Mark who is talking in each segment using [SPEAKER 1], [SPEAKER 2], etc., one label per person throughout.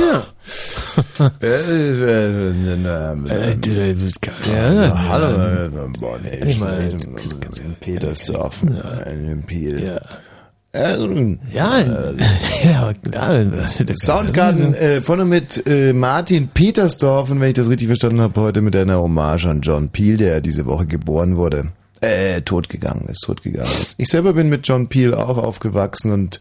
[SPEAKER 1] Tja.
[SPEAKER 2] ja,
[SPEAKER 1] hallo. Boah, nee, ich meine, Petersdorf. Ein Piel.
[SPEAKER 2] Ja. Ja, ja, klar.
[SPEAKER 1] Soundgarden äh, vorne mit äh, Martin Petersdorf und wenn ich das richtig verstanden habe, heute mit einer Hommage an John Peel, der diese Woche geboren wurde. Äh, totgegangen ist, totgegangen ist. Ich selber bin mit John Peel auch aufgewachsen und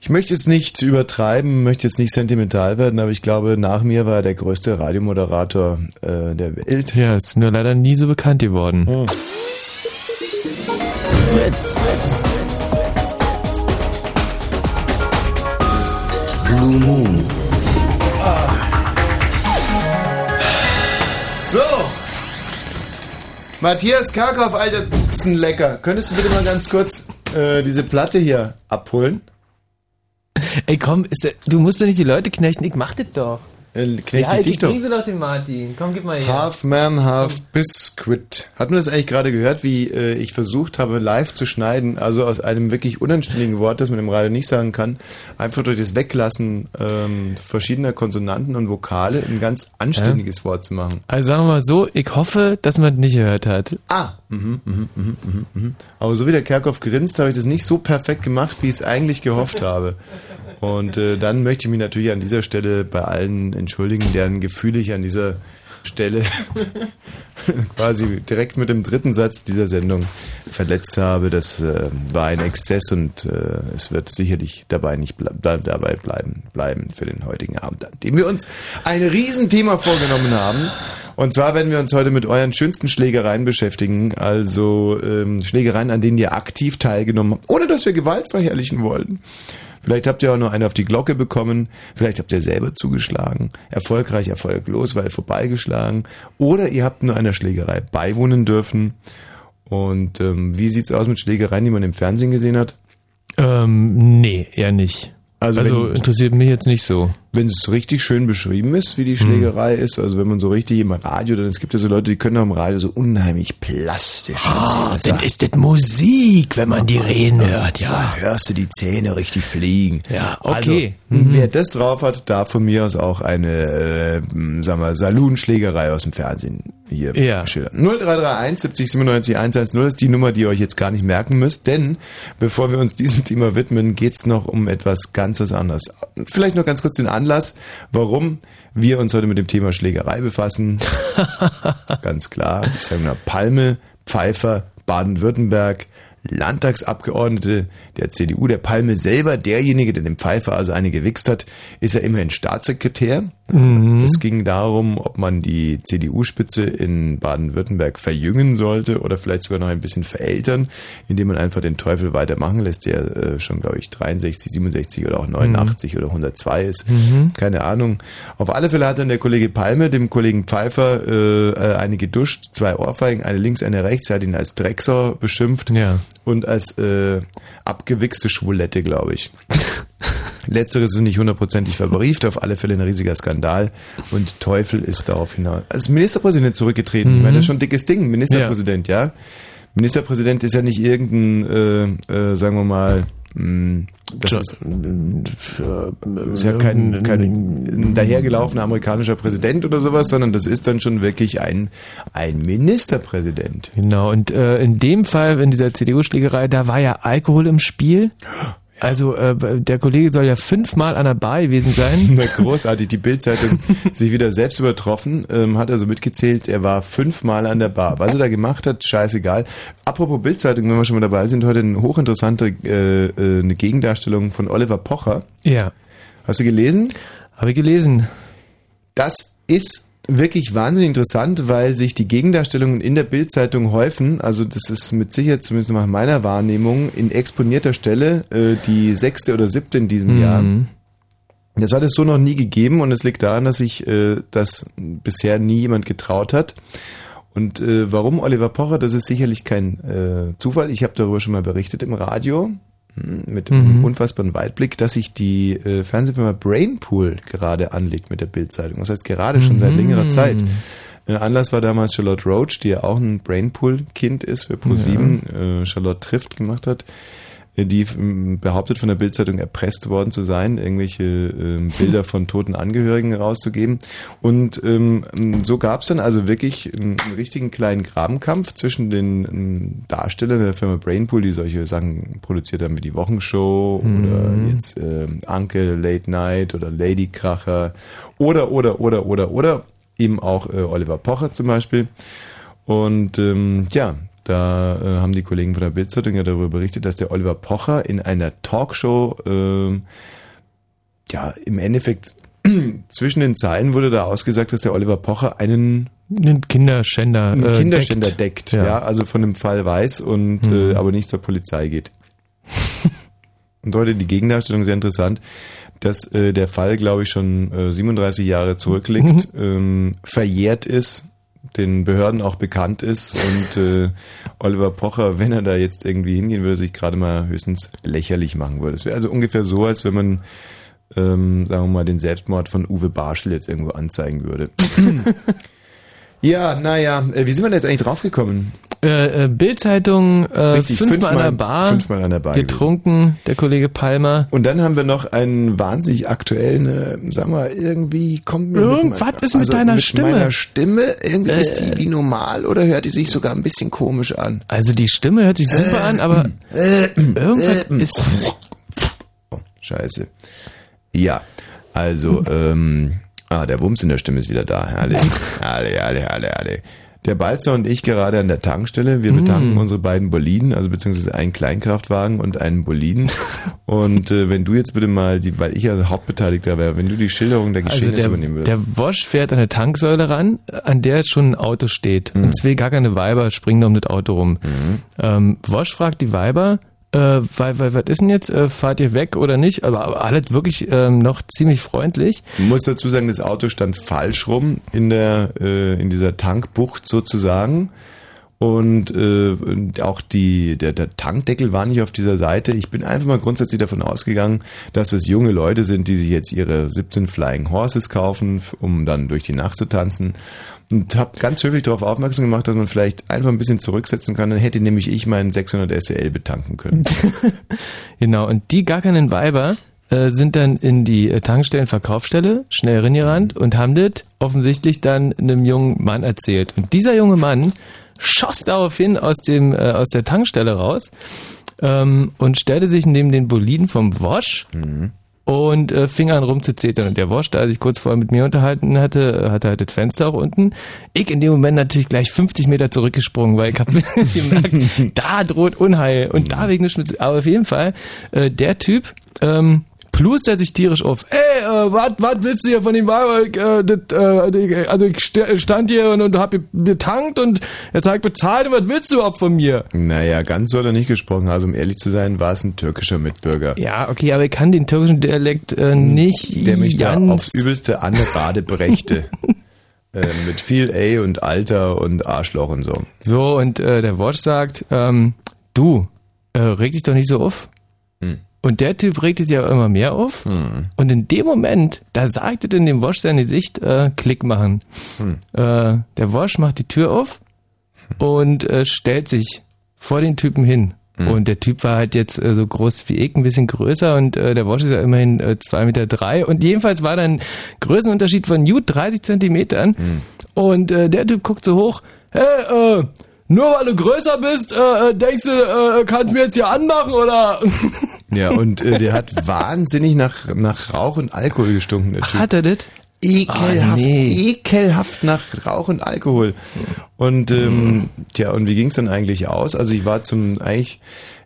[SPEAKER 1] ich möchte jetzt nicht übertreiben, möchte jetzt nicht sentimental werden, aber ich glaube, nach mir war er der größte Radiomoderator äh, der Welt.
[SPEAKER 2] Ja, ist nur leider nie so bekannt geworden.
[SPEAKER 1] Hm.
[SPEAKER 3] Fritz. Blue Moon.
[SPEAKER 1] So. Matthias Karkow, alter lecker. Könntest du bitte mal ganz kurz äh, diese Platte hier abholen?
[SPEAKER 2] Ey, komm, du musst doch nicht die Leute knechten, ich mach das doch.
[SPEAKER 1] Äh, Knecht
[SPEAKER 2] ja,
[SPEAKER 1] ich dich doch.
[SPEAKER 2] sie doch den Martin. Komm, gib mal her.
[SPEAKER 1] Half Man, Half Biscuit. Hat man das eigentlich gerade gehört, wie äh, ich versucht habe, live zu schneiden, also aus einem wirklich unanständigen Wort, das man im Radio nicht sagen kann, einfach durch das Weglassen ähm, verschiedener Konsonanten und Vokale ein ganz anständiges Wort zu machen.
[SPEAKER 2] Also sagen wir mal so, ich hoffe, dass man das nicht gehört hat.
[SPEAKER 1] Ah, mhm, mhm, mhm, mhm, mhm. Aber so wie der Kerkhoff grinst, habe ich das nicht so perfekt gemacht, wie ich es eigentlich gehofft habe. Und äh, dann möchte ich mich natürlich an dieser Stelle bei allen entschuldigen, deren Gefühle ich an dieser Stelle quasi direkt mit dem dritten Satz dieser Sendung verletzt habe. Das äh, war ein Exzess und äh, es wird sicherlich dabei nicht ble dabei bleiben, bleiben für den heutigen Abend, an dem wir uns ein Riesenthema vorgenommen haben. Und zwar werden wir uns heute mit euren schönsten Schlägereien beschäftigen, also ähm, Schlägereien, an denen ihr aktiv teilgenommen habt, ohne dass wir Gewalt verherrlichen wollten. Vielleicht habt ihr auch noch eine auf die Glocke bekommen. Vielleicht habt ihr selber zugeschlagen. Erfolgreich, erfolglos, weil vorbeigeschlagen. Oder ihr habt nur einer Schlägerei beiwohnen dürfen. Und ähm, wie sieht's aus mit Schlägereien, die man im Fernsehen gesehen hat?
[SPEAKER 2] Ähm, nee, eher nicht.
[SPEAKER 1] Also,
[SPEAKER 2] Also, interessiert mich jetzt nicht so.
[SPEAKER 1] Wenn es so richtig schön beschrieben ist, wie die Schlägerei ist, also wenn man so richtig im Radio, dann es gibt ja so Leute, die können im Radio so unheimlich plastisch
[SPEAKER 2] Ah,
[SPEAKER 1] erzählen.
[SPEAKER 2] dann ist das Musik, wenn man die reden hört, ja.
[SPEAKER 1] Da hörst du die Zähne richtig fliegen.
[SPEAKER 2] Ja, okay.
[SPEAKER 1] Also, wer das drauf hat, darf von mir aus auch eine, äh, sagen wir, Saloon-Schlägerei aus dem Fernsehen hier
[SPEAKER 2] Ja.
[SPEAKER 1] schildern. 0331 70 97 110 ist die Nummer, die ihr euch jetzt gar nicht merken müsst, denn bevor wir uns diesem Thema widmen, geht's noch um etwas ganz was anderes. Vielleicht noch ganz kurz den Anlass, warum wir uns heute mit dem Thema Schlägerei befassen. ganz klar, ich sage nur Palme, Pfeiffer, Baden-Württemberg, Landtagsabgeordnete der CDU, der Palme selber, derjenige, der dem Pfeiffer also eine gewichst hat, ist ja immerhin Staatssekretär.
[SPEAKER 2] Mhm.
[SPEAKER 1] Es ging darum, ob man die CDU-Spitze in Baden-Württemberg verjüngen sollte oder vielleicht sogar noch ein bisschen verältern, indem man einfach den Teufel weitermachen lässt, der äh, schon, glaube ich, 63, 67 oder auch 89 oder 102 ist.
[SPEAKER 2] Mhm.
[SPEAKER 1] Keine Ahnung. Auf alle Fälle hat dann der Kollege Palme dem Kollegen Pfeiffer äh, äh, eine geduscht, zwei Ohrfeigen, eine links, eine rechts. Er hat ihn als Drecksau beschimpft
[SPEAKER 2] Ja.
[SPEAKER 1] und als äh, abgewichste Schwulette, glaube ich. Letzteres ist nicht hundertprozentig verbrieft, auf alle Fälle ein riesiger Skandal. Und Teufel ist darauf hinaus. Als Ministerpräsident zurückgetreten. Ich meine, das ist schon ein dickes Ding, Ministerpräsident, ja. Ministerpräsident ist ja nicht irgendein, äh, äh, sagen wir mal, mh, das ist, ist ja kein, kein ein dahergelaufener amerikanischer Präsident oder sowas, sondern das ist dann schon wirklich ein, ein Ministerpräsident.
[SPEAKER 2] Genau, und äh, in dem Fall, in dieser CDU-Schlägerei, da war ja Alkohol im Spiel. Also äh, der Kollege soll ja fünfmal an der Bar gewesen sein.
[SPEAKER 1] Na, großartig, die Bildzeitung sich wieder selbst übertroffen, ähm, hat also mitgezählt, er war fünfmal an der Bar. Was er da gemacht hat, scheißegal. Apropos Bildzeitung, wenn wir schon mal dabei sind, heute eine hochinteressante äh, äh, eine Gegendarstellung von Oliver Pocher.
[SPEAKER 2] Ja,
[SPEAKER 1] Hast du gelesen?
[SPEAKER 2] habe ich gelesen.
[SPEAKER 1] Das ist wirklich wahnsinnig interessant, weil sich die Gegendarstellungen in der Bildzeitung häufen. Also das ist mit Sicherheit, zumindest nach meiner Wahrnehmung, in exponierter Stelle äh, die sechste oder siebte in diesem Jahr.
[SPEAKER 2] Mhm.
[SPEAKER 1] Das hat es so noch nie gegeben und es liegt daran, dass sich äh, das bisher nie jemand getraut hat. Und äh, warum Oliver Pocher? Das ist sicherlich kein äh, Zufall. Ich habe darüber schon mal berichtet im Radio mit einem
[SPEAKER 2] Mhm.
[SPEAKER 1] unfassbaren Weitblick, dass sich die äh, Fernsehfirma Brainpool gerade anlegt mit der Bildzeitung. Das heißt gerade schon seit längerer
[SPEAKER 2] Mhm.
[SPEAKER 1] Zeit. Äh, Anlass war damals Charlotte Roach, die ja auch ein Brainpool-Kind ist für ProSieben. Äh, Charlotte trifft gemacht hat die ähm, behauptet von der Bildzeitung erpresst worden zu sein, irgendwelche ähm, Bilder von toten Angehörigen rauszugeben. Und ähm, so gab es dann also wirklich einen, richtigen kleinen Grabenkampf zwischen den ähm, Darstellern der Firma Brainpool, die solche Sachen produziert haben wie die Wochenshow
[SPEAKER 2] Mhm.
[SPEAKER 1] oder jetzt ähm, Anke Late Night oder Ladykracher oder oder oder oder oder eben auch äh, Oliver Pocher zum Beispiel. Und ähm, ja, da äh, haben die Kollegen von der Bildzeitung ja darüber berichtet, dass der Oliver Pocher in einer Talkshow ähm, ja im Endeffekt zwischen den Zeilen wurde da ausgesagt, dass der Oliver Pocher einen
[SPEAKER 2] Den Kinderschänder.
[SPEAKER 1] einen
[SPEAKER 2] äh,
[SPEAKER 1] Kinderschänder
[SPEAKER 2] deckt.
[SPEAKER 1] deckt, ja.
[SPEAKER 2] Ja.
[SPEAKER 1] also von dem Fall weiß und
[SPEAKER 2] Mhm.
[SPEAKER 1] äh, aber nicht zur Polizei geht. und heute die Gegendarstellung sehr interessant, dass äh, der Fall, glaube ich, schon äh, 37 Jahre zurückliegt, ähm, verjährt ist, den Behörden auch bekannt ist und äh, Oliver Pocher, wenn er da jetzt irgendwie hingehen würde, sich gerade mal höchstens lächerlich machen würde. Es wäre also ungefähr so, als wenn man ähm, sagen wir mal, den Selbstmord von Uwe Barschel jetzt irgendwo anzeigen würde. ja, naja, äh, wie sind wir denn jetzt eigentlich draufgekommen?
[SPEAKER 2] Äh, äh, Bildzeitung, äh,
[SPEAKER 1] Richtig,
[SPEAKER 2] fünfmal, an der
[SPEAKER 1] fünfmal-
[SPEAKER 2] Bar,
[SPEAKER 1] fünfmal an der Bar
[SPEAKER 2] getrunken, der Kollege Palmer.
[SPEAKER 1] Und dann haben wir noch einen wahnsinnig aktuellen, äh, sag mal, irgendwie kommt mir
[SPEAKER 2] Irgendwas
[SPEAKER 1] mit,
[SPEAKER 2] ist mit deiner
[SPEAKER 1] mit
[SPEAKER 2] Stimme.
[SPEAKER 1] meiner Stimme, irgendwie
[SPEAKER 2] Äh.
[SPEAKER 1] ist die wie normal oder hört die sich sogar ein bisschen komisch an?
[SPEAKER 2] Also die Stimme hört sich super an, aber irgendwas ist...
[SPEAKER 1] Oh, scheiße. Ja, also, ähm, ah, der Wumms in der Stimme ist wieder da. Herrlich, herrlich, herrlich, herrlich. Der Balzer und ich gerade an der Tankstelle. Wir betanken unsere beiden Boliden, also beziehungsweise einen Kleinkraftwagen und einen Boliden. und äh, wenn du jetzt bitte mal, die, weil ich ja Hauptbeteiligter wäre, wenn du die Schilderung der
[SPEAKER 2] Also
[SPEAKER 1] Geschehnisse
[SPEAKER 2] der,
[SPEAKER 1] übernehmen würdest.
[SPEAKER 2] der Wosch fährt an eine Tanksäule ran, an der schon ein Auto steht. Und zwei gar keine Weiber springen um das Auto rum. Ähm, Wosch fragt die Weiber, äh, weil, weil, was ist denn jetzt? Äh, fahrt ihr weg oder nicht? Aber, aber alles wirklich ähm, noch ziemlich freundlich.
[SPEAKER 1] Ich muss dazu sagen, das Auto stand falsch rum in der äh, in dieser Tankbucht sozusagen und, äh, auch die der, der Tankdeckel war nicht auf dieser Seite. Ich bin einfach mal grundsätzlich davon ausgegangen, dass es junge Leute sind, die sich jetzt ihre 17 Flying Horses kaufen, um dann durch die Nacht zu tanzen. Und habe ganz höflich darauf aufmerksam gemacht, dass man vielleicht einfach ein bisschen zurücksetzen kann. Dann hätte nämlich ich meinen 600 SL betanken können.
[SPEAKER 2] Genau, und die gar keinen Weiber äh, sind dann in die äh, Tankstellenverkaufsstelle schnell reingerannt und haben das offensichtlich dann einem jungen Mann erzählt. Und dieser junge Mann schoss daraufhin aus, dem, äh, aus der Tankstelle raus ähm, und stellte sich neben den Boliden vom Wosch und äh, fing an rumzuzetern. Und der Wosch, da sich kurz vorher mit mir unterhalten hatte, äh, hatte halt das Fenster auch unten. Ich in dem Moment natürlich gleich 50 Meter zurückgesprungen, weil ich habe gemerkt, da droht Unheil. Und da wegen des Aber auf jeden Fall, äh, der Typ, ähm, plustert sich tierisch auf. Ey, äh, was willst du hier von dem Wagen? Äh, äh, also ich st- stand hier und, und hab betankt und jetzt hab ich bezahlt und was willst du überhaupt von mir?
[SPEAKER 1] naja, ganz so hat er nicht gesprochen. Also um ehrlich zu sein, war es ein türkischer Mitbürger.
[SPEAKER 2] Ja, okay, aber ich kann den türkischen Dialekt äh, nicht
[SPEAKER 1] der mich da
[SPEAKER 2] ganz...
[SPEAKER 1] aufs Übelste an der Bade brächte. äh, mit viel A und Alter und Arschloch und so.
[SPEAKER 2] So, und äh, der Watch sagt, ähm, du, äh, reg dich doch nicht so auf.
[SPEAKER 1] Hm.
[SPEAKER 2] Und der Typ regte sich ja immer mehr auf. Und in dem Moment, da sagte denn dem Wosch seine Sicht, äh, Klick machen.
[SPEAKER 1] Hm.
[SPEAKER 2] Äh, der Wosch macht die Tür auf und äh, stellt sich vor den Typen hin.
[SPEAKER 1] Hm.
[SPEAKER 2] Und der Typ war halt jetzt äh, so groß wie ich, ein bisschen größer und äh, der Wosch ist ja immerhin äh, zwei Meter drei. Und jedenfalls war da ein Größenunterschied von gut 30 Zentimetern.
[SPEAKER 1] Hm.
[SPEAKER 2] Und äh, der Typ guckt so hoch, hey, äh, nur weil du größer bist, äh, äh, denkst du, äh, kannst mir jetzt hier anmachen oder?
[SPEAKER 1] Ja, und äh, der hat wahnsinnig nach, nach Rauch und Alkohol gestunken, der Typ.
[SPEAKER 2] Hat er das?
[SPEAKER 1] Ekelhaft,
[SPEAKER 2] Ah, nee.
[SPEAKER 1] ekelhaft nach Rauch und Alkohol. Und ähm, tja, und wie ging's dann eigentlich aus? Also ich war zum eigentlich,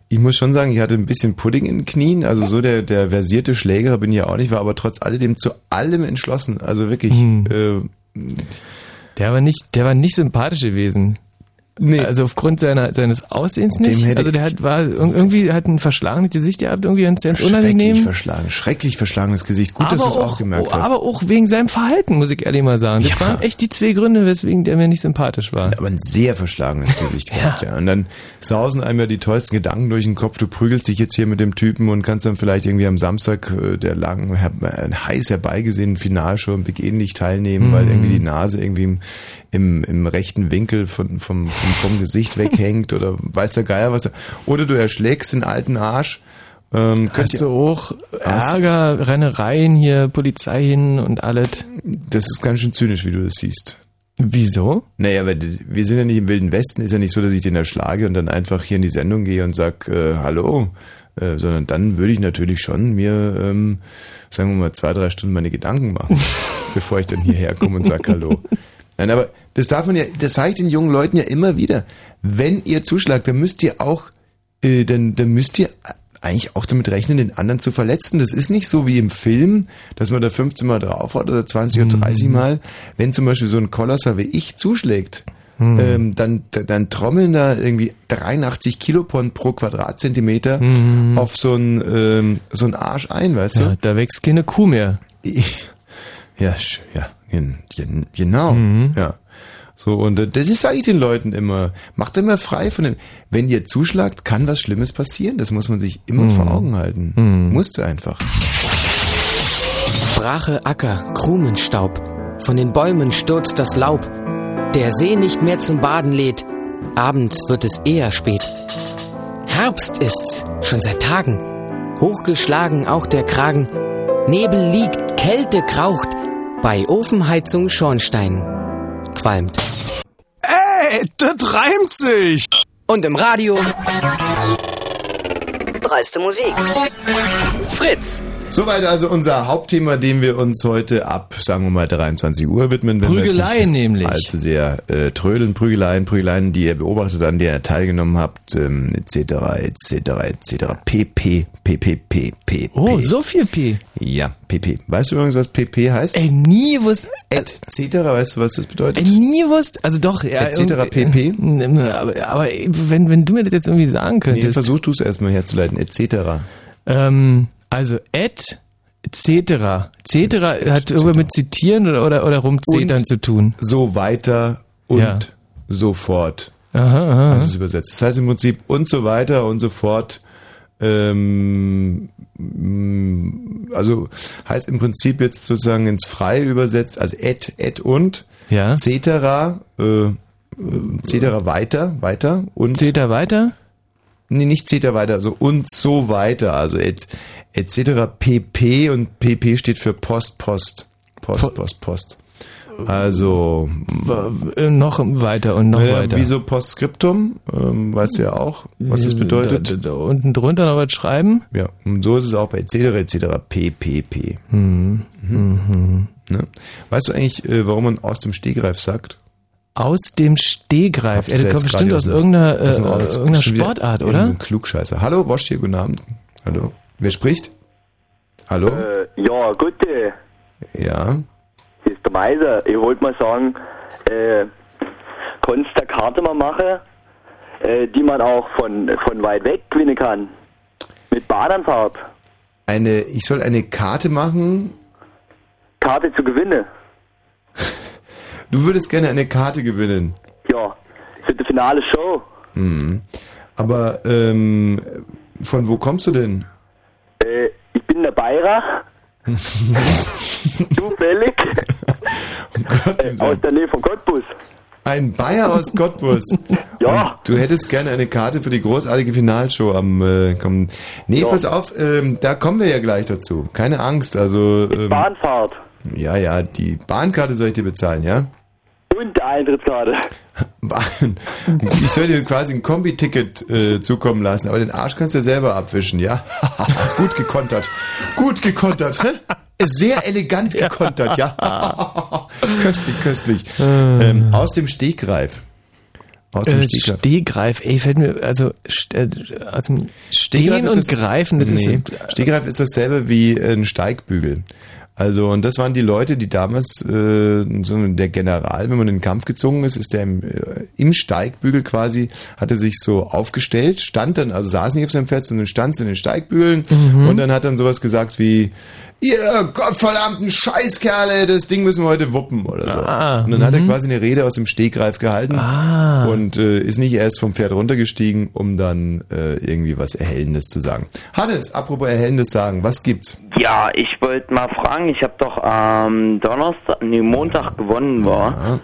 [SPEAKER 1] ich muss schon sagen, ich hatte ein bisschen Pudding in den Knien. Also so der der versierte Schläger bin ich ja auch nicht, war aber trotz alledem zu allem entschlossen. Also wirklich. Äh,
[SPEAKER 2] Der war nicht, der war nicht sympathisch gewesen.
[SPEAKER 1] Nee,
[SPEAKER 2] Also aufgrund seiner, seines Aussehens nicht. Also der hat, war ir- irgendwie hat ein verschlagenes Gesicht gehabt, irgendwie ganz, ganz
[SPEAKER 1] schrecklich
[SPEAKER 2] unangenehm.
[SPEAKER 1] verschlagen, schrecklich verschlagenes Gesicht. Gut, dass du es auch gemerkt hast.
[SPEAKER 2] aber auch wegen seinem Verhalten, muss ich ehrlich mal sagen. Das
[SPEAKER 1] Ja.
[SPEAKER 2] waren echt die zwei Gründe, weswegen der mir nicht sympathisch war.
[SPEAKER 1] aber ein sehr verschlagenes Gesicht gehabt, ja. Und dann sausen einem ja die tollsten Gedanken durch den Kopf. Du prügelst dich jetzt hier mit dem Typen und kannst dann vielleicht irgendwie am Samstag äh, der langen, äh, heiß herbeigesehenen Finalshow im Begehen nicht teilnehmen, weil irgendwie die Nase irgendwie im, im, im rechten Winkel von, vom, vom, vom Gesicht weghängt oder weiß der Geier was. Oder du erschlägst den alten Arsch Ähm,
[SPEAKER 2] Hast du auch Ärger, Rennereien hier, Polizei hin und alles?
[SPEAKER 1] das ist ganz schön zynisch, wie du das siehst.
[SPEAKER 2] Wieso?
[SPEAKER 1] Naja, aber wir sind ja nicht im Wilden Westen, ist ja nicht so, dass ich den erschlage und dann einfach hier in die Sendung gehe und sag, äh, hallo, äh, sondern dann würde ich natürlich schon mir, ähm, sagen wir mal, zwei, drei Stunden meine Gedanken machen, bevor ich dann hierher komme und sag hallo. Nein, aber das darf man ja, das sage ich den jungen Leuten ja immer wieder. Wenn ihr zuschlagt, dann müsst ihr auch, äh, dann, dann müsst ihr eigentlich auch damit rechnen, den anderen zu verletzen. Das ist nicht so wie im Film, dass man da 15 Mal drauf hat oder 20 oder 30 Mal. Wenn zum Beispiel so ein Kolosser wie ich zuschlägt, ähm, dann, dann trommeln da irgendwie 83 Kilopond pro Quadratzentimeter auf so einen ähm, so einen Arsch ein, weißt
[SPEAKER 2] Ja, da wächst keine Kuh mehr.
[SPEAKER 1] du? Ja, ja, gen- gen- genau. Ja. So, und äh, das sage ich den Leuten immer. Macht immer frei von dem. Wenn ihr zuschlagt, kann was Schlimmes passieren. Das muss man sich immer vor Augen halten. Musste einfach.
[SPEAKER 3] Brache Acker, Krumenstaub. Von den Bäumen stürzt das Laub. Der See nicht mehr zum Baden lädt. Abends wird es eher spät. Herbst ist's, schon seit Tagen. Hochgeschlagen auch der Kragen. Nebel liegt, Kälte kraucht. Bei Ofenheizung Schornstein qualmt.
[SPEAKER 4] Ey, das reimt sich.
[SPEAKER 3] Und im Radio
[SPEAKER 5] Dreiste Musik.
[SPEAKER 3] Fritz.
[SPEAKER 1] Soweit also unser Hauptthema, dem wir uns heute ab, sagen wir mal, 23 Uhr widmen. Wenn
[SPEAKER 2] Prügeleien nämlich.
[SPEAKER 1] Allzu sehr äh, trödeln, Prügeleien, Prügeleien, die ihr beobachtet, an der ihr teilgenommen habt, ähm, etc., etc., etc., pp, pp, pp,
[SPEAKER 2] Oh,
[SPEAKER 1] P.
[SPEAKER 2] so viel P.
[SPEAKER 1] Ja, pp. Weißt du übrigens, was pp heißt?
[SPEAKER 2] Ey, nie wusste,
[SPEAKER 1] Et cetera, weißt du, was das bedeutet?
[SPEAKER 2] ey, nie wusste, also doch, ja.
[SPEAKER 1] Et cetera
[SPEAKER 2] irgendwie-
[SPEAKER 1] pp?
[SPEAKER 2] Aber, aber wenn, wenn du mir das jetzt irgendwie sagen
[SPEAKER 1] Nee,
[SPEAKER 2] könntest.
[SPEAKER 1] versuch du es erstmal herzuleiten, et cetera.
[SPEAKER 2] Ähm, also et cetera. Cetera hat irgendwas mit zitieren oder, oder, oder rumzetern
[SPEAKER 1] Und-
[SPEAKER 2] zu tun.
[SPEAKER 1] So weiter und
[SPEAKER 2] Ja.
[SPEAKER 1] so fort.
[SPEAKER 2] Aha, aha.
[SPEAKER 1] Das ist übersetzt. Das heißt im Prinzip und so weiter und so fort. Ähm, mm, also heißt im Prinzip jetzt sozusagen ins Freie übersetzt, also et, et und,
[SPEAKER 2] ja.
[SPEAKER 1] cetera, äh, äh, cetera weiter, weiter und,
[SPEAKER 2] Zeta weiter?
[SPEAKER 1] nee, nicht cetera weiter, also und so weiter, also et, et cetera pp und pp steht für Post, Post, Post,
[SPEAKER 2] Po-
[SPEAKER 1] Post, Post. Also,
[SPEAKER 2] äh, Noch weiter und noch
[SPEAKER 1] naja,
[SPEAKER 2] weiter.
[SPEAKER 1] wie so Postskriptum, ähm, weißt du ja auch, was das bedeutet.
[SPEAKER 2] Da, da, da unten drunter noch was schreiben?
[SPEAKER 1] Ja, und so ist es auch bei etc. etc. PPP.
[SPEAKER 2] Mhm.
[SPEAKER 1] Ne? Weißt du eigentlich, äh, warum man aus dem Stegreif sagt?
[SPEAKER 2] Aus dem Stehgreif. Ja, das
[SPEAKER 1] ja
[SPEAKER 2] kommt bestimmt aus irgendeiner, äh,
[SPEAKER 1] aus
[SPEAKER 2] irgendeiner Sportart, oder?
[SPEAKER 1] So ein Klugscheißer. Hallo, Wosch hier, guten Abend. Hallo. Wer spricht? Hallo?
[SPEAKER 6] Äh, ja, gute.
[SPEAKER 1] Ja.
[SPEAKER 6] Hier ist der Meiser. Ich wollte mal sagen, äh, kannst du eine Karte mal machen, äh, die man auch von, von weit weg gewinnen kann? Mit Bahnanfahrt.
[SPEAKER 1] Eine, ich soll eine Karte machen.
[SPEAKER 6] Karte zu gewinnen.
[SPEAKER 1] Du würdest gerne eine Karte gewinnen.
[SPEAKER 6] Ja, für die finale Show.
[SPEAKER 1] Mhm. Aber ähm, von wo kommst du denn?
[SPEAKER 6] Äh, ich bin der Bayer. Zufällig.
[SPEAKER 1] Gott,
[SPEAKER 6] äh, aus der Nähe von Cottbus.
[SPEAKER 1] Ein Bayer aus Cottbus.
[SPEAKER 6] Ja.
[SPEAKER 1] Und Du hättest gerne eine Karte für die großartige Finalshow am äh, kommenden. Nee,
[SPEAKER 6] Ja.
[SPEAKER 1] pass auf, ähm, da kommen wir ja gleich dazu. Keine Angst, also ähm,
[SPEAKER 6] Bahnfahrt.
[SPEAKER 1] ja, ja, die Bahnkarte soll ich dir bezahlen, ja?
[SPEAKER 6] Und der Eintrittskarte.
[SPEAKER 1] Ich soll dir quasi ein Kombi-Ticket äh, zukommen lassen, aber den Arsch kannst du ja selber abwischen, ja? Gut gekontert. Gut gekontert. hä? Sehr elegant gekontert, ja? köstlich, köstlich. Ähm, aus dem Stegreif. Aus dem
[SPEAKER 2] Äh,
[SPEAKER 1] Stegreif.
[SPEAKER 2] Stehgreif, ey, fällt mir, also st äh, aus dem
[SPEAKER 1] Stegreif
[SPEAKER 2] Stehen
[SPEAKER 1] ist
[SPEAKER 2] und
[SPEAKER 1] das-
[SPEAKER 2] Greifen, das
[SPEAKER 1] nee,
[SPEAKER 2] ist
[SPEAKER 1] Stegreif ist dasselbe wie ein Steigbügel. Also, und das waren die Leute, die damals, äh, so der General, wenn man in den Kampf gezogen ist, ist der im, äh, im Steigbügel quasi, hatte sich so aufgestellt, stand dann, also saß nicht auf seinem Pferd, sondern stand in den Steigbügeln
[SPEAKER 2] Mhm.
[SPEAKER 1] und dann hat dann sowas gesagt wie, ihr gottverdammten Scheißkerle, das Ding müssen wir heute wuppen oder so.
[SPEAKER 2] Ah,
[SPEAKER 1] und dann hat er quasi eine Rede aus dem Stegreif gehalten
[SPEAKER 2] Ah.
[SPEAKER 1] und äh, ist nicht erst vom Pferd runtergestiegen, um dann äh, irgendwie was Erhellendes zu sagen. Hannes, apropos Erhellendes sagen, was gibt's?
[SPEAKER 7] Ja, ich wollte mal fragen, ich habe doch am Donnerstag, nee, Montag gewonnen war.
[SPEAKER 1] Ja.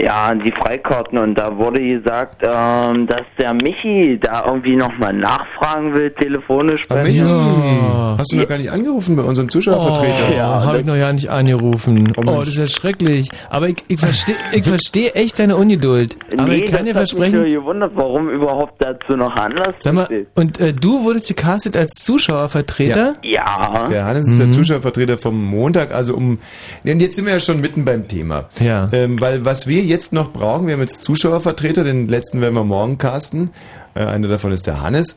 [SPEAKER 5] Ja, die Freikarten und da wurde gesagt, ähm, dass der Michi da irgendwie nochmal nachfragen will, telefonisch
[SPEAKER 1] Ah,
[SPEAKER 5] bei
[SPEAKER 1] Michi,
[SPEAKER 5] mir.
[SPEAKER 1] hast du noch gar nicht angerufen bei unserem Zuschauervertreter?
[SPEAKER 2] Oh, habe ich noch ja nicht angerufen.
[SPEAKER 1] Oh,
[SPEAKER 2] Oh, das ist ja schrecklich. Aber ich, ich verstehe ich versteh echt deine Ungeduld. Aber
[SPEAKER 5] nee,
[SPEAKER 2] ich kann
[SPEAKER 5] das
[SPEAKER 2] dir versprechen,
[SPEAKER 5] mich nur gewundert, warum überhaupt dazu noch Anlass
[SPEAKER 2] sag mal, und äh, du wurdest gecastet als Zuschauervertreter?
[SPEAKER 5] Ja.
[SPEAKER 1] Der Hannes ist der Zuschauervertreter vom Montag, also um. Und jetzt sind wir ja schon mitten beim Thema.
[SPEAKER 2] Ja.
[SPEAKER 1] Ähm, weil was wir jetzt noch brauchen, wir haben jetzt Zuschauervertreter, den letzten werden wir morgen casten. Äh, einer davon ist der Hannes.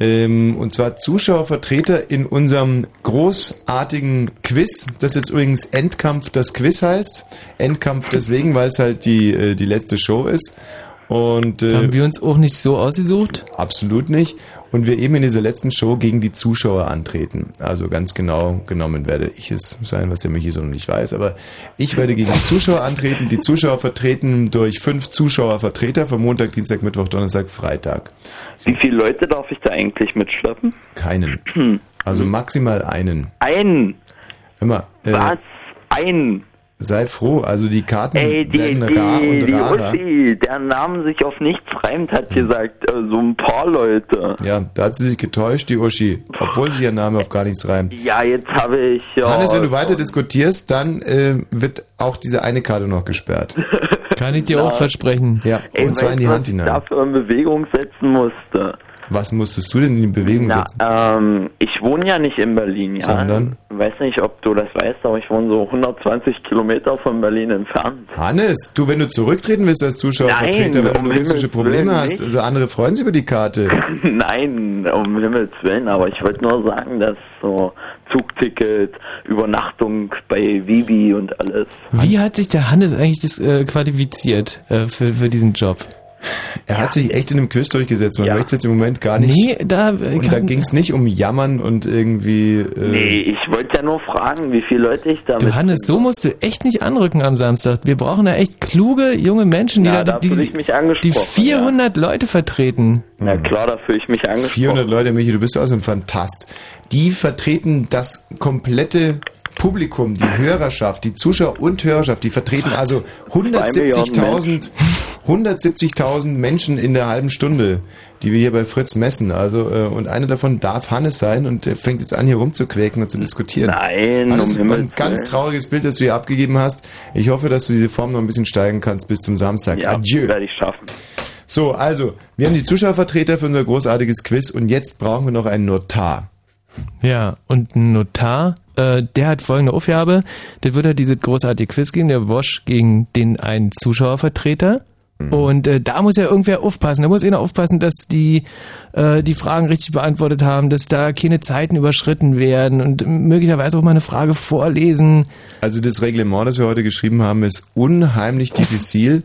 [SPEAKER 1] Ähm, und zwar Zuschauervertreter in unserem großartigen Quiz, das jetzt übrigens Endkampf das Quiz heißt. Endkampf deswegen, weil es halt die, äh, die letzte Show ist. Und äh,
[SPEAKER 2] Haben wir uns auch nicht so ausgesucht?
[SPEAKER 1] Absolut nicht. Und wir eben in dieser letzten Show gegen die Zuschauer antreten. Also ganz genau genommen werde ich es sein, was der Michi so noch nicht weiß. Aber ich werde gegen die Zuschauer antreten. Die Zuschauer vertreten durch fünf Zuschauervertreter von Montag, Dienstag, Mittwoch, Donnerstag, Freitag.
[SPEAKER 5] Wie viele Leute darf ich da eigentlich mitschleppen?
[SPEAKER 1] Keinen. Also maximal einen.
[SPEAKER 5] Einen.
[SPEAKER 1] Hör mal, äh,
[SPEAKER 5] Was? Einen.
[SPEAKER 1] Sei froh. Also die Karten
[SPEAKER 5] Ey, die,
[SPEAKER 1] werden
[SPEAKER 5] die,
[SPEAKER 1] rar und
[SPEAKER 5] die
[SPEAKER 1] rarer.
[SPEAKER 5] Uschi, deren Name sich auf nichts reimt, hat
[SPEAKER 1] Hm.
[SPEAKER 5] gesagt, äh, so ein paar Leute.
[SPEAKER 1] Ja, da hat sie sich getäuscht, die Uschi. Obwohl sich ihr Name auf gar nichts reimt.
[SPEAKER 5] Ja, jetzt habe ich ja.
[SPEAKER 1] Hannes, wenn du weiter diskutierst, dann äh, wird auch diese eine Karte noch gesperrt.
[SPEAKER 2] Kann ich dir auch versprechen.
[SPEAKER 1] Ja,
[SPEAKER 5] Ey,
[SPEAKER 1] und zwar in die Hand hinein.
[SPEAKER 5] dafür in Bewegung setzen musste.
[SPEAKER 1] Was musstest du denn in die Bewegung
[SPEAKER 5] Na,
[SPEAKER 1] setzen?
[SPEAKER 5] ähm, ich wohne ja nicht in Berlin, ja.
[SPEAKER 1] Sondern?
[SPEAKER 5] Ich weiß nicht, ob du das weißt, aber ich wohne so 120 Kilometer von Berlin entfernt.
[SPEAKER 1] Hannes, du, wenn du zurücktreten willst als Zuschauervertreter,
[SPEAKER 5] Nein,
[SPEAKER 1] weil du
[SPEAKER 5] um
[SPEAKER 1] logistische Probleme
[SPEAKER 5] Willen
[SPEAKER 1] hast,
[SPEAKER 5] nicht.
[SPEAKER 1] also andere freuen sich über die Karte.
[SPEAKER 5] Nein, um Himmels Willen, aber ich wollte nur sagen, dass so Zugticket, Übernachtung bei Vivi und alles.
[SPEAKER 2] Wie hat sich der Hannes eigentlich das, äh, qualifiziert äh, für, für diesen Job?
[SPEAKER 1] Er hat sich echt in einem Quiz durchgesetzt. Man
[SPEAKER 5] Ja.
[SPEAKER 1] möchte es jetzt im Moment gar nicht.
[SPEAKER 2] Nee, da,
[SPEAKER 1] und da ging es nicht um Jammern und irgendwie. Äh,
[SPEAKER 5] Nee, ich wollte ja nur fragen, wie viele Leute ich damit.
[SPEAKER 2] du Hannes, so musst du echt nicht anrücken am Samstag. Wir brauchen da echt kluge junge Menschen, die
[SPEAKER 5] Ja,
[SPEAKER 2] da die, die,
[SPEAKER 5] ich mich
[SPEAKER 2] die
[SPEAKER 5] angesprochen.
[SPEAKER 2] 400 Leute vertreten.
[SPEAKER 5] Ja, klar, da fühle ich mich angesprochen.
[SPEAKER 1] 400 Leute, Michi, du bist aus dem Fantast. Die vertreten das komplette Publikum, die Hörerschaft, die Zuschauer und Hörerschaft, die vertreten also 170.000 170.000 Menschen in der halben Stunde, die wir hier bei Fritz messen. Also äh, und einer davon darf Hannes sein und der fängt jetzt an hier rumzuquäken und zu diskutieren.
[SPEAKER 5] Nein,
[SPEAKER 1] Hannes,
[SPEAKER 5] um
[SPEAKER 1] ein ganz trauriges Bild, das du hier abgegeben hast. Ich hoffe, dass du diese Form noch ein bisschen steigern kannst bis zum Samstag.
[SPEAKER 5] Ja,
[SPEAKER 1] Adieu.
[SPEAKER 5] werde ich schaffen.
[SPEAKER 1] So, also, wir haben die Zuschauervertreter für unser großartiges Quiz und jetzt brauchen wir noch einen Notar.
[SPEAKER 2] Ja, und ein Notar, äh, der hat folgende Aufgabe. Der wird halt dieses großartige Quiz geben, der Wosch gegen den einen Zuschauervertreter. Und äh, da muss ja irgendwer aufpassen. Da muss einer aufpassen, dass die äh, die Fragen richtig beantwortet haben, dass da keine Zeiten überschritten werden und möglicherweise auch mal eine Frage vorlesen.
[SPEAKER 1] Also das Reglement, das wir heute geschrieben haben, ist unheimlich diffizil.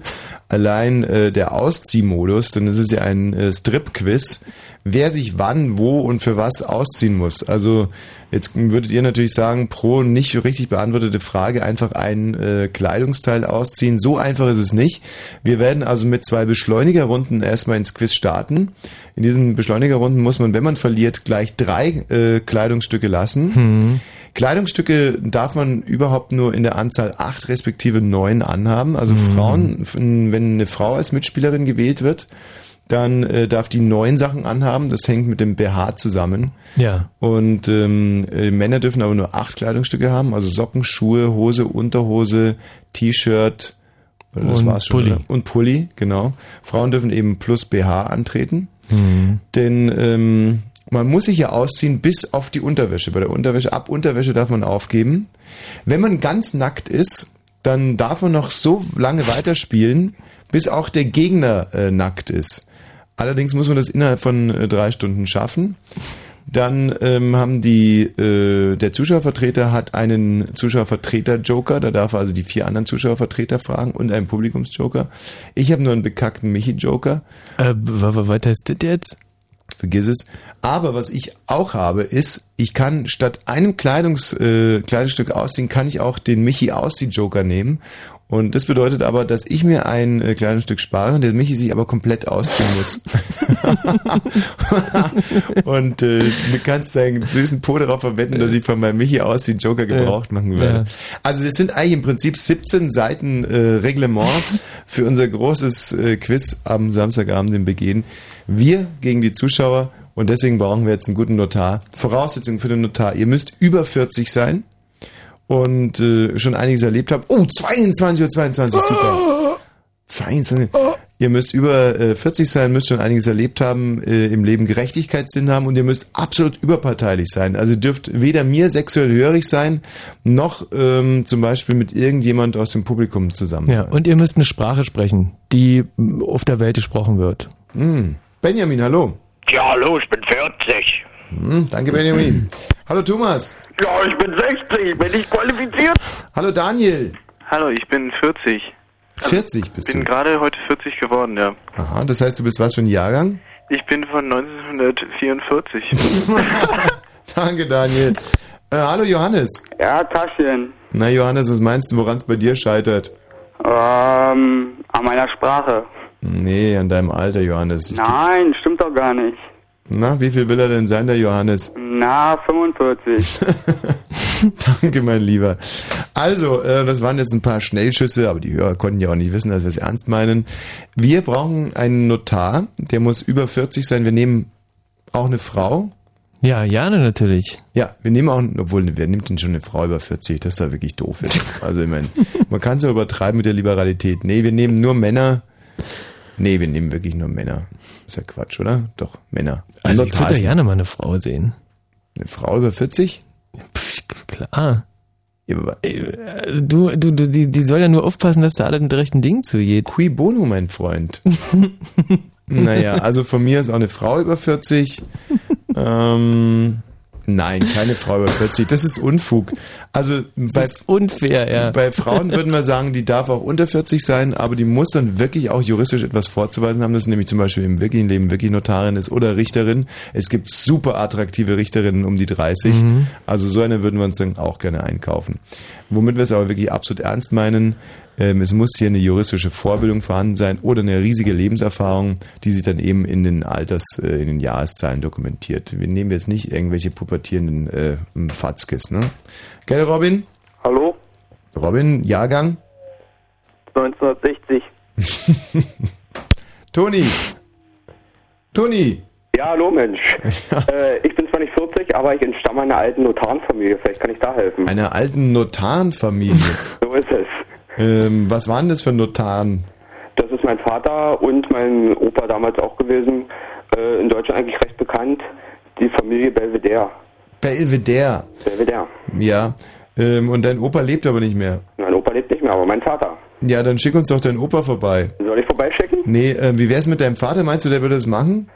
[SPEAKER 1] Allein äh, der Ausziehmodus, denn es ist ja ein äh, Strip-Quiz, wer sich wann, wo und für was ausziehen muss. Also jetzt würdet ihr natürlich sagen, pro nicht richtig beantwortete Frage einfach ein äh, Kleidungsteil ausziehen. So einfach ist es nicht. Wir werden also mit zwei Beschleunigerrunden erstmal ins Quiz starten. In diesen Beschleunigerrunden muss man, wenn man verliert, gleich drei äh, Kleidungsstücke lassen. Kleidungsstücke darf man überhaupt nur in der Anzahl acht respektive neun anhaben. Also Frauen, wenn eine Frau als Mitspielerin gewählt wird, dann äh, darf die neun Sachen anhaben. Das hängt mit dem BH zusammen.
[SPEAKER 2] Ja.
[SPEAKER 1] Und ähm, äh, Männer dürfen aber nur acht Kleidungsstücke haben. Also Socken, Schuhe, Hose, Unterhose, T-Shirt. Das
[SPEAKER 2] Und
[SPEAKER 1] war's schon.
[SPEAKER 2] Pulli.
[SPEAKER 1] oder? Und Pulli, genau. Frauen dürfen eben plus BH antreten.
[SPEAKER 2] Mhm.
[SPEAKER 1] Denn ähm, man muss sich ja ausziehen bis auf die Unterwäsche. Bei der Unterwäsche, ab Unterwäsche darf man aufgeben. Wenn man ganz nackt ist, dann darf man noch so lange weiterspielen, bis auch der Gegner äh, nackt ist. Allerdings muss man das innerhalb von äh, drei Stunden schaffen. Dann ähm, haben die, äh, der Zuschauervertreter hat einen Zuschauervertreter-Joker, da darf er also die vier anderen Zuschauervertreter fragen und einen Publikumsjoker. Ich habe nur einen bekackten Michi-Joker.
[SPEAKER 2] Äh, wa- wa- was heißt das jetzt?
[SPEAKER 1] Vergiss es. Aber was ich auch habe, ist, ich kann statt einem Kleidungs, äh, Kleidungsstück ausziehen, kann ich auch den Michi auszieh Joker nehmen Und das bedeutet aber, dass ich mir ein äh, kleines Stück spare, der Michi sich aber komplett ausziehen muss. und äh, du kannst deinen süßen Po darauf verwenden, dass ich von meinem Michi aus den Joker gebraucht machen werde.
[SPEAKER 2] Ja.
[SPEAKER 1] Also das sind eigentlich im Prinzip 17 Seiten äh, Reglement für unser großes äh, Quiz am Samstagabend im Begehen. Wir gegen die Zuschauer und deswegen brauchen wir jetzt einen guten Notar. Voraussetzungen für den Notar. Ihr müsst über 40 sein und äh, schon einiges erlebt habt. Oh, 22 Uhr 22, super. 22. Ihr müsst über äh, 40 sein, müsst schon einiges erlebt haben, äh, im Leben Gerechtigkeitssinn haben und ihr müsst absolut überparteilich sein. Also ihr dürft weder mir sexuell hörig sein, noch ähm, zum Beispiel mit irgendjemand aus dem Publikum zusammen
[SPEAKER 2] Ja,
[SPEAKER 1] sein.
[SPEAKER 2] und ihr müsst eine Sprache sprechen, die mm, auf der Welt gesprochen wird.
[SPEAKER 1] Hm. Benjamin, hallo.
[SPEAKER 7] Ja, hallo, ich bin 40.
[SPEAKER 1] Hm, danke, Benjamin. hallo, Thomas.
[SPEAKER 7] Ja, ich bin 60. Bin ich qualifiziert?
[SPEAKER 1] Hallo, Daniel.
[SPEAKER 8] Hallo, ich bin 40.
[SPEAKER 1] 40 bist
[SPEAKER 8] bin
[SPEAKER 1] du.
[SPEAKER 8] gerade heute 40 geworden, ja.
[SPEAKER 1] Aha, das heißt, du bist was für ein Jahrgang?
[SPEAKER 8] Ich bin von 1944.
[SPEAKER 1] Danke, Daniel. Äh, hallo, Johannes.
[SPEAKER 9] Ja, Taschen.
[SPEAKER 1] Na, Johannes, was meinst du, woran es bei dir scheitert?
[SPEAKER 9] Ähm, an meiner Sprache.
[SPEAKER 1] Nee, an deinem Alter, Johannes. Ich,
[SPEAKER 9] Nein, stimmt doch gar nicht.
[SPEAKER 1] Na, wie viel will er denn sein, der Johannes?
[SPEAKER 9] Na, 45.
[SPEAKER 1] Danke, mein Lieber. Also, äh, das waren jetzt ein paar Schnellschüsse, aber die Hörer konnten ja auch nicht wissen, dass wir es ernst meinen. Wir brauchen einen Notar, der muss über 40 sein. Wir nehmen auch eine Frau.
[SPEAKER 2] Ja, Jane natürlich.
[SPEAKER 1] Ja, wir nehmen auch, obwohl, wer nimmt denn schon eine Frau über 40? Das ist da wirklich doof. Jetzt. Also, ich meine, man kann es ja übertreiben mit der Liberalität. Nee, wir nehmen nur Männer. Nee, wir nehmen wirklich nur Männer. Ist ja Quatsch, oder? Doch, Männer. Ein
[SPEAKER 2] Also ich würde gerne mal eine Frau sehen.
[SPEAKER 1] Eine Frau über 40?
[SPEAKER 2] Pff, klar. Äh, Du, du, du, die, die soll ja nur aufpassen, dass da alle mit rechten Dingen zugeht.
[SPEAKER 1] Qui bono, mein Freund. naja, also von mir ist auch eine Frau über 40. Ähm, nein, keine Frau über 40. Das ist Unfug. Also bei,
[SPEAKER 2] Das ist unfair, ja.
[SPEAKER 1] bei Frauen würden wir sagen, die darf auch unter 40 sein, aber die muss dann wirklich auch juristisch etwas vorzuweisen haben, dass sie nämlich zum Beispiel im wirklichen Leben wirklich Notarin ist oder Richterin. Es gibt super attraktive Richterinnen um die 30.
[SPEAKER 2] Mhm.
[SPEAKER 1] Also so eine würden wir uns dann auch gerne einkaufen. Womit wir es aber wirklich absolut ernst meinen, ähm, es muss hier eine juristische Vorbildung vorhanden sein oder eine riesige Lebenserfahrung, die sich dann eben in den Alters, äh, in den Jahreszahlen dokumentiert. Wir nehmen jetzt nicht irgendwelche pubertierenden äh, Fatzkes, ne? Gell, Robin?
[SPEAKER 6] Hallo?
[SPEAKER 1] Robin, Jahrgang?
[SPEAKER 6] 1960.
[SPEAKER 1] Toni! Toni!
[SPEAKER 6] Ja, hallo Mensch. Äh, ich bin zwar nicht 40, aber ich entstamme einer alten Notarenfamilie. Vielleicht kann ich da helfen.
[SPEAKER 1] Einer alten Notarenfamilie.
[SPEAKER 6] So ist es.
[SPEAKER 1] Ähm, was waren das für Notaren?
[SPEAKER 6] Das ist mein Vater und mein Opa damals auch gewesen. Äh, in Deutschland eigentlich recht bekannt. Die Familie Belvedere.
[SPEAKER 1] Belvedere.
[SPEAKER 6] Belvedere.
[SPEAKER 1] Ja. Ähm, und dein Opa lebt aber nicht mehr.
[SPEAKER 6] Mein Opa lebt nicht mehr, aber mein Vater.
[SPEAKER 1] Ja, dann schick uns doch deinen Opa vorbei.
[SPEAKER 6] Soll ich vorbeischicken?
[SPEAKER 1] Nee, äh, wie wär's mit deinem Vater? Meinst du, der würde das machen?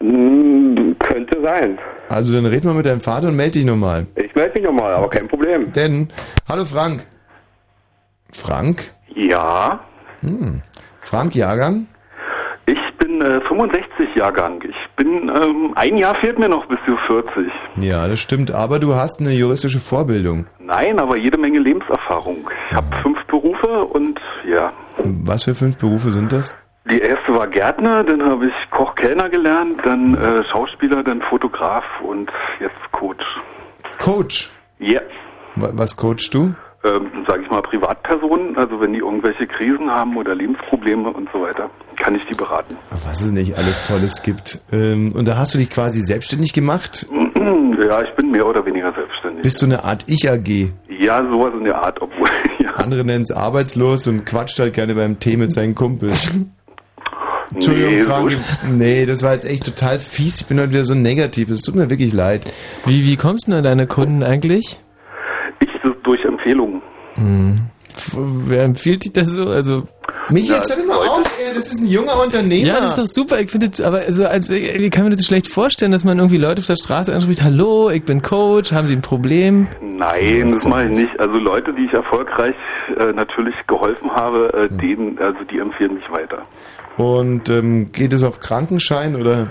[SPEAKER 6] Hm, könnte sein.
[SPEAKER 1] Also dann red mal mit deinem Vater und melde dich nochmal.
[SPEAKER 6] Ich melde mich nochmal, aber kein Problem.
[SPEAKER 1] Denn, hallo Frank. Frank?
[SPEAKER 10] Ja,
[SPEAKER 1] Hm. Frank, Jahrgang?
[SPEAKER 10] ich bin äh, 65 Jahrgang. Ich bin, ähm, ein Jahr fehlt mir noch bis zu 40.
[SPEAKER 1] Ja, das stimmt, aber du hast eine juristische Vorbildung.
[SPEAKER 10] Nein, aber jede Menge Lebenserfahrung. Ich habe fünf Berufe und ja.
[SPEAKER 1] Was für fünf Berufe sind das?
[SPEAKER 10] Die erste war Gärtner, dann habe ich Koch Kellner gelernt, dann äh, Schauspieler, dann Fotograf und jetzt Coach.
[SPEAKER 1] Coach.
[SPEAKER 10] Ja.
[SPEAKER 1] Wa- Was coachst du?
[SPEAKER 10] Ähm, sage ich mal Privatpersonen, also wenn die irgendwelche Krisen haben oder Lebensprobleme und so weiter, kann ich die beraten.
[SPEAKER 1] Was es nicht alles Tolles gibt. Ähm, und da hast du dich quasi selbstständig gemacht?
[SPEAKER 10] Ja, ich bin mehr oder weniger selbstständig.
[SPEAKER 1] Bist du eine Art Ich-AG?
[SPEAKER 10] Ja, sowas in der Art, obwohl, ja.
[SPEAKER 1] Andere nennen es arbeitslos und quatscht halt gerne beim Tee mit seinen Kumpels. Entschuldigung,
[SPEAKER 10] Nee,
[SPEAKER 1] Frank. Nee, das war jetzt echt total fies. Ich bin heute wieder so negativ. Es tut mir wirklich leid.
[SPEAKER 2] Wie, wie kommst du an deine Kunden eigentlich?
[SPEAKER 10] Ich Empfehlungen.
[SPEAKER 2] Hm. Wer empfiehlt dich das so? Also
[SPEAKER 1] Mich jetzt hör mal auf, ey, das ist ein junger Unternehmer.
[SPEAKER 2] Ja, das ist doch super. Ich finde, aber so als wie kann man das schlecht vorstellen, dass man irgendwie Leute auf der Straße anspricht. Hallo, ich bin Coach. Haben Sie ein Problem?
[SPEAKER 10] Nein, das mache ich nicht. Also Leute, die ich erfolgreich äh, natürlich geholfen habe,
[SPEAKER 1] Hm.
[SPEAKER 10] äh, denen, also die empfehlen mich weiter.
[SPEAKER 1] Und ähm, geht es auf Krankenschein oder?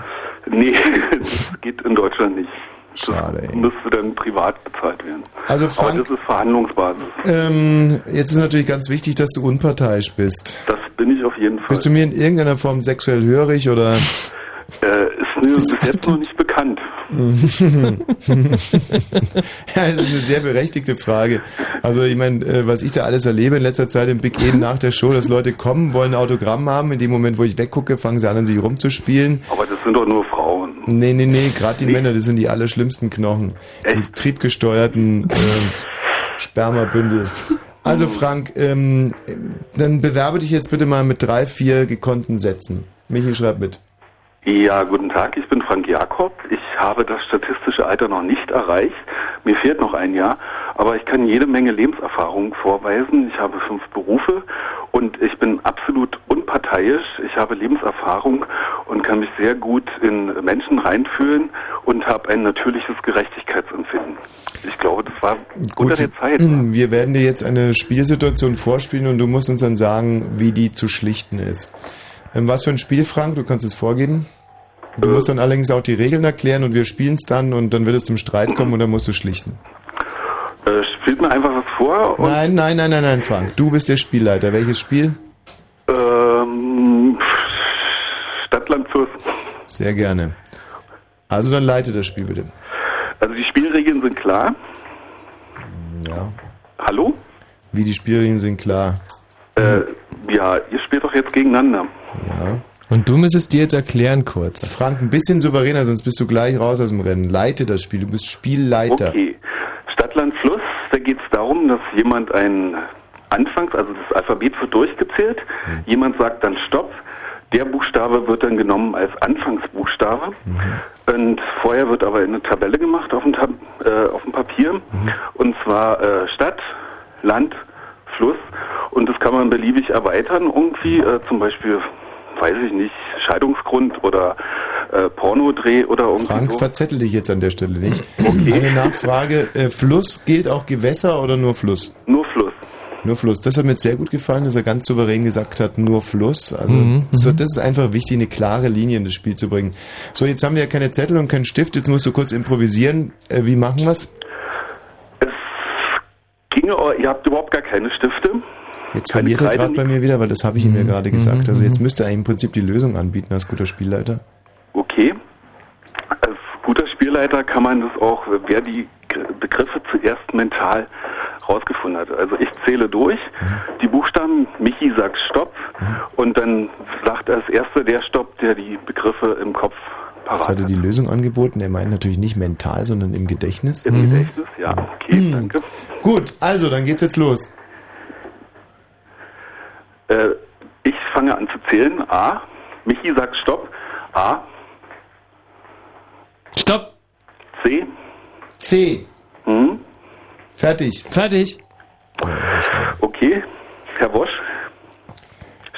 [SPEAKER 10] Nee, das geht in Deutschland nicht.
[SPEAKER 1] Schade, ey.
[SPEAKER 10] Müsste dann privat bezahlt werden.
[SPEAKER 1] Also
[SPEAKER 10] Aber
[SPEAKER 1] Frank,
[SPEAKER 10] das ist Verhandlungsbasis.
[SPEAKER 1] ähm, jetzt ist natürlich ganz wichtig, dass du unparteiisch bist.
[SPEAKER 10] Das bin ich auf jeden Fall.
[SPEAKER 1] Bist du mir in irgendeiner Form sexuell hörig oder?
[SPEAKER 10] Äh, ist mir bis jetzt noch nicht bekannt.
[SPEAKER 1] ja, das ist eine sehr berechtigte Frage. Also ich meine, äh, was ich da alles erlebe in letzter Zeit im Big Eden nach der Show, dass Leute kommen, wollen ein Autogramm haben. In dem Moment, wo ich weggucke, fangen sie an, an sich rumzuspielen.
[SPEAKER 10] Aber das sind doch nur Frauen.
[SPEAKER 1] Nee, nee, nee, gerade die Männer, das sind die allerschlimmsten Knochen. Die triebgesteuerten äh, Spermabündel. Also Frank, ähm, dann bewerbe dich jetzt bitte mal mit drei, vier gekonnten Sätzen. Michi, schreib mit.
[SPEAKER 10] Ja, guten Tag, ich bin Frank Jakob. Ich habe das statistische Alter noch nicht erreicht. Mir fehlt noch ein Jahr, aber ich kann jede Menge Lebenserfahrung vorweisen. Ich habe fünf Berufe und ich bin absolut unparteiisch. Ich habe Lebenserfahrung und kann mich sehr gut in Menschen reinfühlen und habe ein natürliches Gerechtigkeitsempfinden. Ich glaube, das war unter der Zeit.
[SPEAKER 1] Wir werden dir jetzt eine Spielsituation vorspielen und du musst uns dann sagen, wie die zu schlichten ist. Ähm, was für ein Spiel, Frank? Du kannst es vorgeben. Du musst dann allerdings auch die Regeln erklären und wir spielen es dann und dann wird es zum Streit kommen und dann musst du schlichten.
[SPEAKER 10] Äh, spielt mir einfach was vor
[SPEAKER 1] Nein, nein, nein, nein, nein, Frank. Du bist der Spielleiter. Welches Spiel?
[SPEAKER 10] ähm, Stadtland Fürst.
[SPEAKER 1] Sehr gerne. Also dann leite das Spiel bitte.
[SPEAKER 10] Also die Spielregeln sind klar.
[SPEAKER 1] Ja.
[SPEAKER 10] Hallo?
[SPEAKER 1] Wie die Spielregeln sind klar.
[SPEAKER 10] Äh, ja, ihr spielt doch jetzt gegeneinander.
[SPEAKER 1] Ja.
[SPEAKER 2] Und du müsstest dir jetzt erklären kurz.
[SPEAKER 1] Frank, ein bisschen souveräner, sonst bist du gleich raus aus dem Rennen. Leite das Spiel. Du bist Spielleiter.
[SPEAKER 10] Okay. Stadtland Fluss, da geht es darum, dass jemand ein Anfangs, also das Alphabet wird durchgezählt, jemand sagt dann Stopp, der Buchstabe wird dann genommen als Anfangsbuchstabe und vorher wird aber eine Tabelle gemacht auf dem, Tab äh, auf dem Papier und zwar äh, Stadt, Land, Fluss und das kann man beliebig erweitern irgendwie, äh, zum Beispiel weiß ich nicht, Scheidungsgrund oder äh, Pornodreh oder irgendwie
[SPEAKER 1] Frank,
[SPEAKER 10] so.
[SPEAKER 1] verzettel dich jetzt an der Stelle nicht. Eine Nachfrage. Äh, Fluss gilt auch Gewässer oder nur Fluss?
[SPEAKER 10] Nur Fluss.
[SPEAKER 1] Nur Fluss. Das hat mir jetzt sehr gut gefallen, dass er ganz souverän gesagt hat, nur Fluss. Also
[SPEAKER 2] Mhm,
[SPEAKER 1] so, das ist einfach wichtig, eine klare Linie in das Spiel zu bringen. So, jetzt haben wir ja keine Zettel und keinen Stift. Jetzt musst du kurz improvisieren. Äh, wie machen wir's?
[SPEAKER 10] Ginge, ihr habt überhaupt gar keine Stifte.
[SPEAKER 1] Jetzt
[SPEAKER 10] Keine
[SPEAKER 1] verliert er gerade bei mir wieder, weil das habe ich ihm ja gerade gesagt. Also jetzt müsste er im Prinzip die Lösung anbieten als guter Spielleiter.
[SPEAKER 10] Okay. Als guter Spielleiter kann man das auch, wer die Begriffe zuerst mental rausgefunden hat. Also ich zähle durch, die Buchstaben, Michi sagt Stopp und dann sagt als erster der Stopp, der die Begriffe im Kopf parat
[SPEAKER 1] hat er die Lösung angeboten. Er meint natürlich nicht mental, sondern im Gedächtnis.
[SPEAKER 10] Im Gedächtnis, ja, okay, danke.
[SPEAKER 1] Gut, also dann geht's jetzt los.
[SPEAKER 10] Äh, ich fange an zu zählen. A. Michi sagt Stopp. A.
[SPEAKER 2] Stopp.
[SPEAKER 10] C.
[SPEAKER 1] C.
[SPEAKER 10] Hm.
[SPEAKER 1] Fertig.
[SPEAKER 2] Fertig.
[SPEAKER 10] Okay. Herr Wosch.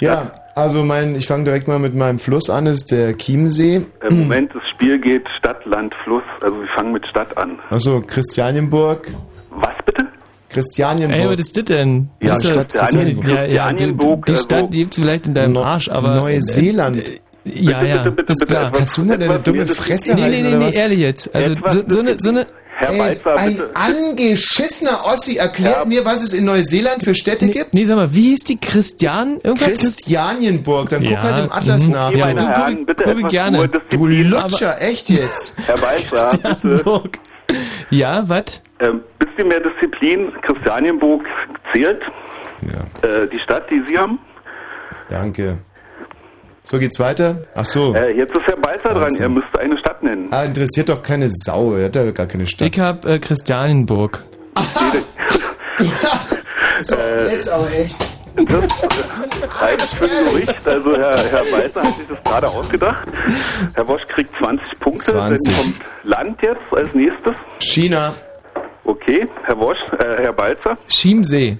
[SPEAKER 1] Ja, also mein, ich fange direkt mal mit meinem Fluss an, das ist der Chiemsee.
[SPEAKER 10] Im Moment, das Spiel geht Stadt, Land, Fluss. Also wir fangen mit Stadt an.
[SPEAKER 1] Also Christianienburg.
[SPEAKER 10] Was bitte?
[SPEAKER 1] Christianienburg.
[SPEAKER 2] Ey, was ist das denn?
[SPEAKER 1] Ja,
[SPEAKER 2] Das
[SPEAKER 1] Stadt
[SPEAKER 2] ja,
[SPEAKER 1] Christianienburg.
[SPEAKER 2] ja, ja, die, die
[SPEAKER 10] also-
[SPEAKER 2] Stadt, die gibt's vielleicht in deinem Arsch, aber...
[SPEAKER 1] Neuseeland.
[SPEAKER 2] Äh, ja,
[SPEAKER 10] Bitte,
[SPEAKER 2] ja,
[SPEAKER 10] bitte, bitte,
[SPEAKER 2] ist
[SPEAKER 10] bitte,
[SPEAKER 1] Kannst du deine
[SPEAKER 10] etwas
[SPEAKER 1] dumme Fresse
[SPEAKER 2] Nee,
[SPEAKER 1] halten,
[SPEAKER 2] nee, nee, nee, ehrlich jetzt. Also
[SPEAKER 10] Etwas
[SPEAKER 2] so, so eine, so eine...
[SPEAKER 10] Herr
[SPEAKER 1] Ey,
[SPEAKER 10] Balzer,
[SPEAKER 1] ein
[SPEAKER 10] bitte.
[SPEAKER 1] angeschissener Ossi erklärt mir, was es in Neuseeland für Städte gibt.
[SPEAKER 2] Nee, sag mal, wie hieß die Christian? Irgendwas
[SPEAKER 1] Christianienburg, dann guck
[SPEAKER 2] Ja,
[SPEAKER 1] halt im Atlas
[SPEAKER 2] mhm.
[SPEAKER 1] nach.
[SPEAKER 2] Ja,
[SPEAKER 10] Meine Herren,
[SPEAKER 2] guck-
[SPEAKER 10] bitte
[SPEAKER 2] guck gerne.
[SPEAKER 1] Du. Lutscher, echt jetzt.
[SPEAKER 10] Herr Balzer, bitte.
[SPEAKER 2] Ja, was?
[SPEAKER 10] Ähm, bisschen mehr Disziplin. Christianienburg zählt.
[SPEAKER 1] Ja,
[SPEAKER 10] Äh, die Stadt, die Sie haben.
[SPEAKER 1] danke. So geht's weiter? Ach so.
[SPEAKER 10] Äh, jetzt ist Herr Balzer dran. Er müsste eine
[SPEAKER 1] Ah, interessiert doch keine Sau. Er hat ja gar keine Stadt.
[SPEAKER 2] Ich hab äh, Christianenburg.
[SPEAKER 1] So, jetzt aber echt.
[SPEAKER 10] Das reicht für ein Gerücht. Also Herr, Herr Balzer hat sich das gerade ausgedacht. Herr Wosch kriegt 20 Punkte.
[SPEAKER 1] 20.
[SPEAKER 10] Dann kommt Land jetzt als nächstes.
[SPEAKER 1] China.
[SPEAKER 10] Okay, Herr Wosch, äh, Herr Balzer.
[SPEAKER 2] Chiemsee.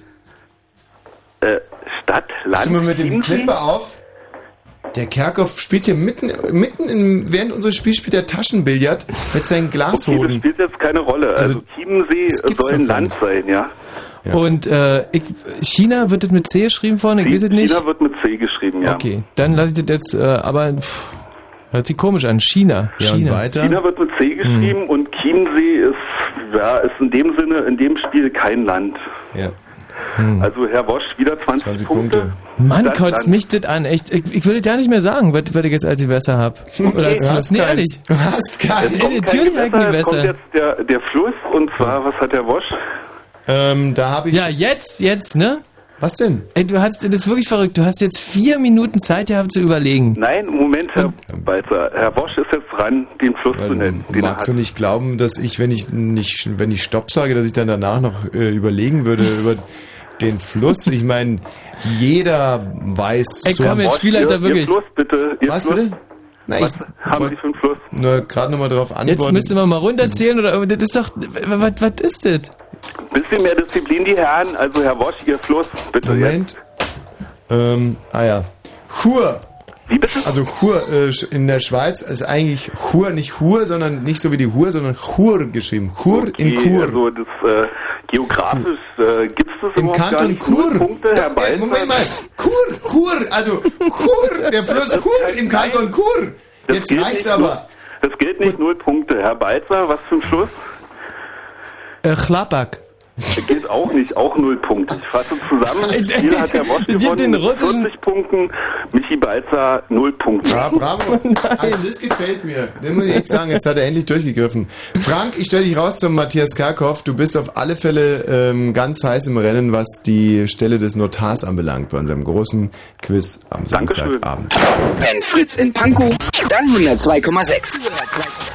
[SPEAKER 10] Äh, Stadt, Land,
[SPEAKER 1] Pass mal mit dem? Clipper auf. Der Kerkhoff spielt hier mitten, mitten in, während unseres Spiels spielt er Taschenbillard mit seinen
[SPEAKER 10] Okay, das
[SPEAKER 1] Glashoden.
[SPEAKER 10] spielt jetzt keine Rolle. Also,
[SPEAKER 1] Also,
[SPEAKER 10] Chiemsee soll ein Land sein, ja.
[SPEAKER 1] Ja.
[SPEAKER 2] Und äh, ich, China wird das mit C geschrieben vorne, ich weiß es nicht.
[SPEAKER 10] China wird mit C geschrieben, ja.
[SPEAKER 2] Okay, dann lasse ich das jetzt, äh, aber pff, hört sich komisch an. China.
[SPEAKER 1] Ja,
[SPEAKER 2] China.
[SPEAKER 1] weiter.
[SPEAKER 10] China wird mit C geschrieben
[SPEAKER 1] Hm.
[SPEAKER 10] und Chiemsee ist, ja, ist in dem Sinne, in dem Spiel kein Land.
[SPEAKER 1] Ja.
[SPEAKER 10] Also Herr Wosch wieder 20,
[SPEAKER 1] 20
[SPEAKER 10] Punkte.
[SPEAKER 1] Punkte.
[SPEAKER 2] Mann, kotzt mich das an, echt. Ich, ich würde ja nicht mehr sagen, was, was ich jetzt als Gewässer hab. Oder als Fluss. Nee, ehrlich.
[SPEAKER 1] Du hast.
[SPEAKER 10] Es kommt kein
[SPEAKER 2] Natürlich halt ein
[SPEAKER 10] Gewässer, es kommt jetzt der, der Fluss und zwar, was hat Herr Wosch?
[SPEAKER 1] Ähm, da habe ich.
[SPEAKER 2] Ja, jetzt, jetzt, ne?
[SPEAKER 1] Was denn?
[SPEAKER 2] Ey, du hast, das ist wirklich verrückt. Du hast jetzt vier Minuten Zeit gehabt zu überlegen.
[SPEAKER 10] Nein, Moment, Herr Balzer. Herr Wosch ist jetzt dran, den Fluss zu nennen, den er
[SPEAKER 1] Magst
[SPEAKER 10] hat.
[SPEAKER 1] du nicht glauben, dass ich, wenn ich nicht, wenn ich Stopp sage, dass ich dann danach noch äh, überlegen würde über den Fluss? Ich meine, jeder weiß
[SPEAKER 2] Ey, komm, jetzt
[SPEAKER 10] Wosch,
[SPEAKER 2] spiel halt wirklich.
[SPEAKER 10] Ihr Fluss, bitte. Ihr
[SPEAKER 1] Was
[SPEAKER 10] Fluss.
[SPEAKER 1] bitte? Na,
[SPEAKER 10] Was
[SPEAKER 1] ich
[SPEAKER 10] haben Sie für einen Fluss?
[SPEAKER 1] nur gerade nochmal darauf
[SPEAKER 2] Jetzt
[SPEAKER 1] antworten.
[SPEAKER 2] müsste man mal runterzählen oder das ist doch. Was, was ist das?
[SPEAKER 10] Bisschen mehr Disziplin, die Herren. Also Herr Wosch, Ihr Fluss, bitte.
[SPEAKER 1] Moment. Ähm, ah ja. Chur.
[SPEAKER 10] Wie bitte?
[SPEAKER 1] Also Chur äh, in der Schweiz ist eigentlich Chur, nicht Chur, sondern nicht so wie die Hur, sondern Chur geschrieben. Chur in
[SPEAKER 10] Okay,
[SPEAKER 1] Chur.
[SPEAKER 10] Also das äh, geografisch äh, gibt es das
[SPEAKER 1] Im
[SPEAKER 10] überhaupt gar
[SPEAKER 1] Kanton
[SPEAKER 10] nicht. Null
[SPEAKER 1] Chur.
[SPEAKER 10] Punkte, Herr.
[SPEAKER 1] Moment mal. Chur, Chur, also Chur, der Fluss Chur im
[SPEAKER 10] nein.
[SPEAKER 1] Kanton Chur.
[SPEAKER 10] Das
[SPEAKER 1] Jetzt reicht's
[SPEAKER 10] nicht
[SPEAKER 1] aber.
[SPEAKER 10] Das gilt nicht null Punkte. Herr Balzer, was ein Schluss?
[SPEAKER 2] Äh, Chlapak.
[SPEAKER 10] Gilt auch nicht, auch null Punkte. Ich fasse zusammen. Das Spiel hat Herr Wosch gewonnen mit
[SPEAKER 2] russischen-
[SPEAKER 10] 40 Punkten, Michi Balzer null Punkte.
[SPEAKER 1] Ja, bravo. Also das gefällt mir. Das muss ich echt sagen, jetzt hat er endlich durchgegriffen. Frank, ich stelle dich raus zum Matthias Karkow. Du bist auf alle Fälle ähm, ganz heiß im Rennen, was die Stelle des Notars anbelangt, bei unserem großen Quiz am. Samstagabend.
[SPEAKER 3] Wenn Fritz in Pankow, dann 102,6.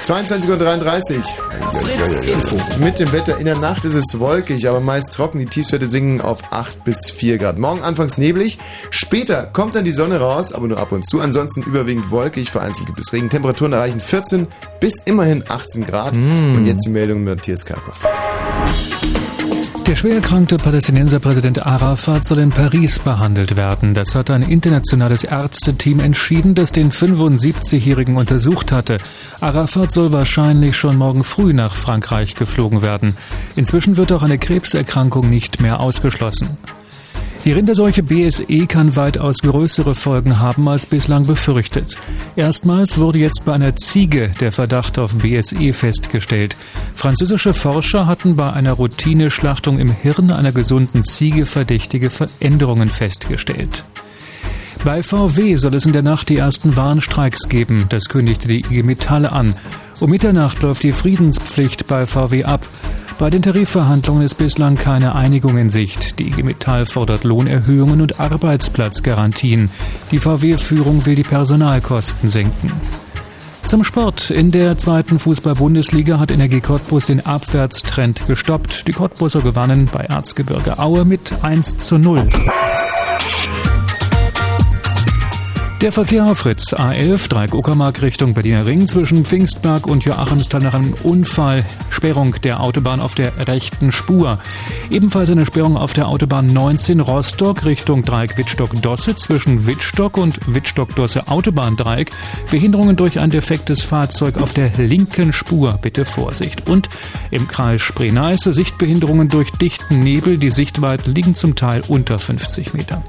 [SPEAKER 1] 22.33 Uhr. Mit dem Wetter in der Nacht ist es wolkig, aber meist trocken. Die Tiefstwerte sinken auf 8 bis 4 Grad. Morgen anfangs neblig. Später kommt dann die Sonne raus, aber nur ab und zu. Ansonsten überwiegend wolkig. Vereinzelt gibt es Regen. Temperaturen erreichen 14 bis immerhin 18 Grad. Und jetzt die Meldung mit Matthias Karkow.
[SPEAKER 11] Der schwer erkrankte Palästinenserpräsident Arafat soll in Paris behandelt werden. Das hat ein internationales Ärzteteam entschieden, das den 75-Jährigen untersucht hatte. Arafat soll wahrscheinlich schon morgen früh nach Frankreich geflogen werden. Inzwischen wird auch eine Krebserkrankung nicht mehr ausgeschlossen. Die Rinderseuche BSE kann weitaus größere Folgen haben als bislang befürchtet. Erstmals wurde jetzt bei einer Ziege der Verdacht auf BSE festgestellt. Französische Forscher hatten bei einer Routineschlachtung im Hirn einer gesunden Ziege verdächtige Veränderungen festgestellt. Bei VW soll es in der Nacht die ersten Warnstreiks geben, das kündigte die IG Metall an. Um Mitternacht läuft die Friedenspflicht bei VW ab. Bei den Tarifverhandlungen ist bislang keine Einigung in Sicht. Die IG Metall fordert Lohnerhöhungen und Arbeitsplatzgarantien. Die VW-Führung will die Personalkosten senken. Zum Sport. In der zweiten Fußball-Bundesliga hat Energie Cottbus den Abwärtstrend gestoppt. Die Cottbuser gewannen bei Erzgebirge Aue mit 1 zu 0. Der Verkehr auf Fritz A11, Dreieck Uckermark Richtung Berliner Ring zwischen Pfingstberg und Joachimsthal nach einem Unfall. Sperrung der Autobahn auf der rechten Spur. Ebenfalls eine Sperrung auf der Autobahn 19 Rostock Richtung Dreieck Wittstock-Dosse zwischen Wittstock und Wittstock-Dosse Autobahndreieck. Behinderungen durch ein defektes Fahrzeug auf der linken Spur. Bitte Vorsicht. Und im Kreis Spree-Neiße Sichtbehinderungen durch dichten Nebel. Die Sichtweiten liegen zum Teil unter 50 Meter.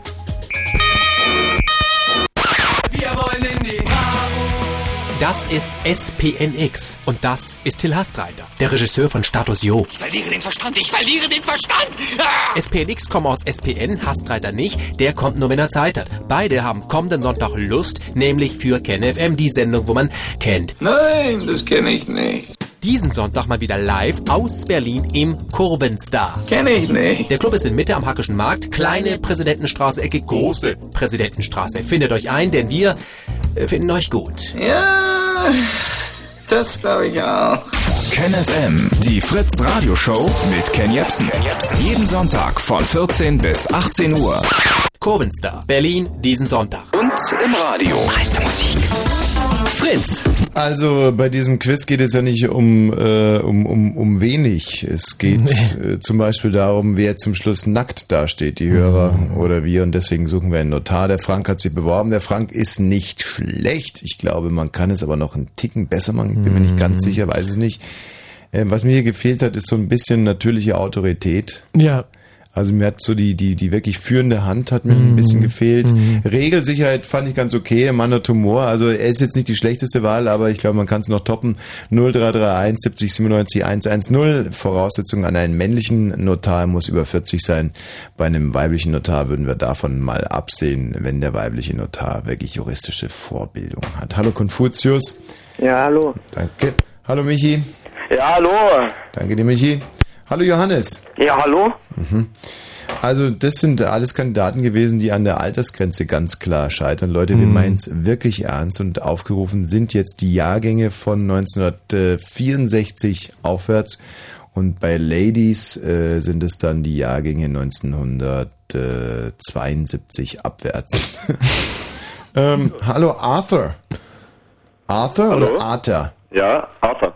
[SPEAKER 12] Das ist SPNX und das ist Till Hastreiter, der Regisseur von Status Jo.
[SPEAKER 3] Ich verliere den Verstand, ich verliere den Verstand! Ah!
[SPEAKER 12] SPNX kommt aus SPN, Hastreiter nicht, der kommt nur, wenn er Zeit hat. Beide haben kommenden Sonntag Lust, nämlich für KenFM, die Sendung, wo man kennt.
[SPEAKER 13] Nein, das kenne ich nicht.
[SPEAKER 12] Diesen Sonntag mal wieder live aus Berlin im Kurvenstar.
[SPEAKER 13] Kenne ich nicht.
[SPEAKER 12] Der Club ist in Mitte am Hackischen Markt, kleine Präsidentenstraße, Ecke, große Präsidentenstraße. Findet euch ein, denn wir äh, finden euch gut.
[SPEAKER 13] Ja, das glaube ich auch.
[SPEAKER 14] KenFM, die Fritz Radioshow mit Ken Jepsen. Jeden Sonntag von 14 bis 18 Uhr.
[SPEAKER 12] Kurvenstar, Berlin, diesen Sonntag.
[SPEAKER 14] Und im Radio.
[SPEAKER 12] Meiste Musik. Fritz.
[SPEAKER 1] Also bei diesem Quiz geht es ja nicht um, äh, um, um, um wenig. Es geht äh, zum Beispiel darum, wer zum Schluss nackt dasteht, die Hörer oder wir. Und deswegen suchen wir einen Notar. Der Frank hat sich beworben. Der Frank ist nicht schlecht. Ich glaube, man kann es aber noch einen Ticken besser machen. Ich bin mir nicht ganz sicher, weiß es nicht. Äh, was mir hier gefehlt hat, ist so ein bisschen natürliche Autorität.
[SPEAKER 2] Ja.
[SPEAKER 1] Also mir hat so die, die, die wirklich führende Hand hat mir ein bisschen gefehlt. Regelsicherheit fand ich ganz okay. Der Mann hat Humor. Also er ist jetzt nicht die schlechteste Wahl, aber ich glaube, man kann es noch toppen. 0331 70 97 110. Voraussetzung an einen männlichen Notar muss über 40 sein. Bei einem weiblichen Notar würden wir davon mal absehen, wenn der weibliche Notar wirklich juristische Vorbildung hat. Hallo Konfuzius.
[SPEAKER 9] Ja, hallo.
[SPEAKER 1] Danke. Hallo Michi.
[SPEAKER 9] Ja, hallo.
[SPEAKER 1] Danke dir, Michi. Hallo Johannes.
[SPEAKER 9] Ja, hallo.
[SPEAKER 1] Mhm. Also das sind alles Kandidaten gewesen, die an der Altersgrenze ganz klar scheitern. Leute, wir
[SPEAKER 2] Mhm.
[SPEAKER 1] meinen es wirklich ernst und aufgerufen sind jetzt die Jahrgänge von 1964 aufwärts und bei Ladies äh, sind es dann die Jahrgänge 1972 abwärts. ähm, hallo Arthur. Arthur
[SPEAKER 15] Hallo?
[SPEAKER 1] oder Arthur?
[SPEAKER 15] Ja, Arthur.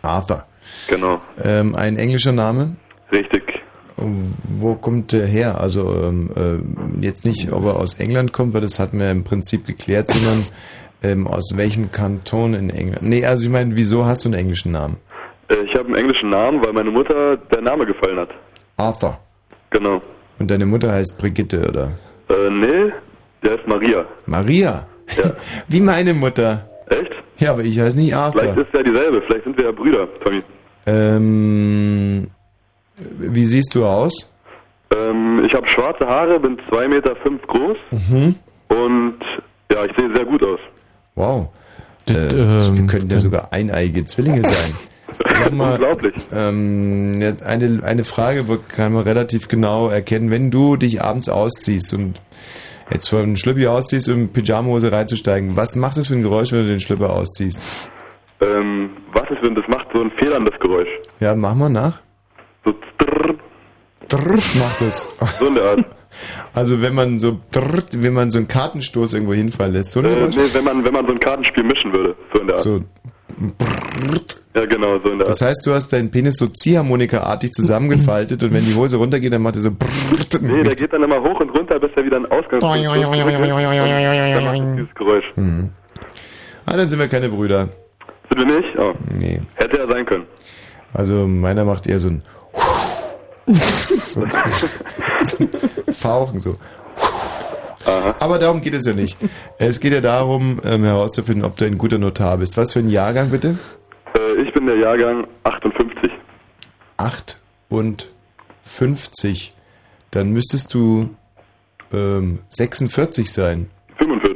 [SPEAKER 1] Arthur.
[SPEAKER 15] Genau.
[SPEAKER 1] Ähm, ein englischer Name?
[SPEAKER 15] Richtig.
[SPEAKER 1] Wo kommt der her? Also ähm, äh, jetzt nicht, ob er aus England kommt, weil das hatten wir im Prinzip geklärt, sondern ähm, aus welchem Kanton in England? Nee, also ich meine, wieso hast du einen englischen Namen?
[SPEAKER 15] Äh, Ich habe einen englischen Namen, weil meine Mutter der Name gefallen hat.
[SPEAKER 1] Arthur.
[SPEAKER 15] Genau.
[SPEAKER 1] Und deine Mutter heißt Brigitte, oder?
[SPEAKER 15] Äh, nee, der ist Maria.
[SPEAKER 1] Maria? Wie meine Mutter.
[SPEAKER 15] Echt?
[SPEAKER 1] Ja, aber ich heiße nicht
[SPEAKER 15] Vielleicht
[SPEAKER 1] Arthur.
[SPEAKER 15] ist er dieselbe, vielleicht sind wir ja Brüder, Tommy.
[SPEAKER 1] Ähm, wie siehst du aus?
[SPEAKER 15] Ähm, ich habe schwarze Haare, bin 2,5 Meter fünf groß
[SPEAKER 1] Mhm.
[SPEAKER 15] und ja, ich sehe sehr gut aus.
[SPEAKER 1] Wow.
[SPEAKER 2] Das,
[SPEAKER 1] äh, wir
[SPEAKER 2] ähm,
[SPEAKER 1] könnten ja sogar eineige Zwillinge sein. Sag mal,
[SPEAKER 15] Unglaublich.
[SPEAKER 1] Ähm, eine, eine Frage wo- kann man relativ genau erkennen. Wenn du dich abends ausziehst und jetzt von Schlüppi ausziehst, um in Pyjamahose reinzusteigen, was macht das für ein Geräusch, wenn du den Schlüpper ausziehst?
[SPEAKER 15] Ähm, was ist, wenn das macht so ein federndes Geräusch?
[SPEAKER 1] Ja, mach mal nach.
[SPEAKER 15] So drrr,
[SPEAKER 1] Drrrt macht es.
[SPEAKER 15] so in der Art.
[SPEAKER 1] Also wenn man so drrrt, wenn man so einen Kartenstoß irgendwo hinfallen lässt, so ein
[SPEAKER 15] Äh, nee, wenn man, wenn man so ein Kartenspiel mischen würde, so in der Art.
[SPEAKER 1] So.
[SPEAKER 15] Ja, genau, so in der Art.
[SPEAKER 1] Das heißt, du hast deinen Penis so Ziehharmonika-artig zusammengefaltet und wenn die Hose runtergeht, dann macht er so brrrt.
[SPEAKER 15] Nee, der geht dann immer hoch und runter, bis er wieder einen Ausgang Dann macht es dieses Geräusch.
[SPEAKER 1] Mhm. Ah, dann sind wir keine Brüder.
[SPEAKER 15] Wir nicht? Oh.
[SPEAKER 1] Nee.
[SPEAKER 15] Hätte er sein können.
[SPEAKER 1] Also meiner macht eher so ein so, Fauchen so. Aber darum geht es ja nicht. Es geht ja darum, ähm, herauszufinden, ob du ein guter Notar bist. Was für ein Jahrgang bitte?
[SPEAKER 15] Äh, ich bin der Jahrgang 58.
[SPEAKER 1] 58. Dann müsstest du ähm, 46 sein.
[SPEAKER 15] 45.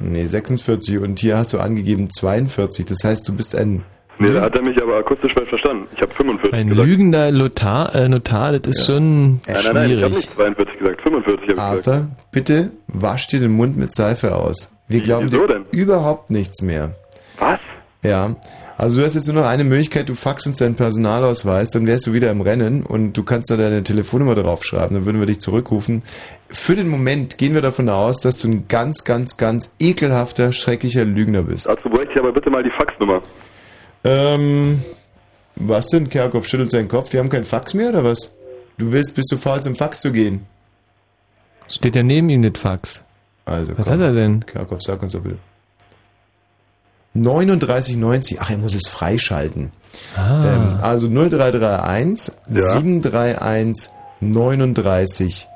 [SPEAKER 1] Nee, 46. Und hier hast du angegeben 42. Das heißt, du bist ein
[SPEAKER 15] Nee, da hat er mich aber akustisch falsch verstanden. Ich habe 45
[SPEAKER 2] Ein
[SPEAKER 15] gesagt.
[SPEAKER 2] lügender Notar, äh, Notar das ist schon
[SPEAKER 15] Nein, nein, nein, ich habe
[SPEAKER 2] schwierig.
[SPEAKER 15] nicht 42 gesagt. 45 habe ich gesagt.
[SPEAKER 1] Arthur, bitte wasch dir den Mund mit Seife aus. Wir glauben
[SPEAKER 15] wieso
[SPEAKER 1] dir
[SPEAKER 15] denn?
[SPEAKER 1] überhaupt nichts mehr.
[SPEAKER 15] Was?
[SPEAKER 1] Ja. Also du hast jetzt nur noch eine Möglichkeit, du faxst uns deinen Personalausweis, dann wärst du wieder im Rennen und du kannst da deine Telefonnummer draufschreiben, dann würden wir dich zurückrufen. Für den Moment gehen wir davon aus, dass du ein ganz, ganz, ganz ekelhafter, schrecklicher Lügner bist.
[SPEAKER 15] Dazu bräuchte ich aber bitte mal die Faxnummer.
[SPEAKER 1] Ähm, was denn? Kerkhoff schüttelt seinen Kopf. Wir haben kein Fax mehr oder was? Du willst, bist du faul zum Fax zu gehen?
[SPEAKER 2] Steht ja neben ihm das Fax.
[SPEAKER 1] Also,
[SPEAKER 2] Was
[SPEAKER 1] komm.
[SPEAKER 2] hat er denn?
[SPEAKER 1] Kerkhoff, sag uns doch bitte. 3990. Ach, er muss es freischalten.
[SPEAKER 2] Ah.
[SPEAKER 1] Ähm, also 0331
[SPEAKER 15] Ja.
[SPEAKER 1] 731 39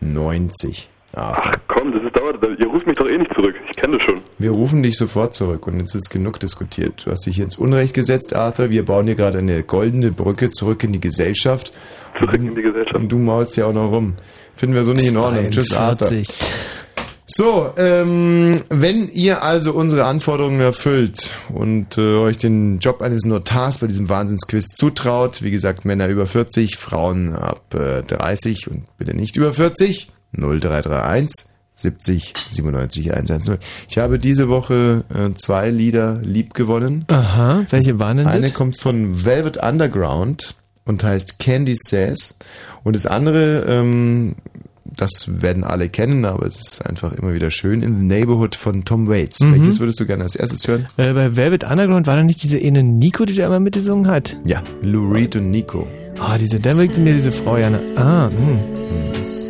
[SPEAKER 1] 90. Ah,
[SPEAKER 15] Komm, das ist dauert. Ihr ruft mich doch eh nicht zurück. Ich kenne das schon.
[SPEAKER 1] wir rufen dich sofort zurück und jetzt ist genug diskutiert. Du hast dich hier ins Unrecht gesetzt, Arthur. Wir bauen hier gerade eine goldene Brücke zurück in die Gesellschaft.
[SPEAKER 15] Zurück in die Gesellschaft.
[SPEAKER 1] Und du maulst ja auch noch rum. Finden wir so nicht in Ordnung. Tschüss, Arthur.
[SPEAKER 2] 42.
[SPEAKER 1] So, ähm, wenn ihr also unsere Anforderungen erfüllt und äh, euch den Job eines Notars bei diesem Wahnsinnsquiz zutraut, wie gesagt, Männer über 40, Frauen ab äh, 30 und bitte nicht über 40, 0331 70 97 110. Ich habe diese Woche äh, zwei Lieder lieb gewonnen.
[SPEAKER 2] Aha, welche waren denn
[SPEAKER 1] Eine
[SPEAKER 2] das?
[SPEAKER 1] kommt von Velvet Underground und heißt Candy Says. Und das andere, ähm, das werden alle kennen, aber es ist einfach immer wieder schön, In the Neighborhood von Tom Waits.
[SPEAKER 2] Mhm.
[SPEAKER 1] Welches würdest du gerne als erstes hören?
[SPEAKER 2] Äh, bei Velvet Underground war da nicht diese eine Nico, die da immer mitgesungen hat?
[SPEAKER 1] Ja, Lou Reed und Nico.
[SPEAKER 2] Ah, diese, da wirkte mir diese Frau ja. ne- Ah, hm.
[SPEAKER 16] I've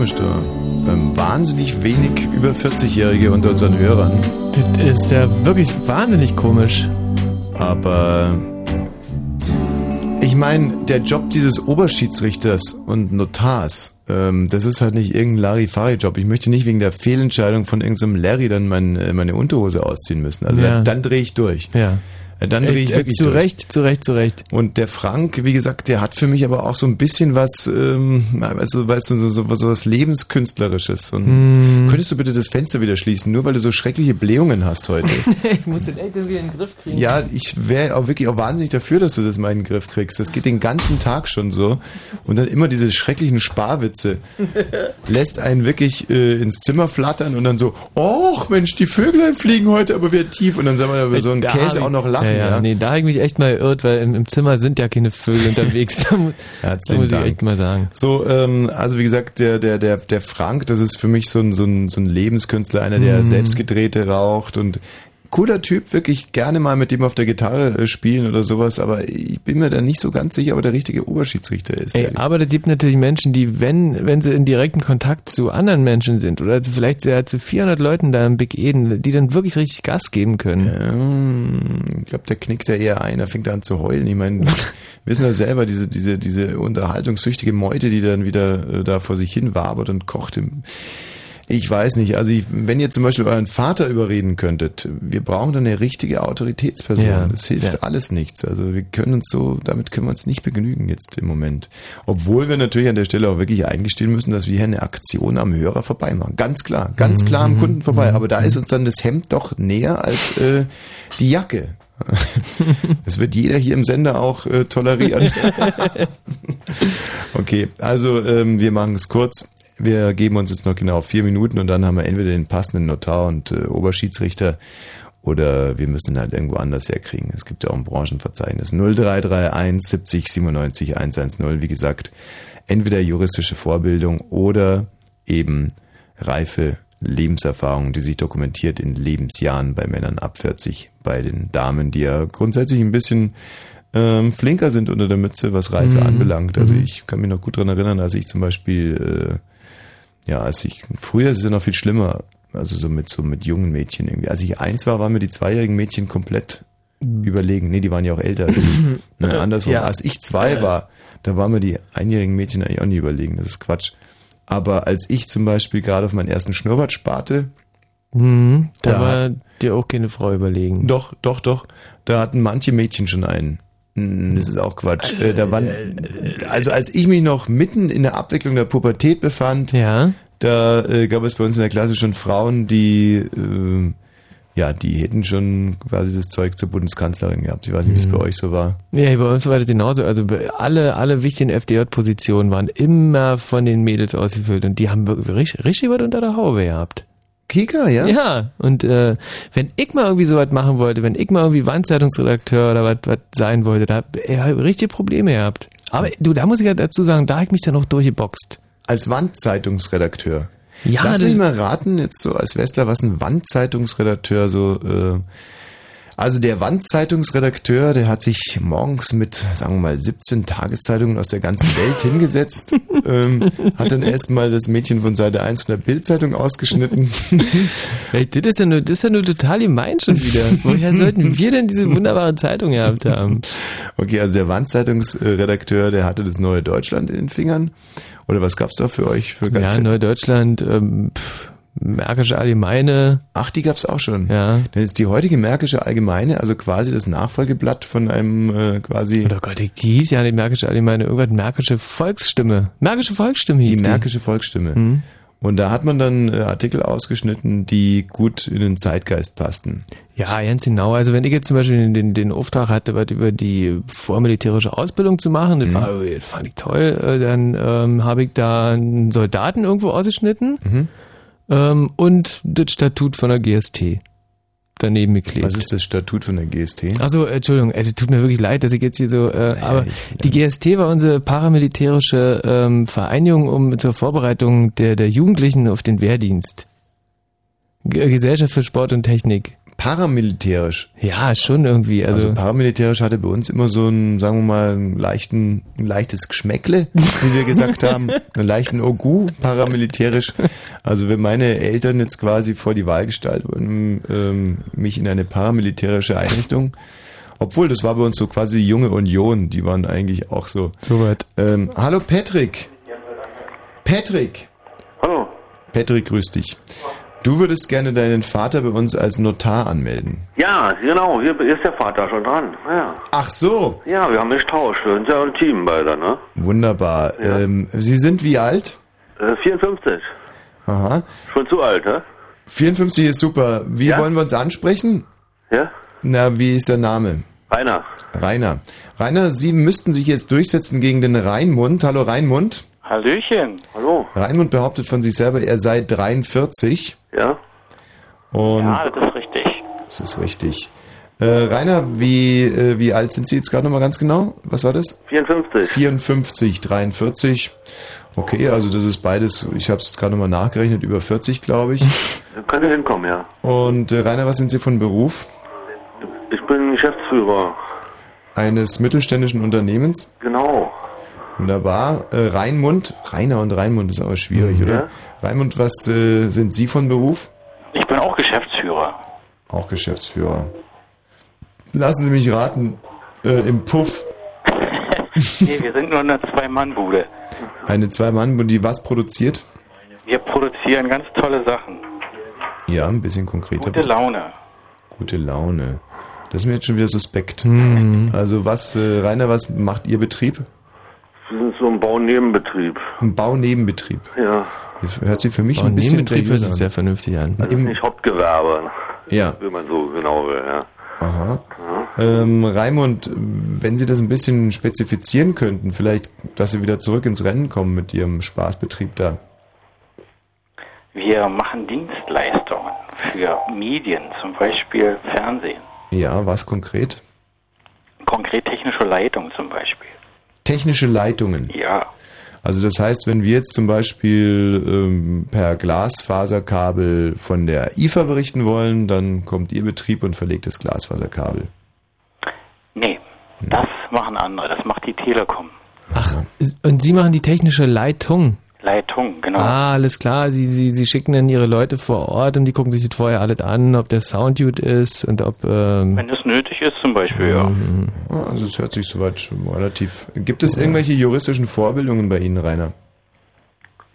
[SPEAKER 1] komisch da. Ähm, wahnsinnig wenig über 40-Jährige unter unseren Hörern.
[SPEAKER 2] Das ist ja wirklich wahnsinnig komisch.
[SPEAKER 1] Aber ich meine, der Job dieses Oberschiedsrichters und Notars, ähm, das ist halt nicht irgendein Larifari-Job. Ich möchte nicht wegen der Fehlentscheidung von irgendeinem Larry dann mein, äh, meine Unterhose ausziehen müssen. Also
[SPEAKER 2] Ja.
[SPEAKER 1] dann, dann drehe ich durch.
[SPEAKER 2] Ja.
[SPEAKER 1] Dann drehe ich
[SPEAKER 2] Äh,
[SPEAKER 1] wirklich
[SPEAKER 2] zu
[SPEAKER 1] durch.
[SPEAKER 2] Recht, zu Recht, zu Recht.
[SPEAKER 1] Und der Frank, wie gesagt, der hat für mich aber auch so ein bisschen was, ähm, weißt du, weißt du, so, so, so was Lebenskünstlerisches. Und
[SPEAKER 2] Hm.
[SPEAKER 1] könntest du bitte das Fenster wieder schließen, nur weil du so schreckliche Blähungen hast heute?
[SPEAKER 2] ich muss den echt irgendwie in den Griff kriegen.
[SPEAKER 1] Ja, ich wäre auch wirklich auch wahnsinnig dafür, dass du das mal in den Griff kriegst. Das geht den ganzen Tag schon so. Und dann immer diese schrecklichen Sparwitze. Lässt einen wirklich äh, ins Zimmer flattern und dann so, och Mensch, die Vöglein fliegen heute aber wieder tief. Und dann soll man über so einen
[SPEAKER 2] Da
[SPEAKER 1] Käse auch noch lachen.
[SPEAKER 2] Ja, ja, Nee, da habe ich mich echt mal irrt, weil im, im Zimmer sind ja keine Vögel unterwegs. da muss ich
[SPEAKER 1] Dank.
[SPEAKER 2] echt mal sagen.
[SPEAKER 1] So, ähm, also wie gesagt, der, der, der, der Frank, das ist für mich so ein, so ein, so ein Lebenskünstler, einer, der
[SPEAKER 2] Mhm.
[SPEAKER 1] selbst gedrehte raucht und cooler Typ, wirklich gerne mal mit dem auf der Gitarre äh, spielen oder sowas, aber ich bin mir da nicht so ganz sicher, ob er der richtige Oberschiedsrichter ist.
[SPEAKER 2] Ey, aber das gibt natürlich Menschen, die, wenn, wenn sie in direkten Kontakt zu anderen Menschen sind oder vielleicht sehr zu 400 Leuten da im Big Eden, die dann wirklich richtig Gas geben können.
[SPEAKER 1] ich glaube, der knickt ja eher ein, er fängt an zu heulen. Ich meine, wir wissen ja selber, diese, diese, diese unterhaltungssüchtige Meute, die dann wieder äh, da vor sich hin wabert und kocht. Im, ich weiß nicht, also ich, wenn ihr zum Beispiel euren Vater überreden könntet, wir brauchen dann eine richtige Autoritätsperson.
[SPEAKER 2] Ja,
[SPEAKER 1] das hilft
[SPEAKER 2] ja.
[SPEAKER 1] alles nichts. Also wir können uns so, damit können wir uns nicht begnügen jetzt im Moment. Obwohl wir natürlich an der Stelle auch wirklich eingestehen müssen, dass wir hier eine Aktion am Hörer vorbei machen. Ganz klar, ganz klar am Kunden vorbei. Aber da ist uns dann das Hemd doch näher als äh, die Jacke. Das wird jeder hier im Sender auch äh, tolerieren. okay, also ähm, wir machen es kurz. Wir geben uns jetzt noch genau vier Minuten und dann haben wir entweder den passenden Notar und äh, Oberschiedsrichter oder wir müssen halt irgendwo anders herkriegen. Es gibt ja auch ein Branchenverzeichnis. 0331 70 97 110. Wie gesagt, entweder juristische Vorbildung oder eben reife Lebenserfahrung, die sich dokumentiert in Lebensjahren bei Männern ab 40, bei den Damen, die ja grundsätzlich ein bisschen ähm, flinker sind unter der Mütze, was Reife
[SPEAKER 2] Mhm.
[SPEAKER 1] anbelangt. Also
[SPEAKER 2] Mhm.
[SPEAKER 1] ich kann mich noch gut dran erinnern, als ich zum Beispiel, äh, ja, als ich, früher ist es ja noch viel schlimmer, also so mit, so mit jungen Mädchen irgendwie. Als ich eins war, waren mir die zweijährigen Mädchen komplett überlegen. Nee, die waren ja auch älter als ich. ne, andersrum.
[SPEAKER 2] Ja.
[SPEAKER 1] Als ich zwei war, da waren mir die einjährigen Mädchen eigentlich auch nie überlegen. Das ist Quatsch. Aber als ich zum Beispiel gerade auf meinen ersten Schnurrbart sparte,
[SPEAKER 2] Mhm, da,
[SPEAKER 1] Da-
[SPEAKER 2] war dir auch keine Frau überlegen.
[SPEAKER 1] doch, doch, doch, da hatten manche Mädchen schon einen. Hm, Das ist auch Quatsch. Äh, da waren, also als ich mich noch mitten in der Abwicklung der Pubertät befand,
[SPEAKER 2] ja.
[SPEAKER 1] da äh, gab es bei uns in der Klasse schon Frauen, die äh, ja, die hätten schon quasi das Zeug zur Bundeskanzlerin gehabt. Ich weiß nicht, wie es bei euch so war.
[SPEAKER 2] Ja, bei uns war das genauso. Also alle, alle wichtigen FDJ-Positionen waren immer von den Mädels ausgefüllt und die haben wirklich richtig, richtig was unter der Haube gehabt.
[SPEAKER 1] Kika, ja?
[SPEAKER 2] Ja, und äh, wenn ich mal irgendwie sowas machen wollte, wenn ich mal irgendwie Wandzeitungsredakteur oder was sein wollte, da hab ich hab richtige Probleme gehabt. Aber du, da muss ich ja dazu sagen, da hab ich mich dann noch durchgeboxt.
[SPEAKER 1] Als Wandzeitungsredakteur.
[SPEAKER 2] Ja,
[SPEAKER 1] Lass mich mal raten, jetzt so als Westler, was ein Wandzeitungsredakteur so. Äh, also der Wandzeitungsredakteur, der hat sich morgens mit, sagen wir mal, 17 Tageszeitungen aus der ganzen Welt hingesetzt, ähm, hat dann erstmal das Mädchen von Seite 1 von der Bildzeitung ausgeschnitten.
[SPEAKER 2] Ey, das ist ja nur, das ist ja nur total gemein schon wieder. Woher sollten wir denn diese wunderbare Zeitung gehabt haben?
[SPEAKER 1] Okay, also der Wandzeitungsredakteur, der hatte das neue Deutschland in den Fingern. Oder was gab's da für euch für
[SPEAKER 2] Ja,
[SPEAKER 1] ganze
[SPEAKER 2] Neudeutschland, ähm, pff, Märkische Allgemeine.
[SPEAKER 1] Ach, die gab's auch schon.
[SPEAKER 2] Ja.
[SPEAKER 1] Dann ist die heutige Märkische Allgemeine, also quasi das Nachfolgeblatt von einem äh, quasi.
[SPEAKER 2] Oh Gott, die hieß ja nicht Märkische Allgemeine, irgendwas Märkische Volksstimme. Märkische Volksstimme hieß
[SPEAKER 1] die
[SPEAKER 2] die.
[SPEAKER 1] Märkische Volksstimme.
[SPEAKER 2] Mhm.
[SPEAKER 1] Und da hat man dann äh, Artikel ausgeschnitten, die gut in den Zeitgeist passten.
[SPEAKER 2] Ja, ganz genau. Also wenn ich jetzt zum Beispiel den, den, den Auftrag hatte, was über die vormilitärische Ausbildung zu machen, das,
[SPEAKER 1] Mhm.
[SPEAKER 2] war, das fand ich toll, äh, dann ähm, habe ich da einen Soldaten irgendwo ausgeschnitten
[SPEAKER 1] Mhm.
[SPEAKER 2] Ähm, und das Statut von der GST daneben geklebt.
[SPEAKER 1] Was ist das Statut von der GST?
[SPEAKER 2] Also Entschuldigung, es tut mir wirklich leid, dass ich jetzt hier so, äh, aber die GST war unsere paramilitärische ähm, Vereinigung um zur Vorbereitung der, der Jugendlichen auf den Wehrdienst. G Gesellschaft für Sport und Technik.
[SPEAKER 1] Paramilitärisch.
[SPEAKER 2] Ja, schon irgendwie. Also,
[SPEAKER 1] Also, paramilitärisch hatte bei uns immer so einen, sagen wir mal, einen leichten, ein leichtes Geschmäckle, wie wir gesagt haben. einen leichten Ogu, paramilitärisch. Also wenn meine Eltern jetzt quasi vor die Wahl gestellt wurden, ähm, mich in eine paramilitärische Einrichtung, obwohl das war bei uns so quasi die junge Union, die waren eigentlich auch so.
[SPEAKER 2] So weit.
[SPEAKER 1] Ähm, hallo Patrick. Patrick.
[SPEAKER 7] Hallo.
[SPEAKER 1] Patrick, grüß dich. Du würdest gerne deinen Vater bei uns als Notar anmelden.
[SPEAKER 7] Ja, genau, hier ist der Vater schon dran. Ja,
[SPEAKER 1] Ach so.
[SPEAKER 7] ja wir haben mich tauscht. Wir sind ja ein Team beide, ne?
[SPEAKER 1] Wunderbar. Ähm, Sie sind wie alt?
[SPEAKER 7] Äh, 54.
[SPEAKER 1] Aha.
[SPEAKER 7] Schon zu alt, ne?
[SPEAKER 1] 54 ist super. Wie
[SPEAKER 7] Ja?
[SPEAKER 1] wollen wir uns ansprechen?
[SPEAKER 7] Ja?
[SPEAKER 1] Na, wie ist der Name?
[SPEAKER 7] Rainer.
[SPEAKER 1] Rainer. Rainer, Sie müssten sich jetzt durchsetzen gegen den Rheinmund. Hallo Rheinmund.
[SPEAKER 7] Hallöchen. Hallo.
[SPEAKER 1] Rheinmund behauptet von sich selber, er sei 43.
[SPEAKER 7] Ja?
[SPEAKER 1] Und
[SPEAKER 7] Ja, das ist richtig.
[SPEAKER 1] das ist richtig. Äh, Rainer, wie, äh, wie alt sind Sie jetzt gerade nochmal ganz genau? Was war das?
[SPEAKER 7] 54.
[SPEAKER 1] 54, 43. Okay, also das ist beides, ich habe es jetzt gerade nochmal nachgerechnet, über 40, glaube ich.
[SPEAKER 7] Könnte hinkommen, ja.
[SPEAKER 1] Und äh, Rainer, was sind Sie von Beruf?
[SPEAKER 7] Ich bin Geschäftsführer.
[SPEAKER 1] Eines mittelständischen Unternehmens?
[SPEAKER 7] Genau.
[SPEAKER 1] Wunderbar. Äh, Rheinmund, Rainer und Rheinmund ist aber schwierig,
[SPEAKER 7] Mhm.
[SPEAKER 1] oder? Rheinmund, was äh, sind Sie von Beruf?
[SPEAKER 17] Ich bin auch Geschäftsführer.
[SPEAKER 1] Auch Geschäftsführer. Lassen Sie mich raten, äh, im Puff.
[SPEAKER 17] nee, wir sind nur eine Zwei-Mann-Bude.
[SPEAKER 1] Eine Zwei-Mann, die was produziert?
[SPEAKER 17] Wir produzieren ganz tolle Sachen.
[SPEAKER 1] Ja, ein bisschen konkreter.
[SPEAKER 17] Gute Laune.
[SPEAKER 1] Gute Laune. Das ist mir jetzt schon wieder suspekt.
[SPEAKER 2] Mhm.
[SPEAKER 1] Also was, äh, Rainer, was macht Ihr Betrieb?
[SPEAKER 7] Wir sind so ein Baunebenbetrieb.
[SPEAKER 1] Ein Baunebenbetrieb.
[SPEAKER 7] Ja.
[SPEAKER 1] Das hört sich für mich ein bisschen
[SPEAKER 2] Nebenbetrieb hört sich sehr vernünftig an.
[SPEAKER 7] Das ist nicht Hauptgewerbe.
[SPEAKER 1] Ja.
[SPEAKER 7] Wie man so genau will, ja.
[SPEAKER 1] Aha. Ähm, Raimund, wenn Sie das ein bisschen spezifizieren könnten, vielleicht, dass Sie wieder zurück ins Rennen kommen mit Ihrem Spaßbetrieb da.
[SPEAKER 17] Wir machen Dienstleistungen für Medien, zum Beispiel Fernsehen.
[SPEAKER 1] Ja, was konkret?
[SPEAKER 17] Konkret technische Leitung zum Beispiel.
[SPEAKER 1] Technische Leitungen.
[SPEAKER 17] Ja.
[SPEAKER 1] Also das heißt, wenn wir jetzt zum Beispiel ähm, per Glasfaserkabel von der IFA berichten wollen, dann kommt Ihr Betrieb und verlegt das Glasfaserkabel.
[SPEAKER 17] Nee, das machen andere. Das macht die Telekom.
[SPEAKER 2] Ach, und Sie machen die technische Leitung.
[SPEAKER 17] Leitung, genau.
[SPEAKER 2] Ah, alles klar. Sie, Sie, Sie schicken dann Ihre Leute vor Ort und die gucken sich das vorher alles an, ob der Sound gut ist und ob... Ähm,
[SPEAKER 17] Wenn es nötig ist zum Beispiel, ja.
[SPEAKER 1] Ja, Also es hört sich soweit schon relativ... Gibt es irgendwelche juristischen Vorbildungen bei Ihnen, Rainer?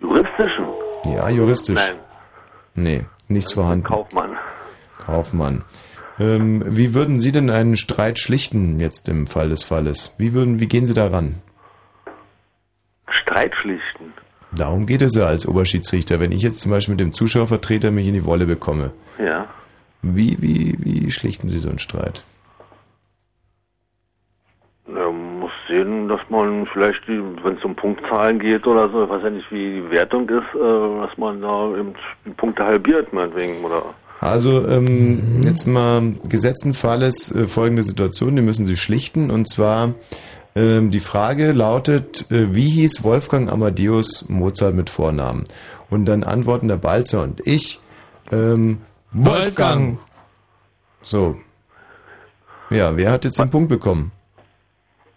[SPEAKER 7] Juristischen?
[SPEAKER 1] Ja, juristisch.
[SPEAKER 7] Nein.
[SPEAKER 1] Nee, nichts vorhanden.
[SPEAKER 7] Kaufmann.
[SPEAKER 1] Kaufmann. Ähm, wie würden Sie denn einen Streit schlichten jetzt im Fall des Falles? Wie würden, wie gehen Sie daran?
[SPEAKER 7] Streit schlichten.
[SPEAKER 1] Darum geht es ja als Oberschiedsrichter. Wenn ich jetzt zum Beispiel mit dem Zuschauervertreter mich in die Wolle bekomme,
[SPEAKER 7] Ja.
[SPEAKER 1] wie, wie, wie schlichten Sie so einen Streit?
[SPEAKER 7] Ja, man muss sehen, dass man vielleicht, wenn es um Punktzahlen geht oder so, ich weiß ja nicht, wie die Wertung ist, äh, dass man da eben die Punkte halbiert, meinetwegen, oder?
[SPEAKER 1] Also ähm, jetzt mal gesetzten Falles äh, folgende Situation, die müssen Sie schlichten und zwar ähm, die Frage lautet, äh, wie hieß Wolfgang Amadeus Mozart mit Vornamen? Und dann antworten der Balzer und ich, ähm, Wolfgang. So. Ja, wer hat jetzt den Punkt bekommen?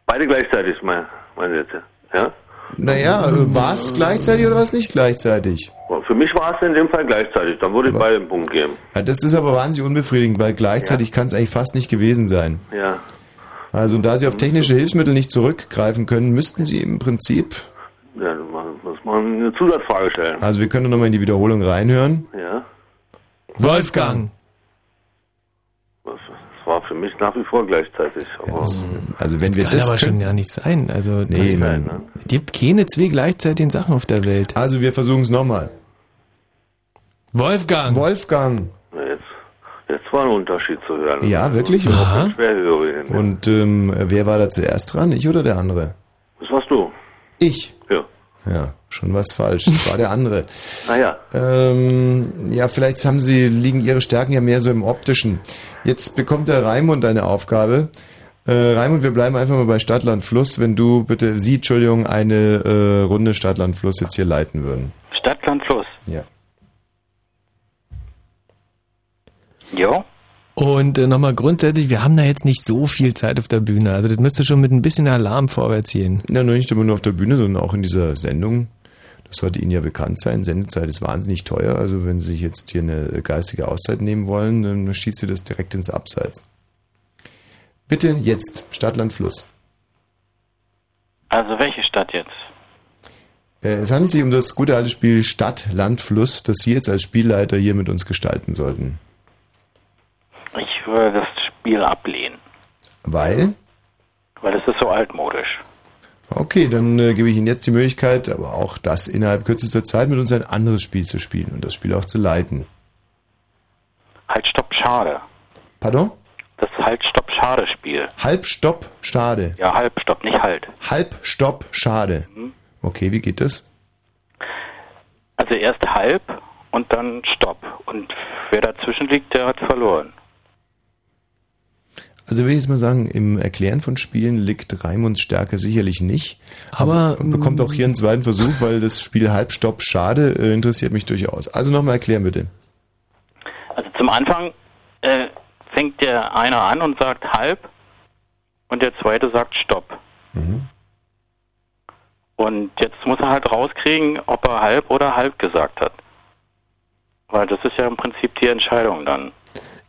[SPEAKER 7] Beide gleichzeitig, mein, meine Sätze. Ja?
[SPEAKER 1] Naja, war es gleichzeitig oder war es nicht gleichzeitig?
[SPEAKER 7] Für mich war es in dem Fall gleichzeitig, dann würde ich beide einen Punkt geben.
[SPEAKER 1] Ja, das ist aber wahnsinnig unbefriedigend, weil gleichzeitig kann es eigentlich fast nicht gewesen sein.
[SPEAKER 7] Ja.
[SPEAKER 1] Also da Sie auf technische Hilfsmittel nicht zurückgreifen können, müssten Sie im Prinzip,
[SPEAKER 7] Ja, dann muss man eine Zusatzfrage stellen.
[SPEAKER 1] also wir können nochmal in die Wiederholung reinhören.
[SPEAKER 7] Ja.
[SPEAKER 2] Wolfgang.
[SPEAKER 7] Das, das war für mich nach wie vor gleichzeitig. Aber
[SPEAKER 1] Also wenn wir
[SPEAKER 2] Kann
[SPEAKER 1] das
[SPEAKER 2] aber schon
[SPEAKER 1] können,
[SPEAKER 2] ja nicht sein. Also
[SPEAKER 1] Nee,
[SPEAKER 2] da-
[SPEAKER 1] nein,
[SPEAKER 2] Es gibt keine zwei gleichzeitigen Sachen auf der Welt.
[SPEAKER 1] Also wir versuchen es nochmal.
[SPEAKER 2] Wolfgang.
[SPEAKER 1] Wolfgang.
[SPEAKER 7] na, jetzt, jetzt war ein Unterschied zu hören.
[SPEAKER 1] Ja, wirklich?
[SPEAKER 7] Das
[SPEAKER 1] Aha. Und ähm, wer war da zuerst dran? Ich oder der andere?
[SPEAKER 7] Das warst du.
[SPEAKER 1] Ich.
[SPEAKER 7] Ja.
[SPEAKER 1] Ja, schon was falsch. Das war der andere.
[SPEAKER 7] Naja.
[SPEAKER 1] Ähm, ja, vielleicht haben Sie, liegen Ihre Stärken ja mehr so im Optischen. Jetzt bekommt der Raimund eine Aufgabe. Äh, Raimund, wir bleiben einfach mal bei Stadtland Fluss, wenn du bitte, Sie, Entschuldigung, eine äh, Runde Stadtland Fluss jetzt hier leiten würden.
[SPEAKER 17] Stadtland Fluss.
[SPEAKER 1] Ja.
[SPEAKER 17] Jo.
[SPEAKER 2] Und äh, nochmal grundsätzlich, wir haben da jetzt nicht so viel Zeit auf der Bühne. Also das müsste schon mit ein bisschen Alarm vorwärts gehen.
[SPEAKER 1] Ja, nur nicht immer nur auf der Bühne, sondern auch in dieser Sendung. Das sollte Ihnen ja bekannt sein. Sendezeit ist wahnsinnig teuer. Also wenn Sie sich jetzt hier eine geistige Auszeit nehmen wollen, dann schießt Sie das direkt ins Abseits. Bitte jetzt, Stadtland Fluss.
[SPEAKER 17] Also welche Stadt jetzt?
[SPEAKER 1] Äh, Es handelt sich um das gute alte Spiel Stadt, Land, Fluss, das Sie jetzt als Spielleiter hier mit uns gestalten sollten.
[SPEAKER 17] Ich würde das Spiel ablehnen,
[SPEAKER 1] Weil?
[SPEAKER 17] weil es ist so altmodisch.
[SPEAKER 1] Okay, dann äh, gebe ich Ihnen jetzt die Möglichkeit, aber auch das innerhalb kürzester Zeit mit uns ein anderes Spiel zu spielen und das Spiel auch zu leiten.
[SPEAKER 17] Halt, stopp, schade.
[SPEAKER 1] Pardon?
[SPEAKER 17] Das Halt, stopp, schade Spiel.
[SPEAKER 1] Halb, Stopp, Schade.
[SPEAKER 17] Ja, halb, stopp, nicht halt.
[SPEAKER 1] Halb, Stopp, Schade. Okay, wie geht das?
[SPEAKER 17] Also erst halb und dann stopp. Und wer dazwischen liegt, der hat verloren.
[SPEAKER 1] Also will ich jetzt mal sagen, im Erklären von Spielen liegt Raimunds Stärke sicherlich nicht.
[SPEAKER 2] Aber,
[SPEAKER 1] und bekommt auch hier einen zweiten Versuch, weil das Spiel Halb, Stopp, Schade äh, interessiert mich durchaus. Also nochmal erklären bitte.
[SPEAKER 17] Also zum Anfang äh, fängt der eine an und sagt halb und der zweite sagt stopp. Und jetzt muss er halt rauskriegen, ob er halb oder halb gesagt hat. Weil das ist ja im Prinzip die Entscheidung dann.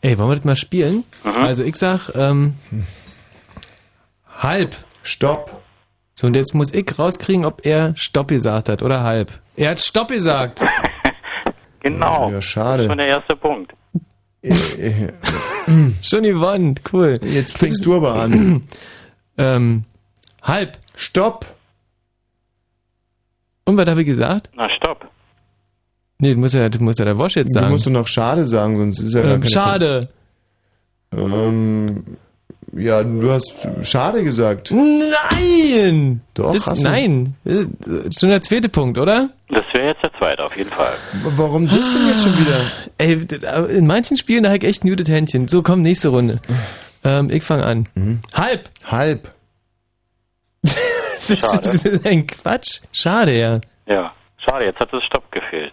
[SPEAKER 2] Ey, wollen wir das mal spielen?
[SPEAKER 17] Mhm.
[SPEAKER 2] Also ich sag, ähm, halb.
[SPEAKER 1] Stopp.
[SPEAKER 2] So, und jetzt muss ich rauskriegen, ob er Stopp gesagt hat oder halb. Er hat Stopp gesagt.
[SPEAKER 17] Genau.
[SPEAKER 1] Ja, schade.
[SPEAKER 17] Das ist schon der erste Punkt.
[SPEAKER 2] Schon gewonnen, cool.
[SPEAKER 1] Jetzt fängst du aber an.
[SPEAKER 2] ähm, halb.
[SPEAKER 1] Stopp.
[SPEAKER 2] Und was habe ich gesagt?
[SPEAKER 17] Na, stopp.
[SPEAKER 2] Nee, das muss ja, das muss ja der Wosch jetzt
[SPEAKER 1] Du
[SPEAKER 2] sagen.
[SPEAKER 1] musst du noch Schade sagen, sonst ist ja gar
[SPEAKER 2] ähm,
[SPEAKER 1] keine
[SPEAKER 2] schade.
[SPEAKER 1] Ähm, Ja, du hast schade gesagt.
[SPEAKER 2] Nein!
[SPEAKER 1] Doch,
[SPEAKER 2] das,
[SPEAKER 1] hast du.
[SPEAKER 2] Nein. Äh, Schon der zweite Punkt, oder?
[SPEAKER 17] Das wäre jetzt der zweite, auf jeden Fall.
[SPEAKER 1] Warum das denn jetzt schon wieder?
[SPEAKER 2] Ey, aber in manchen Spielen da hab ich echt ein gutes Händchen. So, komm, nächste Runde. Ähm, ich fange an. Halb.
[SPEAKER 1] Halb.
[SPEAKER 2] Das ist ein Quatsch. Schade, ja.
[SPEAKER 17] Ja, schade, jetzt hat das Stopp gefehlt.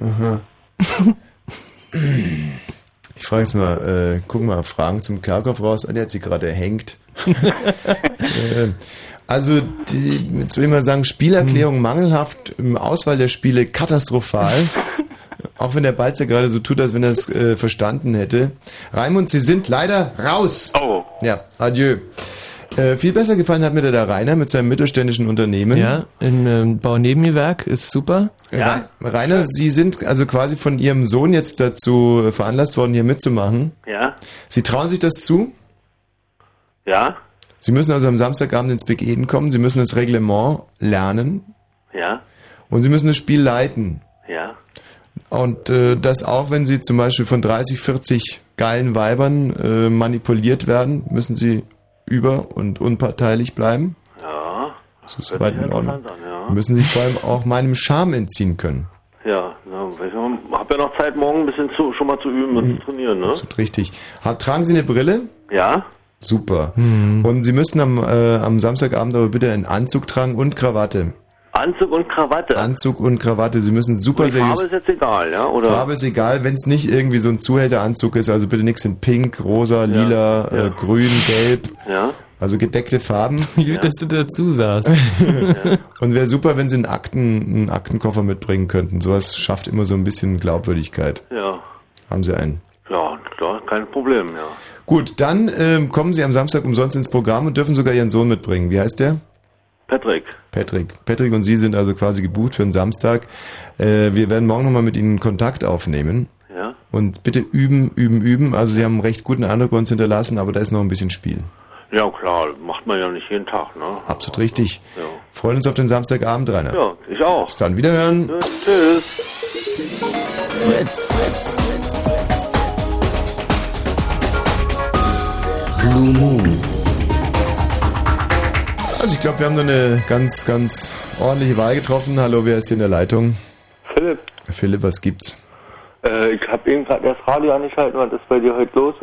[SPEAKER 1] Aha. Ich frage jetzt mal, äh, guck mal, Fragen zum Kerkhoff raus. Ah, der hat sich gerade erhängt. äh, also, die, jetzt will ich mal sagen, Spielerklärung mangelhaft, im Auswahl der Spiele katastrophal. Auch wenn der Balzer gerade so tut, als wenn er es äh, verstanden hätte. Raimund, Sie sind leider raus.
[SPEAKER 17] Oh.
[SPEAKER 1] Ja, adieu. Äh, viel besser gefallen hat mir der, der Rainer mit seinem mittelständischen Unternehmen.
[SPEAKER 2] Ja, in ähm, Baunebengewerk ist super.
[SPEAKER 1] Ra- Rainer, Sie sind also quasi von Ihrem Sohn jetzt dazu veranlasst worden, hier mitzumachen.
[SPEAKER 7] Ja,
[SPEAKER 1] Sie trauen sich das zu?
[SPEAKER 7] ja,
[SPEAKER 1] Sie müssen also am Samstagabend ins Big Eden kommen, Sie müssen das Reglement lernen
[SPEAKER 7] ja,
[SPEAKER 1] und Sie müssen das Spiel leiten.
[SPEAKER 7] ja.
[SPEAKER 1] Und äh, das auch, wenn Sie zum Beispiel von 30, 40 geilen Weibern äh, manipuliert werden, müssen Sie über- und unparteilich bleiben.
[SPEAKER 7] Ja,
[SPEAKER 1] Das ist
[SPEAKER 7] sich
[SPEAKER 1] in Ordnung.
[SPEAKER 7] ja.
[SPEAKER 1] Müssen sich vor allem auch meinem Charme entziehen können.
[SPEAKER 7] Ja, na, ich, hab ja noch Zeit, morgen ein bisschen zu, schon mal zu üben und zu trainieren, ne?
[SPEAKER 1] Absolut richtig. Tragen Sie eine Brille?
[SPEAKER 7] Ja,
[SPEAKER 1] Super. Und Sie müssen am, äh, am Samstagabend aber bitte einen Anzug tragen und Krawatte.
[SPEAKER 7] Anzug und Krawatte.
[SPEAKER 1] Anzug und Krawatte. Sie müssen super
[SPEAKER 7] die Farbe
[SPEAKER 1] seriös.
[SPEAKER 7] ist jetzt egal, ja? Oder?
[SPEAKER 1] Farbe ist egal, wenn es nicht irgendwie so ein Zuhälteranzug ist, also bitte nichts in Pink, Rosa, Lila, Äh, Grün, Gelb.
[SPEAKER 7] Ja.
[SPEAKER 1] Also gedeckte Farben.
[SPEAKER 2] Gut, dass du dazu saßt.
[SPEAKER 1] Und wäre super, wenn Sie einen, Akten, einen Aktenkoffer mitbringen könnten. Sowas schafft immer so ein bisschen Glaubwürdigkeit.
[SPEAKER 7] Ja,
[SPEAKER 1] Haben Sie einen?
[SPEAKER 7] ja, klar, kein Problem, ja.
[SPEAKER 1] Gut, dann ähm, kommen Sie am Samstag umsonst ins Programm und dürfen sogar Ihren Sohn mitbringen. Wie heißt der?
[SPEAKER 7] Patrick.
[SPEAKER 1] Patrick. Patrick und Sie sind also quasi gebucht für den Samstag. Äh, wir werden morgen nochmal mit Ihnen Kontakt aufnehmen.
[SPEAKER 7] Ja.
[SPEAKER 1] Und bitte üben, üben, üben. Also Sie haben einen recht guten Eindruck bei uns hinterlassen, aber da ist noch ein bisschen Spiel.
[SPEAKER 7] Ja, klar, macht man ja nicht jeden Tag, ne?
[SPEAKER 1] Absolut richtig.
[SPEAKER 7] Ja.
[SPEAKER 1] Freuen uns auf den Samstagabend, Rainer.
[SPEAKER 7] Ja, ich auch.
[SPEAKER 1] Bis dann wiederhören.
[SPEAKER 7] Ja, tschüss.
[SPEAKER 3] Fritz. Blue Moon.
[SPEAKER 1] Also ich glaube, wir haben da eine ganz, ganz ordentliche Wahl getroffen. Hallo, wer ist hier in der Leitung?
[SPEAKER 18] Philipp,
[SPEAKER 1] Philipp, was gibt's?
[SPEAKER 18] äh, ich habe eben gerade das Radio angeschaltet. Was ist bei dir heute los?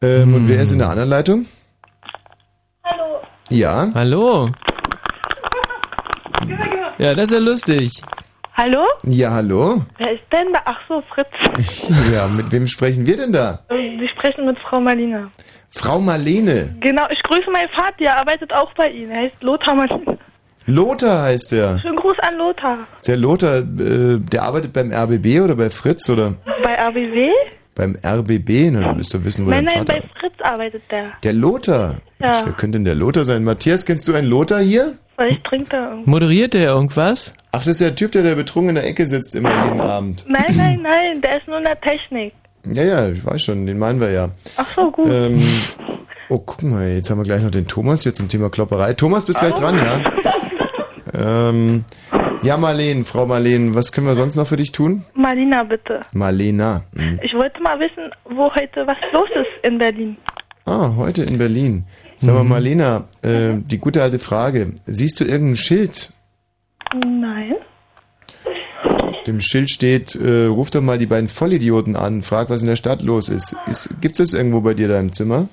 [SPEAKER 1] Ähm, Und wer ist in der anderen Leitung?
[SPEAKER 19] Hallo.
[SPEAKER 1] Ja.
[SPEAKER 2] Hallo. Ja, das ist ja lustig.
[SPEAKER 19] Hallo?
[SPEAKER 1] Ja, hallo.
[SPEAKER 19] Wer ist denn da? Ach so, Fritz.
[SPEAKER 1] Ja, mit wem sprechen wir denn da?
[SPEAKER 19] Ähm, Sie sprechen mit Frau Malina.
[SPEAKER 1] Frau Marlene.
[SPEAKER 19] Genau, ich grüße meinen Vater, der arbeitet auch bei Ihnen. Er heißt Lothar Malina.
[SPEAKER 1] Lothar heißt der.
[SPEAKER 19] Schönen Gruß an Lothar.
[SPEAKER 1] Ist der Lothar, äh, der arbeitet beim RBB oder bei Fritz oder
[SPEAKER 19] Bei ABW?
[SPEAKER 1] beim RBB? Na, du wirst doch wissen, wo
[SPEAKER 19] Nein,
[SPEAKER 1] dein
[SPEAKER 19] nein,
[SPEAKER 1] Vater...
[SPEAKER 19] bei Fritz arbeitet der.
[SPEAKER 1] Der Lothar.
[SPEAKER 19] Ja.
[SPEAKER 1] Wer könnte denn der Lothar sein? Matthias, kennst du einen Lothar hier?
[SPEAKER 19] Weil ich trinke da irgendwo.
[SPEAKER 2] Moderiert der irgendwas?
[SPEAKER 1] Ach, das ist der Typ, der da betrunken in der Ecke sitzt immer jeden Abend.
[SPEAKER 19] Nein, nein, nein, der ist nur in der Technik.
[SPEAKER 1] Ja, ja, ich weiß schon, den meinen wir ja.
[SPEAKER 19] Ach so, gut.
[SPEAKER 1] Ähm, oh, guck mal, jetzt haben wir gleich noch den Thomas hier zum Thema Klopperei. Thomas, bist gleich dran, ja? Ähm, ja, Marleen, Frau Marleen, was können wir sonst noch für dich tun?
[SPEAKER 19] Malina, bitte.
[SPEAKER 1] Marlena. Hm.
[SPEAKER 19] Ich wollte mal wissen, wo heute was los ist in Berlin.
[SPEAKER 1] Ah, heute in Berlin. Sag mal, Marlena, äh, die gute alte Frage. Siehst du irgendein Schild?
[SPEAKER 19] Nein.
[SPEAKER 1] Auf dem Schild steht, äh, ruf doch mal die beiden Vollidioten an, frag, was in der Stadt los ist. ist Gibt's das irgendwo bei dir da im Zimmer?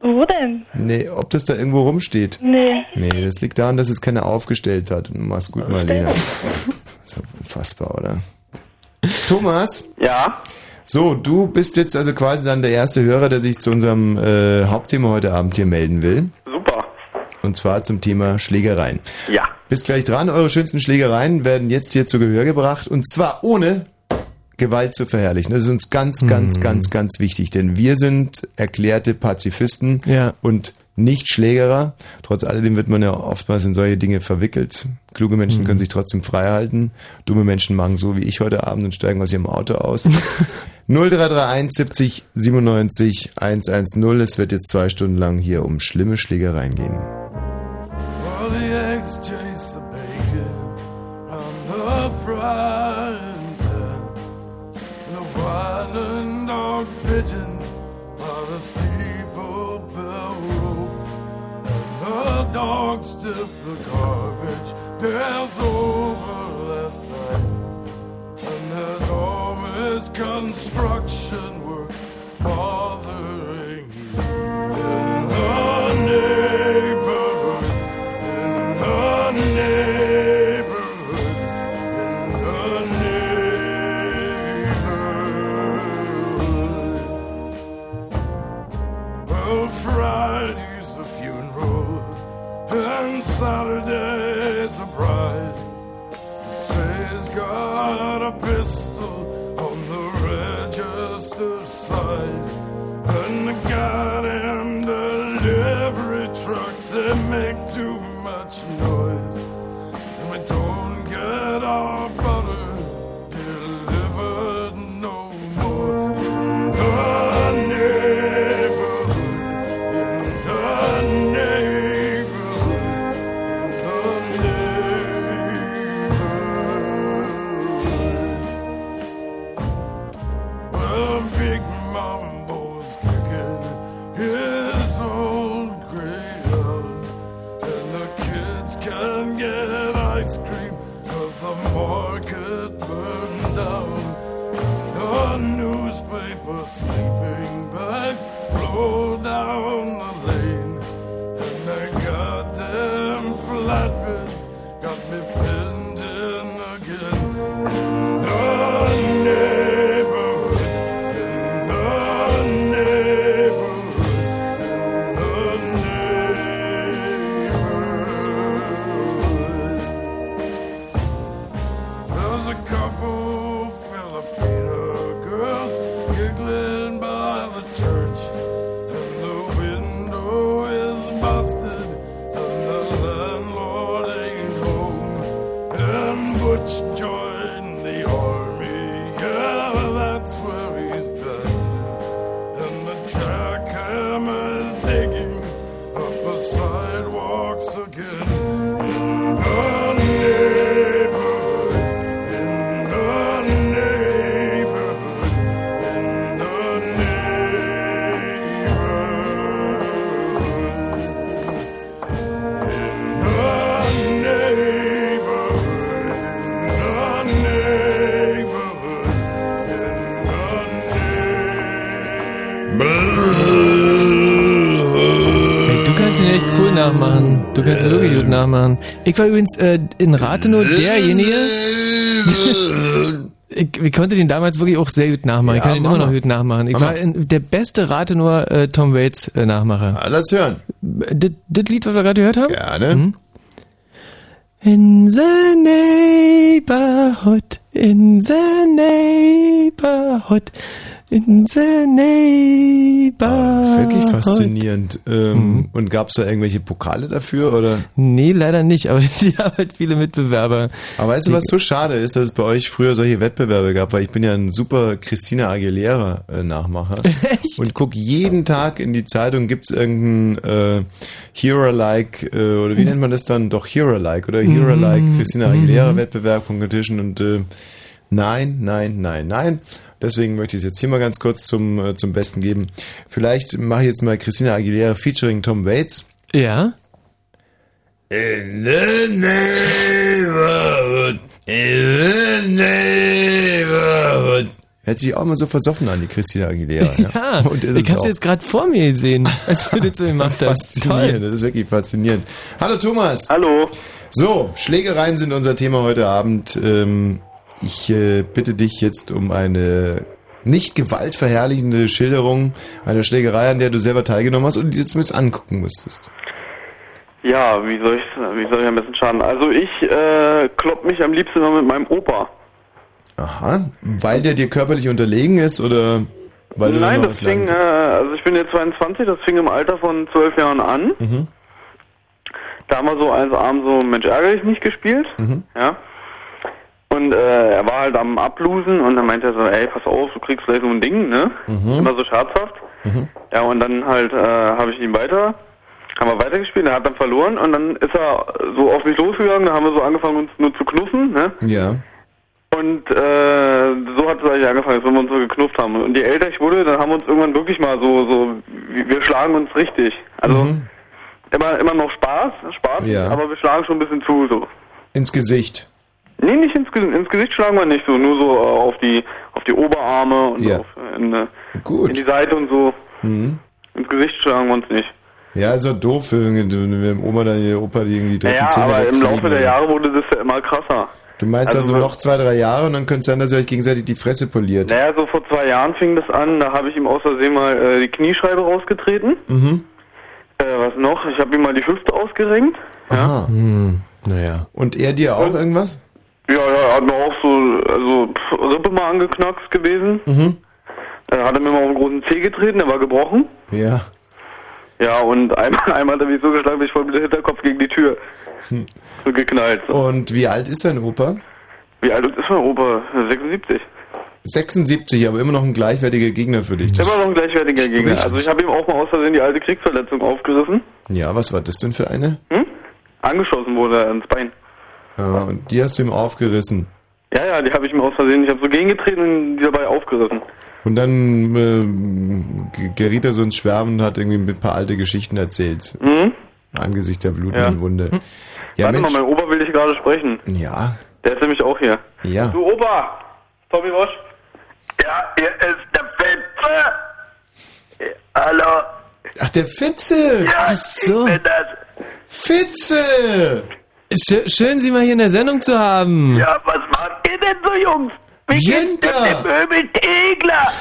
[SPEAKER 19] Wo denn?
[SPEAKER 1] Nee, ob das da irgendwo rumsteht?
[SPEAKER 19] Nee.
[SPEAKER 1] Nee, das liegt daran, dass es keiner aufgestellt hat. Mach's gut, Marlena. ist doch unfassbar, oder? Thomas?
[SPEAKER 18] Ja?
[SPEAKER 1] So, du bist jetzt also quasi dann der erste Hörer, der sich zu unserem äh, Hauptthema heute Abend hier melden will. Und zwar zum Thema Schlägereien.
[SPEAKER 18] Ja.
[SPEAKER 1] Bist gleich dran. Eure schönsten Schlägereien werden jetzt hier zu Gehör gebracht. Und zwar ohne Gewalt zu verherrlichen. Das ist uns ganz, ganz, ganz, ganz wichtig. Denn wir sind erklärte Pazifisten
[SPEAKER 2] Ja.
[SPEAKER 1] und nicht Schlägerer. Trotz alledem wird man ja oftmals in solche Dinge verwickelt. Kluge Menschen können sich trotzdem frei halten. Dumme Menschen machen so wie ich heute Abend und steigen aus ihrem Auto aus. 0331 70 97 110. Es wird jetzt zwei Stunden lang hier um schlimme Schlägereien gehen.
[SPEAKER 20] Dip the garbage pails over last night. And there's always construction purpose. Market burned down. The newspaper sleeping bags blow down
[SPEAKER 2] Ich war übrigens äh, in Rathenow derjenige. ich, ich konnte den damals wirklich auch sehr gut nachmachen. ich
[SPEAKER 1] Ja,
[SPEAKER 2] kann ihn immer noch gut nachmachen. Ich war in, der beste Rathenower äh, Tom Waits äh, Nachmacher.
[SPEAKER 1] Lass hören.
[SPEAKER 2] Das, das Lied, was wir gerade gehört haben?
[SPEAKER 1] Gerne.
[SPEAKER 2] Mhm. In the neighborhood, in the neighborhood, in the neighborhood.
[SPEAKER 1] Wirklich faszinierend. Ähm, Und gab es da irgendwelche Pokale dafür? oder?
[SPEAKER 2] Nee, leider nicht, aber sie haben halt viele Mitbewerber.
[SPEAKER 1] Aber weißt du, was so schade ist, dass es bei euch früher solche Wettbewerbe gab, weil ich bin ja ein super Christina Aguilera äh, Nachmacher und guck jeden Tag in die Zeitung, gibt's irgendein äh, Hero-like äh, oder wie nennt man das dann? Doch Hero-like oder Hero-like
[SPEAKER 2] Mhm.
[SPEAKER 1] Christina Aguilera Wettbewerb Competition und äh, nein, nein, nein, nein. Deswegen möchte ich es jetzt hier mal ganz kurz zum äh, zum Besten geben. Vielleicht mache ich jetzt mal Christina Aguilera featuring Tom Waits.
[SPEAKER 2] Ja.
[SPEAKER 1] In the neighborhood, in the neighborhood. Hört sich auch mal so versoffen an, die Christina Aguilera.
[SPEAKER 2] Ja,
[SPEAKER 1] Und ist
[SPEAKER 2] ich
[SPEAKER 1] es
[SPEAKER 2] kann's
[SPEAKER 1] auch.
[SPEAKER 2] jetzt gerade vor mir sehen, als du das so gemacht hast.
[SPEAKER 1] Faszinierend, das ist wirklich faszinierend. Hallo Thomas.
[SPEAKER 18] Hallo.
[SPEAKER 1] So, Schlägereien sind unser Thema heute Abend. Ähm, ich äh, bitte dich jetzt um eine nicht gewaltverherrlichende Schilderung einer Schlägerei, an der du selber teilgenommen hast und die du jetzt mit angucken müsstest.
[SPEAKER 18] Ja, wie soll ich wie soll ich am besten schaden? Also ich äh, klopp mich am liebsten immer mit meinem Opa.
[SPEAKER 1] Aha, weil der dir körperlich unterlegen ist oder weil du
[SPEAKER 18] Nein,
[SPEAKER 1] noch
[SPEAKER 18] das fing, äh, also ich bin jetzt 22, das fing im Alter von 12 Jahren an.
[SPEAKER 1] Mhm.
[SPEAKER 18] Da haben wir so eins abends so Mensch ärgere ich nicht gespielt.
[SPEAKER 1] Mhm.
[SPEAKER 18] Ja. Und äh, er war halt am Ablosen und dann meinte er so, ey, pass auf, du kriegst gleich so ein Ding, ne?
[SPEAKER 1] Mhm.
[SPEAKER 18] Immer so scherzhaft.
[SPEAKER 1] Mhm.
[SPEAKER 18] Ja, und dann halt äh, habe ich ihn weiter, haben wir weitergespielt, er hat dann verloren und dann ist er so auf mich losgegangen, da haben wir so angefangen uns nur zu knuffen, ne?
[SPEAKER 1] Ja.
[SPEAKER 18] Und äh, so hat es eigentlich angefangen, wenn wir uns so geknufft haben. Und je älter ich wurde, dann haben wir uns irgendwann wirklich mal so, so, wir schlagen uns richtig. Also immer, immer noch Spaß, Spaß,
[SPEAKER 1] Ja.
[SPEAKER 18] aber wir schlagen schon ein bisschen zu, so.
[SPEAKER 1] Ins Gesicht.
[SPEAKER 18] Nee, nicht ins, ins Gesicht schlagen wir nicht so, nur so äh, auf die auf die Oberarme und
[SPEAKER 1] Ja.
[SPEAKER 18] auf, in, äh, in die Seite und so.
[SPEAKER 1] Mhm.
[SPEAKER 18] Ins Gesicht schlagen wir uns nicht.
[SPEAKER 1] Ja, ist doch doof, wenn wenn dem Oma dann die Opa die irgendwie dritten
[SPEAKER 18] Naja,
[SPEAKER 1] Zähne
[SPEAKER 18] aber im Laufe der Jahre wurde das ja immer krasser.
[SPEAKER 1] Du meinst also,
[SPEAKER 18] Also-
[SPEAKER 1] noch zwei, drei Jahre und dann könnte es sein, dass ihr euch gegenseitig die Fresse poliert.
[SPEAKER 18] Naja, so vor zwei Jahren fing das an, da habe ich ihm aus Versehen mal äh, die Kniescheibe rausgetreten.
[SPEAKER 1] Mhm.
[SPEAKER 18] Äh, was noch? Ich habe ihm mal die Hüfte ausgerenkt.
[SPEAKER 1] Aha.
[SPEAKER 2] Hm, naja.
[SPEAKER 1] Und er dir auch irgendwas?
[SPEAKER 18] Ja, ja, er hat mir auch so, also Rippe mal angeknackst gewesen.
[SPEAKER 1] Mhm.
[SPEAKER 18] Dann hat er mir mal auf den großen Zeh getreten, der war gebrochen.
[SPEAKER 1] Ja.
[SPEAKER 18] Ja, und einmal, einmal hat er mich so geschlagen, bin ich voll mit dem Hinterkopf gegen die Tür
[SPEAKER 1] Hm.
[SPEAKER 18] so geknallt. So.
[SPEAKER 1] Und wie alt ist dein Opa?
[SPEAKER 18] Wie alt ist mein Opa? 76.
[SPEAKER 1] 76, aber immer noch ein gleichwertiger Gegner für dich.
[SPEAKER 18] Immer noch ein gleichwertiger Gegner. Also ich habe ihm auch mal aus Versehen die alte Kriegsverletzung aufgerissen.
[SPEAKER 1] Ja, was war das denn für eine?
[SPEAKER 18] Hm? Angeschossen wurde er ins Bein.
[SPEAKER 1] Ja, und die hast du ihm aufgerissen.
[SPEAKER 18] Ja, ja, die habe ich ihm aus Versehen, ich habe so gegengetreten und die dabei aufgerissen.
[SPEAKER 1] Und dann äh, ge- geriet er so ins Schwärmen und hat irgendwie ein paar alte Geschichten erzählt.
[SPEAKER 18] Mhm.
[SPEAKER 1] Angesichts der blutenden
[SPEAKER 18] Ja.
[SPEAKER 1] Wunde. Ja,
[SPEAKER 18] Warte
[SPEAKER 1] Mensch.
[SPEAKER 18] mal, mein Opa will dich gerade sprechen.
[SPEAKER 1] Ja.
[SPEAKER 18] Der ist nämlich auch hier.
[SPEAKER 1] Ja.
[SPEAKER 18] Du Opa! Tommy Wosch? Ja, hier ist der Fitze! Hallo?
[SPEAKER 1] Ach, der Fitze!
[SPEAKER 18] Ja,
[SPEAKER 1] Ach so.
[SPEAKER 18] ich bin das.
[SPEAKER 1] Fitze!
[SPEAKER 2] Schön, schön, Sie mal hier in der Sendung zu haben.
[SPEAKER 18] Ja, was macht ihr denn so, Jungs? Wie geht's denn dem Möbeltegler?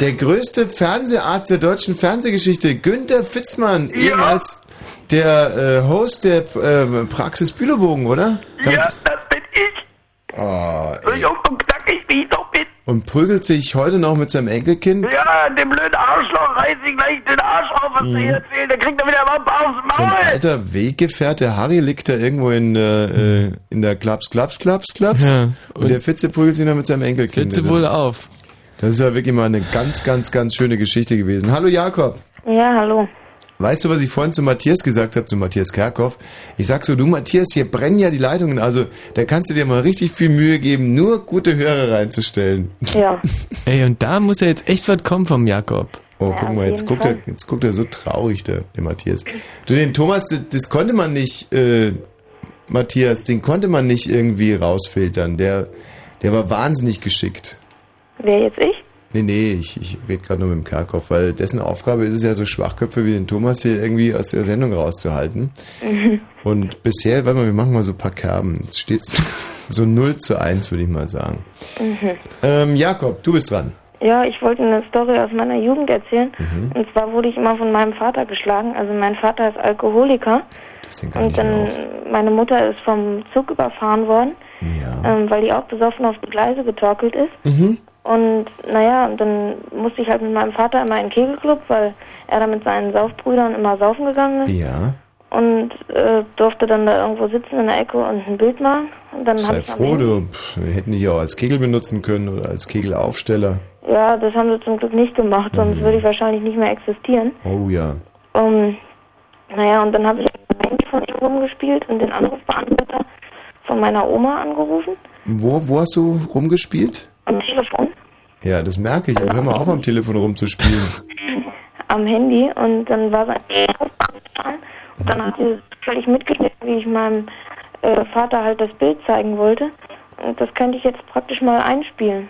[SPEAKER 1] Der größte Fernseharzt der deutschen Fernsehgeschichte, Günther Fitzmann, ehemals der äh, Host der äh, Praxis Bülobogen, oder?
[SPEAKER 18] Ja, das bin ich.
[SPEAKER 1] Oh,
[SPEAKER 18] So jung und knackig wie ich doch bin.
[SPEAKER 1] Und prügelt sich heute noch mit seinem Enkelkind.
[SPEAKER 18] Ja, dem blöden Arschloch reiß ich gleich den Arsch auf, was
[SPEAKER 1] Mhm.
[SPEAKER 18] du hier erzählst. Der kriegt doch wieder mal aufs
[SPEAKER 1] Sein
[SPEAKER 18] Maul.
[SPEAKER 1] alter Weggefährte Harry liegt da irgendwo in, äh, äh, in der Klaps, Klaps, Klaps, Klaps.
[SPEAKER 2] Ja,
[SPEAKER 1] und, der Fitze prügelt sich noch mit seinem Enkelkind.
[SPEAKER 2] Fitze wohl auf.
[SPEAKER 1] Das ist ja wirklich mal eine ganz, ganz, ganz schöne Geschichte gewesen. Hallo Jakob.
[SPEAKER 21] Ja, hallo.
[SPEAKER 1] Weißt du, was ich vorhin zu Matthias gesagt habe, zu Matthias Kerkhoff? Ich sag so, du Matthias, hier brennen ja die Leitungen, also da kannst du dir mal richtig viel Mühe geben, nur gute Hörer reinzustellen.
[SPEAKER 21] Ja.
[SPEAKER 2] Ey, und da muss ja jetzt echt was kommen vom Jakob.
[SPEAKER 1] Oh, guck mal, jetzt guckt, er, jetzt guckt er so traurig, der, der Matthias. Du, den Thomas, das, das konnte man nicht, äh, Matthias, den konnte man nicht irgendwie rausfiltern. Der, der war wahnsinnig geschickt.
[SPEAKER 21] Wer jetzt ich?
[SPEAKER 1] Nee, nee, ich, ich rede gerade nur mit dem Kerkhoff, weil dessen Aufgabe ist es ja so Schwachköpfe wie den Thomas hier irgendwie aus der Sendung rauszuhalten.
[SPEAKER 21] Mhm.
[SPEAKER 1] Und bisher, warte mal, wir machen mal so ein paar Kerben. Jetzt steht's so 0 zu 1, würde ich mal sagen.
[SPEAKER 21] Mhm.
[SPEAKER 1] Ähm, Jakob, du bist dran.
[SPEAKER 21] Ja, ich wollte eine Story aus meiner Jugend erzählen.
[SPEAKER 1] Mhm.
[SPEAKER 21] Und zwar wurde ich immer von meinem Vater geschlagen. Also mein Vater ist Alkoholiker.
[SPEAKER 1] Das gar
[SPEAKER 21] Und dann, meine Mutter ist vom Zug überfahren worden,
[SPEAKER 1] Ja.
[SPEAKER 21] ähm, weil die auch besoffen auf die Gleise getorkelt ist.
[SPEAKER 1] Mhm.
[SPEAKER 21] Und naja, und dann musste ich halt mit meinem Vater immer in den Kegelclub, weil er da mit seinen Saufbrüdern immer saufen gegangen ist.
[SPEAKER 1] Ja.
[SPEAKER 21] Und äh, durfte dann da irgendwo sitzen in der Ecke und ein Bild machen. Und dann
[SPEAKER 1] Sei
[SPEAKER 21] ich
[SPEAKER 1] froh, du. Pff, Wir hätten dich auch als Kegel benutzen können oder als Kegelaufsteller.
[SPEAKER 21] Ja, das haben sie zum Glück nicht gemacht, sonst würde ich wahrscheinlich nicht mehr existieren.
[SPEAKER 1] Oh ja.
[SPEAKER 21] Um, naja, und dann habe ich Handy von ihm rumgespielt und den Anrufbeantworter von meiner Oma angerufen
[SPEAKER 1] Wo, wo hast du rumgespielt?
[SPEAKER 21] am Telefon,
[SPEAKER 1] Ja, das merke ich. Aber hör mal auf, am Telefon rumzuspielen.
[SPEAKER 21] am Handy und dann war sein und dann hat sie völlig mitgeschnitten, wie ich meinem äh, Vater halt das Bild zeigen wollte. Und das könnte ich jetzt praktisch mal einspielen.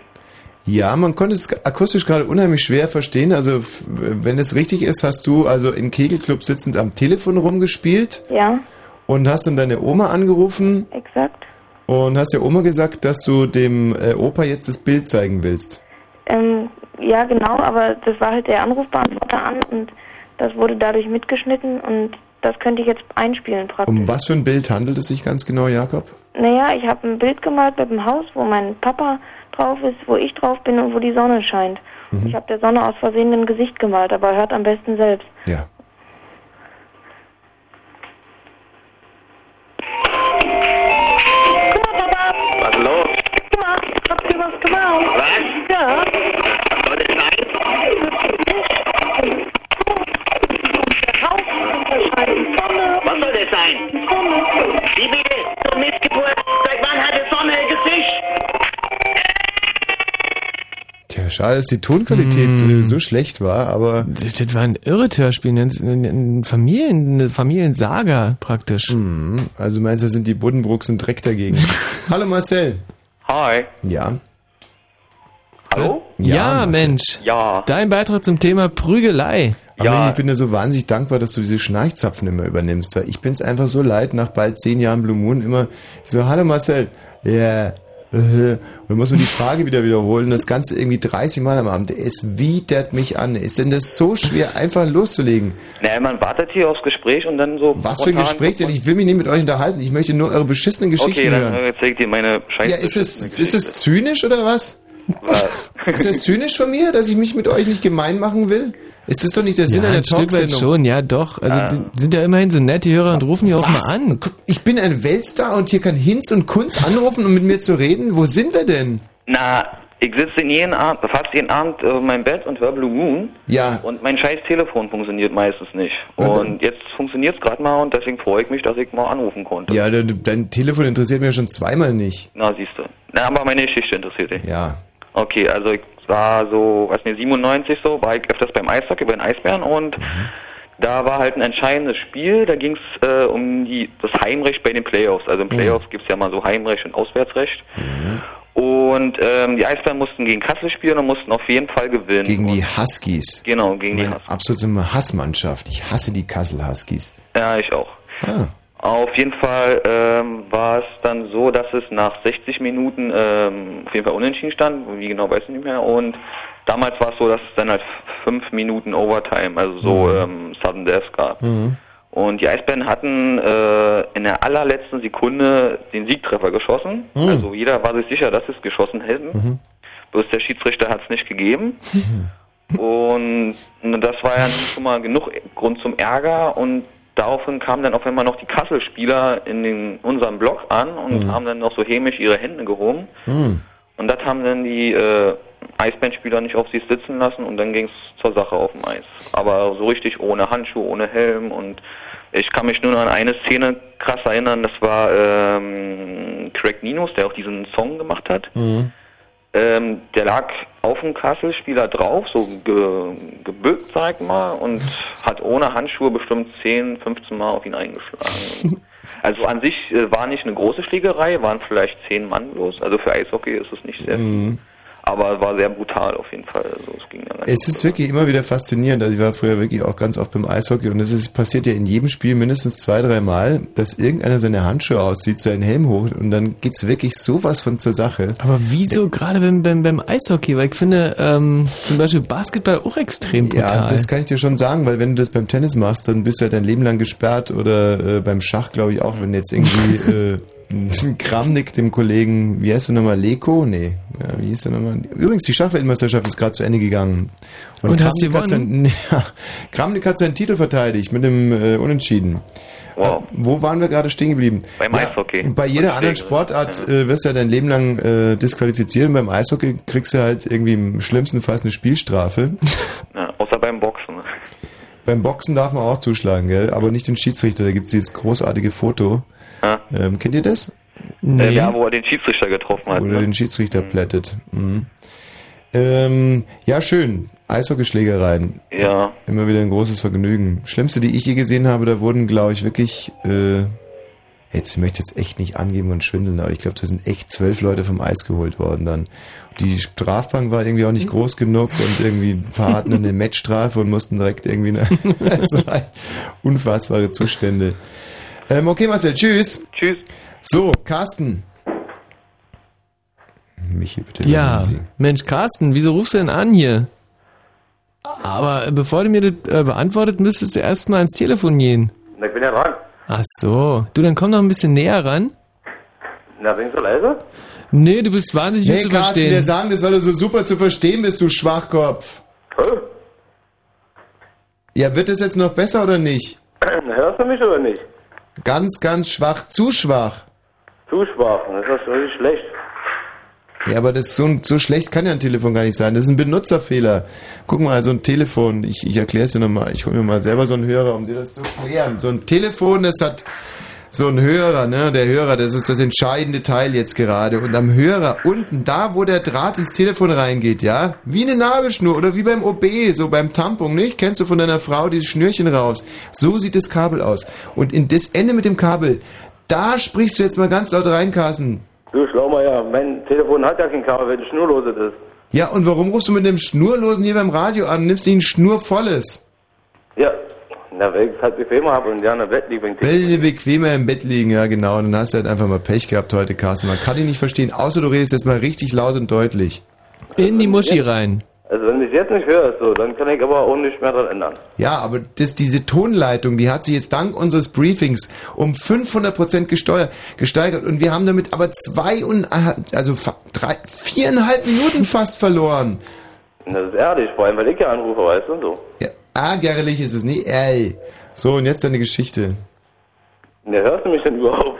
[SPEAKER 1] Ja, man konnte es akustisch gerade unheimlich schwer verstehen. Also, wenn es richtig ist, hast du also im Kegelclub sitzend am Telefon rumgespielt
[SPEAKER 21] Ja,
[SPEAKER 1] und hast dann deine Oma angerufen
[SPEAKER 21] exakt.
[SPEAKER 1] und hast der Oma gesagt, dass du dem äh, Opa jetzt das Bild zeigen willst.
[SPEAKER 21] Ähm, ja, genau, aber das war halt der Anrufbeantworter an und das wurde dadurch mitgeschnitten und das könnte ich jetzt einspielen praktisch.
[SPEAKER 1] Um was für ein Bild handelt es sich ganz genau, Jakob?
[SPEAKER 21] Naja, ich habe ein Bild gemalt mit dem Haus, wo mein Papa drauf ist, wo ich drauf bin und wo die Sonne scheint.
[SPEAKER 1] Mhm.
[SPEAKER 21] Ich habe der Sonne aus Versehen ein Gesicht gemalt, aber hört am besten selbst.
[SPEAKER 1] Ja.
[SPEAKER 22] Was ist los?
[SPEAKER 21] Mal, habt ihr was gemalt?
[SPEAKER 22] Was?
[SPEAKER 21] Ja.
[SPEAKER 22] Was soll das sein? Was soll das sein? Wie bitte? Zur Missgeburt? Seit wann hat die Sonne ein Gesicht?
[SPEAKER 1] Ja, schade, dass die Tonqualität äh, so schlecht war, aber.
[SPEAKER 2] Das, das war ein irres Hörspiel, ein, Familien, eine Familiensaga praktisch.
[SPEAKER 1] Mhm. Also meinst du, sind die Buddenbrooks ein Dreck dagegen? Hallo Marcel.
[SPEAKER 22] Hi.
[SPEAKER 1] Ja.
[SPEAKER 22] Hallo?
[SPEAKER 2] Ja,
[SPEAKER 1] Marcel.
[SPEAKER 2] Mensch.
[SPEAKER 22] Ja.
[SPEAKER 2] Dein Beitrag zum Thema Prügelei.
[SPEAKER 1] Aber ich bin dir so wahnsinnig dankbar, dass du diese Schnarchzapfen immer übernimmst. Weil ich bin's einfach so leid, nach bald zehn Jahren Blue Moon immer ich so, hallo Marcel. Ja. äh, Und dann muss man die Frage wieder wiederholen. Das Ganze irgendwie 30 Mal am Abend. Es widert mich an. Ist denn das so schwer, einfach loszulegen?
[SPEAKER 22] Naja, man wartet hier aufs Gespräch und dann so.
[SPEAKER 1] Was für ein Gespräch denn? Ich will mich nicht mit euch unterhalten. Ich möchte nur eure beschissenen Geschichten
[SPEAKER 22] Okay, dann
[SPEAKER 1] hören.
[SPEAKER 22] äh, zeig ich dir meine Scheiße.
[SPEAKER 1] Ja, ist es, ist es zynisch oder was? Ist das zynisch von mir, dass ich mich mit euch nicht gemein machen will? Ist das doch nicht der Sinn
[SPEAKER 2] ja,
[SPEAKER 1] einer
[SPEAKER 2] ein Stück weit
[SPEAKER 1] Talksendung?
[SPEAKER 2] schon, ja doch. Also
[SPEAKER 1] Ah.
[SPEAKER 2] sind, sind ja immerhin so nette Hörer und rufen hier auch mal an.
[SPEAKER 1] Ich bin ein Weltstar und hier kann Hinz und Kunz anrufen, um mit mir zu reden. Wo sind wir denn?
[SPEAKER 22] Na, ich sitze in jeden Abend, fast jeden Abend auf meinem Bett und höre Blue Moon.
[SPEAKER 1] Ja.
[SPEAKER 22] Und mein scheiß Telefon funktioniert meistens nicht.
[SPEAKER 1] Ja,
[SPEAKER 22] Und jetzt funktioniert es gerade mal und deswegen freue ich mich, dass ich mal anrufen konnte.
[SPEAKER 1] Ja, dein, dein Telefon interessiert mich ja schon zweimal nicht.
[SPEAKER 22] Na, siehst du. Na, aber meine Geschichte interessiert dich.
[SPEAKER 1] Ja.
[SPEAKER 22] Okay, also ich war so, weiß nicht, 97 so, war ich öfters beim Eishockey, bei den Eisbären und da war halt ein entscheidendes Spiel, da ging es äh, um die, das Heimrecht bei den Playoffs. Also im
[SPEAKER 1] Mhm.
[SPEAKER 22] Playoffs gibt's ja mal so Heimrecht und Auswärtsrecht. Und ähm, die Eisbären mussten gegen Kassel spielen und mussten auf jeden Fall gewinnen.
[SPEAKER 1] Gegen die Huskies.
[SPEAKER 22] Genau, gegen die
[SPEAKER 1] Meine absolute Hassmannschaft. Ich hasse die Kassel Huskies.
[SPEAKER 22] Ja, ich auch.
[SPEAKER 1] Ah.
[SPEAKER 22] Auf jeden Fall ähm, war es dann so, dass es nach 60 Minuten ähm, auf jeden Fall unentschieden stand, wie genau weiß ich nicht mehr. Und damals war es so, dass es dann halt fünf Minuten Overtime, also so
[SPEAKER 1] Mhm.
[SPEAKER 22] ähm, Sudden Death gab. Und die Eisbären hatten äh, in der allerletzten Sekunde den Siegtreffer geschossen.
[SPEAKER 1] Mhm.
[SPEAKER 22] Also jeder war sich sicher, dass sie es geschossen hätten. Bloß der Schiedsrichter hat es nicht gegeben. Und das war ja schon mal genug Grund zum Ärger und daraufhin kamen dann auf einmal noch die Kassel-Spieler in den, unserem Block an und
[SPEAKER 1] Mhm.
[SPEAKER 22] haben dann noch so hämisch ihre Hände gehoben.
[SPEAKER 1] Hm.
[SPEAKER 22] Und das haben dann die äh, Eisbandspieler nicht auf sich sitzen lassen und dann ging es zur Sache auf dem Eis. Aber so richtig ohne Handschuhe, ohne Helm und ich kann mich nur noch an eine Szene krass erinnern, das war ähm, Craig Ninos, der auch diesen Song gemacht hat.
[SPEAKER 1] Mhm.
[SPEAKER 22] Ähm, der lag auf dem Kasselspieler drauf, so ge, gebückt, sag ich mal, und hat ohne Handschuhe bestimmt 10, 15 Mal auf ihn eingeschlagen. Also an sich äh, war nicht eine große Schlägerei, waren vielleicht 10 Mann bloß. Also für Eishockey ist es nicht sehr viel.
[SPEAKER 1] Mhm.
[SPEAKER 22] Aber war sehr brutal auf jeden Fall. Also es ging dann
[SPEAKER 1] Es ist wirklich immer wieder faszinierend. Also ich war früher wirklich auch ganz oft beim Eishockey und es ist, passiert ja in jedem Spiel mindestens zwei, drei Mal, dass irgendeiner seine Handschuhe auszieht, seinen Helm hoch und dann geht's wirklich sowas von zur Sache.
[SPEAKER 2] Aber wieso gerade beim, beim, beim Eishockey? Weil ich finde ähm, zum Beispiel Basketball auch extrem brutal.
[SPEAKER 1] Ja, das kann ich dir schon sagen, weil wenn du das beim Tennis machst, dann bist du ja dein Leben lang gesperrt oder äh, beim Schach glaube ich auch, wenn jetzt irgendwie äh, Kramnik dem Kollegen, wie heißt der nochmal, Leko? Nee, ja, wie hieß der nochmal? Übrigens, die Schachweltmeisterschaft ist gerade zu Ende gegangen.
[SPEAKER 2] Und hast du
[SPEAKER 1] hat seinen, ja, Kramnik hat seinen Titel verteidigt mit dem äh, Unentschieden.
[SPEAKER 22] Wow.
[SPEAKER 1] Äh, Wo waren wir gerade stehen geblieben?
[SPEAKER 22] Beim
[SPEAKER 1] Ja,
[SPEAKER 22] Eishockey.
[SPEAKER 1] Bei jeder anderen Sportart äh, wirst du ja dein Leben lang äh, disqualifiziert und beim Eishockey kriegst du halt irgendwie im schlimmsten Fall eine Spielstrafe.
[SPEAKER 22] Ja, außer beim Boxen.
[SPEAKER 1] Beim Boxen darf man auch zuschlagen, gell? Aber nicht den Schiedsrichter, da gibt's dieses großartige Foto.
[SPEAKER 22] Ja.
[SPEAKER 1] Ähm, kennt ihr das?
[SPEAKER 22] Äh, ja, wo er den Schiedsrichter getroffen hat.
[SPEAKER 1] Oder
[SPEAKER 22] Ne?
[SPEAKER 1] den Schiedsrichter plättet. Mhm. Ähm, ja, schön. Eishockeyschlägereien.
[SPEAKER 22] Ja.
[SPEAKER 1] Immer wieder ein großes Vergnügen. Schlimmste, die ich je gesehen habe, da wurden, glaube ich, wirklich, äh, jetzt ich möchte jetzt echt nicht angeben und schwindeln, aber ich glaube, da sind echt zwölf Leute vom Eis geholt worden dann. Die Strafbank war irgendwie auch nicht groß genug und irgendwie ein paar hatten eine Matchstrafe und mussten direkt irgendwie eine, war unfassbare Zustände. Ähm, okay, Marcel, tschüss.
[SPEAKER 22] Tschüss.
[SPEAKER 1] So, Carsten. Michi, bitte.
[SPEAKER 2] Ja. Mensch, Carsten, wieso rufst du denn an hier? Aber bevor du mir das äh, beantwortet, müsstest du erstmal ans Telefon gehen.
[SPEAKER 23] Na, ich bin ja dran.
[SPEAKER 2] Ach so. Du, dann komm noch ein bisschen näher ran.
[SPEAKER 23] Na, sind so leise?
[SPEAKER 2] Nee, du bist wahnsinnig
[SPEAKER 1] Nee,
[SPEAKER 2] gut zu
[SPEAKER 1] Carsten,
[SPEAKER 2] verstehen.
[SPEAKER 1] wir sagen das, weil du so super zu verstehen bist, du Schwachkopf. Ja, wird es jetzt noch besser oder nicht?
[SPEAKER 23] Hörst du mich oder nicht?
[SPEAKER 1] Ganz, ganz schwach, zu schwach.
[SPEAKER 23] Zu schwach, das ist richtig schlecht.
[SPEAKER 1] Ja, aber das so, so schlecht kann ja ein Telefon gar nicht sein. Das ist ein Benutzerfehler. Guck mal, so ein Telefon, ich, ich erkläre es dir nochmal. Ich hole mir mal selber so einen Hörer, um dir das zu erklären. So ein Telefon, das hat So ein Hörer, ne? Der Hörer, das ist das entscheidende Teil jetzt gerade. Und am Hörer unten, da wo der Draht ins Telefon reingeht, ja? Wie eine Nabelschnur oder wie beim OB, so beim Tampon, nicht? Kennst du von deiner Frau dieses Schnürchen raus? So sieht das Kabel aus. Und in das Ende mit dem Kabel, da sprichst du jetzt mal ganz laut rein, Carsten.
[SPEAKER 23] Du Schlaumeier, mein Telefon hat ja kein Kabel, wenn es schnurloses ist.
[SPEAKER 1] Ja, und warum rufst du mit einem Schnurlosen hier beim Radio an? Nimmst nicht ein Schnurvolles?
[SPEAKER 23] Ja, na, weil ich es halt bequemer habe und ja in der Bett liege, wenn ich
[SPEAKER 1] Will bequemer im Bett liegen, ja genau. Und dann hast du halt einfach mal Pech gehabt heute, Carsten. Man kann dich nicht verstehen, außer du redest jetzt mal richtig laut und deutlich.
[SPEAKER 2] In die Muschi rein.
[SPEAKER 23] Also wenn du es jetzt nicht hörst, so, dann kann ich aber auch nicht mehr dran ändern.
[SPEAKER 1] Ja, aber das, diese Tonleitung, die hat sich jetzt dank unseres Briefings um 500% gesteuert, gesteigert und wir haben damit aber zwei und, also fa- drei, viereinhalb Minuten fast verloren.
[SPEAKER 23] Das ist ehrlich, vor allem weil ich ja anrufe, weißt du, und so.
[SPEAKER 1] Ja, ärgerlich ist es nicht, ey. So, und jetzt deine Geschichte.
[SPEAKER 23] Ja, hörst du mich denn überhaupt?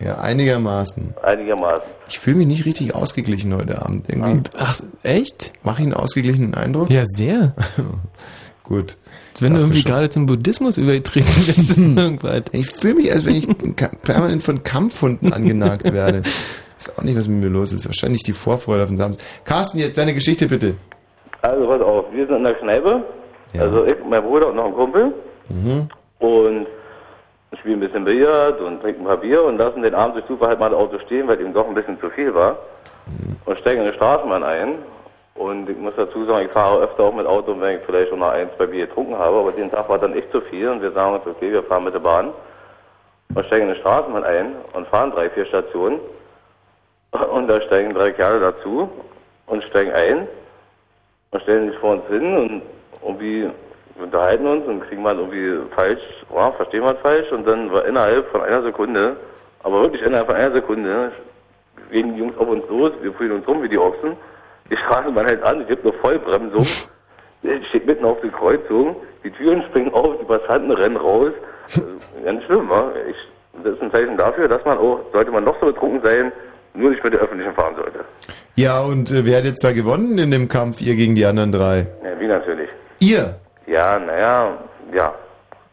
[SPEAKER 1] Ja, einigermaßen.
[SPEAKER 23] Einigermaßen.
[SPEAKER 1] Ich fühle mich nicht richtig ausgeglichen heute Abend. Irgendwie.
[SPEAKER 2] Ach, echt?
[SPEAKER 1] Mach ich einen ausgeglichenen Eindruck?
[SPEAKER 2] Ja, sehr.
[SPEAKER 1] Gut.
[SPEAKER 2] Als wenn du irgendwie
[SPEAKER 1] schon.
[SPEAKER 2] gerade zum Buddhismus übertreten bist. irgendwas.
[SPEAKER 1] Ich fühle mich, als wenn ich permanent von Kampfhunden angenagt werde. Ist auch nicht, was mit mir los ist. Wahrscheinlich die Vorfreude auf den Samstag. Carsten, jetzt deine Geschichte bitte.
[SPEAKER 23] Also pass auf, wir sind in der Kneipe, also ich, mein Bruder und noch ein Kumpel.
[SPEAKER 1] Mhm.
[SPEAKER 23] und spielen ein bisschen Billard und trinken ein paar Bier und lassen den Abend durch Zufall halt mal das Auto stehen, weil ihm doch ein bisschen zu viel war. Und steigen in die Straßenbahn ein. Und ich muss dazu sagen, ich fahre öfter auch mit Auto, wenn ich vielleicht schon noch ein, zwei Bier getrunken habe, aber den Tag war dann echt zu viel und wir sagen uns, okay, wir fahren mit der Bahn und steigen in die Straßenbahn ein und fahren drei, vier Stationen. Und da steigen drei Kerle dazu und steigen ein und stellen sich vor uns hin und irgendwie unterhalten uns und kriegen mal irgendwie falsch, ja, verstehen wir falsch und dann war innerhalb von einer Sekunde, aber wirklich innerhalb von einer Sekunde, gehen die Jungs auf uns los, wir fühlen uns rum wie die Ochsen, die Straßenbahn hält an, ich gibt nur Vollbremsung, ich steht mitten auf der Kreuzung, die Türen springen auf, die Passanten rennen raus, Äh, ganz schlimm, wa? Ich, das ist ein Zeichen dafür, dass man auch, sollte man noch so betrunken sein, nur nicht mit der Öffentlichen fahren sollte.
[SPEAKER 1] Ja, und äh, wer hat jetzt da gewonnen in dem Kampf, ihr gegen die anderen drei?
[SPEAKER 23] Ja, wie natürlich.
[SPEAKER 1] Ihr?
[SPEAKER 23] Ja, naja, ja.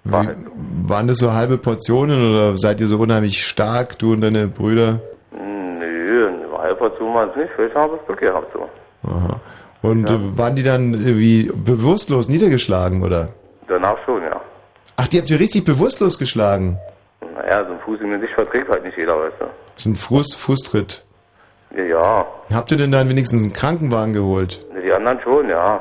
[SPEAKER 1] Wie, waren das so halbe Portionen oder seid ihr so unheimlich stark, du und deine Brüder?
[SPEAKER 23] Nö, eine Halbportion waren es nicht, vielleicht haben wir es Glück gehabt so.
[SPEAKER 1] Aha. Und äh, waren die dann irgendwie bewusstlos niedergeschlagen, oder?
[SPEAKER 23] Danach schon, ja.
[SPEAKER 1] Ach, die habt ihr richtig bewusstlos geschlagen?
[SPEAKER 23] Naja, so ein Fuß in sich verträgt halt nicht jeder, weißt du.
[SPEAKER 1] So ein Fuß, Fußtritt.
[SPEAKER 23] Ja, ja.
[SPEAKER 1] Habt ihr denn dann wenigstens einen Krankenwagen geholt?
[SPEAKER 23] Die anderen schon, ja.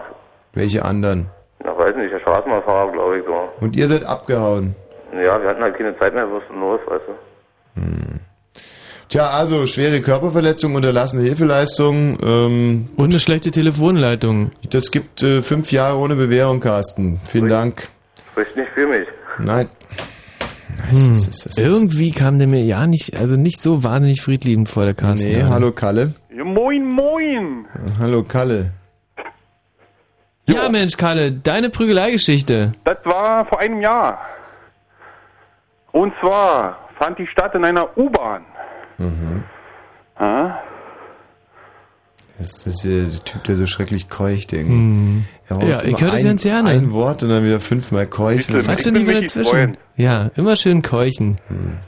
[SPEAKER 1] Welche anderen?
[SPEAKER 23] Na, weiß nicht, der Straßenbahnfahrer, glaube ich, so.
[SPEAKER 1] Und ihr seid abgehauen?
[SPEAKER 23] Ja, wir hatten halt keine Zeit mehr, was denn los, weißt du.
[SPEAKER 1] Tja, also schwere Körperverletzung, unterlassene Hilfeleistung. Ähm,
[SPEAKER 2] Und eine schlechte Telefonleitung.
[SPEAKER 1] Das gibt äh, fünf Jahre ohne Bewährung, Carsten. Vielen Dank.
[SPEAKER 23] Spricht nicht für mich.
[SPEAKER 1] Nein.
[SPEAKER 2] Hm. Irgendwie kam der mir ja nicht, also nicht so wahnsinnig friedliebend vor der Carsten.
[SPEAKER 1] Nee, hallo Kalle.
[SPEAKER 24] Ja, moin, moin.
[SPEAKER 1] Hallo Kalle.
[SPEAKER 2] Ja, Mensch, Kalle, deine Prügeleigeschichte.
[SPEAKER 24] Das war vor einem Jahr. Und zwar fand die statt in einer U-Bahn.
[SPEAKER 1] Mhm.
[SPEAKER 24] Ja?
[SPEAKER 1] Das ist hier der Typ, der so schrecklich keucht irgendwie.
[SPEAKER 2] Hm.
[SPEAKER 1] Er
[SPEAKER 2] Ja, ich höre das
[SPEAKER 1] ein,
[SPEAKER 2] ganz gerne.
[SPEAKER 1] Ein Wort und dann wieder fünfmal keuchen.
[SPEAKER 24] Ich
[SPEAKER 2] doch
[SPEAKER 24] bin
[SPEAKER 2] nicht wieder dazwischen.
[SPEAKER 24] Freund.
[SPEAKER 2] Ja, immer schön keuchen.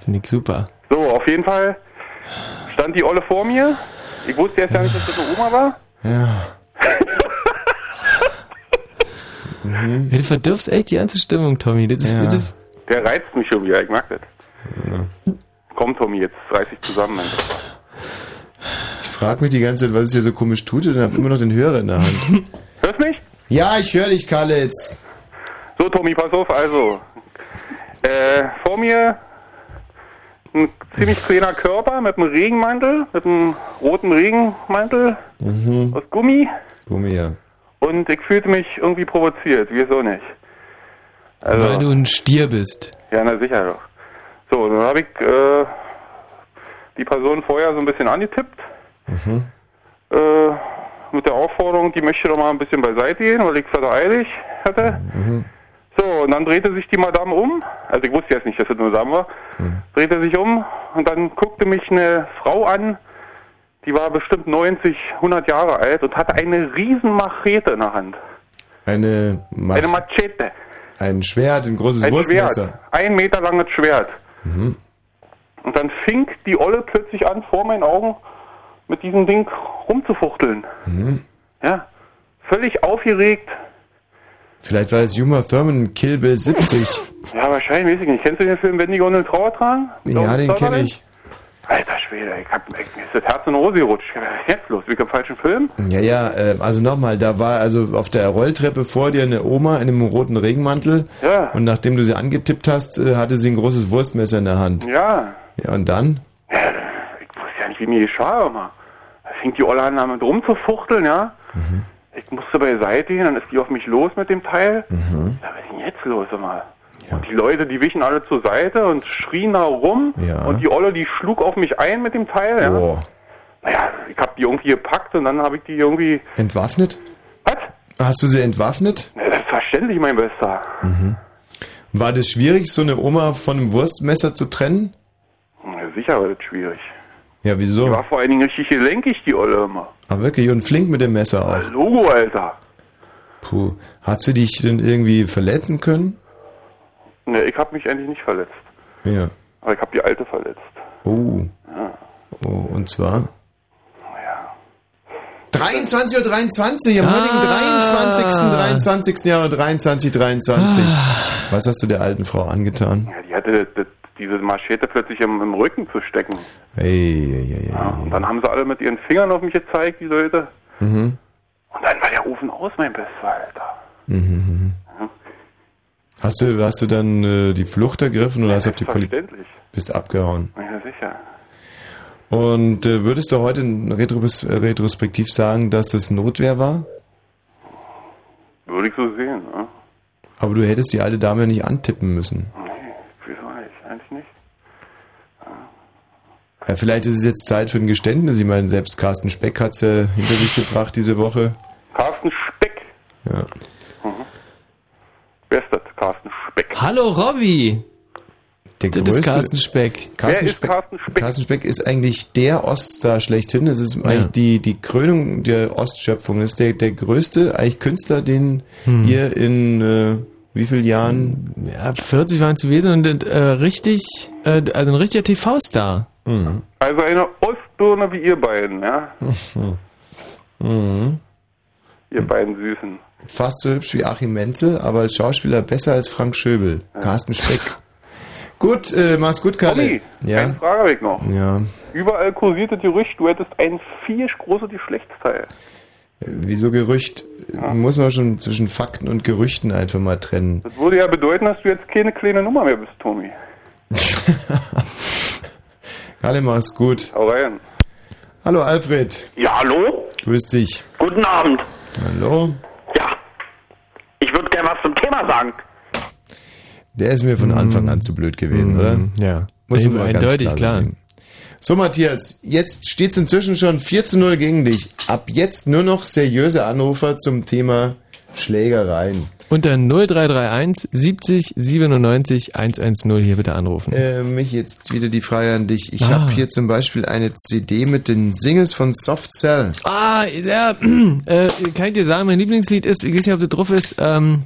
[SPEAKER 2] Finde ich super.
[SPEAKER 24] So, auf jeden Fall stand die Olle vor mir. Ich wusste erst gar nicht, dass das eine Oma war.
[SPEAKER 1] Ja. Mhm.
[SPEAKER 2] Ja, du verdirbst echt die ganze Stimmung, Tommy. Das ist,
[SPEAKER 1] Ja.
[SPEAKER 2] das
[SPEAKER 24] Der reizt mich schon wieder, ich mag das. Komm, Tommy, jetzt reiß ich zusammen.
[SPEAKER 1] Ich frage mich die ganze Zeit, was es hier so komisch tut und habe immer noch den Hörer in der Hand.
[SPEAKER 24] Hörst mich?
[SPEAKER 1] Ja, ich höre dich, Kalle, jetzt.
[SPEAKER 24] So, Tommy, pass auf, also. Äh, vor mir ein ziemlich kleiner Körper mit einem Regenmantel, mit einem roten Regenmantel
[SPEAKER 1] Mhm.
[SPEAKER 24] aus Gummi.
[SPEAKER 1] Gummi, ja.
[SPEAKER 24] Und ich fühlte mich irgendwie provoziert, wieso nicht? Also,
[SPEAKER 2] weil du ein Stier bist.
[SPEAKER 24] ja, na sicher doch. So, dann habe ich äh, die Person vorher so ein bisschen angetippt,
[SPEAKER 1] Mhm.
[SPEAKER 24] äh, mit der Aufforderung, die möchte doch mal ein bisschen beiseite gehen, weil ich es eilig hatte.
[SPEAKER 1] Mhm.
[SPEAKER 24] So, und dann drehte sich die Madame um, also ich wusste jetzt nicht, dass es eine Madame war,
[SPEAKER 1] Mhm.
[SPEAKER 24] drehte sich um und dann guckte mich eine Frau an, die war bestimmt 90, 100 Jahre alt und hatte eine riesen Machete in der Hand.
[SPEAKER 1] Eine, Ma
[SPEAKER 24] Eine Machete.
[SPEAKER 1] ein Schwert, ein großes
[SPEAKER 24] Ein
[SPEAKER 1] Wurstmesser.
[SPEAKER 24] Schwert. Ein Meter langes Schwert.
[SPEAKER 1] Mhm.
[SPEAKER 24] Und dann fing die Olle plötzlich an, vor meinen Augen mit diesem Ding rumzufuchteln.
[SPEAKER 1] Mhm.
[SPEAKER 24] Ja, völlig aufgeregt.
[SPEAKER 1] Vielleicht war es Uma Thurman Kill Bill 70.
[SPEAKER 24] Ja, wahrscheinlich, weiß ich nicht. Kennst du den Film Wenn die Gondeln Trauer tragen?
[SPEAKER 1] ja, den kenne ich.
[SPEAKER 24] Alter Schwede, ich hab, ich, mir ist das Herz in Hose gerutscht. Jetzt los? Wie im falschen Film?
[SPEAKER 1] Ja, ja, äh, also nochmal, da war also auf der Rolltreppe vor dir eine Oma in einem roten Regenmantel.
[SPEAKER 24] Ja.
[SPEAKER 1] Und nachdem du sie angetippt hast, äh, hatte sie ein großes Wurstmesser in der Hand.
[SPEAKER 24] Ja.
[SPEAKER 1] Ja, und dann?
[SPEAKER 24] Ich wusste ja nicht, wie mir geschah, immer. Da fing die Olle an, damit rumzufuchteln, ja.
[SPEAKER 1] Mhm.
[SPEAKER 24] Ich musste beiseite gehen, dann ist die auf mich los mit dem Teil. Ja, was ist denn jetzt los, immer? Und die Leute, die wichen alle zur Seite und schrien da rum.
[SPEAKER 1] Ja.
[SPEAKER 24] Und die Olle, die schlug auf mich ein mit dem Teil, ja.
[SPEAKER 1] Boah.
[SPEAKER 24] Naja, ich hab die irgendwie gepackt und dann habe ich die irgendwie...
[SPEAKER 1] Entwaffnet?
[SPEAKER 24] Was?
[SPEAKER 1] Hast du sie entwaffnet?
[SPEAKER 24] Na, selbstverständlich, mein Bester.
[SPEAKER 1] Mhm. War das schwierig, so eine Oma von einem Wurstmesser zu trennen?
[SPEAKER 24] Ja, sicher war das schwierig.
[SPEAKER 1] Ja, wieso?
[SPEAKER 24] Die war vor allen Dingen richtig gelenkig, die Olle immer.
[SPEAKER 1] Ah, wirklich? Und flink mit dem Messer auch.
[SPEAKER 24] Logo, Alter.
[SPEAKER 1] Puh. Hast du dich denn irgendwie verletzen können?
[SPEAKER 24] Ne, ich habe mich eigentlich nicht verletzt.
[SPEAKER 1] Ja.
[SPEAKER 24] Aber ich habe die Alte verletzt.
[SPEAKER 1] Oh.
[SPEAKER 24] Ja.
[SPEAKER 1] Oh, und zwar? 23.23 Uhr, 23, am
[SPEAKER 2] Ah.
[SPEAKER 1] heutigen 23. 23. Jahre 23, 23. Was hast du der alten Frau angetan?
[SPEAKER 24] Ja, die hatte das, diese Machete plötzlich im, im Rücken zu stecken.
[SPEAKER 1] Hey, hey, hey,
[SPEAKER 24] Ja, und dann haben sie alle mit ihren Fingern auf mich gezeigt, die Leute.
[SPEAKER 1] Mhm.
[SPEAKER 24] Und dann war der Ofen aus, mein Bester, Alter.
[SPEAKER 1] Mhm, mhm. Hast du, hast du dann äh, die Flucht ergriffen oder hast du auf die Polizei? Bist abgehauen.
[SPEAKER 24] Ja, sicher.
[SPEAKER 1] Und äh, würdest du heute retros retrospektiv sagen, dass das Notwehr war?
[SPEAKER 24] Würde ich so sehen, ne?
[SPEAKER 1] Aber du hättest die alte Dame ja nicht antippen müssen.
[SPEAKER 24] Nee, wieso nicht? Eigentlich nicht.
[SPEAKER 1] Ja, vielleicht ist es jetzt Zeit für ein Geständnis. Ich meine, selbst Carsten Speck hat es ja hinter sich gebracht diese Woche.
[SPEAKER 24] Carsten Speck.
[SPEAKER 1] Ja.
[SPEAKER 24] Wer ist das? Carsten Speck.
[SPEAKER 2] Hallo Robby!
[SPEAKER 1] Der
[SPEAKER 2] Das ist
[SPEAKER 1] größte-
[SPEAKER 2] Carsten Speck.
[SPEAKER 1] Carsten
[SPEAKER 24] Wer ist
[SPEAKER 1] Speck,
[SPEAKER 24] Carsten Speck?
[SPEAKER 1] Carsten Speck ist eigentlich der Oststar schlechthin. Es ist eigentlich die, die Krönung der Ostschöpfung. Das ist der, der größte eigentlich Künstler, den
[SPEAKER 2] Hm.
[SPEAKER 1] ihr in äh, wie vielen Jahren?
[SPEAKER 2] Ja, 40 waren es gewesen und äh, richtig, äh, also ein richtiger TV-Star.
[SPEAKER 1] Mhm.
[SPEAKER 24] Also eine Ostbirne wie ihr beiden, ja?
[SPEAKER 1] Mhm.
[SPEAKER 24] Ihr beiden Süßen.
[SPEAKER 1] Fast so hübsch wie Achim Menzel, aber als Schauspieler besser als Frank Schöbel. Carsten Speck. gut, äh, mach's gut, Kalle.
[SPEAKER 24] Tommy,
[SPEAKER 1] Ja.
[SPEAKER 24] eine Frage habe ich noch.
[SPEAKER 1] Ja.
[SPEAKER 24] Überall kursiert das Gerücht, du hättest ein vier großes Geschlechtsteil.
[SPEAKER 1] Wieso Gerücht? Muss man schon zwischen Fakten und Gerüchten einfach mal trennen.
[SPEAKER 24] Das würde ja bedeuten, dass du jetzt keine kleine Nummer mehr bist, Tommy.
[SPEAKER 1] Kalle, mach's gut.
[SPEAKER 24] Hau rein.
[SPEAKER 1] Hallo Alfred.
[SPEAKER 25] Ja, hallo?
[SPEAKER 1] Grüß dich.
[SPEAKER 25] Guten Abend.
[SPEAKER 1] Hallo.
[SPEAKER 25] Ich was zum Thema sagen.
[SPEAKER 1] Der ist mir von Anfang an zu blöd gewesen, oder?
[SPEAKER 2] Ja.
[SPEAKER 1] Muss man ganz
[SPEAKER 2] eindeutig,
[SPEAKER 1] klar,
[SPEAKER 2] klar.
[SPEAKER 1] sehen. So, Matthias, jetzt steht's inzwischen schon 4 zu 0 gegen dich. Ab jetzt nur noch seriöse Anrufer zum Thema Schlägereien.
[SPEAKER 2] Unter 0331 70 97 110 hier bitte anrufen.
[SPEAKER 1] Äh, mich jetzt wieder die Frage an dich. Ich
[SPEAKER 2] Ah.
[SPEAKER 1] habe hier zum Beispiel eine CD mit den Singles von Soft Cell.
[SPEAKER 2] Ah, ja, äh, kann ich dir sagen, mein Lieblingslied ist, ich weiß nicht, ob das drauf ist, ähm,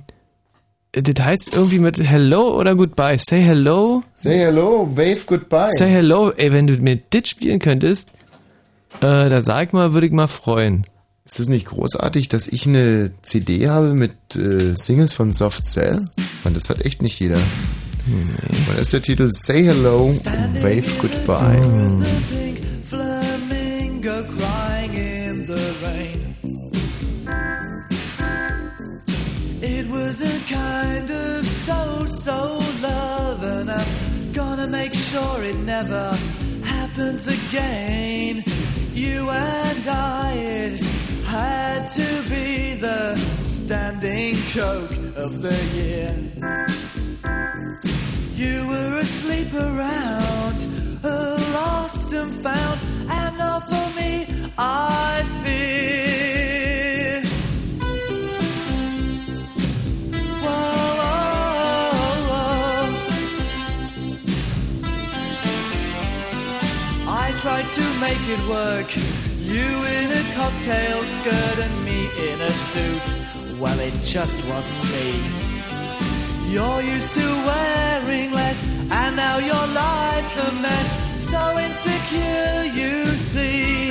[SPEAKER 2] das heißt irgendwie mit Hello oder Goodbye. Say Hello.
[SPEAKER 1] Say Hello, Wave Goodbye.
[SPEAKER 2] Say Hello. Ey, wenn du mir das spielen könntest, äh, da sag ich mal, würde ich mal freuen.
[SPEAKER 1] Ist es nicht großartig, dass ich eine CD habe mit äh, Singles von Soft Cell? Man, das hat echt nicht jeder. Und da ist der Titel Say Hello, Wave Goodbye.
[SPEAKER 16] flamingo never happens again. You and I, it had to be the standing joke of the year. You were asleep around, lost and found, and not for me, I fear. It work. You in a cocktail skirt and me in a suit. Well, it just wasn't me. You're used to wearing less,
[SPEAKER 26] And now your life's a mess, so insecure you see.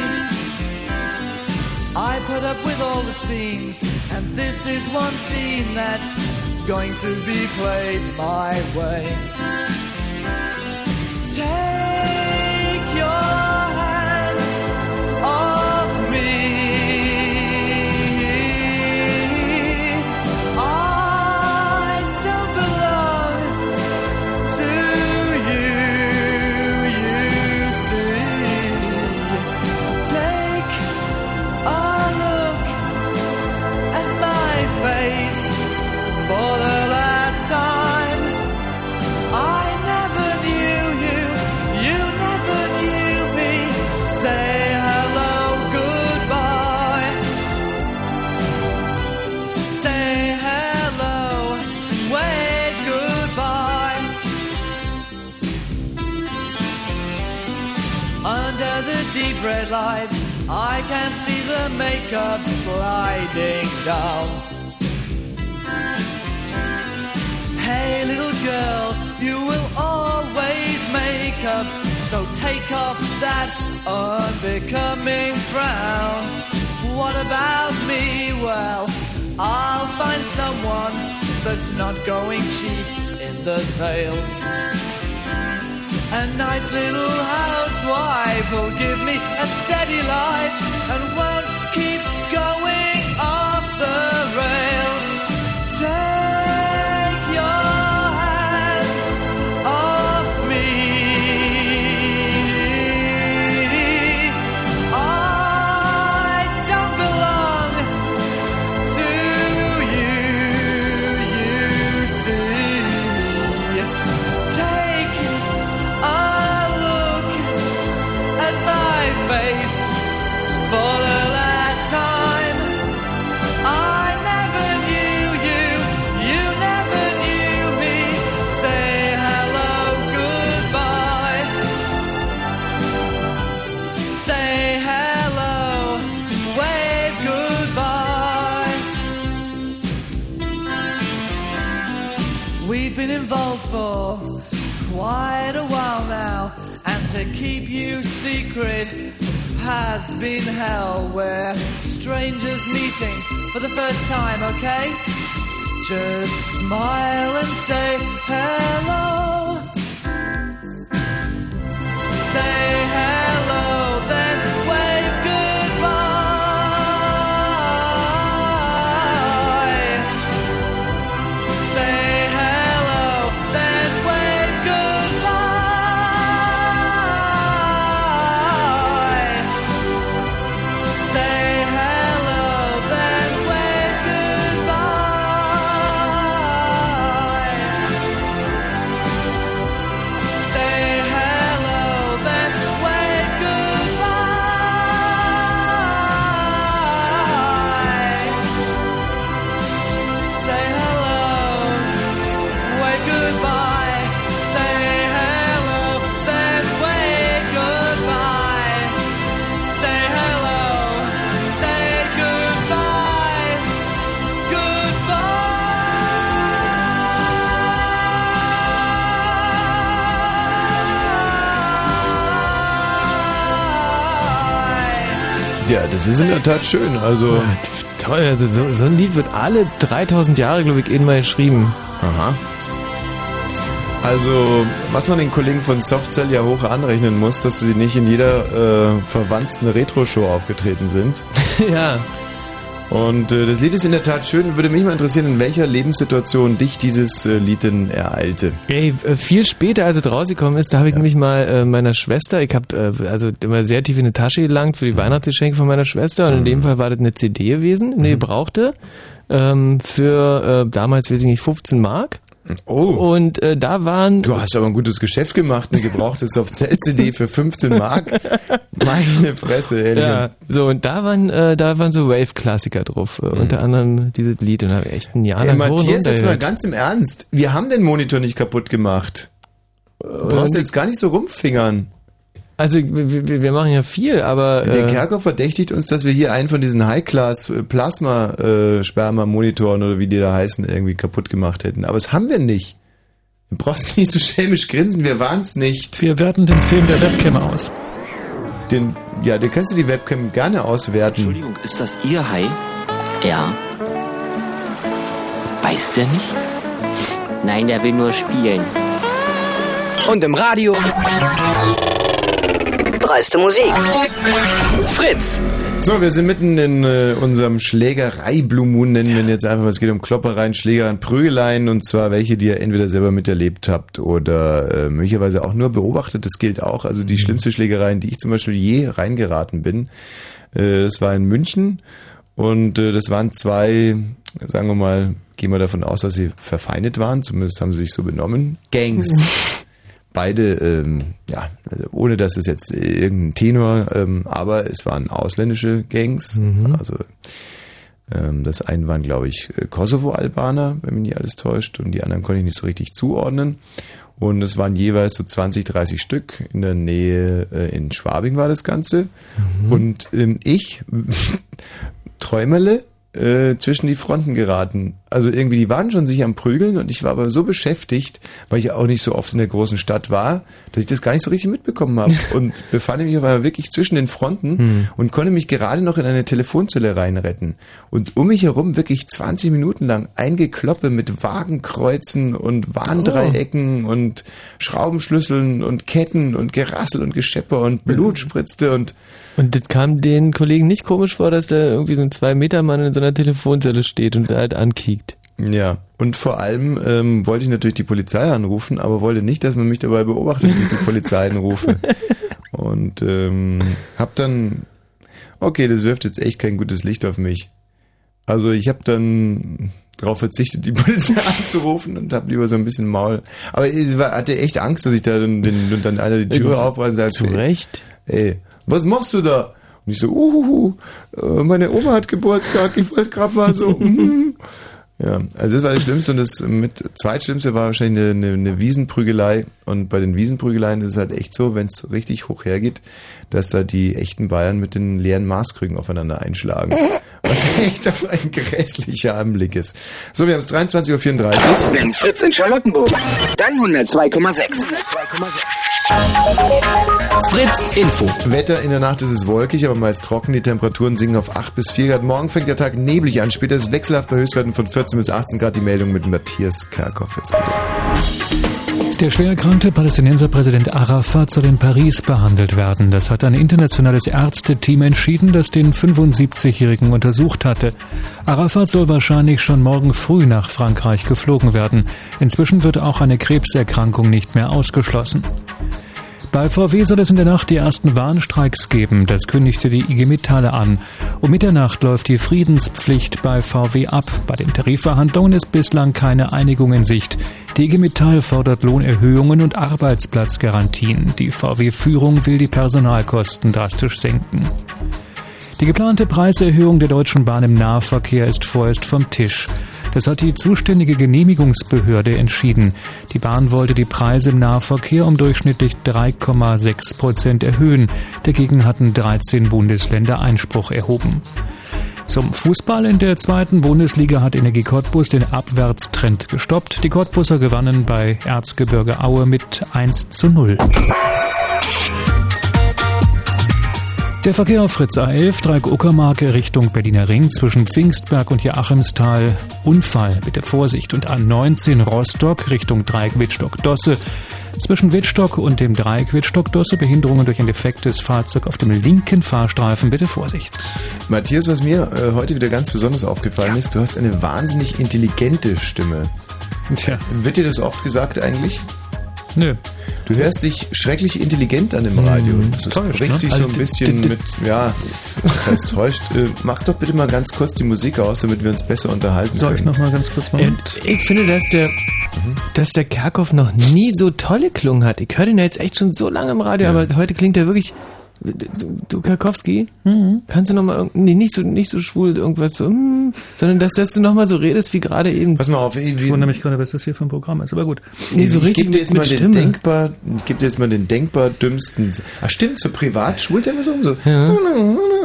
[SPEAKER 26] I put up with all the scenes, and this is one scene that's going to be played my way. Take the sliding down. Hey, little girl, you will always make up. So take off that unbecoming frown. What about me? Well, I'll find someone that's not going cheap in the sales. A nice little housewife will give me a steady life and won't secret has been hell. Where strangers meeting for the first time, okay? Just smile and say hello. Say hello,
[SPEAKER 1] das ist in der Tat schön. Also
[SPEAKER 2] Toll, also so, so ein Lied wird alle 3000 Jahre, glaube ich, irgendwann geschrieben.
[SPEAKER 1] Aha. Also, was man den Kollegen von Softcell ja hoch anrechnen muss, dass sie nicht in jeder äh, verwandten Retro-Show aufgetreten sind.
[SPEAKER 2] ja.
[SPEAKER 1] Und äh, das Lied ist in der Tat schön. Würde mich mal interessieren, in welcher Lebenssituation dich dieses äh, Lied denn ereilte.
[SPEAKER 2] Ey, äh, viel später, als es rausgekommen ist, da habe ich nämlich mal äh, meiner Schwester, ich habe äh, also immer sehr tief in die Tasche gelangt für die Weihnachtsgeschenke von meiner Schwester und in dem Fall war das eine CD gewesen, eine gebrauchte, ähm, für äh, damals, weiß ich nicht, 15 Mark.
[SPEAKER 1] Oh.
[SPEAKER 2] Und äh, da waren.
[SPEAKER 1] Du hast aber ein gutes Geschäft gemacht, eine gebrauchte Soft-Cell-CD für 15 Mark. Meine Fresse, ehrlich.
[SPEAKER 2] Ja, so und da waren äh, da waren so Wave-Klassiker drauf, äh, unter anderem dieses Lied und habe ich echt ein Jahr lang
[SPEAKER 1] Matthias, jetzt mal ganz im Ernst. Wir haben den Monitor nicht kaputt gemacht. Du brauchst jetzt gar nicht so rumfingern.
[SPEAKER 2] Also wir, wir- machen ja viel, aber
[SPEAKER 1] Der
[SPEAKER 2] äh,
[SPEAKER 1] Kerker verdächtigt uns, dass wir hier einen von diesen High-Class-Plasma-Sperma-Monitoren oder wie die da heißen, irgendwie kaputt gemacht hätten. Aber das haben wir nicht. Du brauchst nicht so schelmisch grinsen, wir waren's nicht.
[SPEAKER 11] Wir werten den Film der Webcam aus.
[SPEAKER 1] Den, ja, den kannst du die Webcam gerne auswerten.
[SPEAKER 27] Entschuldigung, ist das Ihr Hai? Ja. Weiß der nicht? Nein, der will nur spielen.
[SPEAKER 3] Und im Radio. Dreiste Musik. Fritz.
[SPEAKER 1] So, wir sind mitten in äh, unserem Schlägerei-Blue Moon, nennen wir ihn jetzt einfach mal. Es geht um Kloppereien, Schlägereien, Prügeleien und zwar welche, die ihr entweder selber miterlebt habt oder äh, möglicherweise auch nur beobachtet. Das gilt auch. Also die schlimmste Schlägerei, in die ich zum Beispiel je reingeraten bin, äh, das war in München und äh, das waren zwei, sagen wir mal, gehen wir davon aus, dass sie verfeindet waren, zumindest haben sie sich so benommen, Gangs. Beide, ähm, ja, also ohne dass es jetzt irgendein Tenor, ähm, aber es waren ausländische Gangs. Also ähm, das eine waren, glaube ich, Kosovo-Albaner, wenn mich nicht alles täuscht, und die anderen konnte ich nicht so richtig zuordnen. Und es waren jeweils so 20, 30 Stück in der Nähe, äh, in Schwabing war das Ganze. Und ähm, ich, Träumerle, äh, zwischen die Fronten geraten. Also irgendwie, die waren schon sich am Prügeln und ich war aber so beschäftigt, weil ich auch nicht so oft in der großen Stadt war, dass ich das gar nicht so richtig mitbekommen habe und befand mich aber wirklich zwischen den Fronten
[SPEAKER 2] Hm.
[SPEAKER 1] und konnte mich gerade noch in eine Telefonzelle reinretten. Und um mich herum wirklich 20 Minuten lang eingekloppe mit Wagenkreuzen und Warndreiecken und Schraubenschlüsseln und Ketten und Gerassel und Geschepper und Blut spritzte und
[SPEAKER 2] Und das kam den Kollegen nicht komisch vor, dass da irgendwie so ein Zwei-Meter-Mann in so einer Telefonzelle steht und halt ankickt.
[SPEAKER 1] Ja, und vor allem ähm, wollte ich natürlich die Polizei anrufen, aber wollte nicht, dass man mich dabei beobachtet, wie ich die Polizei anrufe. Und ähm, hab dann, okay, das wirft jetzt echt kein gutes Licht auf mich. Also ich habe dann darauf verzichtet, die Polizei anzurufen und habe lieber so ein bisschen Maul. Aber ich hatte echt Angst, dass ich da dann, den, dann einer die Tür und sagt,
[SPEAKER 2] zu
[SPEAKER 1] ey,
[SPEAKER 2] Recht.
[SPEAKER 1] Ey, was machst du da? Und ich so, uhuhu, äh, meine Oma hat Geburtstag, ich wollte gerade mal so. mhm. Ja, also das war das Schlimmste und das mit zweitschlimmste war wahrscheinlich eine, eine, eine Wiesenprügelei und bei den Wiesenprügeleien ist es halt echt so, wenn es richtig hoch hergeht, dass da die echten Bayern mit den leeren Maßkrügen aufeinander einschlagen. Was echt auch ein grässlicher Anblick ist. So, wir haben es 23.34 Uhr.
[SPEAKER 3] Wenn Fritz in Charlottenburg, dann 102,6.
[SPEAKER 1] Fritz Info. Wetter in der Nacht ist es wolkig, aber meist trocken. Die Temperaturen sinken auf 8 bis 4 Grad. Morgen fängt der Tag neblig an. Später ist es wechselhaft bei Höchstwerten von 14 bis 18 Grad. Die Meldung mit Matthias Kerkhoff jetzt bitte.
[SPEAKER 11] Der schwer erkrankte Palästinenserpräsident Arafat soll in Paris behandelt werden. Das hat ein internationales Ärzteteam entschieden, das den 75-Jährigen untersucht hatte. Arafat soll wahrscheinlich schon morgen früh nach Frankreich geflogen werden. Inzwischen wird auch eine Krebserkrankung nicht mehr ausgeschlossen. Bei VW soll es in der Nacht die ersten Warnstreiks geben. Das kündigte die IG Metall an. Um Mitternacht läuft die Friedenspflicht bei VW ab. Bei den Tarifverhandlungen ist bislang keine Einigung in Sicht. Die IG Metall fordert Lohnerhöhungen und Arbeitsplatzgarantien. Die VW-Führung will die Personalkosten drastisch senken. Die geplante Preiserhöhung der Deutschen Bahn im Nahverkehr ist vorerst vom Tisch. Das hat die zuständige Genehmigungsbehörde entschieden. Die Bahn wollte die Preise im Nahverkehr um durchschnittlich 3,6 Prozent erhöhen. Dagegen hatten 13 Bundesländer Einspruch erhoben. Zum Fußball in der zweiten Bundesliga hat Energie Cottbus den Abwärtstrend gestoppt. Die Cottbuser gewannen bei Erzgebirge Aue mit 1 zu 0. Der Verkehr auf Fritz A11, Dreieck Uckermarke Richtung Berliner Ring zwischen Pfingstberg und Joachimsthal. Unfall, bitte Vorsicht. Und A19 Rostock Richtung Dreieck Wittstock-Dosse. Zwischen Wittstock und dem Dreieck Wittstock-Dosse Behinderungen durch ein defektes Fahrzeug auf dem linken Fahrstreifen, bitte Vorsicht.
[SPEAKER 1] Matthias, was mir äh, heute wieder ganz besonders aufgefallen ist, du hast eine wahnsinnig intelligente Stimme.
[SPEAKER 11] Tja.
[SPEAKER 1] Wird dir das oft gesagt eigentlich?
[SPEAKER 11] Nö.
[SPEAKER 1] Du hörst dich schrecklich intelligent an im Radio. Das
[SPEAKER 11] täuscht,
[SPEAKER 1] bricht
[SPEAKER 11] ne?
[SPEAKER 1] sich so ein
[SPEAKER 11] Also,
[SPEAKER 1] bisschen mit, ja, das heißt täuscht. Äh, mach doch bitte mal ganz kurz die Musik aus, damit wir uns besser unterhalten
[SPEAKER 11] Soll ich
[SPEAKER 1] können.
[SPEAKER 11] noch mal ganz kurz
[SPEAKER 2] Und ich finde, dass der, dass der Kerkhoff noch nie so tolle Klungen hat. Ich höre den ja jetzt echt schon so lange im Radio, aber heute klingt er wirklich. Du, du Karkowski, kannst du noch mal irgend- nee, nicht so nicht so schwul irgendwas so, hm, sondern dass, dass du noch mal so redest wie gerade eben.
[SPEAKER 1] Pass mal auf, wie,
[SPEAKER 11] Ich wundere mich gerade, was das hier für ein Programm ist, aber gut.
[SPEAKER 2] Nee, so
[SPEAKER 1] ich
[SPEAKER 2] richtig
[SPEAKER 1] gebe dir
[SPEAKER 2] mit,
[SPEAKER 1] jetzt
[SPEAKER 2] mit
[SPEAKER 1] mal den
[SPEAKER 2] Stimme.
[SPEAKER 1] denkbar, ich gebe dir jetzt mal den denkbar dümmsten. Ach stimmt, so privat schwult er immer so um so.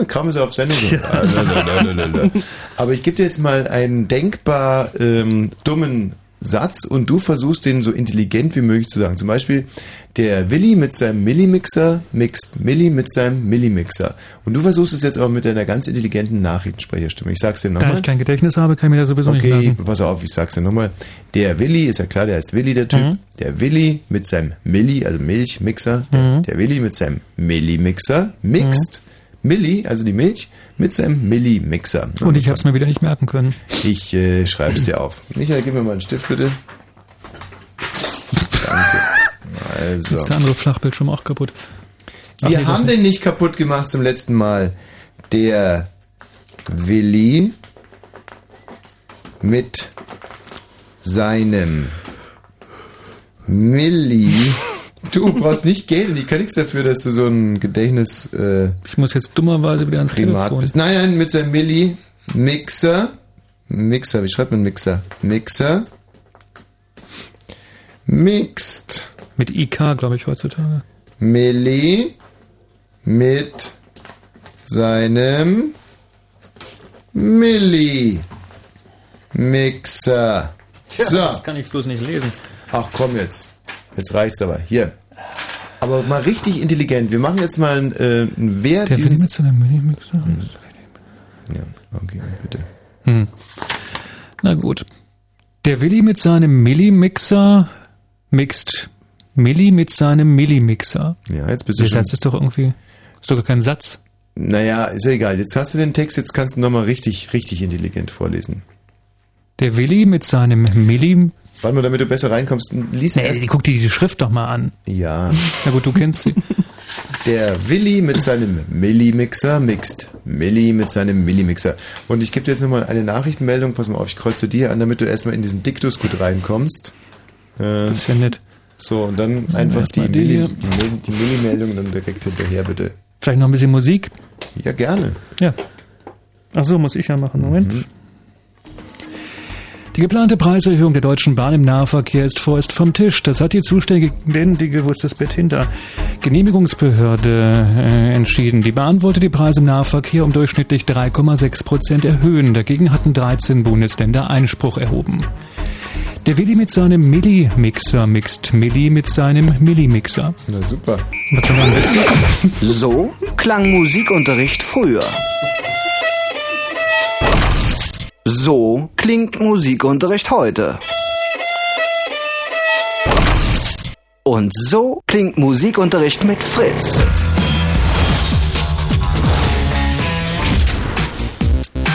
[SPEAKER 1] Kaum ist er auf Sendung. So. Aber ich gebe dir jetzt mal einen denkbar ähm, dummen Satz und du versuchst den so intelligent wie möglich zu sagen. Zum Beispiel, der Willi mit seinem Millimixer mixt Milli mit seinem Millimixer. Und du versuchst es jetzt aber mit deiner ganz intelligenten Nachrichtensprecherstimme. Ich sag's dir
[SPEAKER 11] Da
[SPEAKER 1] nochmal.
[SPEAKER 11] ich kein Gedächtnis habe, kann ich mir da sowieso nicht
[SPEAKER 1] Okay,
[SPEAKER 11] merken.
[SPEAKER 1] pass auf, ich sag's dir nochmal. Der Willi, ist ja klar, der heißt Willi, der Typ.
[SPEAKER 11] Mhm.
[SPEAKER 1] Der Willi mit seinem Milli, also Milchmixer. Der,
[SPEAKER 11] Mhm.
[SPEAKER 1] der Willi mit seinem Millimixer mixt Milli, also die Milch, mit seinem Millimixer.
[SPEAKER 11] Und ich habe es mir wieder nicht merken können.
[SPEAKER 1] Ich äh, schreibe es dir auf. Michael, gib mir mal einen Stift, bitte. Danke. Also.
[SPEAKER 11] Ist der andere Flachbildschirm auch kaputt? Ach,
[SPEAKER 1] Wir
[SPEAKER 11] nee,
[SPEAKER 1] haben den nicht kaputt gemacht zum letzten Mal. Der Willi mit seinem Milli. Du brauchst nicht Geld, ich kann nichts dafür, dass du so ein Gedächtnis. Äh,
[SPEAKER 11] ich muss jetzt dummerweise wieder ans
[SPEAKER 1] Primat
[SPEAKER 11] Telefon.
[SPEAKER 1] bist. Nein, nein, mit seinem Milli Mixer. Mixer, wie schreibt man Mixer? Mixer. Mixt.
[SPEAKER 11] Mit IK, glaube ich, heutzutage.
[SPEAKER 1] Milli mit seinem Milli Mixer. So.
[SPEAKER 11] Das kann ich bloß nicht lesen.
[SPEAKER 1] Ach komm jetzt. Jetzt reicht's aber. Hier. Aber mal richtig intelligent. Wir machen jetzt mal ein, äh, ein Wer
[SPEAKER 11] Der
[SPEAKER 1] diesen.
[SPEAKER 11] Willi mit seinem Minimixer.
[SPEAKER 1] Ja, okay, bitte.
[SPEAKER 11] Hm. Na gut. Der Willi mit seinem Millimixer mixt Milli mit seinem Millimixer.
[SPEAKER 1] Ja, jetzt bist du
[SPEAKER 11] Der
[SPEAKER 1] schon.
[SPEAKER 11] Satz ist doch irgendwie, ist doch gar kein Satz.
[SPEAKER 1] Naja, ist ja egal. Jetzt hast du den Text, jetzt kannst du nochmal richtig, richtig intelligent vorlesen.
[SPEAKER 11] Der Willi mit seinem Milli...
[SPEAKER 1] Warte mal, damit du besser reinkommst, lies
[SPEAKER 11] Nee,
[SPEAKER 1] erst.
[SPEAKER 11] guck dir die Schrift doch mal an.
[SPEAKER 1] Ja.
[SPEAKER 11] Na gut, du kennst sie.
[SPEAKER 1] Der Willi mit seinem Millimixer mixt. Milli mit seinem Millimixer. Und ich gebe dir jetzt nochmal eine Nachrichtenmeldung. Pass mal auf, ich kreuze dir an, damit du erstmal in diesen Diktus gut reinkommst. Äh,
[SPEAKER 11] Das ist ja nett.
[SPEAKER 1] So, und dann einfach die,
[SPEAKER 11] die,
[SPEAKER 1] Milli, die Milli-Meldung dann direkt hinterher, bitte.
[SPEAKER 11] Vielleicht noch ein bisschen Musik?
[SPEAKER 1] Ja, gerne.
[SPEAKER 11] Ja. Ach so, muss ich ja machen. Moment.
[SPEAKER 1] Mhm.
[SPEAKER 11] Die geplante Preiserhöhung der Deutschen Bahn im Nahverkehr ist vorerst vom Tisch. Das hat die zuständige, wo ist das Bett hinter, Genehmigungsbehörde äh, entschieden. Die Bahn wollte die Preise im Nahverkehr um durchschnittlich 3,6 Prozent erhöhen. Dagegen hatten 13 Bundesländer Einspruch erhoben. Der Willi mit seinem Milli-Mixer mixt Milli mit seinem Milli-Mixer.
[SPEAKER 1] Na super.
[SPEAKER 11] Was haben wir letzten?
[SPEAKER 28] So klang Musikunterricht früher. So klingt Musikunterricht heute. Und so klingt Musikunterricht mit Fritz.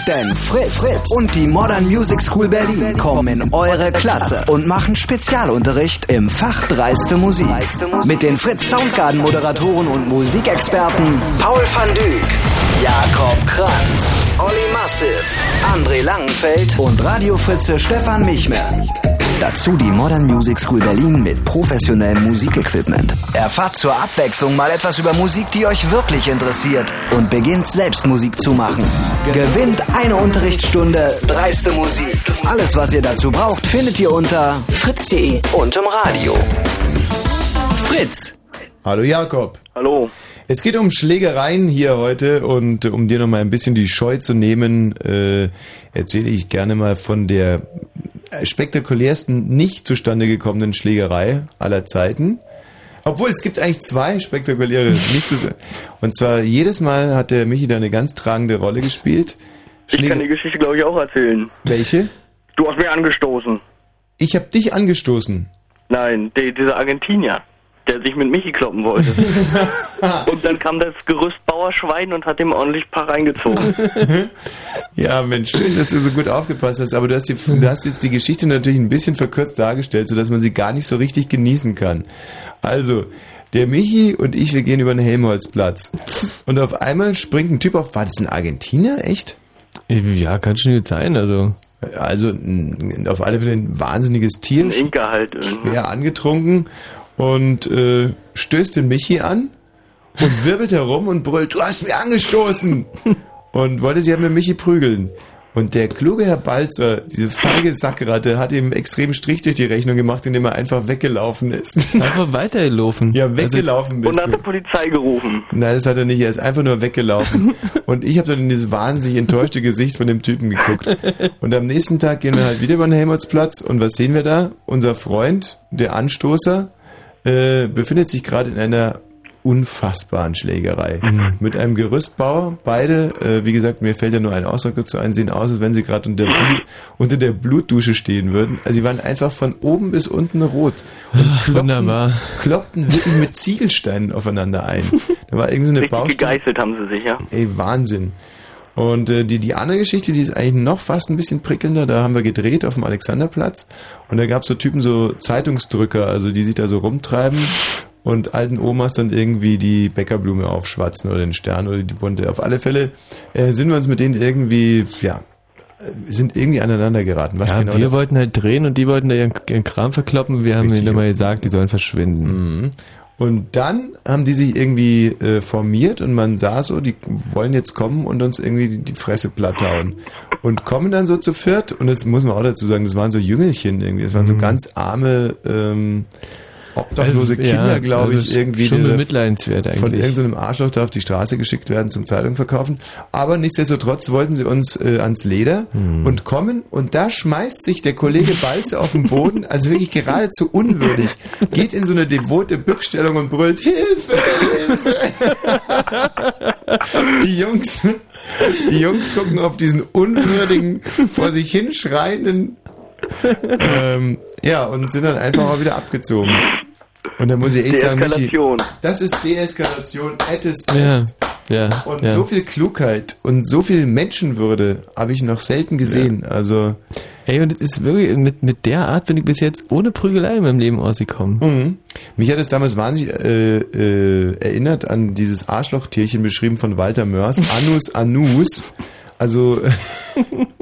[SPEAKER 28] Denn Fritz, Fritz und die Modern Music School Berlin kommen in eure Klasse und machen Spezialunterricht im Fach Dreiste Musik. Mit den Fritz Soundgarden Moderatoren und Musikexperten Paul van Dyk, Jakob Kranz, Olli Massiv, André Langenfeld und Radiofritze Stefan Michmer. Dazu die Modern Music School Berlin mit professionellem Musikequipment. Erfahrt zur Abwechslung mal etwas über Musik, die euch wirklich interessiert und beginnt selbst Musik zu machen. Gewinnt eine Unterrichtsstunde dreiste Musik. Alles, was ihr dazu braucht, findet ihr unter fritz.de und im Radio. Fritz.
[SPEAKER 1] Hallo Jakob.
[SPEAKER 18] Hallo.
[SPEAKER 1] Es geht um Schlägereien hier heute und äh, um dir noch mal ein bisschen die Scheu zu nehmen, äh, erzähle ich gerne mal von der spektakulärsten nicht zustande gekommenen Schlägerei aller Zeiten. Obwohl, es gibt eigentlich zwei spektakuläre nicht zu Und zwar jedes Mal hat der Michi da eine ganz tragende Rolle gespielt.
[SPEAKER 18] Ich kann die Geschichte, glaube ich, auch erzählen.
[SPEAKER 1] Welche?
[SPEAKER 18] Du hast mich angestoßen.
[SPEAKER 1] Ich habe dich angestoßen.
[SPEAKER 18] Nein, der, dieser Argentinier, der sich mit Michi kloppen wollte. und dann kam das Gerüst Bauerschwein und hat ihm ordentlich ein paar reingezogen.
[SPEAKER 1] Ja, Mensch, schön, dass du so gut aufgepasst hast. Aber du hast, die, du hast jetzt die Geschichte natürlich ein bisschen verkürzt dargestellt, sodass man sie gar nicht so richtig genießen kann. Also, der Michi und ich, wir gehen über den Helmholtzplatz. Und auf einmal springt ein Typ auf. War das ein Argentinier, echt?
[SPEAKER 2] Ja, kann schon gut sein, also.
[SPEAKER 1] Also, auf alle Fälle ein wahnsinniges Tier.
[SPEAKER 18] Ein Inka halt. irgendwie.
[SPEAKER 1] Schwer angetrunken und äh, stößt den Michi an und wirbelt herum und brüllt, du hast mich angestoßen! und wollte sich halt mit Michi prügeln. Und der kluge Herr Balzer, diese feige Sackratte, hat ihm extrem Strich durch die Rechnung gemacht, indem er einfach weggelaufen ist.
[SPEAKER 2] Einfach weitergelaufen.
[SPEAKER 1] Ja, weggelaufen bist
[SPEAKER 18] Und hat die Polizei gerufen.
[SPEAKER 1] Nein, das hat er nicht. Er ist einfach nur weggelaufen. Und ich habe dann in dieses wahnsinnig enttäuschte Gesicht von dem Typen geguckt. Und am nächsten Tag gehen wir halt wieder über den Helmholtzplatz. Und was sehen wir da? Unser Freund, der Anstoßer, äh, befindet sich gerade in einer unfassbaren Schlägerei.
[SPEAKER 2] Mhm.
[SPEAKER 1] Mit einem Gerüstbauer. Beide, äh, wie gesagt, mir fällt ja nur ein Ausdruck dazu ein, sehen aus, als wenn sie gerade unter, unter der Blutdusche stehen würden. Also sie waren einfach von oben bis unten rot. Und kloppten,
[SPEAKER 2] wunderbar.
[SPEAKER 1] kloppten wirklich mit Ziegelsteinen aufeinander ein. Da war irgendwie so eine Baustelle.
[SPEAKER 18] gegeißelt haben sie sich, ja.
[SPEAKER 1] Ey, Wahnsinn. Und äh, die, die andere Geschichte, die ist eigentlich noch fast ein bisschen prickelnder. Da haben wir gedreht auf dem Alexanderplatz und da gab es so Typen, so Zeitungsdrücker, also die sich da so rumtreiben und alten Omas dann irgendwie die Bäckerblume aufschwatzen oder den Stern oder die bunte. Auf alle Fälle äh, sind wir uns mit denen irgendwie, ja, sind irgendwie aneinander geraten. Was
[SPEAKER 2] ja,
[SPEAKER 1] genau
[SPEAKER 2] wir wollten halt drehen und die wollten da ihren, ihren Kram verkloppen. Wir haben ihnen immer gesagt, die sollen verschwinden.
[SPEAKER 1] Mhm. Und dann haben die sich irgendwie äh, formiert und man sah so, die wollen jetzt kommen und uns irgendwie die, die Fresse platt hauen. Und kommen dann so zu viert und das muss man auch dazu sagen, das waren so Jüngelchen irgendwie, das waren so ganz arme ähm, obdachlose
[SPEAKER 2] Also, ja,
[SPEAKER 1] Kinder, glaube
[SPEAKER 2] also
[SPEAKER 1] ich, irgendwie.
[SPEAKER 2] schon bemitleidenswert
[SPEAKER 1] Von irgendeinem Arschloch da auf die Straße geschickt werden zum Zeitung verkaufen. Aber nichtsdestotrotz wollten sie uns äh, ans Leder
[SPEAKER 2] Hm.
[SPEAKER 1] und kommen und da schmeißt sich der Kollege Balze auf den Boden, also wirklich geradezu unwürdig, geht in so eine devote Bückstellung und brüllt Hilfe, Hilfe. Die Jungs, die Jungs gucken auf diesen unwürdigen, vor sich hinschreienden ähm, ja, und sind dann einfach auch wieder abgezogen. Und da muss ich echt sagen, Michi,
[SPEAKER 18] Deeskalation.
[SPEAKER 1] das ist Deeskalation at its
[SPEAKER 2] Ja,
[SPEAKER 1] best.
[SPEAKER 2] ja.
[SPEAKER 1] Und
[SPEAKER 2] ja.
[SPEAKER 1] so viel Klugheit und so viel Menschenwürde habe ich noch selten gesehen. Also
[SPEAKER 2] Ey, und es ist wirklich, mit, mit der Art bin ich bis jetzt ohne Prügelei in meinem Leben ausgekommen.
[SPEAKER 1] Mhm. Mich hat es damals wahnsinnig äh, äh, erinnert an dieses Arschlochtierchen beschrieben von Walter Mörs, Anus Anus. Also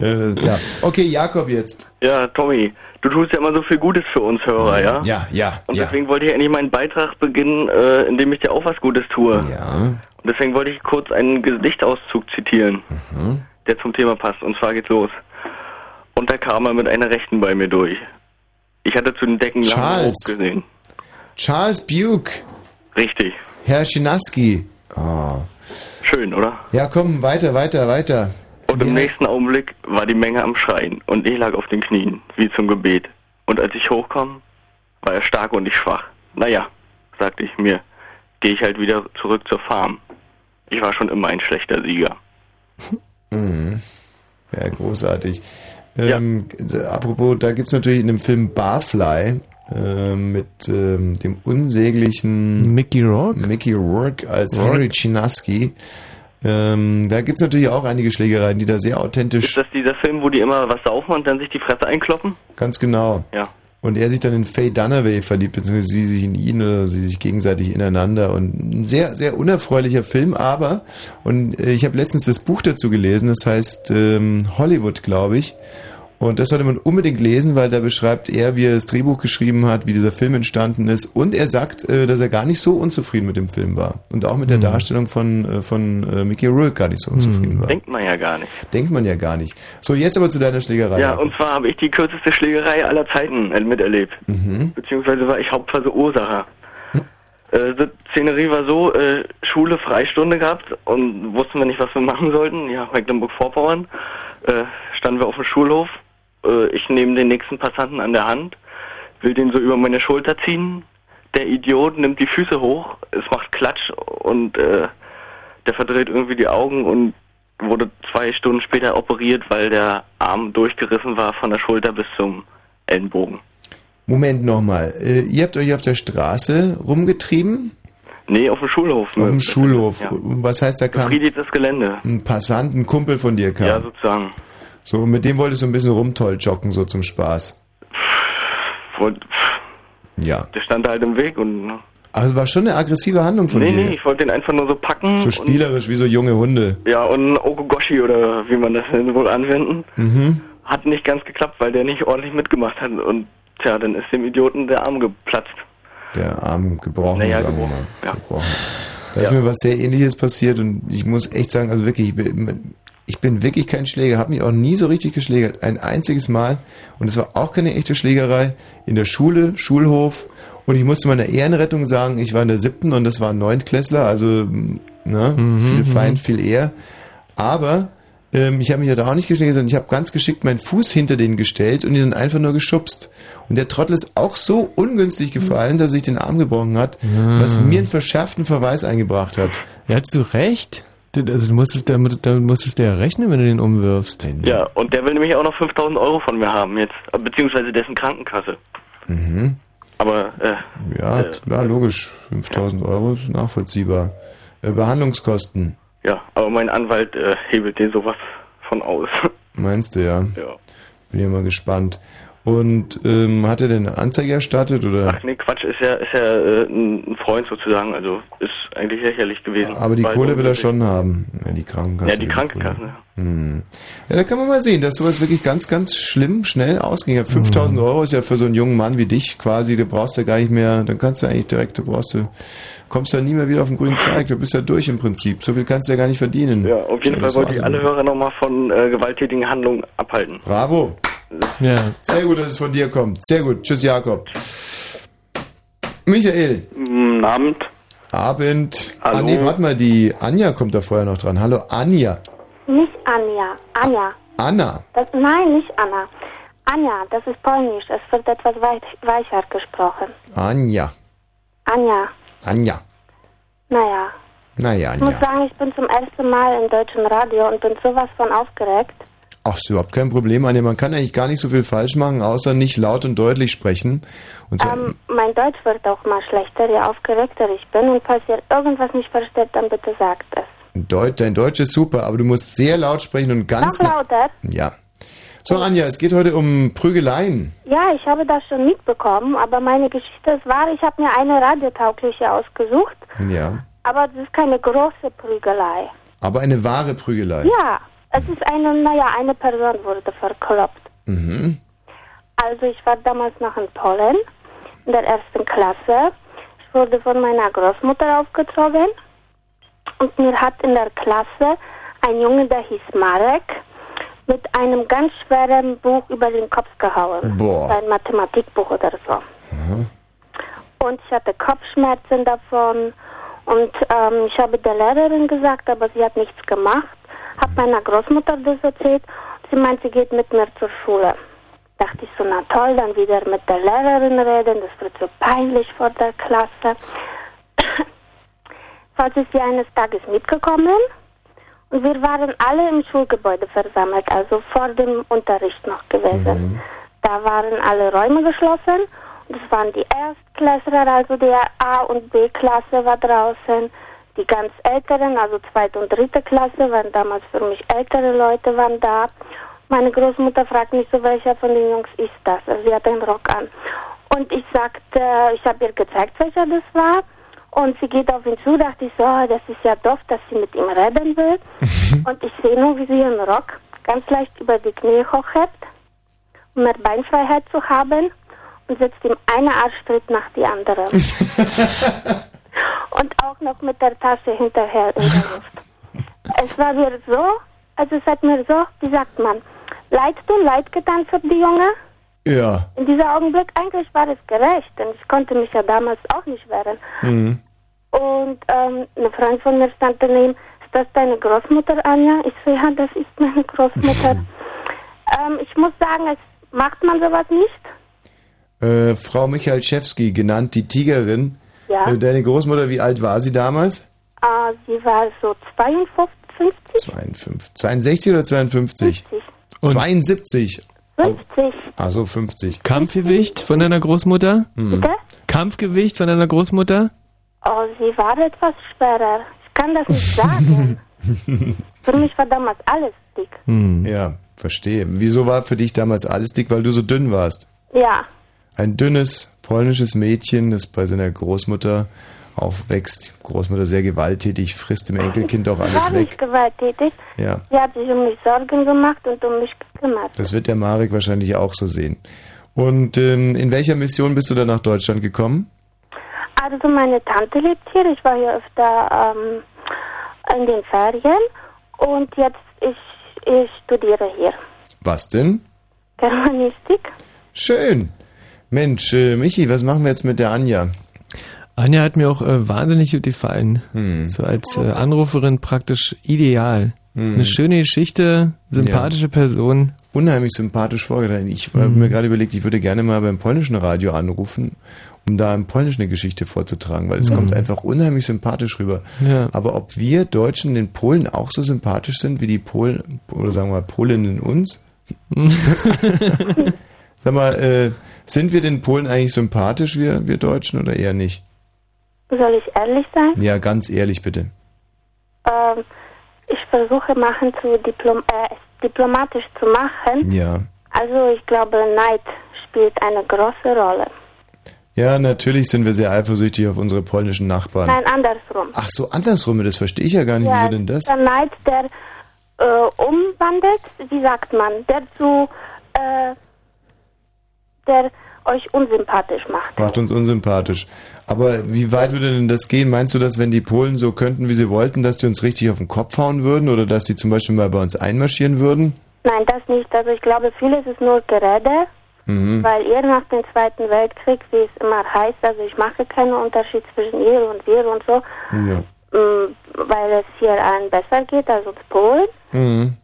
[SPEAKER 1] äh, ja. Okay, Jakob jetzt.
[SPEAKER 18] Ja, Tommy, du tust ja immer so viel Gutes für uns Hörer, ja?
[SPEAKER 1] Ja, ja.
[SPEAKER 18] Und
[SPEAKER 1] ja.
[SPEAKER 18] deswegen wollte ich endlich meinen Beitrag beginnen, äh, indem ich dir auch was Gutes tue.
[SPEAKER 1] Ja.
[SPEAKER 18] Und deswegen wollte ich kurz einen Gedichtauszug zitieren,
[SPEAKER 1] Mhm.
[SPEAKER 18] der zum Thema passt. Und zwar geht's los. Und da kam er mit einer Rechten bei mir durch. Ich hatte zu den Decken
[SPEAKER 1] Charles.
[SPEAKER 18] gesehen.
[SPEAKER 1] Charles Buke.
[SPEAKER 18] Richtig.
[SPEAKER 1] Herr Schinaski. Oh.
[SPEAKER 18] Schön, oder?
[SPEAKER 1] Ja, komm, weiter, weiter, weiter.
[SPEAKER 18] Und im nächsten Augenblick war die Menge am Schreien und ich lag auf den Knien, wie zum Gebet. Und als ich hochkam, war er stark und ich schwach. Naja, sagte ich mir, gehe ich halt wieder zurück zur Farm. Ich war schon immer ein schlechter Sieger.
[SPEAKER 1] Mhm. Ja, großartig. Ähm, Apropos, da gibt's natürlich in dem Film Barfly äh, mit ähm, dem unsäglichen
[SPEAKER 2] Mickey Rourke,
[SPEAKER 1] Mickey Rourke als
[SPEAKER 18] Rourke.
[SPEAKER 1] Henry Chinaski. Ähm, da gibt's natürlich auch einige Schlägereien, die da sehr authentisch,
[SPEAKER 18] Ist das dieser Film, wo die immer was saufen und dann sich die Fresse einkloppen?
[SPEAKER 1] ganz genau.
[SPEAKER 18] Ja.
[SPEAKER 1] Und er sich dann in Faye Dunaway verliebt, beziehungsweise sie sich in ihn oder sie sich gegenseitig ineinander. Und ein sehr, sehr unerfreulicher Film, aber, und äh, ich habe letztens das Buch dazu gelesen, das heißt ähm, Hollywood, glaube ich. Und das sollte man unbedingt lesen, weil da beschreibt er, wie er das Drehbuch geschrieben hat, wie dieser Film entstanden ist. Und er sagt, äh, dass er gar nicht so unzufrieden mit dem Film war. Und auch mit der Darstellung von, äh, von äh, Mickey Rourke gar nicht so unzufrieden war.
[SPEAKER 18] Denkt man ja gar nicht.
[SPEAKER 1] Denkt man ja gar nicht. So, jetzt aber zu deiner Schlägerei.
[SPEAKER 18] Ja, und zwar habe ich die kürzeste Schlägerei aller Zeiten miterlebt.
[SPEAKER 1] Mhm.
[SPEAKER 18] Beziehungsweise war ich Hauptverursacher. Äh, die Szenerie war so, äh, Schule, Freistunde gehabt und wussten wir nicht, was wir machen sollten. Ja, Mecklenburg-Vorpommern. Äh, standen wir auf dem Schulhof. Äh, ich nehme den nächsten Passanten an der Hand, will den so über meine Schulter ziehen. Der Idiot nimmt die Füße hoch, es macht Klatsch und äh, der verdreht irgendwie die Augen und wurde zwei Stunden später operiert, weil der Arm durchgerissen war von der Schulter bis zum Ellenbogen.
[SPEAKER 1] Moment nochmal. Äh, ihr habt euch auf der Straße rumgetrieben?
[SPEAKER 18] Nee, auf dem Schulhof.
[SPEAKER 1] Auf dem Schulhof.
[SPEAKER 18] Ja.
[SPEAKER 1] Was heißt, da kam
[SPEAKER 18] Befriedigtes Gelände.
[SPEAKER 1] ein Passant, ein Kumpel von dir kam?
[SPEAKER 18] Ja, sozusagen.
[SPEAKER 1] So, mit dem wolltest du ein bisschen rumtolljocken, so zum Spaß.
[SPEAKER 18] Wollt-
[SPEAKER 1] Ja.
[SPEAKER 18] Der stand halt im Weg und. ne?
[SPEAKER 1] Ach, es war schon eine aggressive Handlung von
[SPEAKER 18] nee,
[SPEAKER 1] dir.
[SPEAKER 18] nee, ich wollte den einfach nur so packen.
[SPEAKER 1] So spielerisch wie so junge Hunde.
[SPEAKER 18] Und, ja, und Okogoshi oder wie man das denn wohl anwenden.
[SPEAKER 1] Mhm.
[SPEAKER 18] Hat nicht ganz geklappt, weil der nicht ordentlich mitgemacht hat. Und tja, dann ist dem Idioten der Arm geplatzt.
[SPEAKER 1] Der Arm gebrochen,
[SPEAKER 18] Naja, gebrochen,
[SPEAKER 1] mal. Gebrochen. Da ist mir was sehr ähnliches passiert und ich muss echt sagen, also wirklich, ich, bin wirklich kein Schläger, habe mich auch nie so richtig geschlägert. Ein einziges Mal. Und es war auch keine echte Schlägerei. In der Schule, Schulhof. Und ich musste meiner Ehrenrettung sagen, ich war in der siebten und das war ein Neuntklässler, also ne,
[SPEAKER 2] Mhm,
[SPEAKER 1] viel
[SPEAKER 2] mhm.
[SPEAKER 1] Feind, viel eher. Aber ähm, ich habe mich ja da auch nicht geschlägert, sondern ich habe ganz geschickt meinen Fuß hinter den gestellt und ihn dann einfach nur geschubst. Und der Trottel ist auch so ungünstig gefallen, dass er sich den Arm gebrochen hat, was mir einen verschärften Verweis eingebracht hat.
[SPEAKER 2] Ja, zu Recht. Du- Also du musstest, da, da musstest du ja rechnen, wenn du den umwirfst.
[SPEAKER 29] Ja, und der will nämlich auch noch 5000 Euro von mir haben jetzt, beziehungsweise dessen Krankenkasse.
[SPEAKER 1] Mhm.
[SPEAKER 29] Aber, äh,
[SPEAKER 1] Ja,
[SPEAKER 29] äh,
[SPEAKER 1] klar, logisch. 5000 Euro ist nachvollziehbar. Äh, Behandlungskosten,
[SPEAKER 29] ja, aber mein Anwalt äh, hebelt den sowas von aus.
[SPEAKER 1] meinst du ja?
[SPEAKER 29] Ja.
[SPEAKER 1] Bin ja mal gespannt. Und ähm, hat er denn eine Anzeige erstattet oder?
[SPEAKER 29] Ach nee, Quatsch, ist ja, ist ja äh, ein Freund sozusagen, also ist eigentlich lächerlich gewesen.
[SPEAKER 1] Aber die Kohle will er schon haben. Ja, die Krankenkasse.
[SPEAKER 29] Ja, die Krankenkasse, ja.
[SPEAKER 1] Hm. Ja, da kann man mal sehen, dass sowas wirklich ganz, ganz schlimm schnell ausging. Ja, 5000 Euro ist ja für so einen jungen Mann wie dich quasi, du brauchst ja gar nicht mehr, dann kannst du eigentlich direkt, du brauchst du, kommst ja nie mehr wieder auf den grünen Zweig, du bist ja durch im Prinzip. So viel kannst du ja gar nicht verdienen.
[SPEAKER 29] Ja, auf jeden Fall wollte ich alle. Hörer nochmal von äh, gewalttätigen Handlungen abhalten.
[SPEAKER 1] Bravo.
[SPEAKER 2] Ja.
[SPEAKER 1] Sehr gut, dass es von dir kommt. Sehr gut. Tschüss, Jakob. Michael.
[SPEAKER 18] Guten Abend.
[SPEAKER 1] Abend.
[SPEAKER 18] Hallo.
[SPEAKER 1] Ah, nee, warte mal, die Anja kommt da vorher noch dran. Hallo, Anja.
[SPEAKER 19] Nicht Anja. Anja.
[SPEAKER 1] Anna.
[SPEAKER 19] Das, nein, nicht Anna. Anja, das ist polnisch. Es wird etwas weich, weicher gesprochen.
[SPEAKER 1] Anja.
[SPEAKER 19] Anja.
[SPEAKER 1] Anja.
[SPEAKER 19] Naja.
[SPEAKER 1] Naja,
[SPEAKER 19] Ich muss
[SPEAKER 1] Anja.
[SPEAKER 19] sagen, ich bin zum ersten Mal im deutschen Radio und bin sowas von aufgeregt.
[SPEAKER 1] Ach, ist überhaupt kein Problem, Anja. Man kann eigentlich gar nicht so viel falsch machen, außer nicht laut und deutlich sprechen. Und so,
[SPEAKER 19] Ähm, mein Deutsch wird auch mal schlechter, je aufgeregter ich bin. Und falls ihr irgendwas nicht versteht, dann bitte sagt es.
[SPEAKER 1] Deut, dein Deutsch ist super, aber du musst sehr laut sprechen und ganz...
[SPEAKER 19] Noch lauter?
[SPEAKER 1] Ja. So, Anja, es geht heute um Prügeleien.
[SPEAKER 19] Ja, ich habe das schon mitbekommen, aber meine Geschichte ist wahr. Ich habe mir eine radiotaugliche ausgesucht,
[SPEAKER 1] Ja.
[SPEAKER 19] aber das ist keine große Prügelei.
[SPEAKER 1] Aber eine wahre Prügelei.
[SPEAKER 19] Ja, es ist eine, naja, eine Person wurde verkloppt.
[SPEAKER 1] Mhm.
[SPEAKER 19] Also ich war damals noch in Polen, in der ersten Klasse. Ich wurde von meiner Großmutter aufgezogen und mir hat in der Klasse ein Junge, der hieß Marek, mit einem ganz schweren Buch über den Kopf gehauen.
[SPEAKER 1] Boah.
[SPEAKER 19] Ein Mathematikbuch oder so.
[SPEAKER 1] Mhm.
[SPEAKER 19] Und ich hatte Kopfschmerzen davon. Und ähm, ich habe der Lehrerin gesagt, aber sie hat nichts gemacht. Hab meiner Großmutter das erzählt. Sie meint, sie geht mit mir zur Schule. Dachte ich so, na toll, dann wieder mit der Lehrerin reden. Das wird so peinlich vor der Klasse. Falls ist sie eines Tages mitgekommen und wir waren alle im Schulgebäude versammelt, also vor dem Unterricht noch gewesen. Da waren alle Räume geschlossen und es waren die Erstklässler, also die A- und B-Klasse war draußen. Die ganz Älteren, also zweite und dritte Klasse, waren damals für mich ältere Leute, waren da. Meine Großmutter fragt mich so, welcher von den Jungs ist das? Also sie hat einen Rock an. Und ich sagte, ich habe ihr gezeigt, welcher das war. Und sie geht auf ihn zu, dachte ich so, oh, das ist ja doof, dass sie mit ihm reden will. und ich sehe nur, wie sie ihren Rock ganz leicht über die Knie hochhebt, um mehr Beinfreiheit zu haben und setzt ihm eine Arschtritt nach die andere. und auch noch mit der Tasche hinterher in der Luft. Es war mir so, also es hat mir so, wie sagt man, leid tun, leid getan für die Junge.
[SPEAKER 1] Ja.
[SPEAKER 19] In dieser Augenblick eigentlich war es gerecht, denn ich konnte mich ja damals auch nicht wehren.
[SPEAKER 1] Mhm.
[SPEAKER 19] Und ähm, ein Freund von mir stand daneben, ist das deine Großmutter, Anja? Ich so, ja, das ist meine Großmutter. ähm, ich muss sagen, es macht man sowas nicht.
[SPEAKER 1] Äh, Frau Michalczewski, genannt die Tigerin.
[SPEAKER 19] Ja.
[SPEAKER 1] Äh, deine Großmutter, wie alt war sie damals?
[SPEAKER 19] Äh, sie war so 52, 50,
[SPEAKER 1] 52. 62 oder 52? 72.
[SPEAKER 19] 50.
[SPEAKER 1] Also 50.
[SPEAKER 2] Kampfgewicht von deiner Großmutter?
[SPEAKER 1] Mhm.
[SPEAKER 19] Bitte?
[SPEAKER 2] Kampfgewicht von deiner Großmutter?
[SPEAKER 19] Oh, sie war etwas schwerer. Ich kann das nicht sagen. Für mich war damals alles dick.
[SPEAKER 1] Hm. Ja, verstehe. Wieso war für dich damals alles dick? Weil du so dünn warst.
[SPEAKER 19] Ja,
[SPEAKER 1] Ein dünnes polnisches Mädchen, das bei seiner Großmutter aufwächst. Großmutter sehr gewalttätig, frisst dem Enkelkind auch
[SPEAKER 19] war
[SPEAKER 1] alles
[SPEAKER 19] nicht
[SPEAKER 1] weg.
[SPEAKER 19] gewalttätig.
[SPEAKER 1] Ja,
[SPEAKER 19] Sie hat sich um mich Sorgen gemacht und um mich gekümmert.
[SPEAKER 1] das wird der Marek wahrscheinlich auch so sehen. Und ähm, in welcher Mission bist du dann nach Deutschland gekommen?
[SPEAKER 19] Also meine Tante lebt hier. Ich war hier öfter ähm, in den Ferien. Und jetzt, ich Ich studiere hier
[SPEAKER 1] Was denn?
[SPEAKER 19] Germanistik.
[SPEAKER 1] Schön. Mensch, äh, Michi, was machen wir jetzt mit der Anja?
[SPEAKER 2] Anja hat mir auch äh, wahnsinnig gut gefallen.
[SPEAKER 1] Hm.
[SPEAKER 2] So als äh, Anruferin praktisch ideal.
[SPEAKER 1] Hm.
[SPEAKER 2] Eine schöne Geschichte, sympathische Person.
[SPEAKER 1] Unheimlich sympathisch vorgetragen. Ich habe
[SPEAKER 2] Mhm.
[SPEAKER 1] mir gerade überlegt, ich würde gerne mal beim polnischen Radio anrufen, um da im Polnisch eine Geschichte vorzutragen, weil es kommt einfach unheimlich sympathisch rüber.
[SPEAKER 2] Ja.
[SPEAKER 1] Aber ob wir Deutschen den Polen auch so sympathisch sind wie die Polen, oder sagen wir mal Polinnen uns? Sag mal, äh, sind wir den Polen eigentlich sympathisch, wir, wir Deutschen, oder eher nicht?
[SPEAKER 19] Soll ich ehrlich sein?
[SPEAKER 1] Ja, ganz ehrlich bitte.
[SPEAKER 19] Ähm, ich versuche machen zu Diplom äh, diplomatisch zu machen.
[SPEAKER 1] Ja.
[SPEAKER 19] Also ich glaube, Neid spielt eine große Rolle.
[SPEAKER 1] Ja, natürlich sind wir sehr eifersüchtig auf unsere polnischen Nachbarn.
[SPEAKER 19] Nein, andersrum.
[SPEAKER 1] Ach so, andersrum, das verstehe ich ja gar nicht.
[SPEAKER 19] ja,
[SPEAKER 1] Wieso denn das?
[SPEAKER 19] Der Neid, der äh, umwandelt, wie sagt man, der zu, äh, der euch unsympathisch macht.
[SPEAKER 1] Macht uns unsympathisch. Aber wie weit würde denn das gehen? Meinst du, dass wenn die Polen so könnten, wie sie wollten, dass die uns richtig auf den Kopf hauen würden oder dass die zum Beispiel mal bei uns einmarschieren würden?
[SPEAKER 19] Nein, das nicht. Also ich glaube, vieles ist nur Gerede,
[SPEAKER 1] Mhm.
[SPEAKER 19] weil ihr nach dem Zweiten Weltkrieg, wie es immer heißt, also ich mache keinen Unterschied zwischen ihr und wir und so,
[SPEAKER 1] Ja.
[SPEAKER 19] mh, weil es hier allen besser geht als uns Polen.
[SPEAKER 1] Mhm.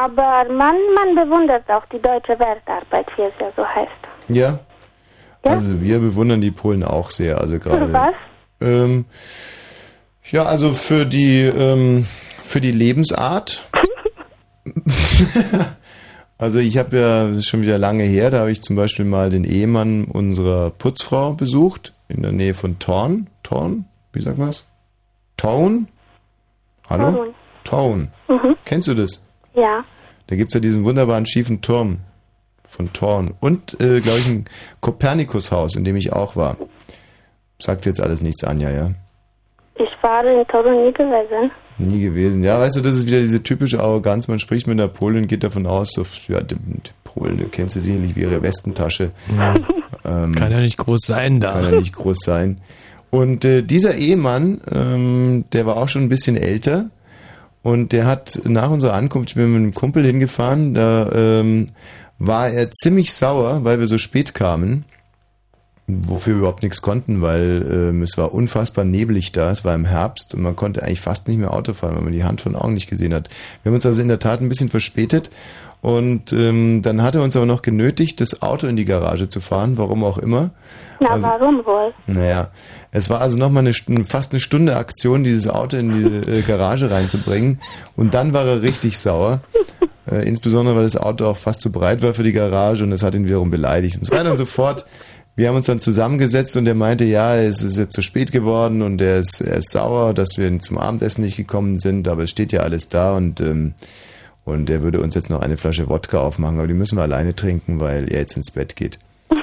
[SPEAKER 19] Aber man, man bewundert auch die deutsche Wertarbeit, wie es ja so heißt.
[SPEAKER 1] Ja? Also wir bewundern die Polen auch sehr, also gerade.
[SPEAKER 19] Was?
[SPEAKER 1] Ähm, ja, also für die ähm, für die Lebensart. also ich habe ja das ist schon wieder lange her, da habe ich zum Beispiel mal den Ehemann unserer Putzfrau besucht in der Nähe von Thorn. Thorn? Wie sagt man das? Town? Hallo? Town.
[SPEAKER 19] Mhm.
[SPEAKER 1] Kennst du das?
[SPEAKER 19] Ja.
[SPEAKER 1] Da gibt's ja diesen wunderbaren schiefen Turm von Thorn. Und, äh, glaube ich, ein Kopernikushaus, in dem ich auch war. Sagt jetzt alles nichts, Anja, ja?
[SPEAKER 19] Ich war in Toro nie gewesen.
[SPEAKER 1] Nie gewesen. Ja, weißt du, das ist wieder diese typische Arroganz. Man spricht mit einer Polin und geht davon aus, so, ja, die, die Polen, du kennst sie sicherlich wie ihre Westentasche. Ähm,
[SPEAKER 2] Kann ja nicht groß sein da.
[SPEAKER 1] Kann ja nicht groß sein. Und äh, dieser Ehemann, ähm, der war auch schon ein bisschen älter und der hat nach unserer Ankunft, ich bin mit einem Kumpel hingefahren, da ähm, war er ziemlich sauer, weil wir so spät kamen, wofür wir überhaupt nichts konnten, weil ähm, es war unfassbar neblig da, es war im Herbst und man konnte eigentlich fast nicht mehr Auto fahren, weil man die Hand von Augen nicht gesehen hat. Wir haben uns also in der Tat ein bisschen verspätet und ähm, dann hat er uns aber noch genötigt, das Auto in die Garage zu fahren, warum auch immer.
[SPEAKER 19] Na,
[SPEAKER 1] Also-
[SPEAKER 19] warum wohl?
[SPEAKER 1] Naja, es war also nochmal eine, Stunde- fast eine Stunde Aktion, dieses Auto in diese äh, Garage reinzubringen. Und dann war er richtig sauer. Äh, insbesondere, weil das Auto auch fast zu breit war für die Garage und das hat ihn wiederum beleidigt. Und so weiter und so fort. Wir haben uns dann zusammengesetzt und er meinte, ja, es ist jetzt zu spät geworden und er ist, er ist sauer, dass wir zum Abendessen nicht gekommen sind, aber es steht ja alles da und, ähm, und er würde uns jetzt noch eine Flasche Wodka aufmachen, aber die müssen wir alleine trinken, weil er jetzt ins Bett geht.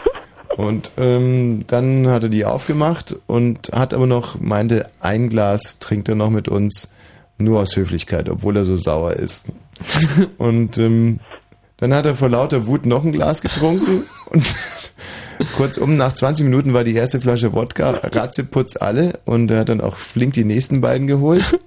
[SPEAKER 1] Und ähm, dann hat er die aufgemacht und hat aber noch, meinte, ein Glas trinkt er noch mit uns, nur aus Höflichkeit, obwohl er so sauer ist. Und ähm, dann hat er vor lauter Wut noch ein Glas getrunken und kurzum, nach 20 Minuten war die erste Flasche Wodka ratzeputz alle und er hat dann auch flink die nächsten beiden geholt.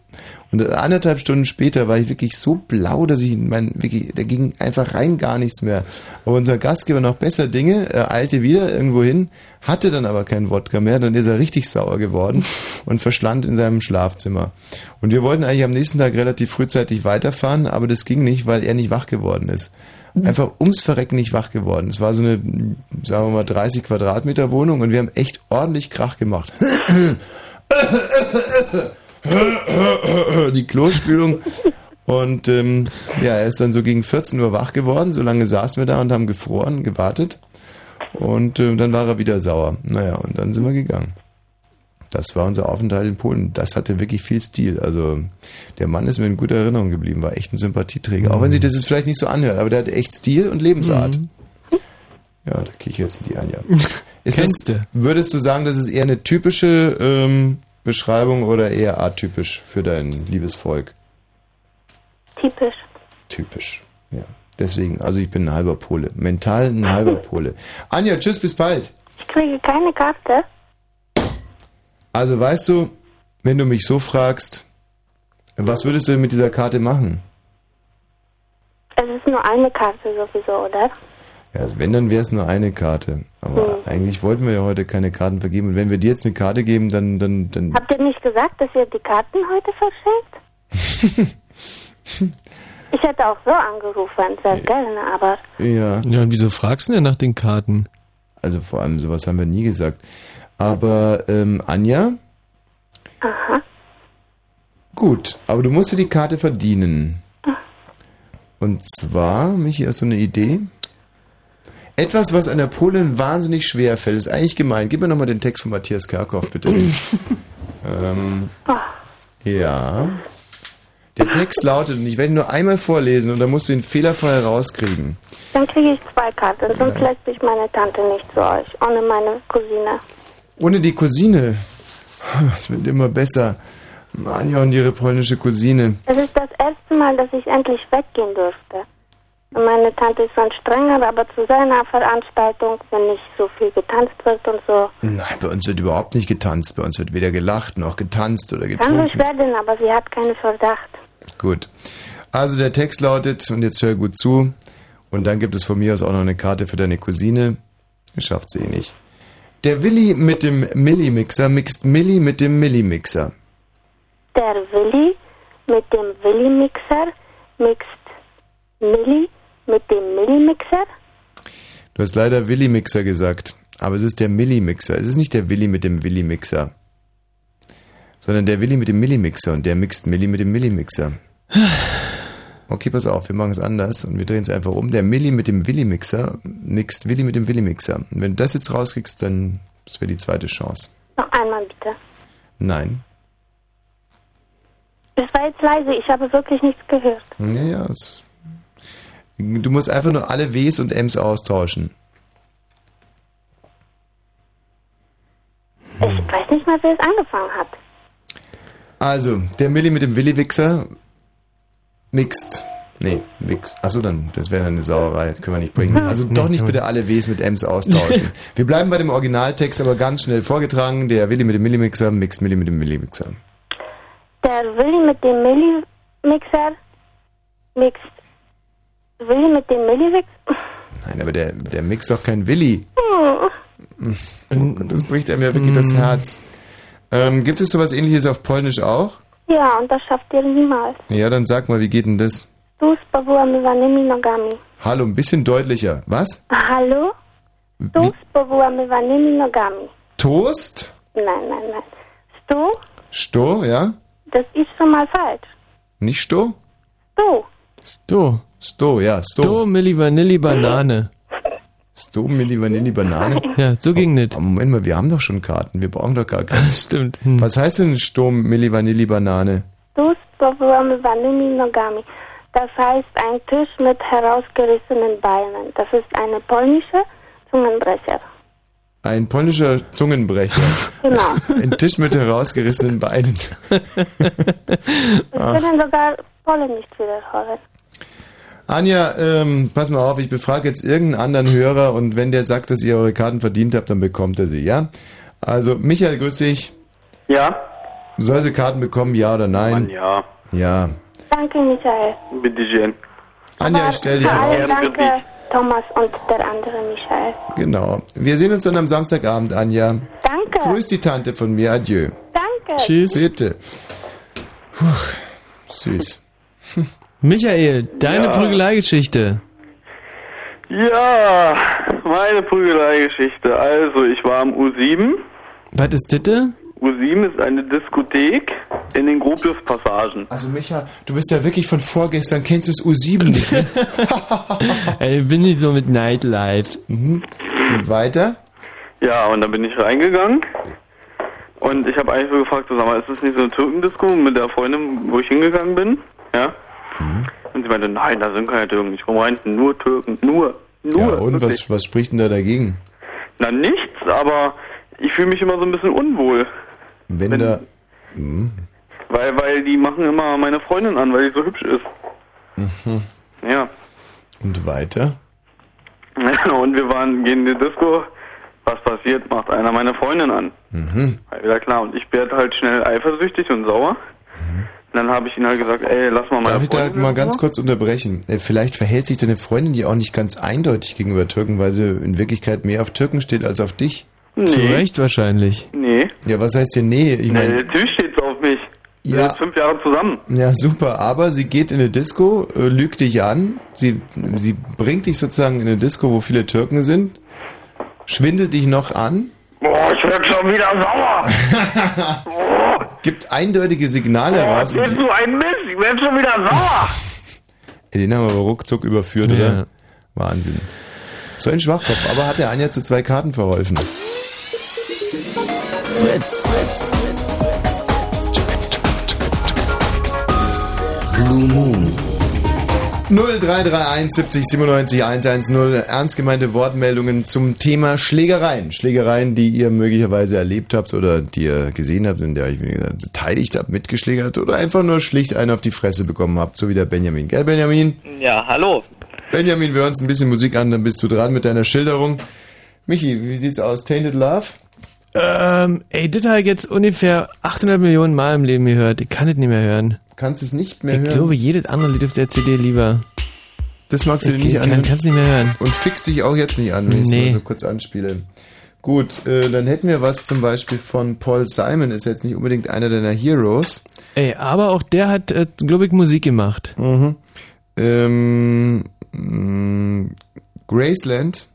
[SPEAKER 1] Und anderthalb Stunden später war ich wirklich so blau, dass ich mein, wirklich, da ging einfach rein gar nichts mehr. Aber unser Gastgeber noch besser Dinge, er eilte wieder irgendwo hin, hatte dann aber keinen Wodka mehr, dann ist er richtig sauer geworden und verschland in seinem Schlafzimmer. Und wir wollten eigentlich am nächsten Tag relativ frühzeitig weiterfahren, aber das ging nicht, weil er nicht wach geworden ist. Einfach ums Verrecken nicht wach geworden. Es war so eine, sagen wir mal, 30 Quadratmeter Wohnung und wir haben echt ordentlich Krach gemacht. die Klospülung. Und ähm, ja, er ist dann so gegen 14 Uhr wach geworden. So lange saßen wir da und haben gefroren, gewartet. Und äh, dann war er wieder sauer. Naja, und dann sind wir gegangen. Das war unser Aufenthalt in Polen. Das hatte wirklich viel Stil. Also der Mann ist mir in guter Erinnerung geblieben, war echt ein Sympathieträger. Auch wenn sich das jetzt vielleicht nicht so anhört, aber der hatte echt Stil und Lebensart. Ja, da kriege ich jetzt die Anja. Ist das, würdest du sagen, das ist eher eine typische ähm, Beschreibung oder eher atypisch für dein liebes Volk?
[SPEAKER 19] Typisch.
[SPEAKER 1] Typisch, ja. Deswegen, also ich bin ein halber Pole. Mental ein halber Pole. Anja, tschüss, bis bald.
[SPEAKER 19] Ich kriege keine Karte.
[SPEAKER 1] Also weißt du, wenn du mich so fragst, was würdest du denn mit dieser Karte machen?
[SPEAKER 19] nur eine Karte sowieso, oder?
[SPEAKER 1] Ja, also wenn, dann wäre es nur eine Karte. Aber
[SPEAKER 19] Hm.
[SPEAKER 1] eigentlich wollten wir ja heute keine Karten vergeben. Und wenn wir dir jetzt eine Karte geben, dann, dann, dann.
[SPEAKER 19] Habt ihr nicht gesagt, dass ihr die Karten heute verschenkt? ich hätte auch so angerufen, sehr gerne, aber
[SPEAKER 1] Ja.
[SPEAKER 2] Ja, und wieso fragst du denn nach den Karten?
[SPEAKER 1] Also vor allem sowas haben wir nie gesagt. Aber ähm, Anja,
[SPEAKER 19] aha.
[SPEAKER 1] gut, aber du musst dir die Karte verdienen. Und zwar, Michi, hast du eine Idee? Etwas, was einer Polin wahnsinnig schwer fällt, ist eigentlich gemein. Gib mir nochmal den Text von Matthias Kerkhoff, bitte. ähm, ja. Der Text lautet, und ich werde ihn nur einmal vorlesen und dann musst du ihn fehlerfrei rauskriegen.
[SPEAKER 19] Dann kriege ich zwei Karten, sonst lässt sich meine Tante nicht zu euch, ohne meine Cousine.
[SPEAKER 1] Ohne die Cousine. Es wird immer besser. Anja und ihre polnische Cousine.
[SPEAKER 19] Es ist das erste Mal, dass ich endlich weggehen durfte. Meine Tante ist schon strenger, aber zu seiner Veranstaltung, wenn nicht so viel getanzt wird und so,
[SPEAKER 1] Nein, bei uns wird überhaupt nicht getanzt. Bei uns wird weder gelacht noch getanzt oder
[SPEAKER 19] kann
[SPEAKER 1] getrunken.
[SPEAKER 19] werden, aber sie hat keinen Verdacht.
[SPEAKER 1] Gut. Also der Text lautet, und jetzt hör gut zu, und dann gibt es von mir aus auch noch eine Karte für deine Cousine. Schafft sie eh nicht. Der Willi mit dem Milli-Mixer mixt Milli mit dem Milli-Mixer.
[SPEAKER 19] Der Willi mit dem Willi-Mixer mixt Milli mit dem Milli-Mixer.
[SPEAKER 1] Du hast leider Willi-Mixer gesagt, aber es ist der Milli-Mixer. Es ist nicht der Willi mit dem Willi-Mixer, sondern der Willi mit dem Milli-Mixer und der mixt Milli mit dem Milli-Mixer. Okay, pass auf, wir machen es anders und wir drehen es einfach um. Der Milli mit dem Willi-Mixer mixt Willi mit dem Willi-Mixer. Und wenn du das jetzt rauskriegst, dann das wäre die zweite Chance.
[SPEAKER 19] Noch einmal bitte.
[SPEAKER 1] Nein.
[SPEAKER 19] Es war jetzt leise, ich habe wirklich nichts gehört.
[SPEAKER 1] Ja, ja. Es, du musst einfach nur alle Ws und Ms austauschen.
[SPEAKER 19] Ich weiß nicht mal, wer es angefangen hat.
[SPEAKER 1] Also, der Milli mit dem Willi-Wichser mixt. Nee, Wix. Achso, dann, das wäre eine Sauerei. Können wir nicht bringen. Also doch nicht bitte alle Ws mit Ms austauschen. Wir bleiben bei dem Originaltext, aber ganz schnell vorgetragen. Der Willi mit dem Millimixer mixt Milli mit dem Millimixer.
[SPEAKER 19] Der Willi mit dem Milli-Mixer mixt Willi mit dem Milli-Mixer.
[SPEAKER 1] Nein, aber der, der mixt doch kein Willi.
[SPEAKER 19] Hm.
[SPEAKER 1] Oh das bricht einem ja wirklich das Herz. Ähm, gibt es sowas ähnliches auf Polnisch auch?
[SPEAKER 19] Ja, und das schafft ihr niemals.
[SPEAKER 1] Ja, dann sag mal, wie geht denn das?
[SPEAKER 19] Tu spowłamywanymi nogami.
[SPEAKER 1] Hallo, ein bisschen deutlicher. Was?
[SPEAKER 19] Hallo? Tu spowłamywanymi nogami.
[SPEAKER 1] Toast?
[SPEAKER 19] Nein, nein, nein. Stu,
[SPEAKER 1] Sto, ja?
[SPEAKER 19] das ist schon mal falsch.
[SPEAKER 1] Nicht Sto?
[SPEAKER 19] Du.
[SPEAKER 2] Sto.
[SPEAKER 1] Sto, ja, Sto.
[SPEAKER 2] Sto, Milli Vanilli, Banane.
[SPEAKER 1] Sto, Milli, Vanilli, Banane?
[SPEAKER 2] Ja, so ging nicht.
[SPEAKER 1] Moment mal, wir haben doch schon Karten. Wir brauchen doch gar keine.
[SPEAKER 2] Stimmt. Hm.
[SPEAKER 1] Was heißt denn Sto, Milli, Vanilli, Banane?
[SPEAKER 19] Tu spowłamywanymi nogami. Das heißt ein Tisch mit herausgerissenen Beinen. Das ist eine polnische Zungenbrecher.
[SPEAKER 1] Ein polnischer Zungenbrecher.
[SPEAKER 19] Genau.
[SPEAKER 1] Ein Tisch mit herausgerissenen Beinen. Ach.
[SPEAKER 19] können sogar Polen nicht wiederholen.
[SPEAKER 1] Anja, ähm, pass mal auf, ich befrage jetzt irgendeinen anderen Hörer und wenn der sagt, dass ihr eure Karten verdient habt, dann bekommt er sie, ja? Also, Michael, grüß dich.
[SPEAKER 18] Ja?
[SPEAKER 1] Soll sie Karten bekommen, ja oder nein?
[SPEAKER 18] Mann, ja.
[SPEAKER 1] Ja.
[SPEAKER 19] Danke, Michael.
[SPEAKER 18] Bitte schön.
[SPEAKER 1] Anja, ich stell dich raus.
[SPEAKER 19] danke, Thomas und der andere Michael.
[SPEAKER 1] Genau. Wir sehen uns dann am Samstagabend, Anja.
[SPEAKER 19] Danke.
[SPEAKER 1] Grüß die Tante von mir, adieu.
[SPEAKER 19] Danke.
[SPEAKER 2] Tschüss.
[SPEAKER 1] Bitte. Puh, süß.
[SPEAKER 2] Michael, deine
[SPEAKER 18] Ja.
[SPEAKER 2] Prügeleigeschichte.
[SPEAKER 18] Ja, meine Prügeleigeschichte. Also, ich war am U7.
[SPEAKER 2] Was ist das?
[SPEAKER 18] U7 ist eine Diskothek in den Gropius-Passagen.
[SPEAKER 1] Also Micha, du bist ja wirklich von vorgestern, kennst du das U7 nicht, ne?
[SPEAKER 2] Ey, bin ich so mit Nightlife.
[SPEAKER 1] Mhm. Und weiter?
[SPEAKER 18] Ja, und dann bin ich reingegangen. Und ich habe eigentlich so gefragt, so, sag mal, ist das nicht so eine Türkendisco mit der Freundin, wo ich hingegangen bin? Ja.
[SPEAKER 1] Mhm.
[SPEAKER 18] Und sie meinte, nein, da sind keine Türken. Ich rein, nur Türken. Nur. Nur.
[SPEAKER 1] Ja, und
[SPEAKER 18] wirklich.
[SPEAKER 1] was, was spricht denn da dagegen?
[SPEAKER 18] Na, nichts, aber ich fühle mich immer so ein bisschen unwohl.
[SPEAKER 1] Wenn,
[SPEAKER 18] Wenn-
[SPEAKER 1] da... Mhm.
[SPEAKER 18] Weil, weil die machen immer meine Freundin an, weil die so hübsch ist.
[SPEAKER 1] Mhm.
[SPEAKER 18] Ja.
[SPEAKER 1] Und weiter?
[SPEAKER 18] Und wir waren, gehen in die Disco. Was passiert? Macht einer meine Freundin an.
[SPEAKER 1] Mhm.
[SPEAKER 18] War wieder klar. Und ich werde halt schnell eifersüchtig und sauer. Dann habe ich ihn halt gesagt, ey, lass mal meine
[SPEAKER 1] Darf ich da
[SPEAKER 18] Freundin
[SPEAKER 1] mal ganz kurz unterbrechen? Äh, Vielleicht verhält sich deine Freundin die auch nicht ganz eindeutig gegenüber Türken, weil sie in Wirklichkeit mehr auf Türken steht als auf dich.
[SPEAKER 2] Zu Recht wahrscheinlich.
[SPEAKER 18] Nee.
[SPEAKER 1] Ja, was heißt denn nee? Ich
[SPEAKER 18] Nee,
[SPEAKER 1] meine,
[SPEAKER 18] natürlich steht's auf mich. Wir
[SPEAKER 1] Ja.
[SPEAKER 18] sind fünf Jahre zusammen.
[SPEAKER 1] ja super, aber sie geht in eine Disco, äh, lügt dich an, sie, sie bringt dich sozusagen in eine Disco, wo viele Türken sind, schwindelt dich noch an,
[SPEAKER 18] Boah, ich werd schon wieder sauer.
[SPEAKER 1] gibt eindeutige Signale
[SPEAKER 18] Boah,
[SPEAKER 1] raus.
[SPEAKER 18] ich
[SPEAKER 1] Und
[SPEAKER 18] bin
[SPEAKER 1] die,
[SPEAKER 18] so ein Mist, ich werd schon wieder sauer.
[SPEAKER 1] Ey, den haben wir aber ruckzuck überführt,
[SPEAKER 2] Ja.
[SPEAKER 1] oder? Wahnsinn. So ein Schwachkopf, aber hat der Anja zu zwei Karten verholfen.
[SPEAKER 3] Fritz, Fritz,
[SPEAKER 1] Blue Moon. 0331 70 97 110 ernst gemeinte Wortmeldungen zum Thema Schlägereien. Schlägereien, die ihr möglicherweise erlebt habt oder die ihr gesehen habt, in der wie gesagt, beteiligt habt, mitgeschlägert oder einfach nur schlicht einen auf die Fresse bekommen habt, so wie der Benjamin. Gell, Benjamin?
[SPEAKER 30] Ja, hallo.
[SPEAKER 1] Benjamin, wir hören uns ein bisschen Musik an, dann bist du dran mit deiner Schilderung. Michi, wie sieht's aus? Tainted Love?
[SPEAKER 2] Ähm, ey, das habe ich jetzt ungefähr 800 Millionen Mal im Leben gehört. Ich kann das nicht mehr hören.
[SPEAKER 1] Kannst es nicht mehr
[SPEAKER 2] ich
[SPEAKER 1] hören?
[SPEAKER 2] glaube, jedes andere Lied auf der CD lieber.
[SPEAKER 1] Das magst du dir
[SPEAKER 2] Ich
[SPEAKER 1] nicht
[SPEAKER 2] kann-
[SPEAKER 1] anhören?
[SPEAKER 2] kann's nicht mehr hören.
[SPEAKER 1] Und fix dich auch jetzt nicht an, wenn ich
[SPEAKER 2] Nee.
[SPEAKER 1] mal so kurz anspiele. Gut, äh, dann hätten wir was zum Beispiel von Paul Simon, ist jetzt nicht unbedingt einer deiner Heroes.
[SPEAKER 2] Ey, aber auch der hat, äh, glaube ich, Musik gemacht.
[SPEAKER 1] Mhm. Ähm, mh, Graceland?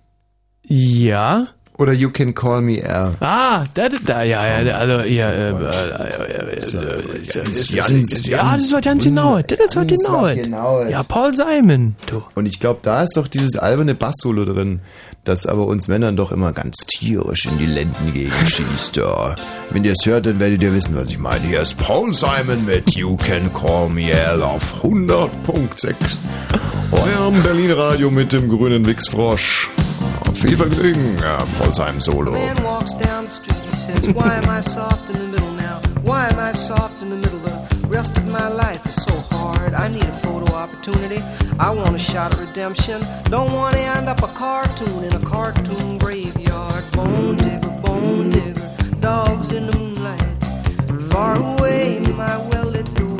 [SPEAKER 2] Ja.
[SPEAKER 1] Oder You Can Call Me Al?
[SPEAKER 2] Ah, da, da, da ja, ja, also, ja, äh, äh, äh, äh, äh, ja, das war ganz genau, das war genau.
[SPEAKER 1] genau.
[SPEAKER 2] Ja, Paul Simon, du.
[SPEAKER 1] Und ich glaube, da ist doch dieses alberne Bass-Solo drin, das aber uns Männern doch immer ganz tierisch in die Lenden schießt. Ja. Wenn ihr es hört, dann werdet ihr wissen, was ich meine. Hier ist Paul Simon mit You Can Call Me Al auf 100.6. Eurem Berlin-Radio mit dem grünen Wichsfrosch. Viel Vergnügen, ja, Paul Simon Solo.
[SPEAKER 31] man walks down the street, he says, Why am I soft in the middle now? Why am I soft in the middle? The rest of my life is so hard. I need a photo opportunity. I want a shot at redemption. Don't want to end up a cartoon in a cartoon graveyard. Bone digger, bone digger, dogs in the moonlight. Far away, my well lit door.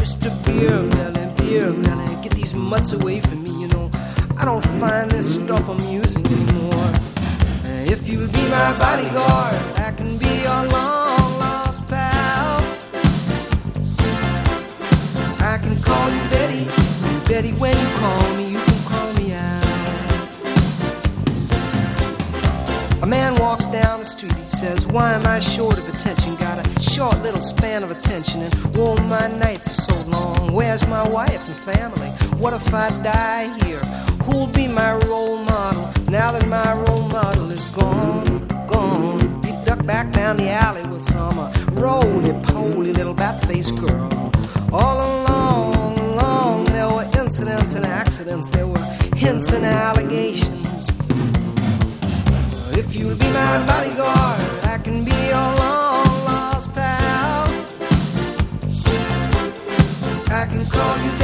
[SPEAKER 31] Mr. Beer Melly, Beer Melly, get these mutts away from me, you know. I don't find this stuff amusing anymore. If you'll be my bodyguard, I can be your long Betty. When you call me, you can call me out. A man walks down the street, he says, Why am I short of attention? Got a short little span of attention, and oh, my nights are so long. Where's my wife and family? What if I die here? Who'll be my role model now that my role model is gone? Gone. He ducked back down the alley with some uh, roly poly little bat faced girl. All were incidents and accidents, there were hints and allegations. If you'll be my bodyguard, I can be your long lost pal. I can call you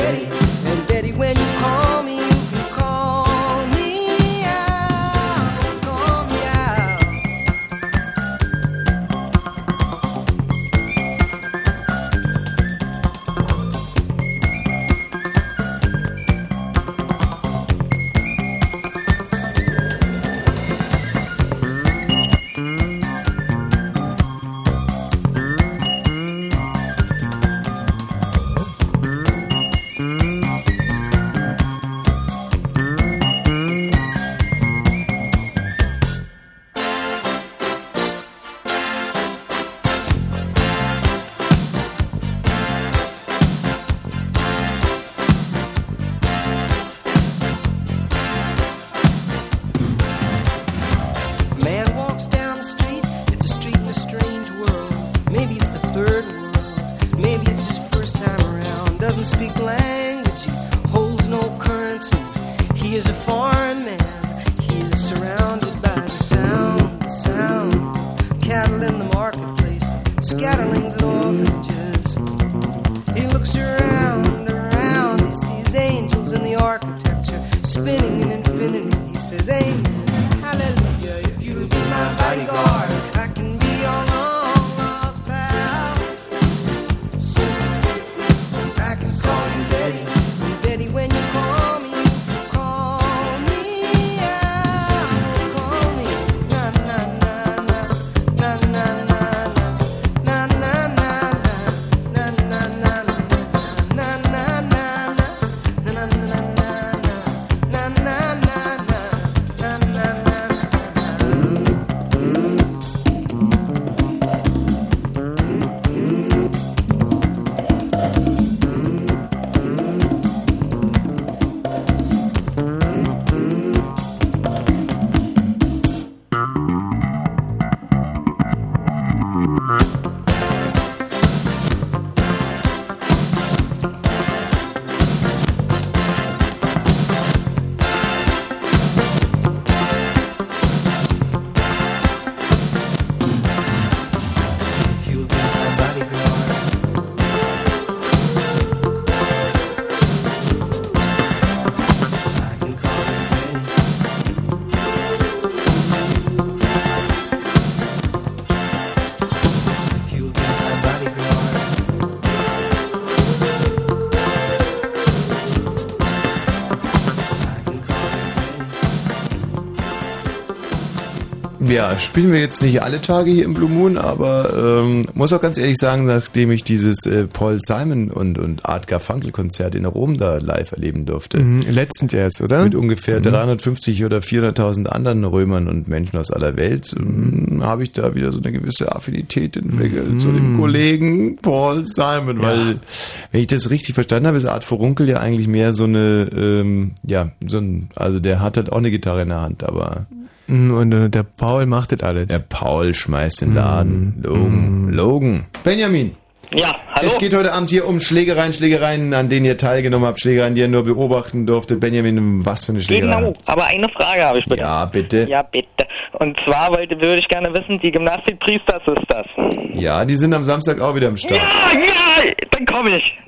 [SPEAKER 1] Ja, spielen wir jetzt nicht alle Tage hier im Blue Moon, aber ähm, muss auch ganz ehrlich sagen, nachdem ich dieses äh, Paul Simon und, und Art Garfunkel Konzert in Rom da live erleben durfte.
[SPEAKER 2] Mhm, letztens erst, oder?
[SPEAKER 1] Mit ungefähr
[SPEAKER 2] Mhm.
[SPEAKER 1] 350 oder 400.000 anderen Römern und Menschen aus aller Welt ähm, habe ich da wieder so eine gewisse Affinität entwickelt zu dem Kollegen Paul Simon, weil wenn ich das richtig verstanden habe, ist Art Furunkel ja eigentlich mehr so eine, ähm, ja, so ein, also der hat halt auch eine Gitarre in der Hand, aber
[SPEAKER 2] Mhm, Und äh, der Paul macht das alles.
[SPEAKER 1] der Paul schmeißt den Laden. Logan, Logan. Benjamin.
[SPEAKER 30] Ja, hallo.
[SPEAKER 1] Es geht heute Abend hier um Schlägereien, Schlägereien, an denen ihr teilgenommen habt, Schlägereien, die ihr nur beobachten durftet. Benjamin, was für eine Schlägerei?
[SPEAKER 30] Genau, aber eine Frage habe ich bitte.
[SPEAKER 1] Ja, bitte.
[SPEAKER 30] Ja, bitte. Und zwar wollte, würde ich gerne wissen, die Gymnastikpriesters ist das.
[SPEAKER 1] Ja, die sind am Samstag auch wieder am Start.
[SPEAKER 30] Ja, ja, dann komme ich.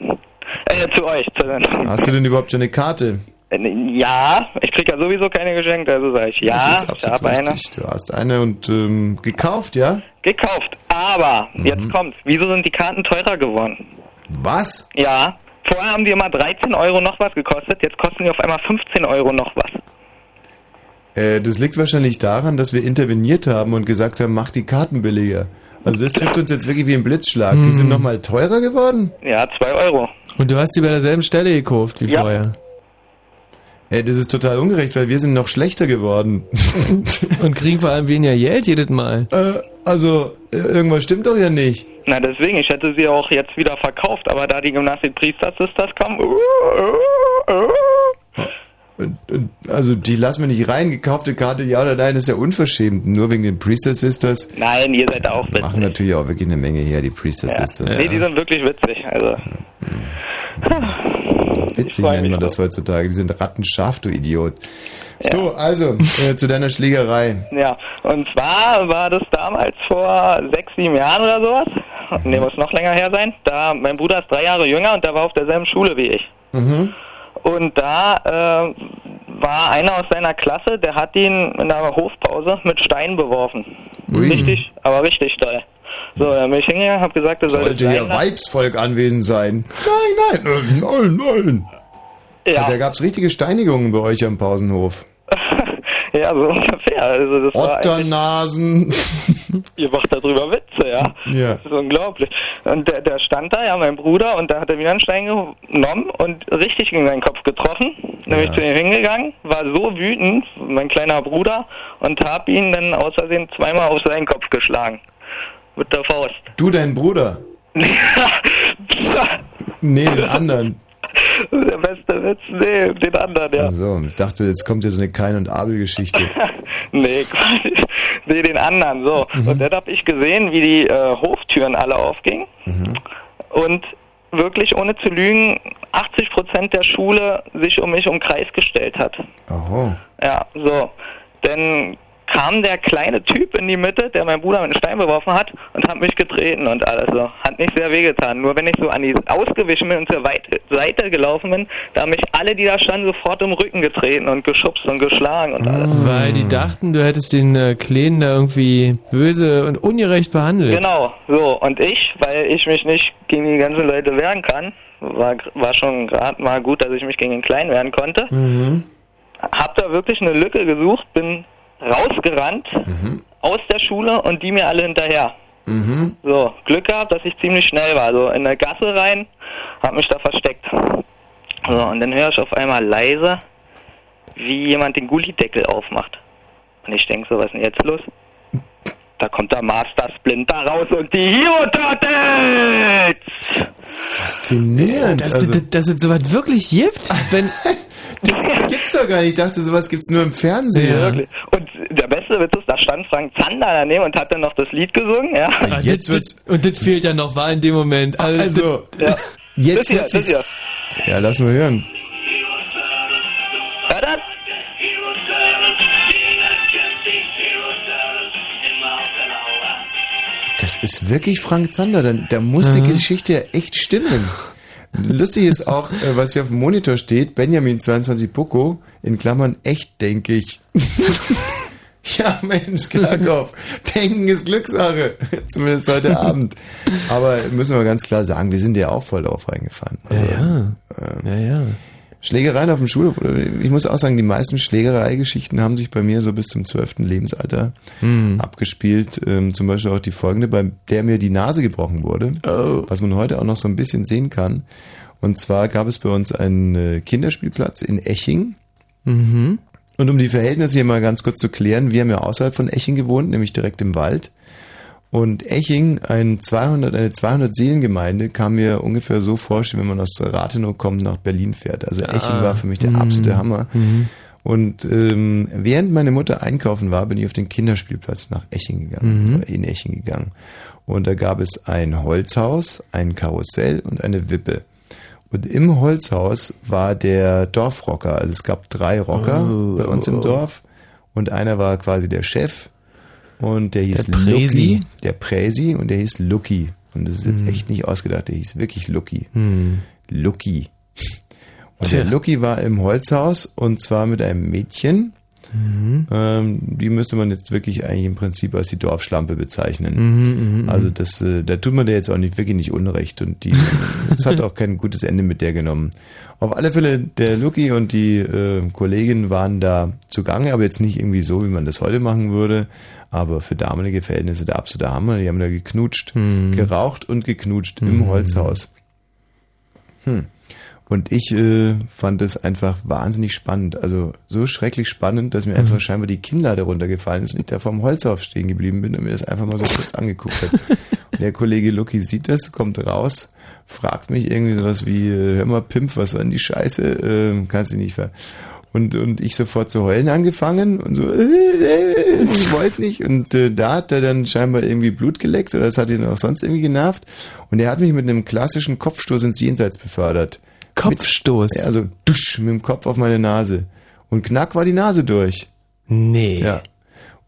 [SPEAKER 30] Äh, zu euch. Zu,
[SPEAKER 1] Hast du denn überhaupt schon eine Karte?
[SPEAKER 30] Äh, ja, ich krieg ja sowieso keine geschenkt, also sage ich ja,
[SPEAKER 1] das ist
[SPEAKER 30] ich habe eine.
[SPEAKER 1] richtig. Du hast eine und ähm, gekauft, ja?
[SPEAKER 30] Gekauft. Aber,
[SPEAKER 1] Mhm.
[SPEAKER 30] jetzt kommt's. Wieso sind die Karten teurer geworden?
[SPEAKER 1] Was?
[SPEAKER 30] Ja. Vorher haben die immer 13 Euro noch was gekostet, jetzt kosten die auf einmal 15 Euro noch was.
[SPEAKER 1] Äh, das liegt wahrscheinlich daran, dass wir interveniert haben und gesagt haben, mach die Karten billiger. Also das trifft uns jetzt wirklich wie ein Blitzschlag. Die
[SPEAKER 2] Hm.
[SPEAKER 1] sind nochmal teurer geworden?
[SPEAKER 30] Ja, 2 Euro.
[SPEAKER 2] Und du hast die bei derselben Stelle gekauft wie
[SPEAKER 30] Ja.
[SPEAKER 2] vorher.
[SPEAKER 1] Äh, das ist total ungerecht, weil wir sind noch schlechter geworden.
[SPEAKER 2] Und kriegen vor allem weniger Geld jedes Mal.
[SPEAKER 1] Äh, also, äh, irgendwas stimmt doch ja nicht.
[SPEAKER 30] Na deswegen, ich hätte sie auch jetzt wieder verkauft, aber da die Gymnastik-Priester Sisters kommen, uh,
[SPEAKER 1] Und, und, also die lassen wir nicht rein. Gekaufte Karte, ja oder nein, ist ja unverschämt. Nur wegen den Priester Sisters.
[SPEAKER 30] nein, ihr seid auch witzig.
[SPEAKER 1] Machen natürlich auch wirklich eine Menge her, die Priester Sisters.
[SPEAKER 30] Nee, die sind wirklich witzig, also.
[SPEAKER 1] Witzig nennt man das heutzutage. Die sind rattenscharf, du Idiot. So, also, äh, zu deiner Schlägerei.
[SPEAKER 30] Ja, und zwar war das damals vor sechs, sieben Jahren oder sowas. Nee, muss noch länger her sein. Da, mein Bruder ist drei Jahre jünger und der war auf derselben Schule wie ich.
[SPEAKER 1] Mhm.
[SPEAKER 30] Und da äh, war einer aus seiner Klasse, der hat ihn in der Hofpause mit Steinen beworfen.
[SPEAKER 1] Ui.
[SPEAKER 30] Richtig, aber richtig doll. So, dann bin ich hingegangen, hab gesagt, er
[SPEAKER 1] Sollte
[SPEAKER 30] sein
[SPEAKER 1] ja
[SPEAKER 30] lassen.
[SPEAKER 1] Weibsvolk anwesend sein. Nein, nein, nein, nein.
[SPEAKER 30] Ja.
[SPEAKER 1] Da gab's richtige Steinigungen bei euch am Pausenhof.
[SPEAKER 30] Ja, so ungefähr. Also das
[SPEAKER 1] Otternasen.
[SPEAKER 30] ihr macht darüber Witze, ja.
[SPEAKER 1] Ja.
[SPEAKER 30] Das ist unglaublich. Und der, der stand da, ja, mein Bruder, und da hat er wieder einen Stein genommen und richtig gegen seinen Kopf getroffen. Dann bin ich zu ihm hingegangen, war so wütend, mein kleiner Bruder, und hab ihn dann aus Versehen zweimal auf seinen Kopf geschlagen. Mit der Faust.
[SPEAKER 1] Du, dein Bruder. Nee, den anderen.
[SPEAKER 30] Witz, nee, den anderen, ja.
[SPEAKER 1] Also, ich dachte, jetzt kommt ja so eine Kain- und Abel-Geschichte.
[SPEAKER 30] Nee, Quatsch. Nee, den anderen, so.
[SPEAKER 1] Mhm.
[SPEAKER 30] Und dann hab ich gesehen, wie die äh, Hoftüren alle aufgingen.
[SPEAKER 1] Mhm.
[SPEAKER 30] Und wirklich, ohne zu lügen, 80 Prozent der Schule sich um mich um Kreis gestellt hat.
[SPEAKER 1] Oho.
[SPEAKER 30] Ja, so. Dann kam der kleine Typ in die Mitte, der meinen Bruder mit einem Stein beworfen hat und hat mich getreten und alles so. Hat nicht sehr wehgetan. Nur wenn ich so an die ausgewichen bin und zur Seite gelaufen bin, da haben mich alle, die da standen, sofort im Rücken getreten und geschubst und geschlagen und alles.
[SPEAKER 2] Weil die dachten, du hättest den äh, Kleinen da irgendwie böse und ungerecht behandelt.
[SPEAKER 30] Genau, so. Und ich, weil ich mich nicht gegen die ganzen Leute wehren kann, war, war schon gerade mal gut, dass ich mich gegen den Kleinen wehren konnte.
[SPEAKER 1] Mhm.
[SPEAKER 30] Hab da wirklich eine Lücke gesucht, bin rausgerannt aus der Schule und die mir alle hinterher.
[SPEAKER 1] Mhm.
[SPEAKER 30] So, Glück gehabt, dass ich ziemlich schnell war. So in der Gasse rein, hab mich da versteckt. So, und dann höre ich auf einmal leise, wie jemand den Gullideckel aufmacht. Und ich denk so, was ist denn jetzt los? Da kommt der Master Splinter raus und die Hero Turtles!
[SPEAKER 1] Faszinierend.
[SPEAKER 2] Dass,
[SPEAKER 1] also,
[SPEAKER 2] dass, dass es sowas wirklich gibt? Wenn,
[SPEAKER 1] das gibt's doch gar nicht. Ich dachte, sowas gibt's nur im Fernsehen.
[SPEAKER 30] Ja, wirklich. Und der beste Witz ist, da stand Frank Zander daneben und hat dann noch das Lied gesungen, ja.
[SPEAKER 2] Ah, das, das, und das fehlt ja noch, war in dem Moment. Also,
[SPEAKER 1] Also, jetzt,
[SPEAKER 30] Das hier,
[SPEAKER 1] jetzt ist,
[SPEAKER 30] hier.
[SPEAKER 1] Ja, lass mal hören.
[SPEAKER 30] Hört das?
[SPEAKER 1] Das ist wirklich Frank Zander. Da, da muss die
[SPEAKER 2] Mhm.
[SPEAKER 1] Geschichte ja echt stimmen. Lustig ist auch, äh, was hier auf dem Monitor steht, Benjamin 22 Poco, in Klammern echt, denke ich. ja, Mensch, Klarkopf. Denken ist Glückssache. Zumindest heute Abend. Aber müssen wir ganz klar sagen, wir sind ja auch voll drauf reingefahren.
[SPEAKER 2] ja,
[SPEAKER 1] Also,
[SPEAKER 2] ja.
[SPEAKER 1] ähm,
[SPEAKER 2] ja, ja.
[SPEAKER 1] Schlägereien auf dem Schulhof. Ich muss auch sagen, die meisten Schlägereigeschichten haben sich bei mir so bis zum 12. Lebensalter
[SPEAKER 2] Hm.
[SPEAKER 1] abgespielt. Ähm, zum Beispiel auch die folgende, bei der mir die Nase gebrochen wurde,
[SPEAKER 2] Oh.
[SPEAKER 1] was man heute auch noch so ein bisschen sehen kann. Und zwar gab es bei uns einen äh, Kinderspielplatz in Eching.
[SPEAKER 2] Mhm.
[SPEAKER 1] Und um die Verhältnisse hier mal ganz kurz zu klären, wir haben ja außerhalb von Eching gewohnt, nämlich direkt im Wald. Und Eching, ein 200, eine 200-Seelengemeinde, kam mir ungefähr so vor, wenn man aus Rathenow kommt, nach Berlin fährt. Also Eching
[SPEAKER 2] Ah.
[SPEAKER 1] war für mich der
[SPEAKER 2] Mhm.
[SPEAKER 1] absolute Hammer.
[SPEAKER 2] Mhm.
[SPEAKER 1] Und ähm, während meine Mutter einkaufen war, bin ich auf den Kinderspielplatz nach Eching gegangen,
[SPEAKER 2] Mhm.
[SPEAKER 1] oder in Eching gegangen. Und da gab es ein Holzhaus, ein Karussell und eine Wippe. Und im Holzhaus war der Dorfrocker. Also es gab drei Rocker
[SPEAKER 2] Oh,
[SPEAKER 1] bei uns im. Dorf. Und einer war quasi der Chef. Und der hieß
[SPEAKER 2] Der Präsi?
[SPEAKER 1] Lucky. Der Präsi und der hieß Lucky. Und das ist jetzt
[SPEAKER 2] Hm.
[SPEAKER 1] echt nicht ausgedacht. Der hieß wirklich Lucky.
[SPEAKER 2] Hm.
[SPEAKER 1] Lucky. Und
[SPEAKER 2] Tja.
[SPEAKER 1] der Lucky war im Holzhaus und zwar mit einem Mädchen.
[SPEAKER 2] Mhm.
[SPEAKER 1] Ähm, die müsste man jetzt wirklich eigentlich im Prinzip als die Dorfschlampe bezeichnen.
[SPEAKER 2] Mhm, mhm,
[SPEAKER 1] also
[SPEAKER 2] mhm.
[SPEAKER 1] das, äh, da tut man der jetzt auch nicht wirklich nicht unrecht und die, es hat auch kein gutes Ende mit der genommen. Auf alle Fälle der Lucky und die äh, Kollegin waren da zugange, aber jetzt nicht irgendwie so, wie man das heute machen würde, aber für damalige Verhältnisse der absolute Hammer. Die haben da geknutscht,
[SPEAKER 2] Mhm.
[SPEAKER 1] geraucht und geknutscht im
[SPEAKER 2] Mhm.
[SPEAKER 1] Holzhaus. Hm. Und ich äh, fand es einfach wahnsinnig spannend. Also so schrecklich spannend, dass mir
[SPEAKER 2] Mhm.
[SPEAKER 1] einfach scheinbar die Kinnlade runtergefallen ist und ich da vorm Holzhaus stehen geblieben bin und mir das einfach mal so kurz angeguckt habe. Und der Kollege Lucky sieht das, kommt raus, fragt mich irgendwie sowas wie, äh, hör mal Pimp, was soll denn die Scheiße? Ähm, kannst du nicht ver... Und, und ich sofort zu heulen angefangen und so, äh, äh, ich wollte nicht. Und äh, da hat er dann scheinbar irgendwie Blut geleckt oder das hat ihn auch sonst irgendwie genervt. Und er hat mich mit einem klassischen Kopfstoß ins Jenseits befördert.
[SPEAKER 2] Kopfstoß?
[SPEAKER 1] Mit, ja, also dusch, mit dem Kopf auf meine Nase. Und knack war die Nase durch.
[SPEAKER 2] Nee.
[SPEAKER 1] Ja.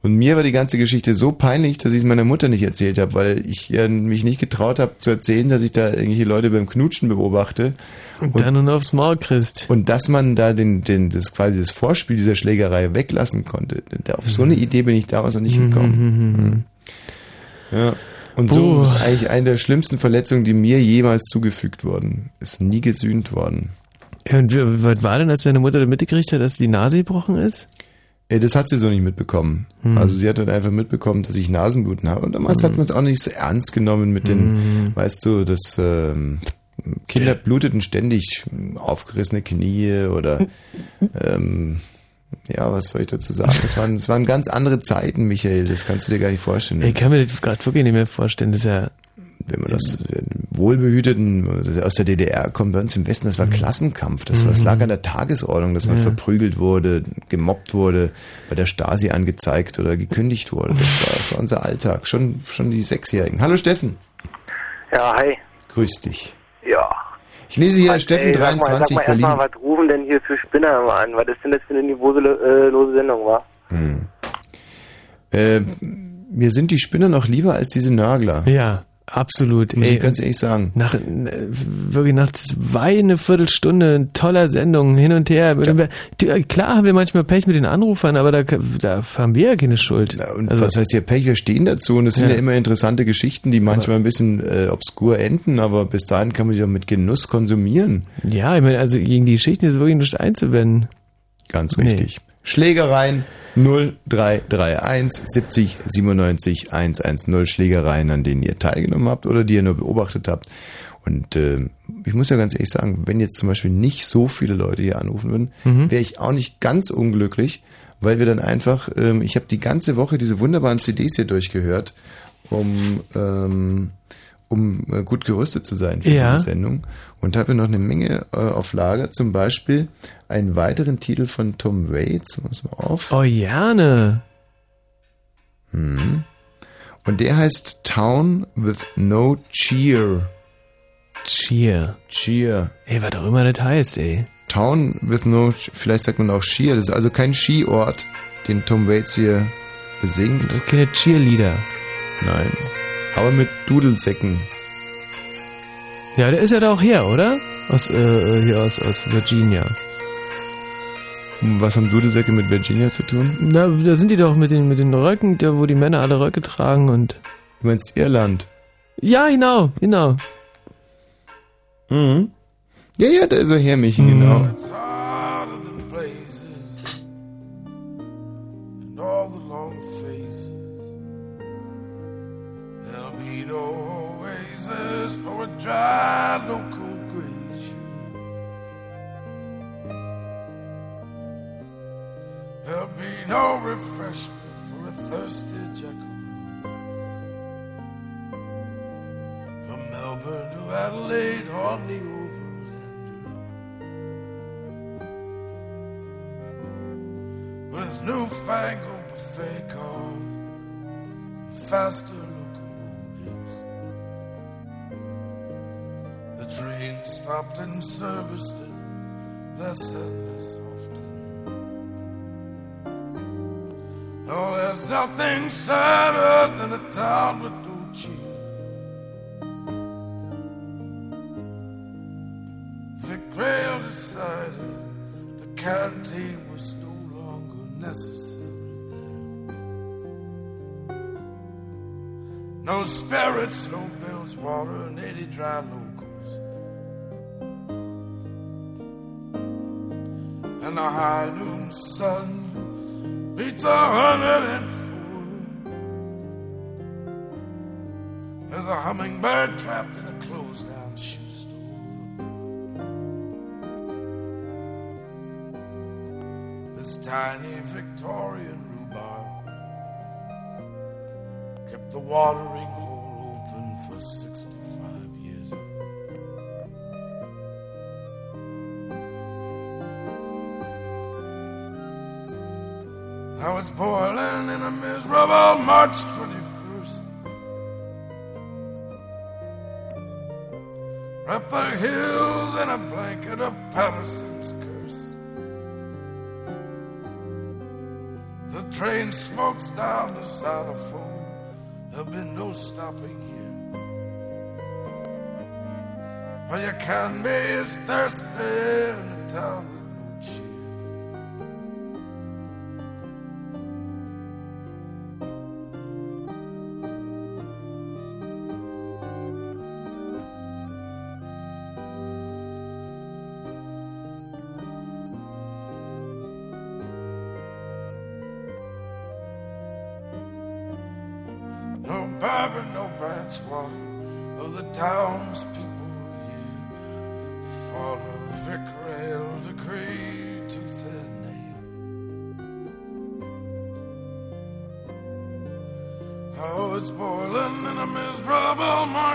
[SPEAKER 1] Und mir war die ganze Geschichte so peinlich, dass ich es meiner Mutter nicht erzählt habe, weil ich ja mich nicht getraut habe zu erzählen, dass ich da irgendwelche Leute beim Knutschen beobachte.
[SPEAKER 2] Und dann nur aufs Maul kriegst.
[SPEAKER 1] Und dass man da den, den, das quasi das Vorspiel dieser Schlägerei weglassen konnte. Auf so eine Idee bin ich damals noch nicht gekommen. Mhm. Ja. Und so
[SPEAKER 2] Puh.
[SPEAKER 1] ist eigentlich eine der schlimmsten Verletzungen, die mir jemals zugefügt wurden. Ist nie gesühnt worden.
[SPEAKER 2] Und wie- was war denn, als deine Mutter da mitgekriegt hat, dass die Nase gebrochen ist?
[SPEAKER 1] Äh, Das hat sie so nicht mitbekommen.
[SPEAKER 2] Hm.
[SPEAKER 1] Also sie hat dann einfach mitbekommen, dass ich Nasenbluten habe. Und damals hat man es auch nicht so ernst genommen mit den,
[SPEAKER 2] Hm.
[SPEAKER 1] weißt du, das ähm, Kinder bluteten ständig aufgerissene Knie oder ähm, ja, was soll ich dazu sagen? Das waren, das waren ganz andere Zeiten, Michael. Das kannst du dir gar nicht vorstellen.
[SPEAKER 2] Ich kann mir das gerade wirklich nicht mehr vorstellen. Das ist ja.
[SPEAKER 1] Wenn man das äh, wohlbehüteten aus der DDR kommt, bei uns im Westen, das war Klassenkampf. Das, war, das lag an der Tagesordnung, dass man
[SPEAKER 2] Mhm. Ja.
[SPEAKER 1] verprügelt wurde, gemobbt wurde, bei der Stasi angezeigt oder gekündigt wurde. Das war, das war unser Alltag. Schon, schon die Sechsjährigen. Hallo Steffen.
[SPEAKER 32] Ja, hi.
[SPEAKER 1] Grüß dich.
[SPEAKER 32] Ja.
[SPEAKER 1] Ich lese hier
[SPEAKER 32] Was,
[SPEAKER 1] Steffen
[SPEAKER 32] ey, sag mal,
[SPEAKER 1] 23
[SPEAKER 32] sag mal
[SPEAKER 1] Berlin.
[SPEAKER 32] erstmal, was rufen denn hier für Spinner immer an? Was ist denn das für eine niveaulose Sendung, war?
[SPEAKER 1] Hm. Äh, mir sind die Spinner noch lieber als diese Nörgler.
[SPEAKER 2] Ja, absolut.
[SPEAKER 1] Muss
[SPEAKER 2] Ey,
[SPEAKER 1] ich ganz ehrlich sagen.
[SPEAKER 2] Nach, wirklich nach zwei, eine Viertelstunde toller Sendung hin und her. Äh, Klar haben wir manchmal Pech mit den Anrufern, aber da, da haben wir ja keine Schuld.
[SPEAKER 1] Und
[SPEAKER 2] Also-
[SPEAKER 1] was heißt hier Pech? Wir stehen dazu und es sind ja,
[SPEAKER 2] Ja.
[SPEAKER 1] immer interessante Geschichten, die manchmal ein bisschen äh, obskur enden, aber bis dahin kann man die doch mit Genuss konsumieren.
[SPEAKER 2] Ja, ich meine, also gegen die Geschichten ist wirklich nicht einzuwenden.
[SPEAKER 1] Ganz
[SPEAKER 2] Nee.
[SPEAKER 1] richtig. Schlägereien 0331 70 97 110 Schlägereien, an denen ihr teilgenommen habt oder die ihr nur beobachtet habt. Und äh, ich muss ja ganz ehrlich sagen, wenn jetzt zum Beispiel nicht so viele Leute hier anrufen würden,
[SPEAKER 2] Mhm.
[SPEAKER 1] wäre ich auch nicht ganz unglücklich, weil wir dann einfach, ähm, ich habe die ganze Woche diese wunderbaren CDs hier durchgehört, um, ähm, um äh, gut gerüstet zu sein für
[SPEAKER 2] Ja.
[SPEAKER 1] diese Sendung und habe noch eine Menge äh, auf Lager, zum Beispiel einen weiteren Titel von Tom Waits, muss mal auf.
[SPEAKER 2] Oh, gerne.
[SPEAKER 1] Mhm. Und der heißt Town with No Cheer.
[SPEAKER 2] Cheer.
[SPEAKER 1] Cheer.
[SPEAKER 2] Ey, was auch immer das heißt, ey.
[SPEAKER 1] Town with no, vielleicht sagt man auch Cheer. Das ist also kein Skiort, den Tom Waits hier besingt.
[SPEAKER 2] Das ist keine Cheerleader.
[SPEAKER 1] Nein. Aber mit Dudelsäcken.
[SPEAKER 2] Ja, der ist ja da auch her, oder? Aus, äh, hier aus, aus Virginia.
[SPEAKER 1] Was haben Dudelsäcke mit Virginia zu tun?
[SPEAKER 2] Na, da sind die doch mit den, mit den Röcken, da wo die Männer alle Röcke tragen und.
[SPEAKER 1] Du meinst Irland?
[SPEAKER 2] Ja, genau, genau.
[SPEAKER 1] Mhm. Ja, ja, da ist er her, Michi,
[SPEAKER 20] mhm. genau. Tried no refreshment for a thirsty jackal. From Melbourne to Adelaide on the overland. with newfangled buffet cars, faster locomotives. The train stopped and serviced less and less often. Oh, there's nothing sadder than a town with no cheer. Vic Grail decided the canteen was no longer necessary. there. No spirits, no bilge water, and 80 dry locals. And the high noon sun beats a hundred and four. There's a hummingbird trapped in a closed down shoe store. This tiny Victorian rhubarb kept the watering hole open for 65 Now it's boiling in a miserable March 21st. Wrap the hills in a blanket of Patterson's curse. The train smokes down the xylophone. There'll be no stopping here. All you can be is thirsty in a town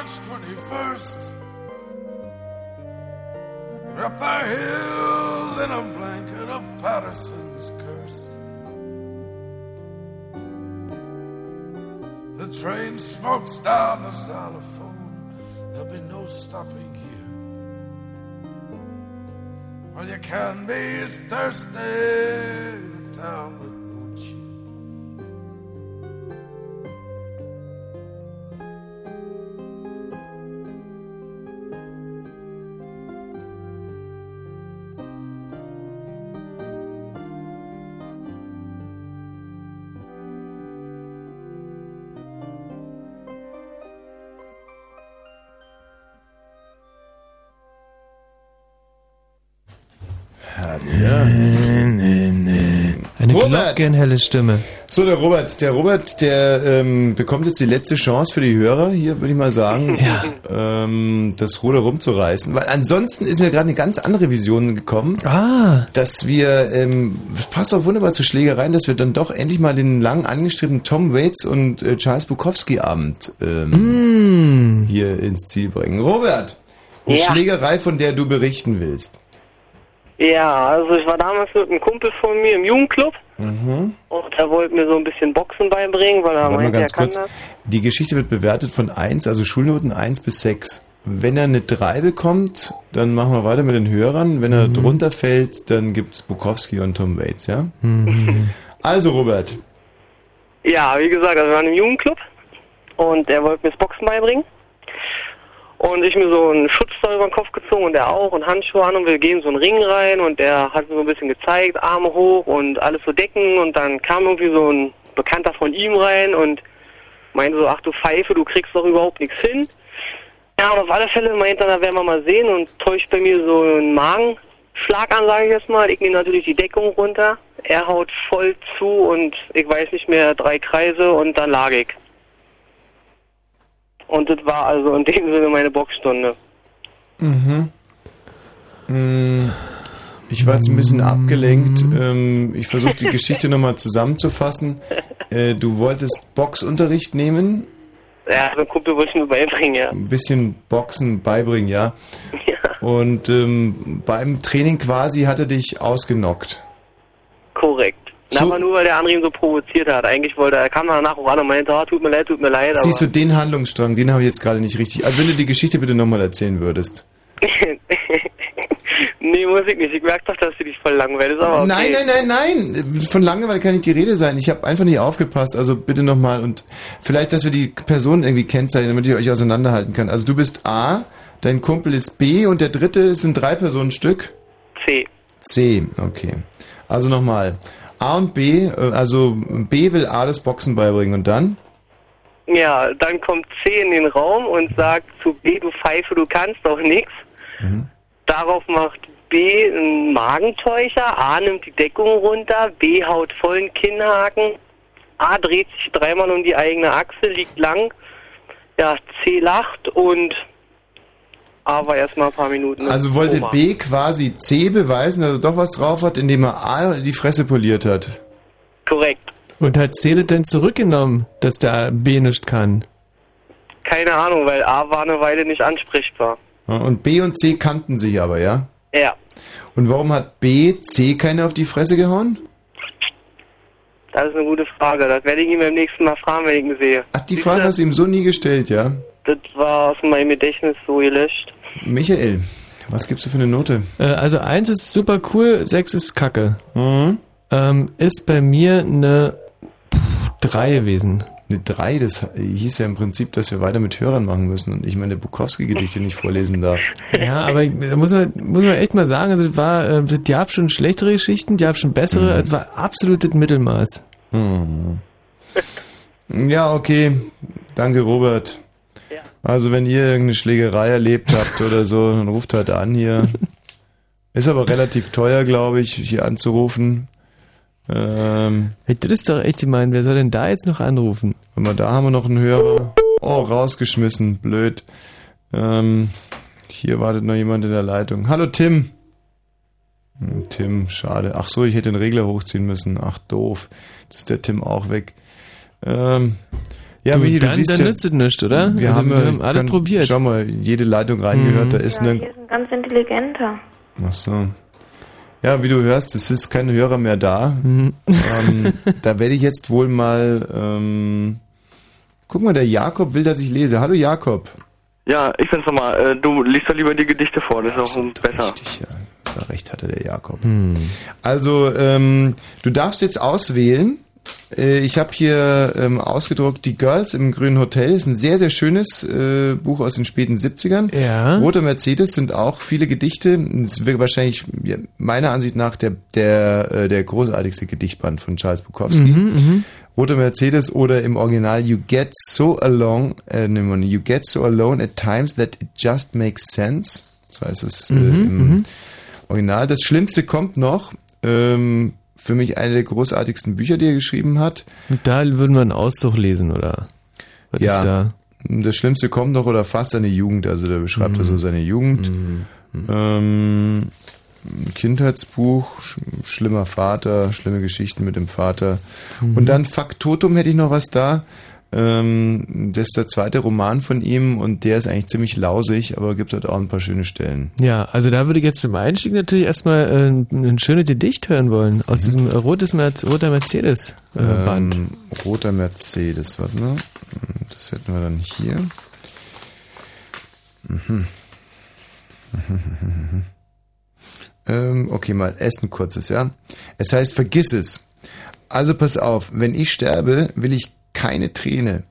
[SPEAKER 20] March 21st. Up the hills in a blanket of Patterson's curse. The train smokes down the xylophone. There'll be no stopping here. All you can be is thirsty a town
[SPEAKER 1] Ja.
[SPEAKER 2] Eine
[SPEAKER 1] Robert!
[SPEAKER 2] glockenhelle Stimme.
[SPEAKER 1] So, der Robert, der Robert, der ähm, bekommt jetzt die letzte Chance für die Hörer, hier würde ich mal sagen,
[SPEAKER 2] Ja.
[SPEAKER 1] ähm, das Ruder rumzureißen. Weil ansonsten ist mir gerade eine ganz andere Vision gekommen,
[SPEAKER 2] ah.
[SPEAKER 1] dass wir, ähm, das passt auch wunderbar zur Schlägereien, dass wir dann doch endlich mal den lang angestrebten Tom Waits und äh, Charles Bukowski Abend ähm, hier ins Ziel bringen. Robert, eine
[SPEAKER 32] Ja.
[SPEAKER 1] Schlägerei, von der du berichten willst.
[SPEAKER 32] Ja, also ich war damals mit einem Kumpel von mir im Jugendclub
[SPEAKER 1] Mhm.
[SPEAKER 32] und er wollte mir so ein bisschen Boxen beibringen, weil er
[SPEAKER 1] Warte mal
[SPEAKER 32] meinte, er
[SPEAKER 1] ganz
[SPEAKER 32] kann
[SPEAKER 1] kurz.
[SPEAKER 32] das.
[SPEAKER 1] Die Geschichte wird bewertet von 1, also Schulnoten 1 bis 6. Wenn er eine 3 bekommt, dann machen wir weiter mit den Hörern. Wenn er drunter fällt, dann gibt's Bukowski und Tom Waits, ja? Also, Robert.
[SPEAKER 32] Ja, wie gesagt, also wir waren im Jugendclub und er wollte mir das Boxen beibringen. Und ich mir so einen Schutz da über den Kopf gezogen und er auch und Handschuhe an und wir gehen so einen Ring rein und der hat mir so ein bisschen gezeigt, Arme hoch und alles so decken und dann kam irgendwie so ein Bekannter von ihm rein und meinte so, ach du Pfeife, du kriegst doch überhaupt nichts hin. Ja, und auf alle Fälle meinte er, da werden wir mal sehen und täuscht bei mir so einen Magen Schlag an, sage ich jetzt mal. Ich nehme natürlich die Deckung runter. Er haut voll zu und ich weiß nicht mehr, drei Kreise und dann lag ich. Und das war also in dem Sinne meine Boxstunde.
[SPEAKER 1] Mhm. Mm, Ich war jetzt ein bisschen abgelenkt. Ähm, Ich versuche die Geschichte nochmal zusammenzufassen. Äh, Du wolltest Boxunterricht nehmen,
[SPEAKER 32] Ja, so ein Kumpel wollte ich mir beibringen, ja.
[SPEAKER 1] ein bisschen Boxen beibringen, ja. Und ähm, beim Training quasi hat er dich ausgenockt.
[SPEAKER 32] Korrekt.
[SPEAKER 1] So-
[SPEAKER 32] Aber nur, weil der andere ihn so provoziert hat. Eigentlich wollte er, kam danach auch an und meinte, ah, tut mir leid, tut mir leid.
[SPEAKER 1] Siehst du den Handlungsstrang, den habe ich jetzt gerade nicht richtig. Also wenn du die Geschichte bitte nochmal erzählen würdest.
[SPEAKER 32] nee, muss ich nicht. Ich merke doch, dass du dich voll langweilst. Aber okay.
[SPEAKER 1] Nein, nein, nein, nein. Von Langeweile kann nicht die Rede sein. Ich habe einfach nicht aufgepasst. Also bitte nochmal und vielleicht, dass wir die Personen irgendwie kennzeichnen, damit ich euch auseinanderhalten kann. Also du bist A, dein Kumpel ist B und der dritte sind drei Personen Stück.
[SPEAKER 32] C.
[SPEAKER 1] C, okay. Also nochmal. A und B, äh, also B will A das Boxen beibringen und dann?
[SPEAKER 32] Ja, dann kommt C in den Raum und sagt zu B, du Pfeife, du kannst doch nix. Darauf macht B einen Magentäuscher, A nimmt die Deckung runter, B haut vollen Kinnhaken, A dreht sich dreimal um die eigene Achse, liegt lang, ja, C lacht und A war erstmal ein paar Minuten.
[SPEAKER 1] Also wollte
[SPEAKER 32] Koma.
[SPEAKER 1] B quasi C beweisen, dass er doch was drauf hat, indem er A die Fresse poliert hat.
[SPEAKER 32] Korrekt.
[SPEAKER 2] Und hat Zele denn zurückgenommen, dass der B nicht kann?
[SPEAKER 32] Keine Ahnung, weil A war eine Weile nicht ansprechbar.
[SPEAKER 1] Und B und C kannten sich aber, ja?
[SPEAKER 32] Ja,
[SPEAKER 1] Und warum hat B C keine auf die Fresse gehauen?
[SPEAKER 32] das ist eine gute Frage. Das werde ich ihn beim nächsten Mal fragen, wenn ich ihn sehe.
[SPEAKER 1] Ach, die Frage hast du ihm so nie gestellt, ja?
[SPEAKER 32] Das war aus meinem Gedächtnis so gelöscht.
[SPEAKER 1] Michael, was gibst du für eine Note?
[SPEAKER 2] Äh, also eins ist super cool, sechs ist kacke.
[SPEAKER 1] Mhm.
[SPEAKER 2] Ähm, ist bei mir eine drei gewesen.
[SPEAKER 1] Eine 3, das hieß ja im Prinzip, dass wir weiter mit Hörern machen müssen und ich meine Bukowski-Gedichte nicht vorlesen darf.
[SPEAKER 2] Ja, aber da muss man, muss man echt mal sagen, also war, äh, die gab schon schlechtere Geschichten, die gab schon bessere, es war absolutes Mittelmaß.
[SPEAKER 1] Mhm. Ja, okay. Danke, Robert. Also, wenn ihr irgendeine Schlägerei erlebt habt oder so, dann ruft halt an hier. Ist aber relativ teuer, glaube ich, hier anzurufen. Ähm,
[SPEAKER 2] Hey, das ist doch echt gemein, wer soll denn da jetzt noch anrufen?
[SPEAKER 1] Warte mal, da haben wir noch einen Hörer. Oh, rausgeschmissen, blöd. Ähm, hier wartet noch jemand in der Leitung. Hallo Tim. Hm, Tim, schade. Ach so, ich hätte den Regler hochziehen müssen. Ach doof. Jetzt ist der Tim auch weg. Ähm, ja,
[SPEAKER 2] Du,
[SPEAKER 1] Michi, du
[SPEAKER 2] dann-
[SPEAKER 1] siehst
[SPEAKER 2] dann
[SPEAKER 1] ja,
[SPEAKER 2] nützt es nichts, oder?
[SPEAKER 1] Wir
[SPEAKER 2] Also,
[SPEAKER 1] haben,
[SPEAKER 2] wir
[SPEAKER 1] ja-
[SPEAKER 2] haben alle
[SPEAKER 1] kann-
[SPEAKER 2] probiert.
[SPEAKER 1] Schau mal, jede Leitung reingehört, da ist
[SPEAKER 19] ja,
[SPEAKER 1] ein
[SPEAKER 19] hier ist ein ganz intelligenter.
[SPEAKER 1] Ach so. Ja, wie du hörst, es ist kein Hörer mehr da.
[SPEAKER 2] Mhm.
[SPEAKER 1] Ähm, da werde ich jetzt wohl mal. Ähm, guck mal, der Jakob will, dass ich lese. Hallo Jakob.
[SPEAKER 18] Ja, ich bin's nochmal. Äh, du liest doch lieber die Gedichte vor, das ist auch besser.
[SPEAKER 1] Da recht hatte der Jakob. Also, ähm, du darfst jetzt auswählen. Äh, Ich habe hier ähm, ausgedruckt Die Girls im Grünen Hotel. ist ein sehr, sehr schönes äh, Buch aus den späten 70ern.
[SPEAKER 2] Ja.
[SPEAKER 1] Roter Mercedes sind auch viele Gedichte. Es wäre wahrscheinlich ja, meiner Ansicht nach der, der, äh, der großartigste Gedichtband von Charles Bukowski.
[SPEAKER 2] Mhm, mhm.
[SPEAKER 1] Roter Mercedes oder im Original You get so alone, äh, nee, You get so alone at times that it just makes sense. So heißt es äh,
[SPEAKER 2] Mhm,
[SPEAKER 1] im
[SPEAKER 2] mhm.
[SPEAKER 1] Original. Das Schlimmste kommt noch. Ähm, für mich eine der großartigsten Bücher, die er geschrieben hat.
[SPEAKER 2] Und da würden wir einen Auszug lesen, oder? Was
[SPEAKER 1] ja.
[SPEAKER 2] ist da?
[SPEAKER 1] Das Schlimmste kommt noch oder fast seine Jugend. Also da beschreibt er so seine Jugend. Ähm, Kindheitsbuch, sch schlimmer Vater, schlimme Geschichten mit dem Vater.
[SPEAKER 2] Mhm.
[SPEAKER 1] Und dann Faktotum hätte ich noch was da. Ähm, das ist der zweite Roman von ihm und der ist eigentlich ziemlich lausig, aber gibt halt auch ein paar schöne Stellen.
[SPEAKER 2] Ja, also da würde ich jetzt zum Einstieg natürlich erstmal äh, ein, ein schönes Gedicht hören wollen. Aus diesem äh, rotes Merz, roter Mercedes äh, Band.
[SPEAKER 1] Ähm, roter Mercedes, warte mal. Das hätten wir dann hier. Mhm. ähm, okay, mal Essen kurzes, ja. Es heißt, vergiss es. Also pass auf, wenn ich sterbe, will ich keine Träne.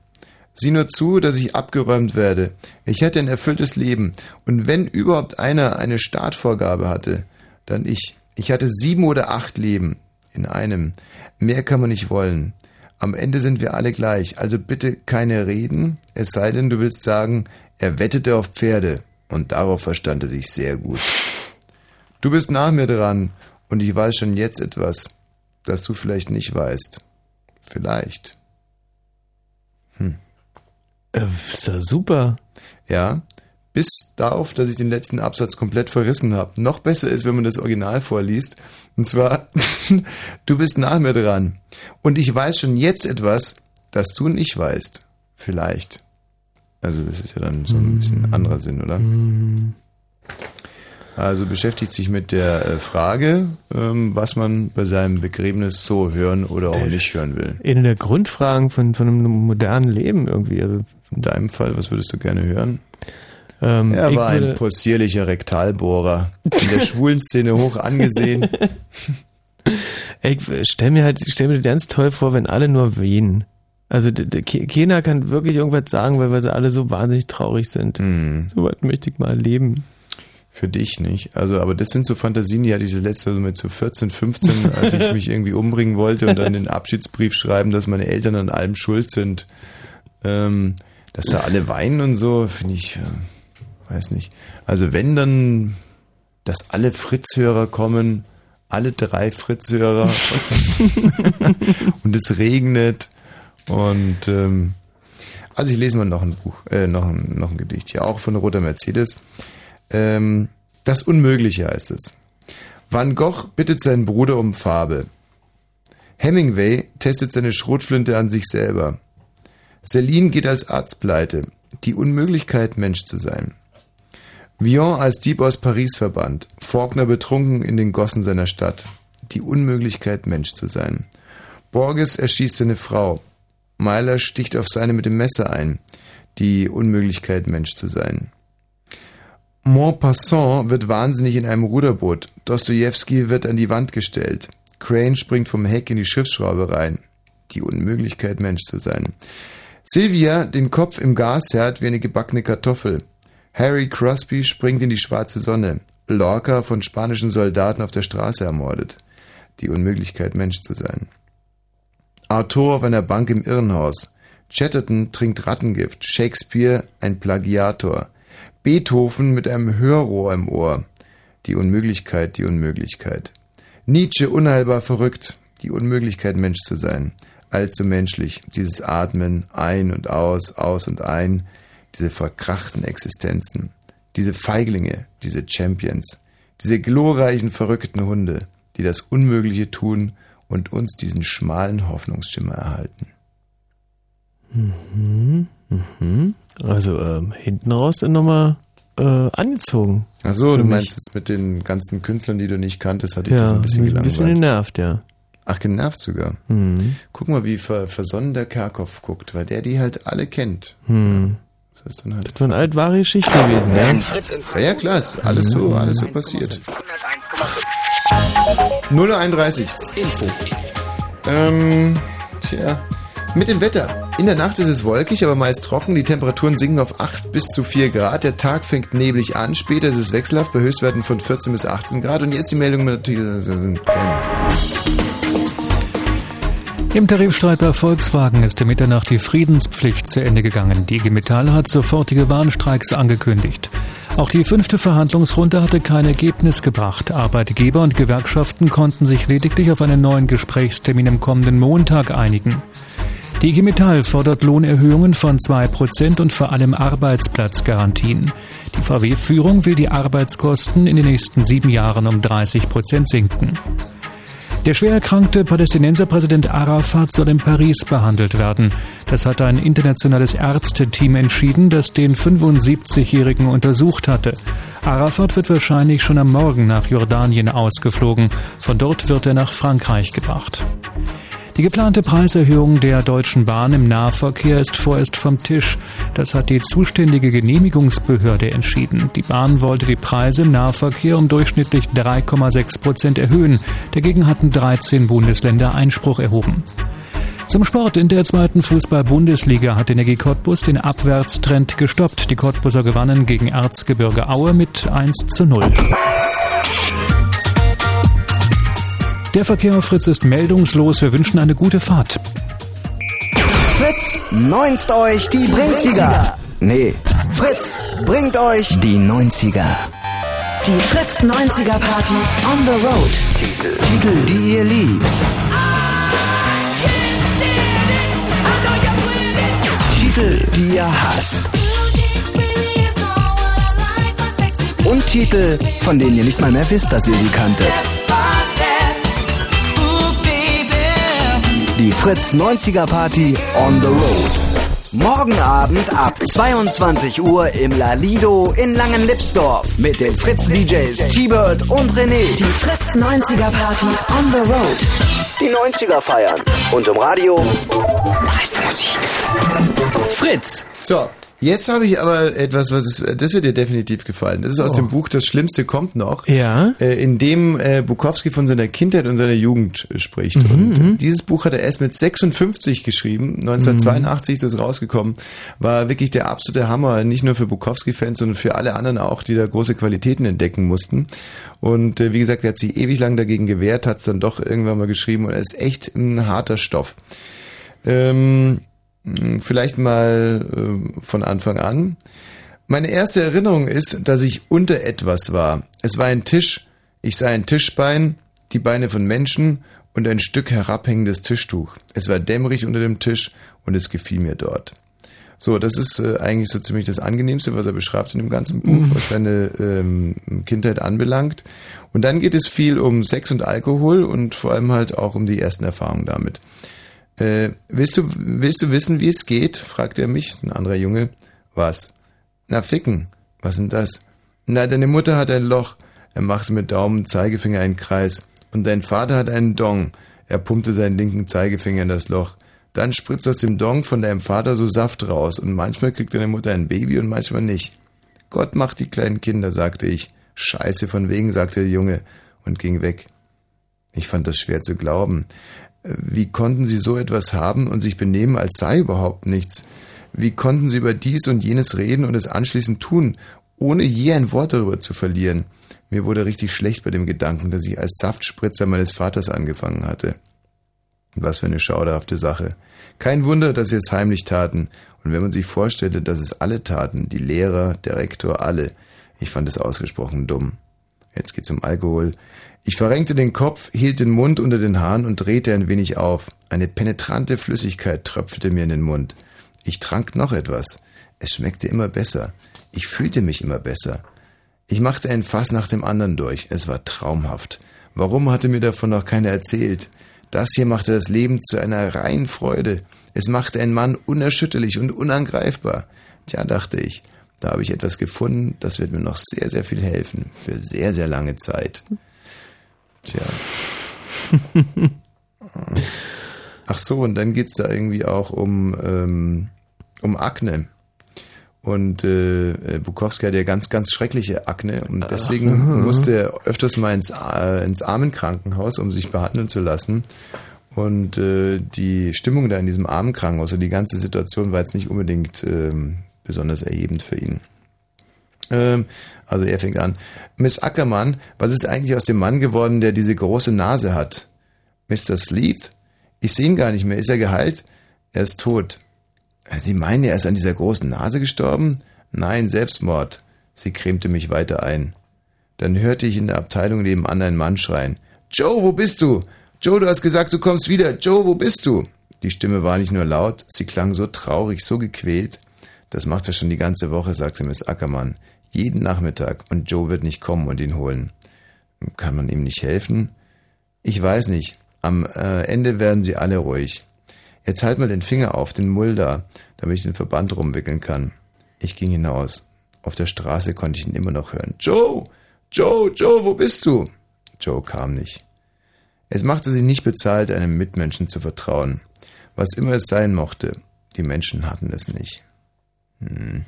[SPEAKER 1] Sieh nur zu, dass ich abgeräumt werde. Ich hätte ein erfülltes Leben. Und wenn überhaupt einer eine Startvorgabe hatte, dann ich. Ich hatte sieben oder acht Leben in einem. Mehr kann man nicht wollen. Am Ende sind wir alle gleich. Also bitte keine Reden, es sei denn, du willst sagen, er wettete auf Pferde. Und darauf verstand er sich sehr gut. Du bist nach mir dran und ich weiß schon jetzt etwas, das du vielleicht nicht weißt. Vielleicht. Hm.
[SPEAKER 2] Äh, ist ja super.
[SPEAKER 1] Ja, bis darauf, dass ich den letzten Absatz komplett verrissen habe. Noch besser ist, wenn man das Original vorliest. Und zwar, du bist nach mir dran. Und ich weiß schon jetzt etwas, das du nicht weißt. Vielleicht. Also das ist ja dann so ein bisschen anderer Sinn, oder? Also beschäftigt sich mit der äh, Frage, ähm, was man bei seinem Begräbnis so hören oder auch nicht hören will.
[SPEAKER 2] Eine der Grundfragen von, von einem modernen Leben irgendwie. Also,
[SPEAKER 1] In deinem Fall, was würdest du gerne hören?
[SPEAKER 2] ähm,
[SPEAKER 1] Er war ein possierlicher Rektalbohrer, in der schwulen Szene hoch angesehen.
[SPEAKER 2] Ey, Ich stell mir halt, stell mir ganz toll vor, wenn alle nur wehen. Also keiner kann wirklich irgendwas sagen, weil, weil sie alle so wahnsinnig traurig sind. So was möchte ich mal erleben.
[SPEAKER 1] Für dich nicht. Also, aber das sind so Fantasien, die hatte ich das letzte Mal so mit so 14, 15, als ich mich irgendwie umbringen wollte und dann den Abschiedsbrief schreiben, dass meine Eltern an allem schuld sind. Ähm, dass da alle weinen und so, finde ich, äh, weiß nicht. Also wenn dann, dass alle Fritz-Hörer kommen, alle drei Fritz-Hörer und es regnet und ähm, also ich lese mal noch ein Buch, äh, noch ein, noch ein Gedicht hier, auch von Roter Mercedes. Ähm, das Unmögliche heißt es. Van Gogh bittet seinen Bruder um Farbe. Hemingway testet seine Schrotflinte an sich selber. Celine geht als Arzt pleite. Die Unmöglichkeit, Mensch zu sein. Villon als Dieb aus Paris verbannt. Faulkner betrunken in den Gossen seiner Stadt. Die Unmöglichkeit, Mensch zu sein. Borges erschießt seine Frau. Meiler sticht auf seine mit dem Messer ein. Die Unmöglichkeit, Mensch zu sein. Montpassant wird wahnsinnig in einem Ruderboot. Dostoevsky wird an die Wand gestellt. Crane springt vom Heck in die Schiffsschraube rein. Die Unmöglichkeit, Mensch zu sein. Sylvia den Kopf im Gasherd wie eine gebackene Kartoffel. Harry Crosby springt in die schwarze Sonne. Lorca von spanischen Soldaten auf der Straße ermordet. Die Unmöglichkeit, Mensch zu sein. Arthur auf einer Bank im Irrenhaus. Chatterton trinkt Rattengift. Shakespeare ein Plagiator. Beethoven mit einem Hörrohr im Ohr. Die Unmöglichkeit, die Unmöglichkeit. Nietzsche unheilbar verrückt. Die Unmöglichkeit, Mensch zu sein. Allzu menschlich. Dieses Atmen, ein und aus, aus und ein. Diese verkrachten Existenzen. Diese Feiglinge, diese Champions. Diese glorreichen, verrückten Hunde, die das Unmögliche tun und uns diesen schmalen Hoffnungsschimmer erhalten.
[SPEAKER 2] Mhm, mhm. Also ähm, hinten raus sind nochmal äh, angezogen.
[SPEAKER 1] Ach so,
[SPEAKER 2] Für
[SPEAKER 1] du
[SPEAKER 2] mich.
[SPEAKER 1] meinst jetzt mit den ganzen Künstlern, die du nicht kanntest, hatte ich
[SPEAKER 2] Ja,
[SPEAKER 1] das ein bisschen
[SPEAKER 2] mich ein
[SPEAKER 1] gelangweilt.
[SPEAKER 2] bisschen genervt, ja.
[SPEAKER 1] Ach, genervt sogar.
[SPEAKER 2] Mhm.
[SPEAKER 1] Guck mal, wie ver versonnen der Kerkhoff guckt, weil der die halt alle kennt.
[SPEAKER 2] Hm.
[SPEAKER 1] Das ist dann halt.
[SPEAKER 2] Das waren halt wahre Geschichten gewesen, ja.
[SPEAKER 1] Ja, ja klar, ist alles so, alles so passiert. 031.
[SPEAKER 12] Info.
[SPEAKER 1] Ähm, tja, mit dem Wetter. In der Nacht ist es wolkig, aber meist trocken. Die Temperaturen sinken auf 8 bis zu 4 Grad. Der Tag fängt neblig an. Später ist es wechselhaft bei Höchstwerten von 14 bis 18 Grad. Und jetzt die Meldung mit natürlich.
[SPEAKER 11] Im Tarifstreit bei Volkswagen ist um Mitternacht die Friedenspflicht zu Ende gegangen. Die IG Metall hat sofortige Warnstreiks angekündigt. Auch die fünfte Verhandlungsrunde hatte kein Ergebnis gebracht. Arbeitgeber und Gewerkschaften konnten sich lediglich auf einen neuen Gesprächstermin am kommenden Montag einigen. Die IG Metall fordert Lohnerhöhungen von 2% und vor allem Arbeitsplatzgarantien. Die VW-Führung will die Arbeitskosten in den nächsten sieben Jahren um 30% sinken. Der schwer erkrankte Palästinenserpräsident Arafat soll in Paris behandelt werden. Das hat ein internationales Ärzteteam entschieden, das den 75-Jährigen untersucht hatte. Arafat wird wahrscheinlich schon am Morgen nach Jordanien ausgeflogen. Von dort wird er nach Frankreich gebracht. Die geplante Preiserhöhung der Deutschen Bahn im Nahverkehr ist vorerst vom Tisch. Das hat die zuständige Genehmigungsbehörde entschieden. Die Bahn wollte die Preise im Nahverkehr um durchschnittlich 3,6 Prozent erhöhen. Dagegen hatten 13 Bundesländer Einspruch erhoben. Zum Sport in der zweiten Fußball-Bundesliga hat Energie Cottbus den Abwärtstrend gestoppt. Die Cottbuser gewannen gegen Erzgebirge Aue mit 1 zu 0. Der Verkehr auf Fritz ist meldungslos. Wir wünschen eine gute Fahrt.
[SPEAKER 28] Fritz, neunst euch die Brinziger. Nee, Fritz bringt euch die 90er.
[SPEAKER 33] Die Fritz
[SPEAKER 28] Fritz 90er Party on the road. Titel, Titel die ihr liebt. Titel, die ihr hasst. Und Titel, von denen ihr nicht mal mehr wisst, dass ihr sie kanntet. Die Fritz 90er Party on the road. Morgen Abend ab 22 Uhr im Lalido in Langenlipsdorf mit den Fritz DJs T-Bird und René. Die Fritz 90er Party on the road. Die 90er feiern und im Radio dreiste Musik.
[SPEAKER 1] Fritz. So, jetzt habe ich aber etwas, was ist, das wird dir definitiv gefallen. Das ist aus
[SPEAKER 2] Oh.
[SPEAKER 1] dem Buch Das Schlimmste kommt noch.
[SPEAKER 2] Ja.
[SPEAKER 1] Äh, in dem äh, Bukowski von seiner Kindheit und seiner Jugend äh, spricht.
[SPEAKER 2] Mhm,
[SPEAKER 1] und
[SPEAKER 2] mhm.
[SPEAKER 1] dieses Buch hat er erst mit 56 geschrieben. 1982 ist das rausgekommen. War wirklich der absolute Hammer. Nicht nur für Bukowski-Fans, sondern für alle anderen auch, die da große Qualitäten entdecken mussten. Und wie gesagt, er hat sich ewig lang dagegen gewehrt, hat es dann doch irgendwann mal geschrieben und er ist echt ein harter Stoff. Ähm, vielleicht mal äh, von Anfang an. Meine erste Erinnerung ist, dass ich unter etwas war. Es war ein Tisch. Ich sah ein Tischbein, die Beine von Menschen und ein Stück herabhängendes Tischtuch. Es war dämmerig unter dem Tisch und es gefiel mir dort. So, das ist äh, eigentlich so ziemlich das Angenehmste, was er beschreibt in dem ganzen Buch,
[SPEAKER 2] Mhm.
[SPEAKER 1] was seine ähm, Kindheit anbelangt. Und dann geht es viel um Sex und Alkohol und vor allem halt auch um die ersten Erfahrungen damit. Äh, willst du, willst du wissen, wie es geht? fragt er mich, ein anderer Junge. Was? Na, ficken. Was denn das? Na, deine Mutter hat ein Loch. Er machte mit Daumen und Zeigefinger einen Kreis. Und dein Vater hat einen Dong. Er pumpte seinen linken Zeigefinger in das Loch. Dann spritzt aus dem Dong von deinem Vater so Saft raus. Und manchmal kriegt deine Mutter ein Baby und manchmal nicht. Gott macht die kleinen Kinder, sagte ich. Scheiße von wegen, sagte der Junge und ging weg. Ich fand das schwer zu glauben. Wie konnten sie so etwas haben und sich benehmen, als sei überhaupt nichts? Wie konnten sie über dies und jenes reden und es anschließend tun, ohne je ein Wort darüber zu verlieren? Mir wurde richtig schlecht bei dem Gedanken, dass ich als Saftspritzer meines Vaters angefangen hatte. Was für eine schauderhafte Sache. Kein Wunder, dass sie es heimlich taten. Und wenn man sich vorstellte, dass es alle taten, die Lehrer, der Rektor, alle. Ich fand es ausgesprochen dumm. Jetzt geht's um Alkohol. Ich verrenkte den Kopf, hielt den Mund unter den Haaren und drehte ein wenig auf. Eine penetrante Flüssigkeit tröpfelte mir in den Mund. Ich trank noch etwas. Es schmeckte immer besser. Ich fühlte mich immer besser. Ich machte ein Fass nach dem anderen durch. Es war traumhaft. Warum hatte mir davon noch keiner erzählt? Das hier machte das Leben zu einer reinen Freude. Es machte einen Mann unerschütterlich und unangreifbar. Tja, dachte ich, da habe ich etwas gefunden, das wird mir noch sehr, sehr viel helfen. Für sehr, sehr lange Zeit. Tja. Ach so, und dann geht's da irgendwie auch um, ähm, um Akne. Und äh, äh, Bukowski hat ja ganz, ganz schreckliche Akne und deswegen
[SPEAKER 2] Aha.
[SPEAKER 1] musste er öfters mal ins, äh, ins Armenkrankenhaus, um sich behandeln zu lassen. Und äh, die Stimmung da in diesem Armenkrankenhaus und die ganze Situation war jetzt nicht unbedingt ähm, besonders erhebend für ihn. Ähm, also er fängt an. Miss Ackermann, was ist eigentlich aus dem Mann geworden, der diese große Nase hat? Mr. Sleeth? Ich sehe ihn gar nicht mehr. Ist er geheilt? Er ist tot. Sie meinen, er ist an dieser großen Nase gestorben? Nein, Selbstmord. Sie cremte mich weiter ein. Dann hörte ich in der Abteilung nebenan einen Mann schreien. Joe, wo bist du? Joe, du hast gesagt, du kommst wieder. Joe, wo bist du? Die Stimme war nicht nur laut, sie klang so traurig, so gequält. Das macht er schon die ganze Woche, sagte Miss Ackermann. Jeden Nachmittag. Und Joe wird nicht kommen und ihn holen. Kann man ihm nicht helfen? Ich weiß nicht. Am äh, Ende werden sie alle ruhig. Jetzt halt mal den Finger auf, den Mull da, damit ich den Verband rumwickeln kann. Ich ging hinaus. Auf der Straße konnte ich ihn immer noch hören. Joe! Joe! Joe, wo bist du? Joe kam nicht. Es machte sich nicht bezahlt, einem Mitmenschen zu vertrauen. Was immer es sein mochte, die Menschen hatten es nicht. Hm.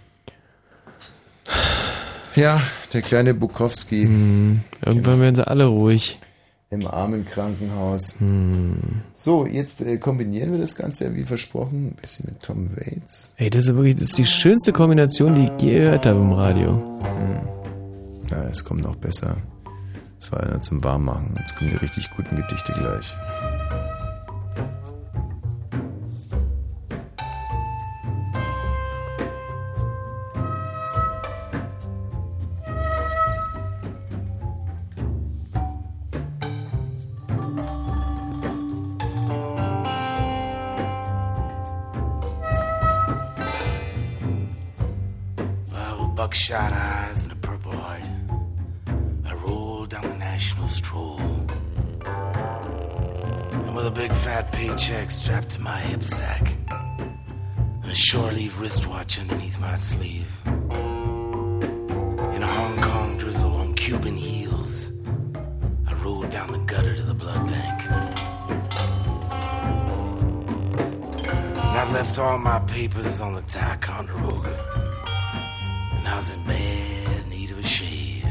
[SPEAKER 1] Ja, der kleine Bukowski.
[SPEAKER 2] Hm, irgendwann werden sie alle ruhig.
[SPEAKER 1] Im armen Krankenhaus.
[SPEAKER 2] Hm.
[SPEAKER 1] So, jetzt äh, kombinieren wir das Ganze ja wie versprochen. Ein bisschen mit Tom Waits.
[SPEAKER 2] Ey, das ist wirklich das ist die schönste Kombination, die ich je gehört habe im Radio.
[SPEAKER 1] Hm. Ja, es kommt noch besser. Das war ja zum Warmmachen. Jetzt kommen die richtig guten Gedichte gleich.
[SPEAKER 34] Buckshot eyes and a purple heart. I rolled down the national stroll. And with a big fat paycheck strapped to my hip sack, and a shore leave wristwatch underneath my sleeve. In a Hong Kong drizzle on Cuban heels, I rode down the gutter to the blood bank. And I left all my papers on the Ticonderoga. Was in bad need of a shave.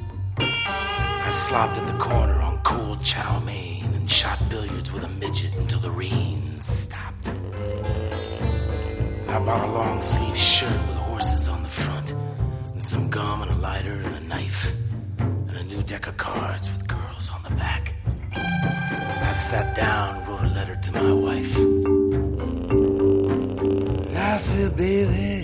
[SPEAKER 34] I slopped at the corner on cold chow mein and shot billiards with a midget until the rain stopped. I bought a long sleeve shirt with horses on the front, and some gum and a lighter and a knife, and a new deck of cards with girls on the back. I sat down and wrote a letter to my wife. I said, baby,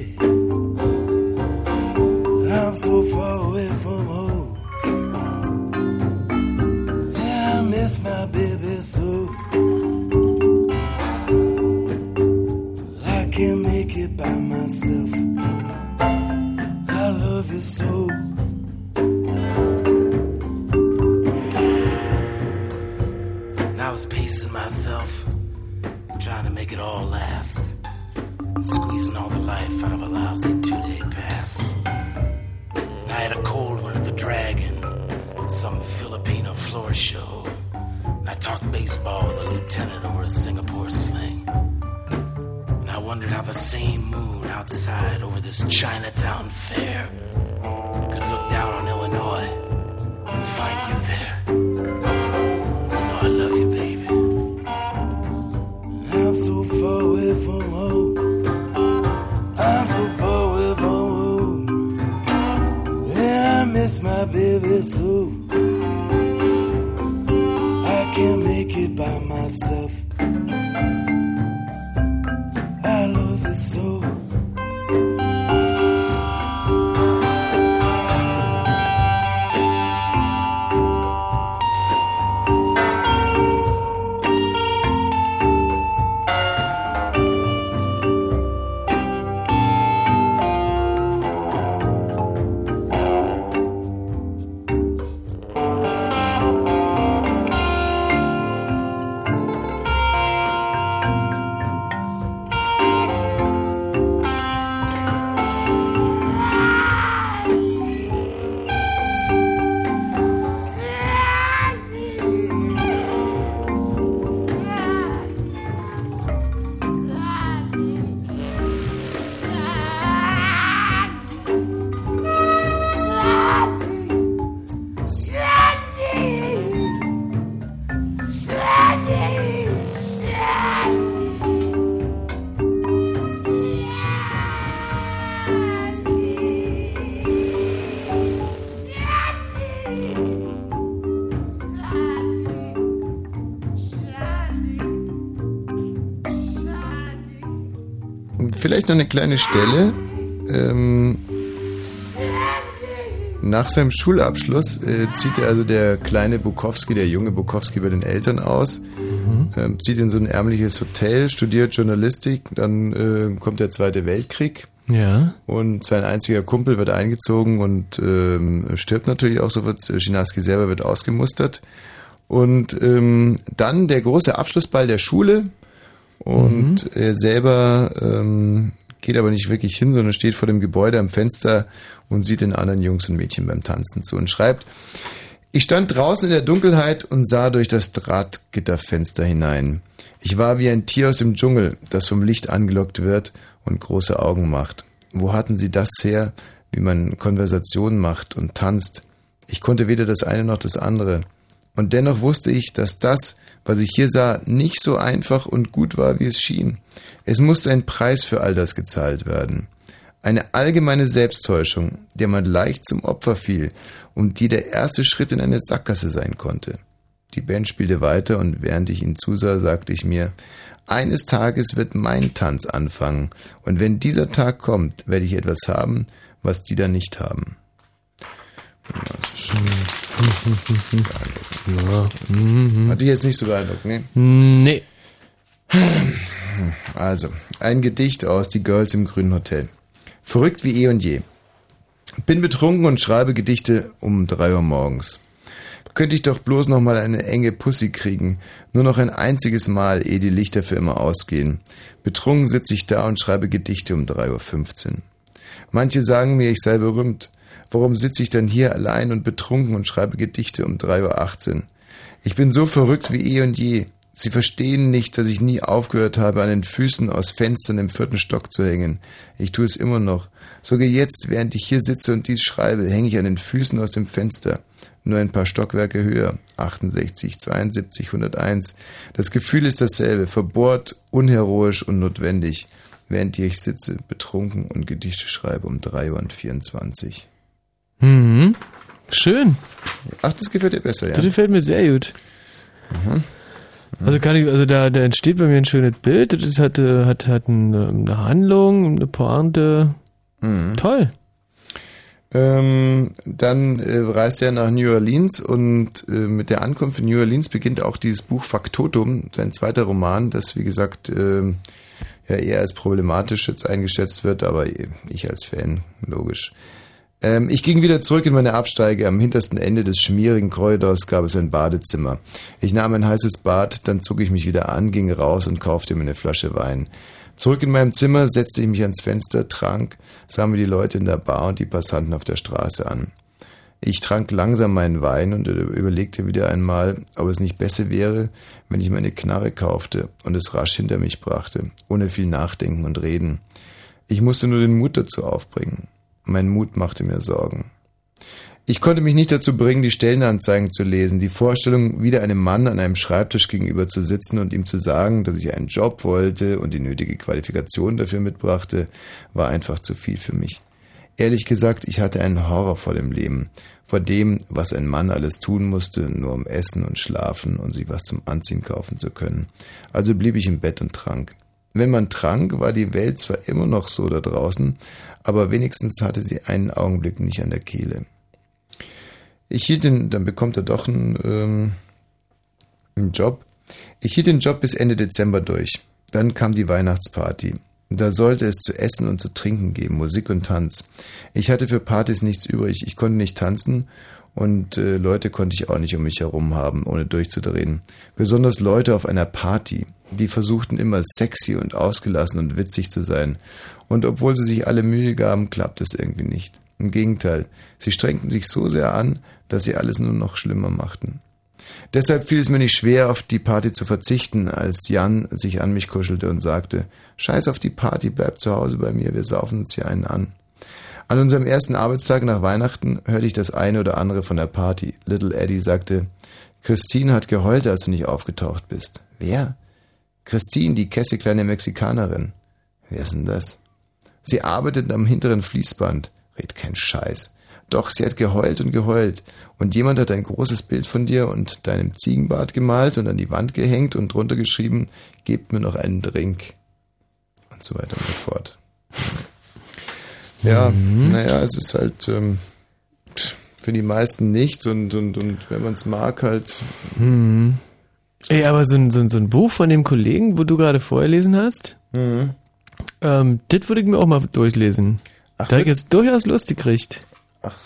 [SPEAKER 1] Vielleicht noch eine kleine Stelle. Ähm, nach seinem Schulabschluss äh, zieht also der kleine Bukowski, der junge Bukowski bei den Eltern aus, ähm, zieht in so ein ärmliches Hotel, studiert Journalistik, dann äh, kommt der Zweite Weltkrieg.
[SPEAKER 2] Ja.
[SPEAKER 1] Und sein einziger Kumpel wird eingezogen und ähm, stirbt natürlich auch sofort. Schinaski selber wird ausgemustert. Und ähm, dann der große Abschlussball der Schule. Und er selber ähm, geht aber nicht wirklich hin, sondern steht vor dem Gebäude am Fenster und sieht den anderen Jungs und Mädchen beim Tanzen zu und schreibt, ich stand draußen in der Dunkelheit und sah durch das Drahtgitterfenster hinein. Ich war wie ein Tier aus dem Dschungel, das vom Licht angelockt wird und große Augen macht. Wo hatten sie das her, wie man Konversationen macht und tanzt? Ich konnte weder das eine noch das andere. Und dennoch wusste ich, dass das, was ich hier sah, nicht so einfach und gut war, wie es schien. Es musste ein Preis für all das gezahlt werden. Eine allgemeine Selbsttäuschung, der man leicht zum Opfer fiel und die der erste Schritt in eine Sackgasse sein konnte. Die Band spielte weiter und während ich ihnen zusah, sagte ich mir, eines Tages wird mein Tanz anfangen und wenn dieser Tag kommt, werde ich etwas haben, was die da nicht haben.
[SPEAKER 2] Ja. Mhm.
[SPEAKER 1] Hat dich jetzt nicht so beeindruckt, ne?
[SPEAKER 2] Nee.
[SPEAKER 1] Also, ein Gedicht aus Die Girls im Grünen Hotel. Verrückt wie eh und je. Bin betrunken und schreibe Gedichte um drei Uhr morgens. Könnte ich doch bloß noch mal eine enge Pussy kriegen. Nur noch ein einziges Mal, ehe die Lichter für immer ausgehen. Betrunken sitze ich da und schreibe Gedichte um 3.15 Uhr. Manche sagen mir, ich sei berühmt. Warum sitze ich dann hier allein und betrunken und schreibe Gedichte um 3.18 Uhr? Ich bin so verrückt wie eh und je. Sie verstehen nicht, dass ich nie aufgehört habe, an den Füßen aus Fenstern im vierten Stock zu hängen. Ich tue es immer noch. Sogar jetzt, während ich hier sitze und dies schreibe, hänge ich an den Füßen aus dem Fenster. Nur ein paar Stockwerke höher. 68, 72, 101. Das Gefühl ist dasselbe. Verbohrt, unheroisch und notwendig. Während hier ich sitze, betrunken und Gedichte schreibe um 3 Uhr und 24.
[SPEAKER 2] Mhm. Schön.
[SPEAKER 1] Ach, das gefällt dir besser, ja?
[SPEAKER 2] Das gefällt mir sehr gut.
[SPEAKER 1] Mhm.
[SPEAKER 2] Also kann ich, also da, da entsteht bei mir ein schönes Bild. Das hat, äh, hat, hat eine, eine Handlung, eine Pointe.
[SPEAKER 1] Mhm.
[SPEAKER 2] Toll.
[SPEAKER 1] Ähm, dann äh, reist er nach New Orleans und äh, mit der Ankunft in New Orleans beginnt auch dieses Buch Faktotum, sein zweiter Roman, das wie gesagt äh, ja eher als problematisch jetzt eingeschätzt wird, aber ich als Fan, logisch. Ähm, ich ging wieder zurück in meine Absteige. Am hintersten Ende des schmierigen Korridors gab es ein Badezimmer. Ich nahm ein heißes Bad, dann zog ich mich wieder an, ging raus und kaufte mir eine Flasche Wein. Zurück in meinem Zimmer setzte ich mich ans Fenster, trank, sah mir die Leute in der Bar und die Passanten auf der Straße an. Ich trank langsam meinen Wein und überlegte wieder einmal, ob es nicht besser wäre, wenn ich meine Knarre kaufte und es rasch hinter mich brachte, ohne viel Nachdenken und Reden. Ich musste nur den Mut dazu aufbringen. Mein Mut machte mir Sorgen. Ich konnte mich nicht dazu bringen, die Stellenanzeigen zu lesen. Die Vorstellung, wieder einem Mann an einem Schreibtisch gegenüber zu sitzen und ihm zu sagen, dass ich einen Job wollte und die nötige Qualifikation dafür mitbrachte, war einfach zu viel für mich. Ehrlich gesagt, ich hatte einen Horror vor dem Leben, vor dem, was ein Mann alles tun musste, nur um essen und schlafen und sich was zum Anziehen kaufen zu können. Also blieb ich im Bett und trank. Wenn man trank, war die Welt zwar immer noch so da draußen, aber wenigstens hatte sie einen Augenblick nicht an der Kehle. Ich hielt den, dann bekommt er doch einen, ähm, einen Job. Ich hielt den Job bis Ende Dezember durch. Dann kam die Weihnachtsparty. Da sollte es zu essen und zu trinken geben, Musik und Tanz. Ich hatte für Partys nichts übrig. Ich konnte nicht tanzen und äh, Leute konnte ich auch nicht um mich herum haben, ohne durchzudrehen. Besonders Leute auf einer Party. Die versuchten immer sexy und ausgelassen und witzig zu sein. Und obwohl sie sich alle Mühe gaben, klappt es irgendwie nicht. Im Gegenteil, sie strengten sich so sehr an, dass sie alles nur noch schlimmer machten. Deshalb fiel es mir nicht schwer, auf die Party zu verzichten, als Jan sich an mich kuschelte und sagte, Scheiß auf die Party, bleib zu Hause bei mir, wir saufen uns hier einen an. An unserem ersten Arbeitstag nach Weihnachten hörte ich das eine oder andere von der Party. Little Eddie sagte, Christine hat geheult, als du nicht aufgetaucht bist. Wer? Christine, die kesse kleine Mexikanerin. Wer ist denn das? Sie arbeitet am hinteren Fließband. Red kein Scheiß. Doch, sie hat geheult und geheult. Und jemand hat ein großes Bild von dir und deinem Ziegenbart gemalt und an die Wand gehängt und drunter geschrieben, gebt mir noch einen Drink. Und so weiter und so fort. Ja,
[SPEAKER 2] Mhm.
[SPEAKER 1] naja, es ist halt ähm, für die meisten nichts und, und, und wenn man es mag, halt.
[SPEAKER 2] Hm. Ey, aber so ein, so, ein, so ein Buch von dem Kollegen, wo du gerade vorgelesen hast,
[SPEAKER 1] Mhm.
[SPEAKER 2] Ähm, das würde ich mir auch mal durchlesen.
[SPEAKER 1] Ach,
[SPEAKER 2] da ich
[SPEAKER 1] das-
[SPEAKER 2] jetzt durchaus Lust gekriegt.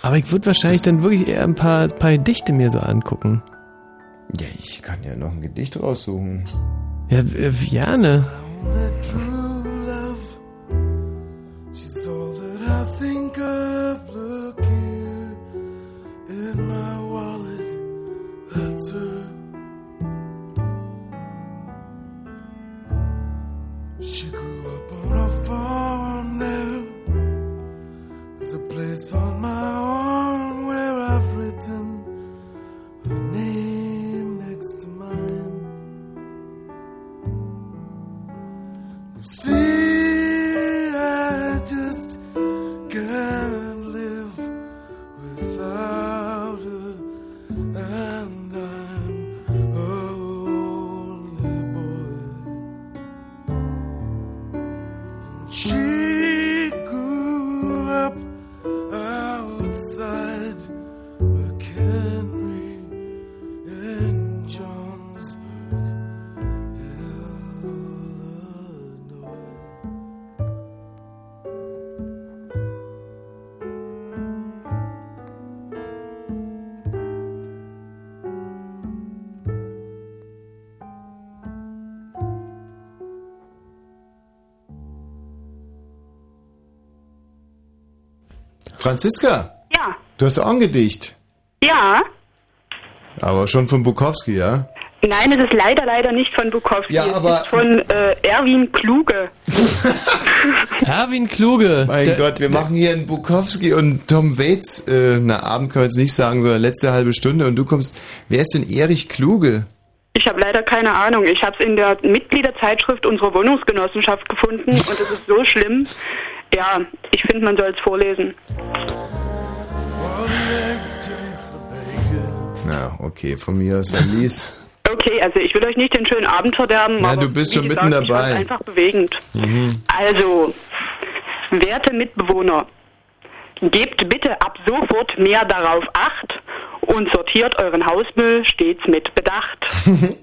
[SPEAKER 2] Aber ich würde wahrscheinlich dann wirklich eher ein paar, paar Gedichte mir so angucken.
[SPEAKER 1] Ja, ich kann ja noch ein Gedicht raussuchen.
[SPEAKER 2] Ja, äh, gerne.
[SPEAKER 26] True love, she's all that I think of. Look here in my wallet, that's her. She grew up on a farm there. There's a place on my arm
[SPEAKER 1] Franziska,
[SPEAKER 33] Ja.
[SPEAKER 1] du hast auch ein Gedicht.
[SPEAKER 33] Ja.
[SPEAKER 1] Aber schon von Bukowski, ja?
[SPEAKER 33] Nein, es ist leider, leider nicht von Bukowski.
[SPEAKER 1] Ja,
[SPEAKER 33] es
[SPEAKER 1] aber-
[SPEAKER 33] ist von äh, Erwin Kluge.
[SPEAKER 2] Erwin Kluge.
[SPEAKER 1] Mein
[SPEAKER 2] Der-
[SPEAKER 1] Gott, wir machen hier einen Bukowski und Tom Waits. Äh, na, Abend können wir jetzt nicht sagen, sondern letzte halbe Stunde. Und du kommst. Wer ist denn Erich Kluge?
[SPEAKER 33] Ich habe leider keine Ahnung. Ich habe es in der Mitgliederzeitschrift unserer Wohnungsgenossenschaft gefunden und es ist so schlimm. Ja, ich finde, man soll es vorlesen.
[SPEAKER 1] Na, okay, von mir aus Lies.
[SPEAKER 33] Okay, also ich will euch nicht den schönen Abend verderben,
[SPEAKER 1] Ja, du bist schon
[SPEAKER 33] gesagt,
[SPEAKER 1] mitten
[SPEAKER 33] ich
[SPEAKER 1] dabei.
[SPEAKER 33] einfach bewegend.
[SPEAKER 1] Mhm.
[SPEAKER 33] Also, werte Mitbewohner, gebt bitte ab sofort mehr darauf Acht und sortiert euren Hausmüll stets mit Bedacht.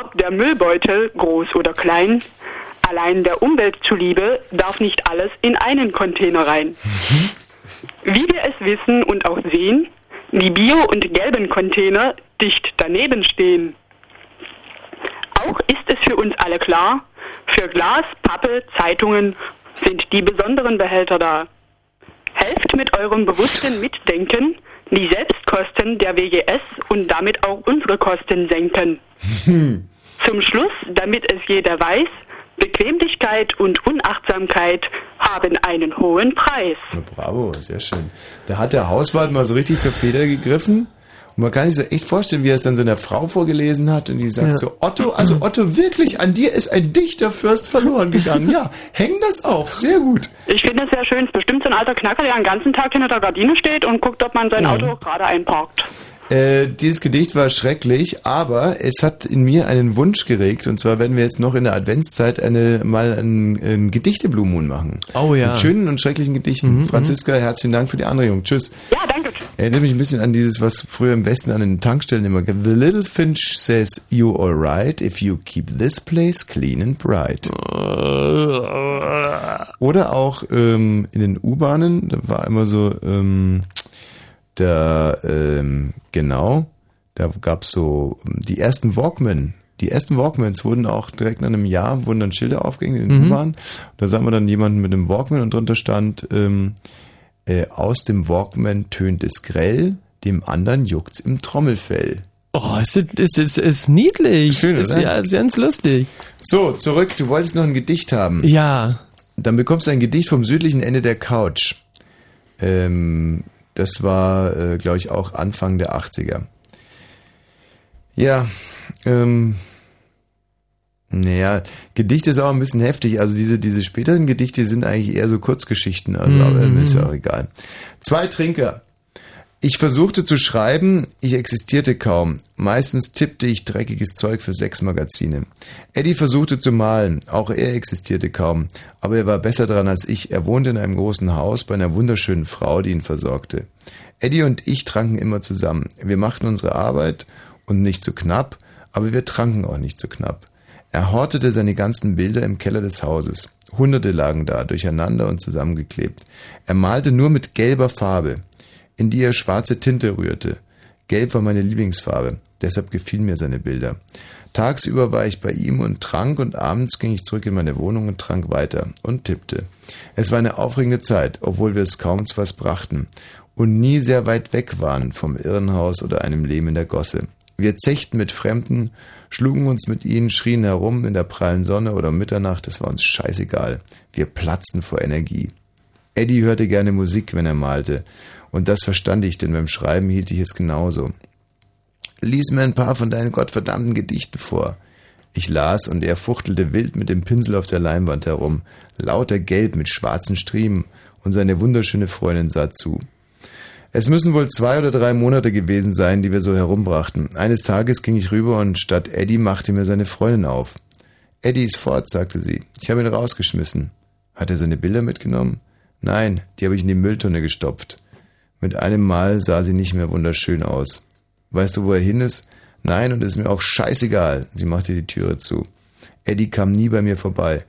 [SPEAKER 33] Ob der Müllbeutel groß oder klein, allein der Umwelt zuliebe darf nicht alles in einen Container rein. Wie wir es wissen und auch sehen, die Bio- und gelben Container dicht daneben stehen. Auch ist es für uns alle klar, für Glas, Pappe, Zeitungen sind die besonderen Behälter da. Helft mit eurem bewussten Mitdenken, die Selbstkosten der WGS und damit auch unsere Kosten senken. Zum Schluss, damit es jeder weiß, Bequemlichkeit und Unachtsamkeit haben einen hohen Preis.
[SPEAKER 1] Na, bravo, sehr schön. Da hat der Hauswart mal so richtig zur Feder gegriffen. Und man kann sich so echt vorstellen, wie er es dann seiner Frau vorgelesen hat und die sagt
[SPEAKER 33] Ja.
[SPEAKER 1] so, Otto, also Otto, wirklich, an dir ist ein Dichterfürst verloren gegangen. Ja, häng das auf, sehr gut.
[SPEAKER 33] Ich finde es sehr schön. Es ist bestimmt so ein alter Knacker, der den ganzen Tag hinter der Gardine steht und guckt, ob man sein
[SPEAKER 1] Mhm.
[SPEAKER 33] Auto gerade einparkt.
[SPEAKER 1] Äh, dieses Gedicht war schrecklich, aber es hat in mir einen Wunsch geregt. Und zwar werden wir jetzt noch in der Adventszeit eine, mal einen, einen Gedichte-Blue Moon machen.
[SPEAKER 2] Oh ja.
[SPEAKER 1] Mit schönen und schrecklichen Gedichten. Franziska, herzlichen Dank für die Anregung. Tschüss.
[SPEAKER 33] Ja, danke.
[SPEAKER 1] Erinnert mich ein bisschen an dieses, was früher im Westen an den Tankstellen immer gab. The little finch says you're alright if you keep this place clean and bright. Oder auch ähm, in den U-Bahnen, da war immer so, ähm, da, ähm, genau, da gab's so ähm, die ersten Walkman. Die ersten Walkmans wurden auch direkt nach einem Jahr, wurden dann Schilder aufgehängt in den
[SPEAKER 2] Mhm.
[SPEAKER 1] U-Bahnen. Da sah man dann jemanden mit einem Walkman und drunter stand, ähm, äh, aus dem Walkman tönt es grell, dem anderen juckt's im Trommelfell.
[SPEAKER 2] Oh, es ist, es ist, es ist niedlich.
[SPEAKER 1] Schön,
[SPEAKER 2] ist,
[SPEAKER 1] oder?
[SPEAKER 2] Ja, ist ganz lustig.
[SPEAKER 1] So, zurück, du wolltest noch ein Gedicht haben.
[SPEAKER 2] Ja.
[SPEAKER 1] Dann bekommst du ein Gedicht vom südlichen Ende der Couch. Ähm, das war, äh, glaube ich, auch Anfang der 80er. Ja, ähm, naja, Gedichte ist auch ein bisschen heftig. Also diese, diese späteren Gedichte sind eigentlich eher so Kurzgeschichten, also
[SPEAKER 2] Mhm.
[SPEAKER 1] aber ist ja auch egal. Zwei Trinker. Ich versuchte zu schreiben, ich existierte kaum. Meistens tippte ich dreckiges Zeug für sechs Magazine. Eddie versuchte zu malen, auch er existierte kaum. Aber er war besser dran als ich. Er wohnte in einem großen Haus bei einer wunderschönen Frau, die ihn versorgte. Eddie und ich tranken immer zusammen. Wir machten unsere Arbeit und nicht zu knapp, aber wir tranken auch nicht zu knapp. Er hortete seine ganzen Bilder im Keller des Hauses. Hunderte lagen da, durcheinander und zusammengeklebt. Er malte nur mit gelber Farbe, in die er schwarze Tinte rührte. Gelb war meine Lieblingsfarbe, deshalb gefielen mir seine Bilder. Tagsüber war ich bei ihm und trank und abends ging ich zurück in meine Wohnung und trank weiter und tippte. Es war eine aufregende Zeit, obwohl wir es kaum zu was brachten und nie sehr weit weg waren vom Irrenhaus oder einem Leben in der Gosse. Wir zechten mit Fremden, schlugen uns mit ihnen, schrien herum in der prallen Sonne oder Mitternacht, es war uns scheißegal. Wir platzten vor Energie. Eddie hörte gerne Musik, wenn er malte, und das verstand ich, denn beim Schreiben hielt ich es genauso. Lies mir ein paar von deinen gottverdammten Gedichten vor. Ich las und er fuchtelte wild mit dem Pinsel auf der Leinwand herum, lauter Gelb mit schwarzen Striemen, und seine wunderschöne Freundin sah zu. Es müssen wohl zwei oder drei Monate gewesen sein, die wir so herumbrachten. Eines Tages ging ich rüber und statt Eddie machte mir seine Freundin auf. Eddie ist fort, sagte sie. Ich habe ihn rausgeschmissen. Hat er seine Bilder mitgenommen? Nein, die habe ich in die Mülltonne gestopft. Mit einem Mal sah sie nicht mehr wunderschön aus. Weißt du, wo er hin ist? Nein, und ist mir auch scheißegal. Sie machte die Türe zu. Eddie kam nie bei mir vorbei.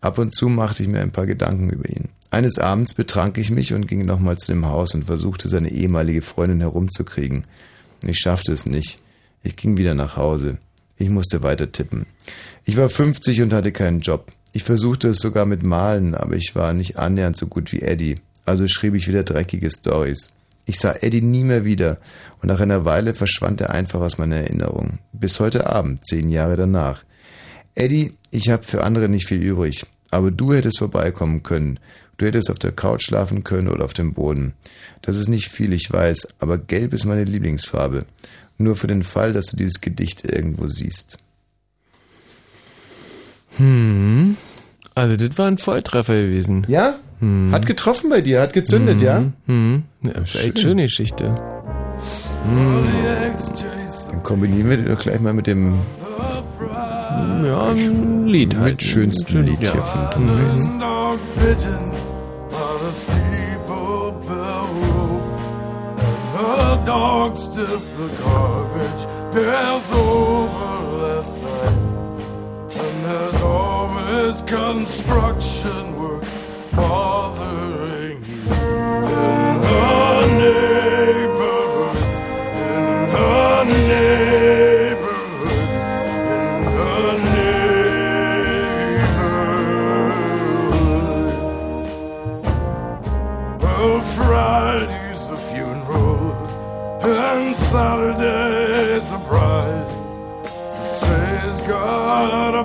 [SPEAKER 1] Ab und zu machte ich mir ein paar Gedanken über ihn. Eines Abends betrank ich mich und ging nochmal zu dem Haus und versuchte, seine ehemalige Freundin herumzukriegen. Ich schaffte es nicht. Ich ging wieder nach Hause. Ich musste weiter tippen. Ich war 50 und hatte keinen Job. Ich versuchte es sogar mit Malen, aber ich war nicht annähernd so gut wie Eddie. Also schrieb ich wieder dreckige Stories. Ich sah Eddie nie mehr wieder und nach einer Weile verschwand er einfach aus meiner Erinnerung. Bis heute Abend, zehn Jahre danach. Eddie, ich habe für andere nicht viel übrig, aber du hättest vorbeikommen können. Du hättest auf der Couch schlafen können oder auf dem Boden. Das ist nicht viel, ich weiß, aber gelb ist meine Lieblingsfarbe. Nur für den Fall, dass du dieses Gedicht irgendwo siehst.
[SPEAKER 2] Hm. Also, das war ein Volltreffer gewesen.
[SPEAKER 1] Ja?
[SPEAKER 2] Hm.
[SPEAKER 1] Hat getroffen bei dir, hat gezündet,
[SPEAKER 2] hm.
[SPEAKER 1] ja?
[SPEAKER 2] Hm. ja das ist echt
[SPEAKER 1] Schön.
[SPEAKER 2] schöne Geschichte. Hm.
[SPEAKER 1] Dann kombinieren wir den doch gleich mal mit dem
[SPEAKER 2] Ja, ein Lied halt.
[SPEAKER 1] mit schönsten Lied
[SPEAKER 2] Ja.
[SPEAKER 1] hier von Tom
[SPEAKER 2] Mhm.
[SPEAKER 1] Waits.
[SPEAKER 20] dog pigeons on a steeple bell rope. And the dog stiff the garbage bears over last night. And there's always construction work bothering you. In the neighborhood, in the neighborhood, in the Well, Friday's funeral, and Saturday's the bride. Say's got a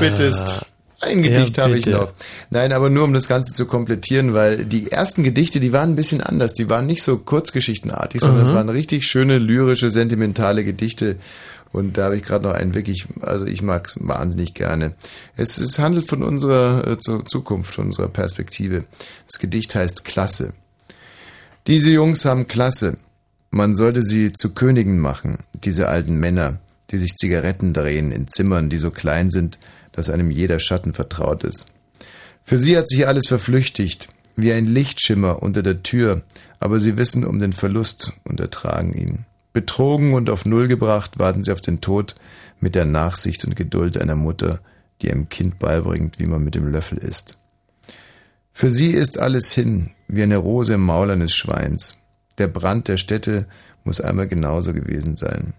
[SPEAKER 1] bittest. Ein
[SPEAKER 2] Ja,
[SPEAKER 1] Gedicht habe ich noch. Nein, aber nur um das Ganze zu komplettieren, weil die ersten Gedichte, die waren ein bisschen anders. Die waren nicht so kurzgeschichtenartig, sondern es
[SPEAKER 2] Mhm.
[SPEAKER 1] waren richtig schöne, lyrische, sentimentale Gedichte. Und da habe ich gerade noch einen wirklich, also ich mag es wahnsinnig gerne. Es, es handelt von unserer äh, Zu- Zukunft, von unserer Perspektive. Das Gedicht heißt Klasse. Diese Jungs haben Klasse. Man sollte sie zu Königen machen, diese alten Männer, die sich Zigaretten drehen in Zimmern, die so klein sind, dass einem jeder Schatten vertraut ist. Für sie hat sich alles verflüchtigt, wie ein Lichtschimmer unter der Tür, aber sie wissen um den Verlust und ertragen ihn. Betrogen und auf Null gebracht, warten sie auf den Tod mit der Nachsicht und Geduld einer Mutter, die einem Kind beibringt, wie man mit dem Löffel isst. Für sie ist alles hin, wie eine Rose im Maul eines Schweins. Der Brand der Städte muss einmal genauso gewesen sein.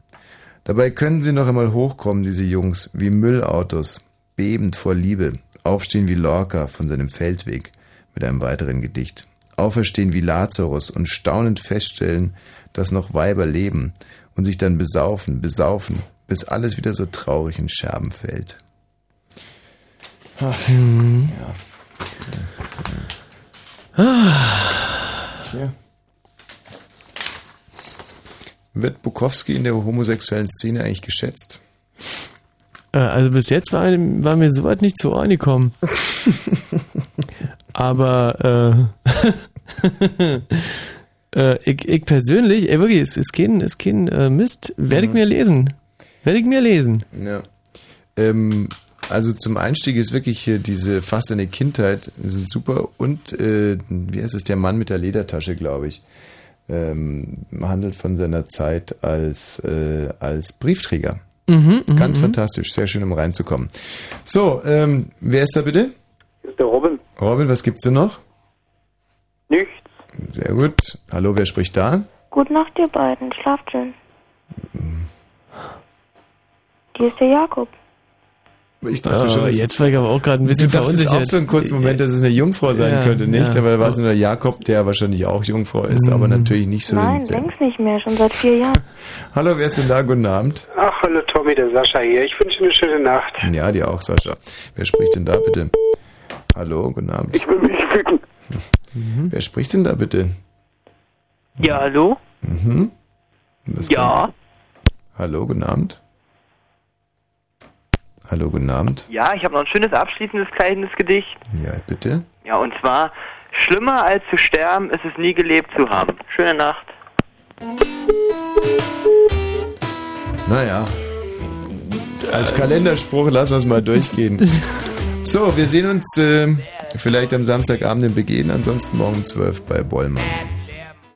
[SPEAKER 1] Dabei können sie noch einmal hochkommen, diese Jungs, wie Müllautos, bebend vor Liebe, aufstehen wie Lorca von seinem Feldweg mit einem weiteren Gedicht, auferstehen wie Lazarus und staunend feststellen, dass noch Weiber leben und sich dann besaufen, besaufen, bis alles wieder so traurig in Scherben fällt. Ach,
[SPEAKER 2] Mhm.
[SPEAKER 1] ja.
[SPEAKER 2] Ah.
[SPEAKER 1] Tja. Wird Bukowski in der homosexuellen Szene eigentlich geschätzt?
[SPEAKER 2] Äh, also bis jetzt war, war mir soweit nicht zu Ohren gekommen. Aber äh, äh, ich, ich persönlich, ey wirklich, es ist kein, ist kein äh, Mist, werde ich
[SPEAKER 1] Mhm.
[SPEAKER 2] mir lesen. Werde ich mir lesen.
[SPEAKER 1] Ja. Ähm, also zum Einstieg ist wirklich hier diese fast eine Kindheit sind super und äh, wie heißt es der Mann mit der Ledertasche, glaube ich, ähm, handelt von seiner Zeit als äh, als Briefträger.
[SPEAKER 2] Mhm, mhm,
[SPEAKER 1] Ganz
[SPEAKER 2] mhm.
[SPEAKER 1] fantastisch, sehr schön, um reinzukommen. So, ähm, wer ist da bitte?
[SPEAKER 35] ist der Robin.
[SPEAKER 1] Robin, was gibt's denn noch?
[SPEAKER 35] Nichts.
[SPEAKER 1] Sehr gut. Hallo, wer spricht da?
[SPEAKER 19] Gute Nacht, ihr beiden. Schlaft schön. Hier ist der Jakob.
[SPEAKER 1] Ich dachte schon,
[SPEAKER 2] Oh,
[SPEAKER 1] dass-
[SPEAKER 2] jetzt war ich aber auch gerade ein bisschen
[SPEAKER 1] du dachtest
[SPEAKER 2] verunsichert.
[SPEAKER 1] auch für einen kurzen Moment, dass es eine Jungfrau sein
[SPEAKER 2] Ja,
[SPEAKER 1] könnte, nicht?
[SPEAKER 2] ja.
[SPEAKER 1] Aber war es nur der Jakob, der wahrscheinlich auch Jungfrau ist, aber natürlich nicht so.
[SPEAKER 19] Nein, längst nicht mehr. Schon seit vier Jahren.
[SPEAKER 1] Hallo, wer ist denn da? Guten Abend.
[SPEAKER 35] Ach, hallo Tommy, der Sascha hier. Ich wünsche eine schöne Nacht.
[SPEAKER 1] Ja, dir auch, Sascha. Wer spricht denn da bitte? Hallo, guten Abend.
[SPEAKER 35] Ich will mich ficken.
[SPEAKER 1] Wer spricht denn da bitte?
[SPEAKER 36] Ja, hallo?
[SPEAKER 1] Mhm.
[SPEAKER 36] Ja.
[SPEAKER 1] kommt? Hallo, guten Abend. Hallo, guten Abend.
[SPEAKER 36] Ja, ich habe noch ein schönes abschließendes kleines Gedicht.
[SPEAKER 1] Ja, bitte.
[SPEAKER 36] Ja, und zwar, schlimmer als zu sterben ist es nie gelebt zu haben. Schöne Nacht.
[SPEAKER 1] Naja. Als Kalenderspruch lassen wir es mal durchgehen. So, wir sehen uns äh, vielleicht am Samstagabend im Begehen, ansonsten morgen um 12 bei Bollmann.